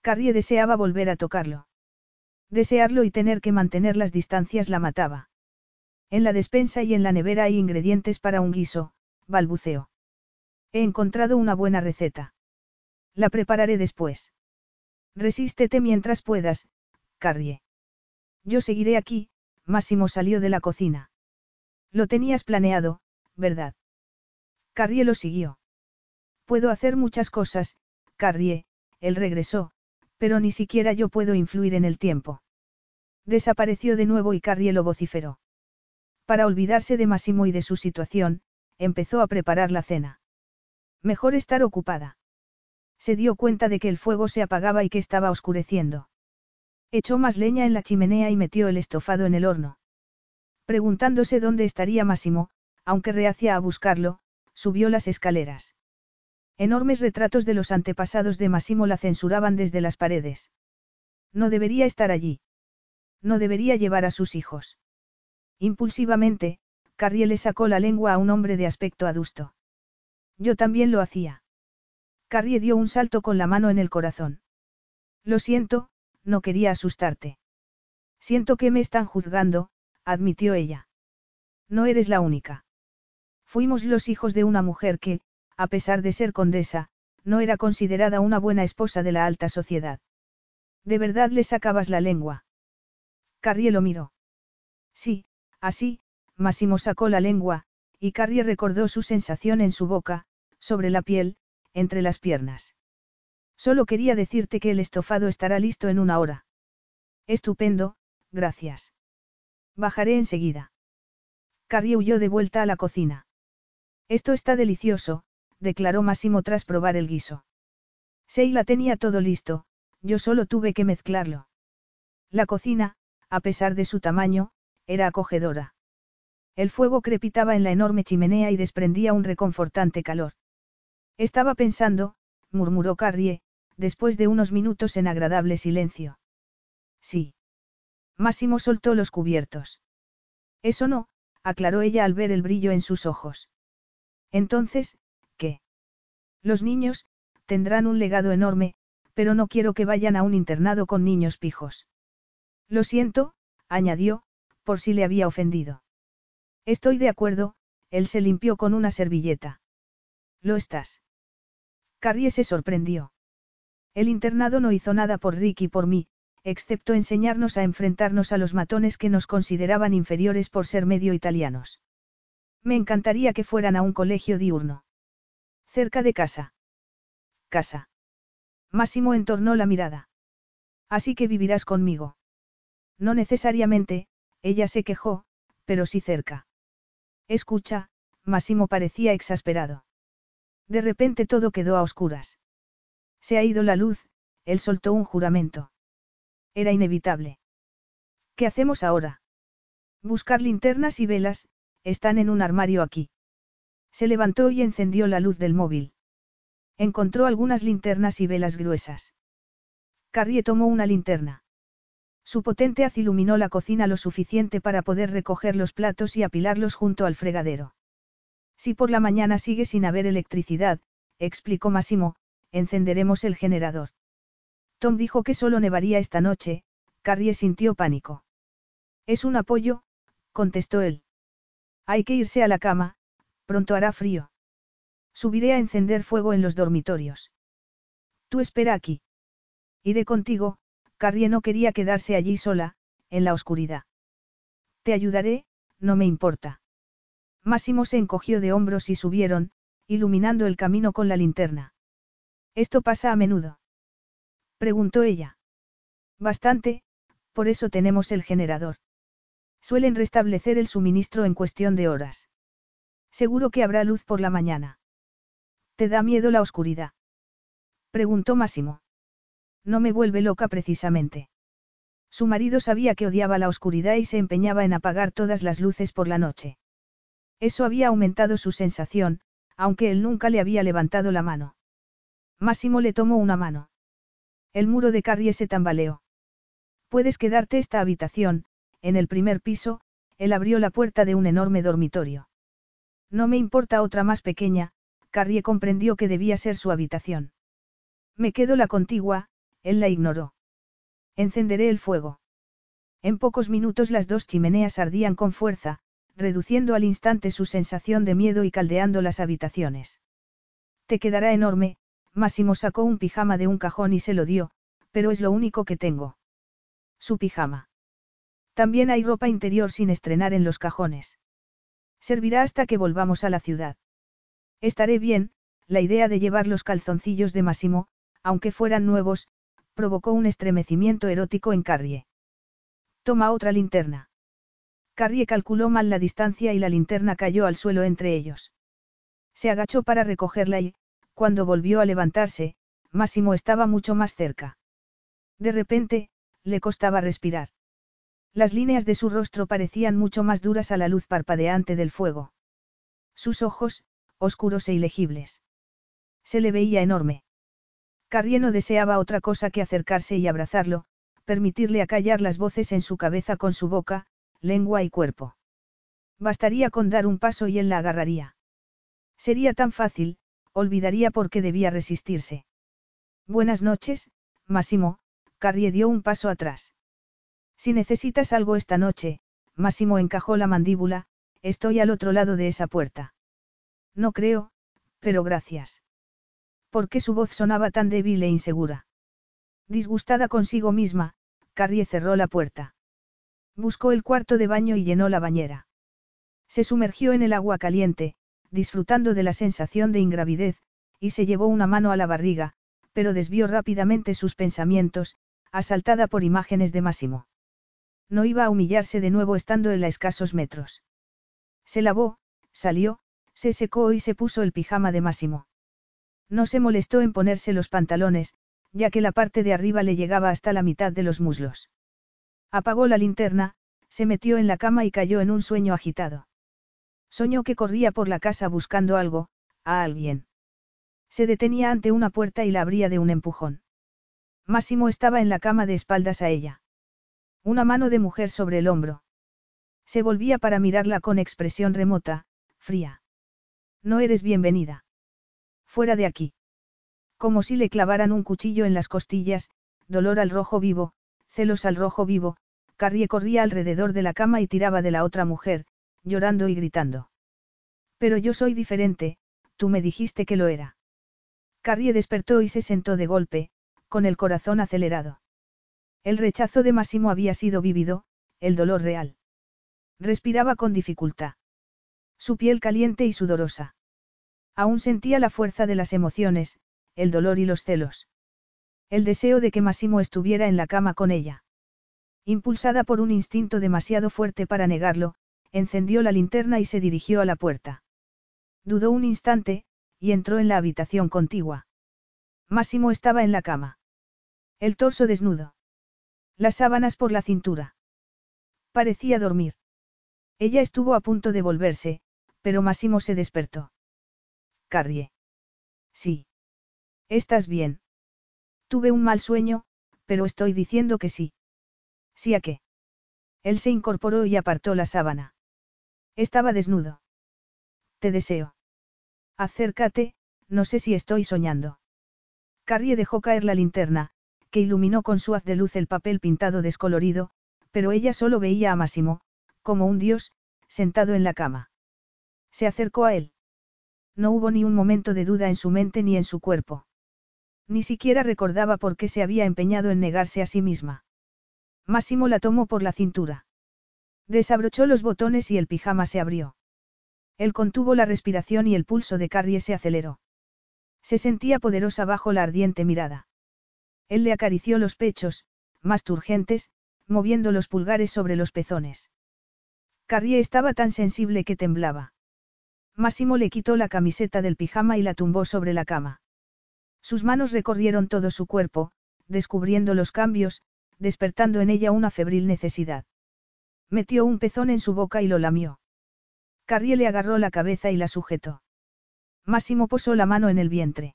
Carrie deseaba volver a tocarlo. Desearlo y tener que mantener las distancias la mataba. En la despensa y en la nevera hay ingredientes para un guiso, balbuceó. He encontrado una buena receta. La prepararé después. Resístete mientras puedas, Carrie. Yo seguiré aquí, Máximo salió de la cocina. Lo tenías planeado, ¿verdad? Carrie lo siguió. Puedo hacer muchas cosas, Carrie, él regresó, pero ni siquiera yo puedo influir en el tiempo. Desapareció de nuevo y Carrie lo vociferó. Para olvidarse de Máximo y de su situación, empezó a preparar la cena. Mejor estar ocupada. Se dio cuenta de que el fuego se apagaba y que estaba oscureciendo. Echó más leña en la chimenea y metió el estofado en el horno. Preguntándose dónde estaría Máximo, aunque reacia a buscarlo, subió las escaleras. Enormes retratos de los antepasados de Massimo la censuraban desde las paredes. No debería estar allí. No debería llevar a sus hijos. Impulsivamente, Carrie le sacó la lengua a un hombre de aspecto adusto. Yo también lo hacía. Carrie dio un salto con la mano en el corazón. Lo siento, no quería asustarte. Siento que me están juzgando, admitió ella. No eres la única. Fuimos los hijos de una mujer que, a pesar de ser condesa, no era considerada una buena esposa de la alta sociedad. ¿De verdad le sacabas la lengua? Carrie lo miró. Sí, así, Máximo sacó la lengua, y Carrie recordó su sensación en su boca, sobre la piel, entre las piernas. Solo quería decirte que el estofado estará listo en una hora. Estupendo, gracias. Bajaré enseguida. Carrie huyó de vuelta a la cocina. Esto está delicioso, declaró Máximo tras probar el guiso. Seila tenía todo listo, yo solo tuve que mezclarlo. La cocina, a pesar de su tamaño, era acogedora. El fuego crepitaba en la enorme chimenea y desprendía un reconfortante calor. Estaba pensando, murmuró Carrie, después de unos minutos en agradable silencio. Sí. Máximo soltó los cubiertos. Eso no, aclaró ella al ver el brillo en sus ojos. Entonces, ¿Qué? Los niños, tendrán un legado enorme, pero no quiero que vayan a un internado con niños pijos. Lo siento, añadió, por si le había ofendido. Estoy de acuerdo, él se limpió con una servilleta. ¿Lo estás? Carrie se sorprendió. El internado no hizo nada por Rick y por mí, excepto enseñarnos a enfrentarnos a los matones que nos consideraban inferiores por ser medio italianos. Me encantaría que fueran a un colegio diurno. Cerca de casa. Casa. Máximo entornó la mirada. Así que vivirás conmigo. No necesariamente, ella se quejó, pero sí cerca. Escucha, Máximo parecía exasperado. De repente todo quedó a oscuras. Se ha ido la luz, él soltó un juramento. Era inevitable. ¿Qué hacemos ahora? Buscar linternas y velas, están en un armario aquí. Se levantó y encendió la luz del móvil. Encontró algunas linternas y velas gruesas. Carrie tomó una linterna. Su potente haz iluminó la cocina lo suficiente para poder recoger los platos y apilarlos junto al fregadero. Si por la mañana sigue sin haber electricidad, explicó Máximo, encenderemos el generador. Tom dijo que solo nevaría esta noche, Carrie sintió pánico. Es un apoyo, contestó él. Hay que irse a la cama, Pronto hará frío. Subiré a encender fuego en los dormitorios. Tú espera aquí. Iré contigo, Carrie no quería quedarse allí sola, en la oscuridad. Te ayudaré, no me importa. Máximo se encogió de hombros y subieron, iluminando el camino con la linterna. ¿Esto pasa a menudo? Preguntó ella. Bastante, por eso tenemos el generador. Suelen restablecer el suministro en cuestión de horas. Seguro que habrá luz por la mañana. ¿Te da miedo la oscuridad? Preguntó Máximo. No me vuelve loca precisamente. Su marido sabía que odiaba la oscuridad y se empeñaba en apagar todas las luces por la noche. Eso había aumentado su sensación, aunque él nunca le había levantado la mano. Máximo le tomó una mano. El muro de Carrie se tambaleó. Puedes quedarte esta habitación, en el primer piso, él abrió la puerta de un enorme dormitorio. No me importa otra más pequeña, Carrie comprendió que debía ser su habitación. Me quedo la contigua, él la ignoró. Encenderé el fuego. En pocos minutos las dos chimeneas ardían con fuerza, reduciendo al instante su sensación de miedo y caldeando las habitaciones. Te quedará enorme, Máximo sacó un pijama de un cajón y se lo dio, pero es lo único que tengo. Su pijama. También hay ropa interior sin estrenar en los cajones. Servirá hasta que volvamos a la ciudad. Estaré bien, la idea de llevar los calzoncillos de Máximo, aunque fueran nuevos, provocó un estremecimiento erótico en Carrie. Toma otra linterna. Carrie calculó mal la distancia y la linterna cayó al suelo entre ellos. Se agachó para recogerla y, cuando volvió a levantarse, Máximo estaba mucho más cerca. De repente, le costaba respirar. Las líneas de su rostro parecían mucho más duras a la luz parpadeante del fuego. Sus ojos, oscuros e ilegibles. Se le veía enorme. Carrie no deseaba otra cosa que acercarse y abrazarlo, permitirle acallar las voces en su cabeza con su boca, lengua y cuerpo. Bastaría con dar un paso y él la agarraría. Sería tan fácil, olvidaría por qué debía resistirse. Buenas noches, Massimo, Carrie dio un paso atrás. Si necesitas algo esta noche, Máximo encajó la mandíbula, estoy al otro lado de esa puerta. No creo, pero gracias. ¿Por qué su voz sonaba tan débil e insegura? Disgustada consigo misma, Carrie cerró la puerta. Buscó el cuarto de baño y llenó la bañera. Se sumergió en el agua caliente, disfrutando de la sensación de ingravidez, y se llevó una mano a la barriga, pero desvió rápidamente sus pensamientos, asaltada por imágenes de Máximo. No iba a humillarse de nuevo estando en la escasos metros. Se lavó, salió, se secó y se puso el pijama de Máximo. No se molestó en ponerse los pantalones, ya que la parte de arriba le llegaba hasta la mitad de los muslos. Apagó la linterna, se metió en la cama y cayó en un sueño agitado. Soñó que corría por la casa buscando algo, a alguien. Se detenía ante una puerta y la abría de un empujón. Máximo estaba en la cama de espaldas a ella. Una mano de mujer sobre el hombro. Se volvía para mirarla con expresión remota, fría. No eres bienvenida. Fuera de aquí. Como si le clavaran un cuchillo en las costillas, dolor al rojo vivo, celos al rojo vivo, Carrie corría alrededor de la cama y tiraba de la otra mujer, llorando y gritando. Pero yo soy diferente, tú me dijiste que lo era. Carrie despertó y se sentó de golpe, con el corazón acelerado. El rechazo de Máximo había sido vívido, el dolor real. Respiraba con dificultad. Su piel caliente y sudorosa. Aún sentía la fuerza de las emociones, el dolor y los celos. El deseo de que Máximo estuviera en la cama con ella. Impulsada por un instinto demasiado fuerte para negarlo, encendió la linterna y se dirigió a la puerta. Dudó un instante, y entró en la habitación contigua. Máximo estaba en la cama. El torso desnudo. Las sábanas por la cintura. Parecía dormir. Ella estuvo a punto de volverse, pero Máximo se despertó. Carrie. Sí. ¿Estás bien? Tuve un mal sueño, pero estoy diciendo que sí. ¿Sí a qué? Él se incorporó y apartó la sábana. Estaba desnudo. Te deseo. Acércate, no sé si estoy soñando. Carrie dejó caer la linterna, que iluminó con su haz de luz el papel pintado descolorido, pero ella solo veía a Máximo, como un dios, sentado en la cama. Se acercó a él. No hubo ni un momento de duda en su mente ni en su cuerpo. Ni siquiera recordaba por qué se había empeñado en negarse a sí misma. Máximo la tomó por la cintura. Desabrochó los botones y el pijama se abrió. Él contuvo la respiración y el pulso de Carrie se aceleró. Se sentía poderosa bajo la ardiente mirada. Él le acarició los pechos, más turgentes, moviendo los pulgares sobre los pezones. Carrie estaba tan sensible que temblaba. Máximo le quitó la camiseta del pijama y la tumbó sobre la cama. Sus manos recorrieron todo su cuerpo, descubriendo los cambios, despertando en ella una febril necesidad. Metió un pezón en su boca y lo lamió. Carrie le agarró la cabeza y la sujetó. Máximo posó la mano en el vientre.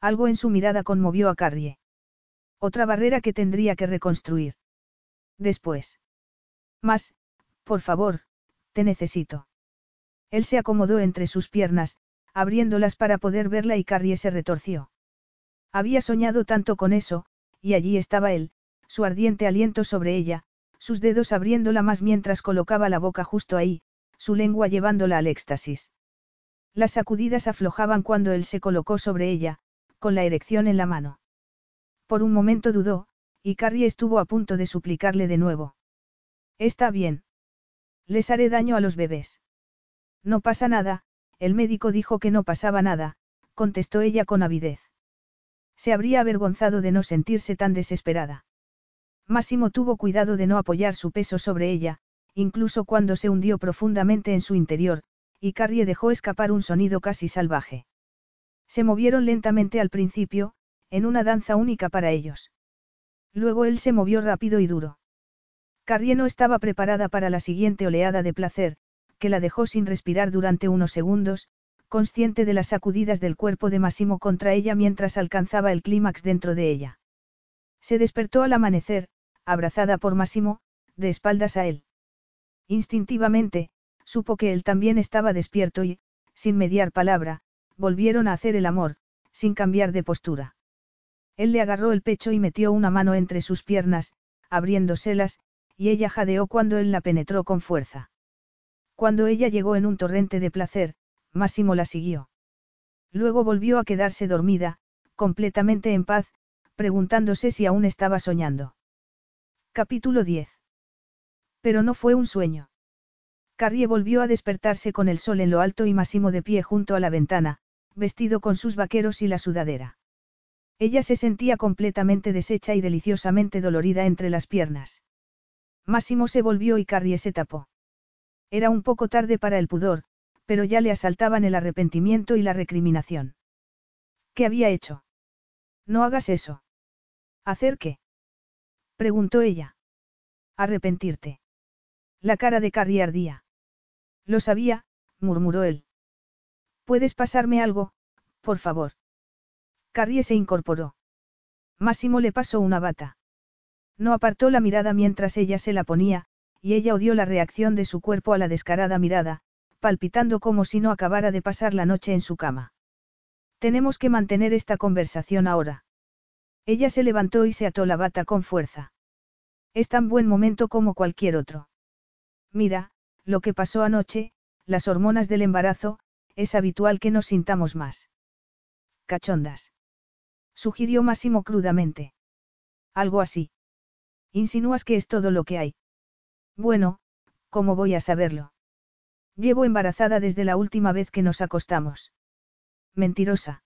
Algo en su mirada conmovió a Carrie. Otra barrera que tendría que reconstruir. Después. Más, Por favor, te necesito. Él se acomodó entre sus piernas, abriéndolas para poder verla y Carrie se retorció. Había soñado tanto con eso, y allí estaba él, su ardiente aliento sobre ella, sus dedos abriéndola más mientras colocaba la boca justo ahí, su lengua llevándola al éxtasis. Las sacudidas aflojaban cuando él se colocó sobre ella, con la erección en la mano. Por un momento dudó, y Carrie estuvo a punto de suplicarle de nuevo. Está bien. Les haré daño a los bebés. No pasa nada, el médico dijo que no pasaba nada, contestó ella con avidez. Se habría avergonzado de no sentirse tan desesperada. Máximo tuvo cuidado de no apoyar su peso sobre ella, incluso cuando se hundió profundamente en su interior, y Carrie dejó escapar un sonido casi salvaje. Se movieron lentamente al principio, en una danza única para ellos. Luego él se movió rápido y duro. Carrie no estaba preparada para la siguiente oleada de placer, que la dejó sin respirar durante unos segundos, consciente de las sacudidas del cuerpo de Massimo contra ella mientras alcanzaba el clímax dentro de ella. Se despertó al amanecer, abrazada por Massimo, de espaldas a él. Instintivamente, supo que él también estaba despierto y, sin mediar palabra, volvieron a hacer el amor, sin cambiar de postura. Él le agarró el pecho y metió una mano entre sus piernas, abriéndoselas, y ella jadeó cuando él la penetró con fuerza. Cuando ella llegó en un torrente de placer, Máximo la siguió. Luego volvió a quedarse dormida, completamente en paz, preguntándose si aún estaba soñando. Capítulo 10. Pero no fue un sueño. Carrie volvió a despertarse con el sol en lo alto y Máximo de pie junto a la ventana, vestido con sus vaqueros y la sudadera. Ella se sentía completamente deshecha y deliciosamente dolorida entre las piernas. Máximo se volvió y Carrie se tapó. Era un poco tarde para el pudor, pero ya le asaltaban el arrepentimiento y la recriminación. ¿Qué había hecho? No hagas eso. ¿Hacer qué? Preguntó ella. Arrepentirte. La cara de Carrie ardía. Lo sabía, murmuró él. ¿Puedes pasarme algo, por favor? Carrie se incorporó. Máximo le pasó una bata. No apartó la mirada mientras ella se la ponía, y ella odió la reacción de su cuerpo a la descarada mirada, palpitando como si no acabara de pasar la noche en su cama. Tenemos que mantener esta conversación ahora. Ella se levantó y se ató la bata con fuerza. Es tan buen momento como cualquier otro. Mira, lo que pasó anoche, las hormonas del embarazo, es habitual que nos sintamos más. Cachondas sugirió Máximo crudamente. Algo así. Insinúas que es todo lo que hay. Bueno, ¿cómo voy a saberlo? Llevo embarazada desde la última vez que nos acostamos. Mentirosa.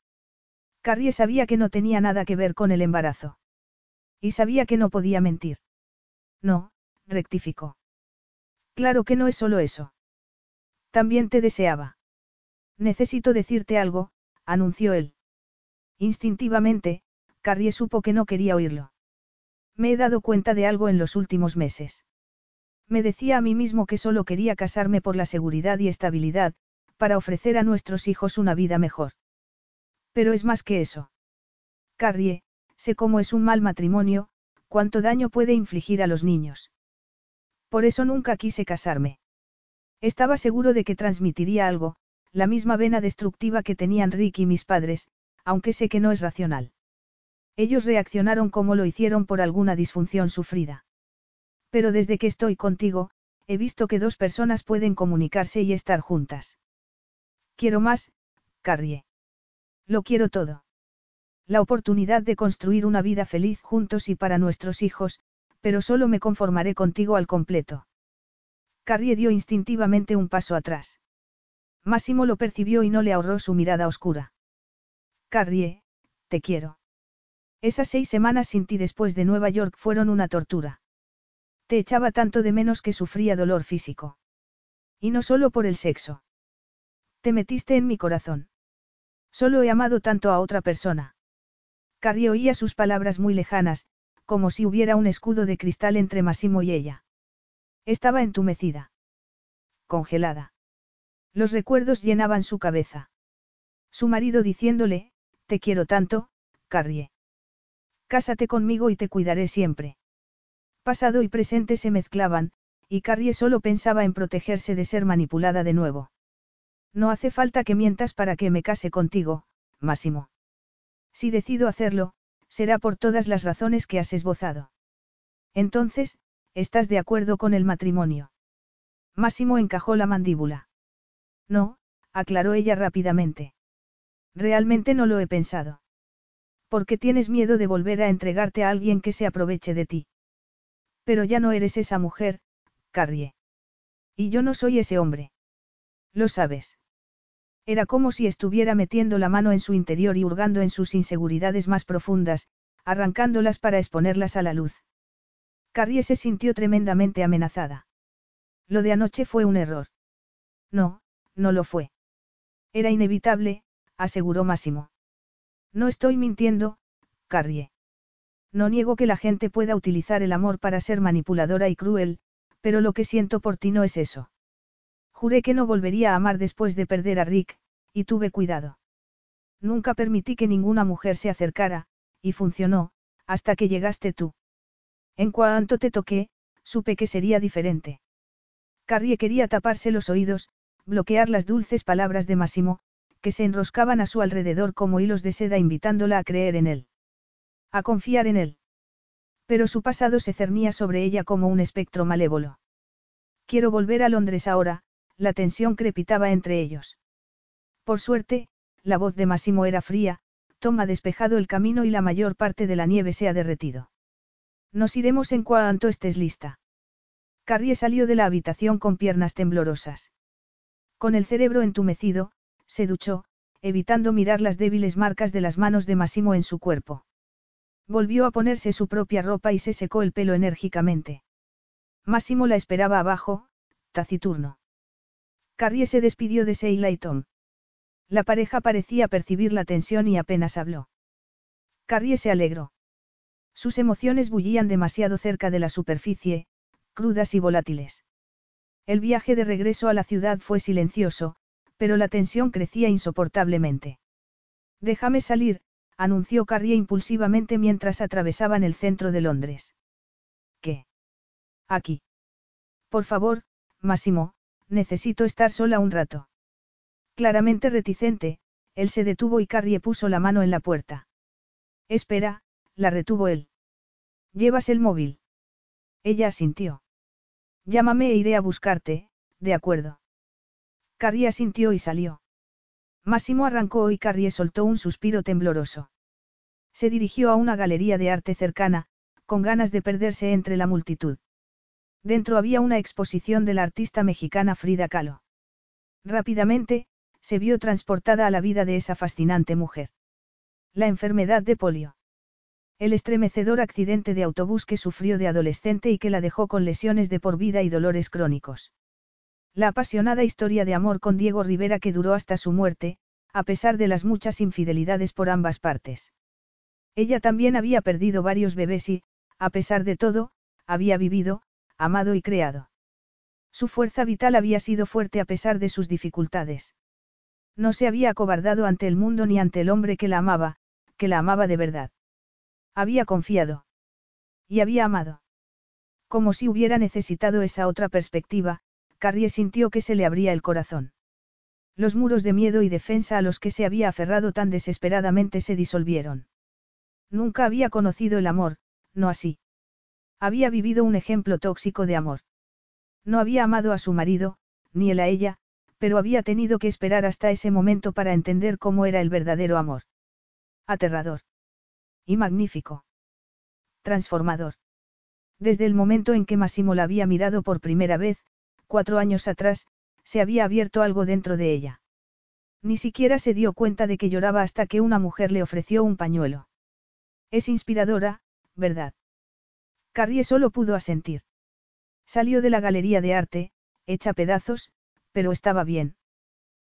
Carrie sabía que no tenía nada que ver con el embarazo. Y sabía que no podía mentir. No, rectificó. Claro que no es solo eso. También te deseaba. Necesito decirte algo, anunció él. Instintivamente, Carrie supo que no quería oírlo. Me he dado cuenta de algo en los últimos meses. Me decía a mí mismo que solo quería casarme por la seguridad y estabilidad, para ofrecer a nuestros hijos una vida mejor. Pero es más que eso. Carrie, sé cómo es un mal matrimonio, cuánto daño puede infligir a los niños. Por eso nunca quise casarme. Estaba seguro de que transmitiría algo, la misma vena destructiva que tenían Rick y mis padres, aunque sé que no es racional. Ellos reaccionaron como lo hicieron por alguna disfunción sufrida. Pero desde que estoy contigo, he visto que dos personas pueden comunicarse y estar juntas. Quiero más, Carrie. Lo quiero todo. La oportunidad de construir una vida feliz juntos y para nuestros hijos, pero solo me conformaré contigo al completo. Carrie dio instintivamente un paso atrás. Máximo lo percibió y no le ahorró su mirada oscura. Carrie, te quiero. Esas seis semanas sin ti después de Nueva York fueron una tortura. Te echaba tanto de menos que sufría dolor físico. Y no solo por el sexo. Te metiste en mi corazón. Solo he amado tanto a otra persona. Carrie oía sus palabras muy lejanas, como si hubiera un escudo de cristal entre Massimo y ella. Estaba entumecida. Congelada. Los recuerdos llenaban su cabeza. Su marido diciéndole, te quiero tanto, Carrie. Cásate conmigo y te cuidaré siempre. Pasado y presente se mezclaban, y Carrie solo pensaba en protegerse de ser manipulada de nuevo. No hace falta que mientas para que me case contigo, Máximo. Si decido hacerlo, será por todas las razones que has esbozado. Entonces, ¿estás de acuerdo con el matrimonio? Máximo encajó la mandíbula. No, aclaró ella rápidamente. Realmente no lo he pensado. ¿Por qué tienes miedo de volver a entregarte a alguien que se aproveche de ti? Pero ya no eres esa mujer, Carrie. Y yo no soy ese hombre. Lo sabes. Era como si estuviera metiendo la mano en su interior y hurgando en sus inseguridades más profundas, arrancándolas para exponerlas a la luz. Carrie se sintió tremendamente amenazada. Lo de anoche fue un error. No, no lo fue. Era inevitable, aseguró Máximo. No estoy mintiendo, Carrie. No niego que la gente pueda utilizar el amor para ser manipuladora y cruel, pero lo que siento por ti no es eso. Juré que no volvería a amar después de perder a Rick, y tuve cuidado. Nunca permití que ninguna mujer se acercara, y funcionó, hasta que llegaste tú. En cuanto te toqué, supe que sería diferente. Carrie quería taparse los oídos, bloquear las dulces palabras de Máximo, que se enroscaban a su alrededor como hilos de seda invitándola a creer en él. A confiar en él. Pero su pasado se cernía sobre ella como un espectro malévolo. Quiero volver a Londres ahora, la tensión crepitaba entre ellos. Por suerte, la voz de Máximo era fría, Tom ha despejado el camino y la mayor parte de la nieve se ha derretido. Nos iremos en cuanto estés lista. Carrie salió de la habitación con piernas temblorosas. Con el cerebro entumecido, se duchó, evitando mirar las débiles marcas de las manos de Massimo en su cuerpo. Volvió a ponerse su propia ropa y se secó el pelo enérgicamente. Massimo la esperaba abajo, taciturno. Carrie se despidió de Seila y Tom. La pareja parecía percibir la tensión y apenas habló. Carrie se alegró. Sus emociones bullían demasiado cerca de la superficie, crudas y volátiles. El viaje de regreso a la ciudad fue silencioso, pero la tensión crecía insoportablemente. Déjame salir, anunció Carrie impulsivamente mientras atravesaban el centro de Londres. ¿Qué? Aquí. Por favor, Máximo, necesito estar sola un rato. Claramente reticente, él se detuvo y Carrie puso la mano en la puerta. Espera, la retuvo él. ¿Llevas el móvil? Ella asintió. Llámame e iré a buscarte, de acuerdo. Carrie asintió y salió. Máximo arrancó y Carrie soltó un suspiro tembloroso. Se dirigió a una galería de arte cercana, con ganas de perderse entre la multitud. Dentro había una exposición de la artista mexicana Frida Kahlo. Rápidamente, se vio transportada a la vida de esa fascinante mujer. La enfermedad de polio. El estremecedor accidente de autobús que sufrió de adolescente y que la dejó con lesiones de por vida y dolores crónicos. La apasionada historia de amor con Diego Rivera que duró hasta su muerte, a pesar de las muchas infidelidades por ambas partes. Ella también había perdido varios bebés y, a pesar de todo, había vivido, amado y creado. Su fuerza vital había sido fuerte a pesar de sus dificultades. No se había acobardado ante el mundo ni ante el hombre que la amaba, que la amaba de verdad. Había confiado. Y había amado. Como si hubiera necesitado esa otra perspectiva, Carrie sintió que se le abría el corazón. Los muros de miedo y defensa a los que se había aferrado tan desesperadamente se disolvieron. Nunca había conocido el amor, no así. Había vivido un ejemplo tóxico de amor. No había amado a su marido, ni él a ella, pero había tenido que esperar hasta ese momento para entender cómo era el verdadero amor. Aterrador. Y magnífico. Transformador. Desde el momento en que Massimo la había mirado por primera vez, cuatro años atrás, se había abierto algo dentro de ella. Ni siquiera se dio cuenta de que lloraba hasta que una mujer le ofreció un pañuelo. Es inspiradora, ¿verdad? Carrie solo pudo asentir. Salió de la galería de arte, hecha pedazos, pero estaba bien.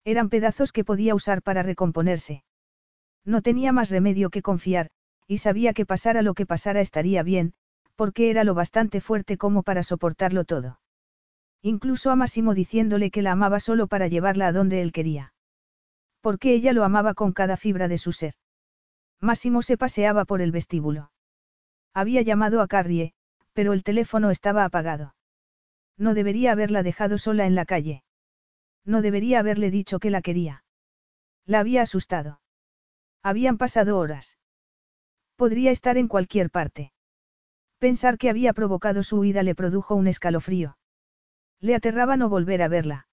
Eran pedazos que podía usar para recomponerse. No tenía más remedio que confiar, y sabía que pasara lo que pasara estaría bien, porque era lo bastante fuerte como para soportarlo todo. Incluso a Máximo diciéndole que la amaba solo para llevarla a donde él quería. Porque ella lo amaba con cada fibra de su ser. Máximo se paseaba por el vestíbulo. Había llamado a Carrie, pero el teléfono estaba apagado. No debería haberla dejado sola en la calle. No debería haberle dicho que la quería. La había asustado. Habían pasado horas. Podría estar en cualquier parte. Pensar que había provocado su huida le produjo un escalofrío. Le aterraba no volver a verla.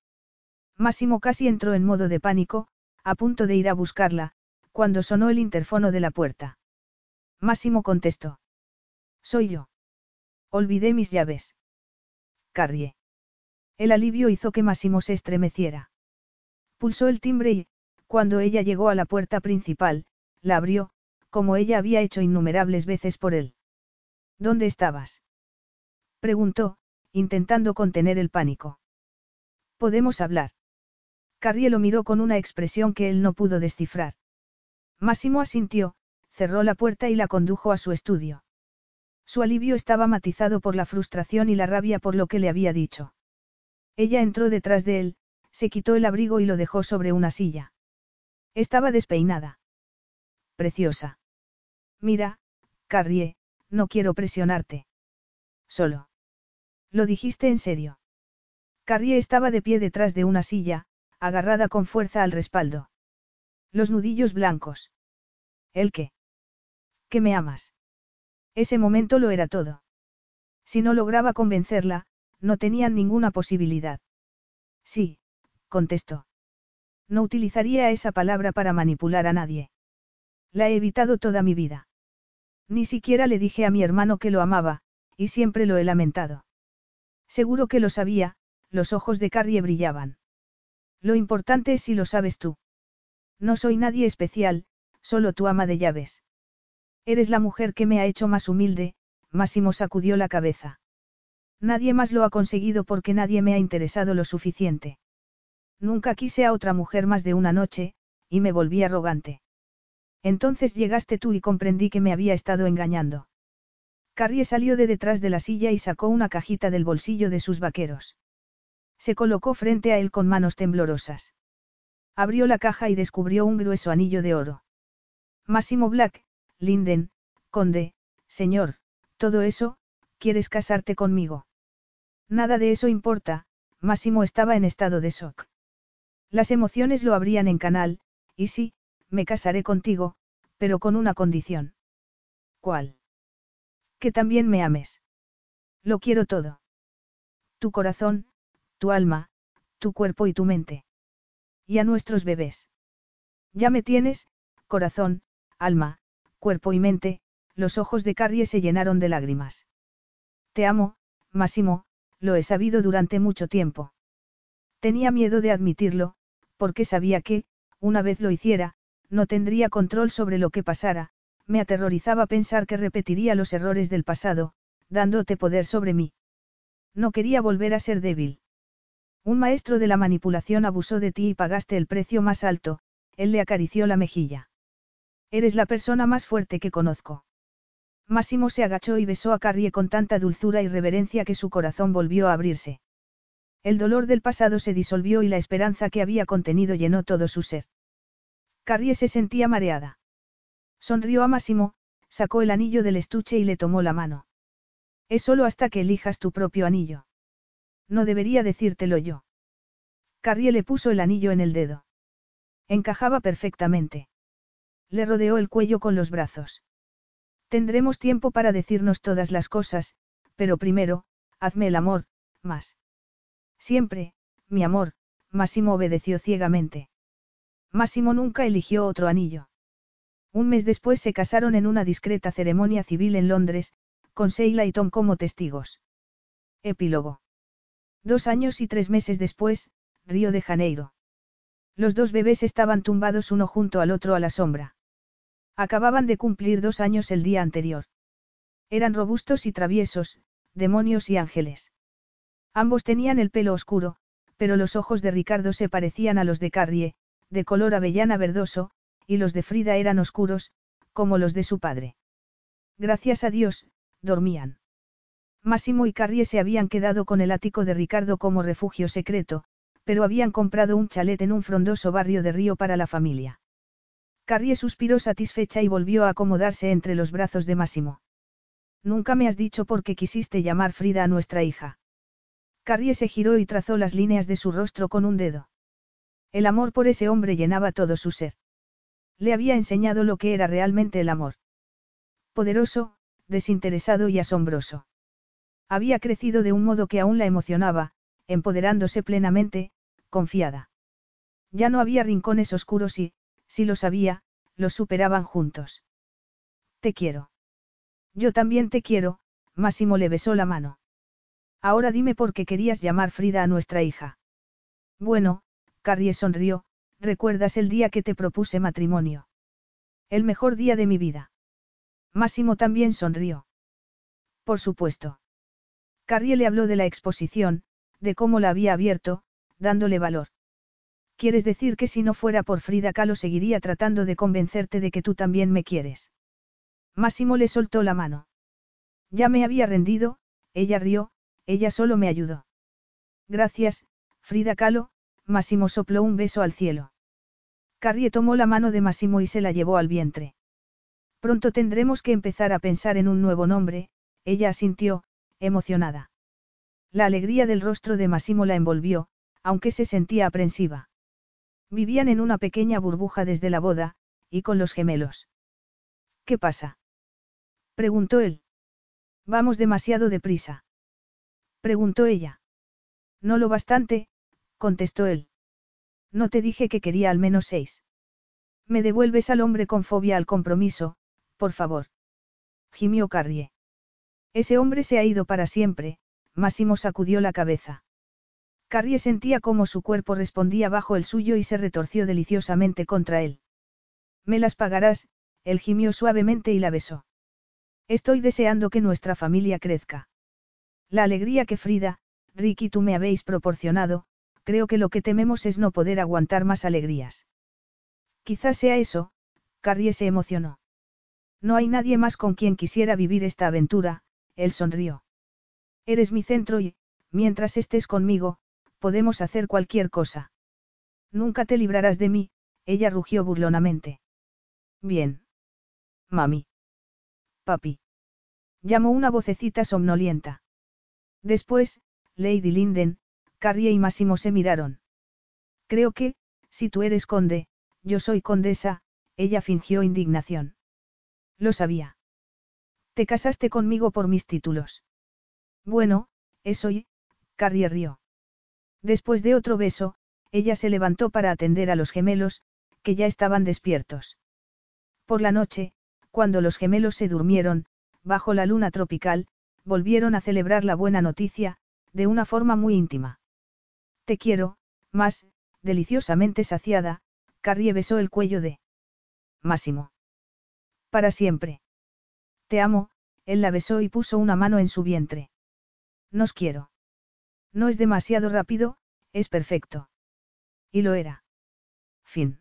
Máximo casi entró en modo de pánico, a punto de ir a buscarla, cuando sonó el interfono de la puerta. Máximo contestó. Soy yo. Olvidé mis llaves. Carrie. El alivio hizo que Máximo se estremeciera. Pulsó el timbre y, cuando ella llegó a la puerta principal, la abrió, como ella había hecho innumerables veces por él. ¿Dónde estabas? Preguntó, intentando contener el pánico. ¿Podemos hablar? Carrie lo miró con una expresión que él no pudo descifrar. Máximo asintió, cerró la puerta y la condujo a su estudio. Su alivio estaba matizado por la frustración y la rabia por lo que le había dicho. Ella entró detrás de él, se quitó el abrigo y lo dejó sobre una silla. Estaba despeinada. Preciosa. Mira, Carrie, no quiero presionarte. Solo. Lo dijiste en serio. Carrie estaba de pie detrás de una silla, agarrada con fuerza al respaldo. Los nudillos blancos. ¿El qué? Que me amas. Ese momento lo era todo. Si no lograba convencerla, no tenían ninguna posibilidad. Sí, contestó. No utilizaría esa palabra para manipular a nadie. La he evitado toda mi vida. Ni siquiera le dije a mi hermano que lo amaba, y siempre lo he lamentado. Seguro que lo sabía, los ojos de Carrie brillaban. Lo importante es si lo sabes tú. No soy nadie especial, solo tu ama de llaves. Eres la mujer que me ha hecho más humilde, Máximo sacudió la cabeza. Nadie más lo ha conseguido porque nadie me ha interesado lo suficiente. Nunca quise a otra mujer más de una noche, y me volví arrogante. Entonces llegaste tú y comprendí que me había estado engañando. Carrie salió de detrás de la silla y sacó una cajita del bolsillo de sus vaqueros. Se colocó frente a él con manos temblorosas. Abrió la caja y descubrió un grueso anillo de oro. Máximo Black, Linden, conde, señor, todo eso, ¿quieres casarte conmigo? Nada de eso importa, Máximo estaba en estado de shock. Las emociones lo abrían en canal, y sí, me casaré contigo, pero con una condición. ¿Cuál? Que también me ames. Lo quiero todo. Tu corazón, tu alma, tu cuerpo y tu mente. Y a nuestros bebés. Ya me tienes, corazón, alma, cuerpo y mente, los ojos de Carrie se llenaron de lágrimas. Te amo, Máximo, lo he sabido durante mucho tiempo. Tenía miedo de admitirlo, porque sabía que, una vez lo hiciera, no tendría control sobre lo que pasara, me aterrorizaba pensar que repetiría los errores del pasado, dándote poder sobre mí. No quería volver a ser débil. Un maestro de la manipulación abusó de ti y pagaste el precio más alto, él le acarició la mejilla. Eres la persona más fuerte que conozco. Máximo se agachó y besó a Carrie con tanta dulzura y reverencia que su corazón volvió a abrirse. El dolor del pasado se disolvió y la esperanza que había contenido llenó todo su ser. Carrie se sentía mareada. Sonrió a Máximo, sacó el anillo del estuche y le tomó la mano. Es solo hasta que elijas tu propio anillo. No debería decírtelo yo. Carrie le puso el anillo en el dedo. Encajaba perfectamente. Le rodeó el cuello con los brazos. Tendremos tiempo para decirnos todas las cosas, pero primero, hazme el amor, más. Siempre, mi amor, Máximo obedeció ciegamente. Máximo nunca eligió otro anillo. Un mes después se casaron en una discreta ceremonia civil en Londres, con Sheila y Tom como testigos. Epílogo. Dos años y tres meses después, Río de Janeiro. Los dos bebés estaban tumbados uno junto al otro a la sombra. Acababan de cumplir dos años el día anterior. Eran robustos y traviesos, demonios y ángeles. Ambos tenían el pelo oscuro, pero los ojos de Ricardo se parecían a los de Carrie, de color avellana verdoso, y los de Frida eran oscuros, como los de su padre. Gracias a Dios, dormían. Máximo y Carrie se habían quedado con el ático de Ricardo como refugio secreto, pero habían comprado un chalet en un frondoso barrio de Río para la familia. Carrie suspiró satisfecha y volvió a acomodarse entre los brazos de Máximo. Nunca me has dicho por qué quisiste llamar Frida a nuestra hija. Carrie se giró y trazó las líneas de su rostro con un dedo. El amor por ese hombre llenaba todo su ser. Le había enseñado lo que era realmente el amor. Poderoso, desinteresado y asombroso. Había crecido de un modo que aún la emocionaba, empoderándose plenamente, confiada. Ya no había rincones oscuros y, si los había, los superaban juntos. Te quiero. Yo también te quiero, Máximo le besó la mano. Ahora dime por qué querías llamar Frida a nuestra hija. Bueno, Carrie sonrió, ¿recuerdas el día que te propuse matrimonio? El mejor día de mi vida. Máximo también sonrió. Por supuesto. Carrie le habló de la exposición, de cómo la había abierto, dándole valor. ¿Quieres decir que si no fuera por Frida Kahlo seguiría tratando de convencerte de que tú también me quieres? Máximo le soltó la mano. Ya me había rendido, ella rió, ella solo me ayudó. Gracias, Frida Kahlo, Máximo sopló un beso al cielo. Carrie tomó la mano de Máximo y se la llevó al vientre. Pronto tendremos que empezar a pensar en un nuevo nombre, ella asintió, emocionada. La alegría del rostro de Máximo la envolvió, aunque se sentía aprensiva. Vivían en una pequeña burbuja desde la boda, y con los gemelos. ¿Qué pasa? preguntó él. Vamos demasiado deprisa. Preguntó ella. No lo bastante, contestó él. No te dije que quería al menos seis. Me devuelves al hombre con fobia al compromiso, por favor. Gimió Carrie. Ese hombre se ha ido para siempre, Máximo sacudió la cabeza. Carrie sentía cómo su cuerpo respondía bajo el suyo y se retorció deliciosamente contra él. Me las pagarás, él gimió suavemente y la besó. Estoy deseando que nuestra familia crezca. La alegría que Frida, Rick y tú me habéis proporcionado, creo que lo que tememos es no poder aguantar más alegrías. Quizás sea eso, Carrie se emocionó. No hay nadie más con quien quisiera vivir esta aventura, él sonrió. Eres mi centro y, mientras estés conmigo, podemos hacer cualquier cosa. Nunca te librarás de mí, ella rugió burlonamente. Bien. Mami. Papi. Llamó una vocecita somnolienta. Después, Lady Linden, Carrie y Máximo se miraron. Creo que, si tú eres conde, yo soy condesa, ella fingió indignación. Lo sabía. Te casaste conmigo por mis títulos. Bueno, eso y, Carrie rió. Después de otro beso, ella se levantó para atender a los gemelos, que ya estaban despiertos. Por la noche, cuando los gemelos se durmieron, bajo la luna tropical, volvieron a celebrar la buena noticia, de una forma muy íntima. Te quiero, más, deliciosamente saciada, Carrie besó el cuello de Máximo. Para siempre. Te amo, él la besó y puso una mano en su vientre. Nos quiero. No es demasiado rápido, es perfecto. Y lo era. Fin.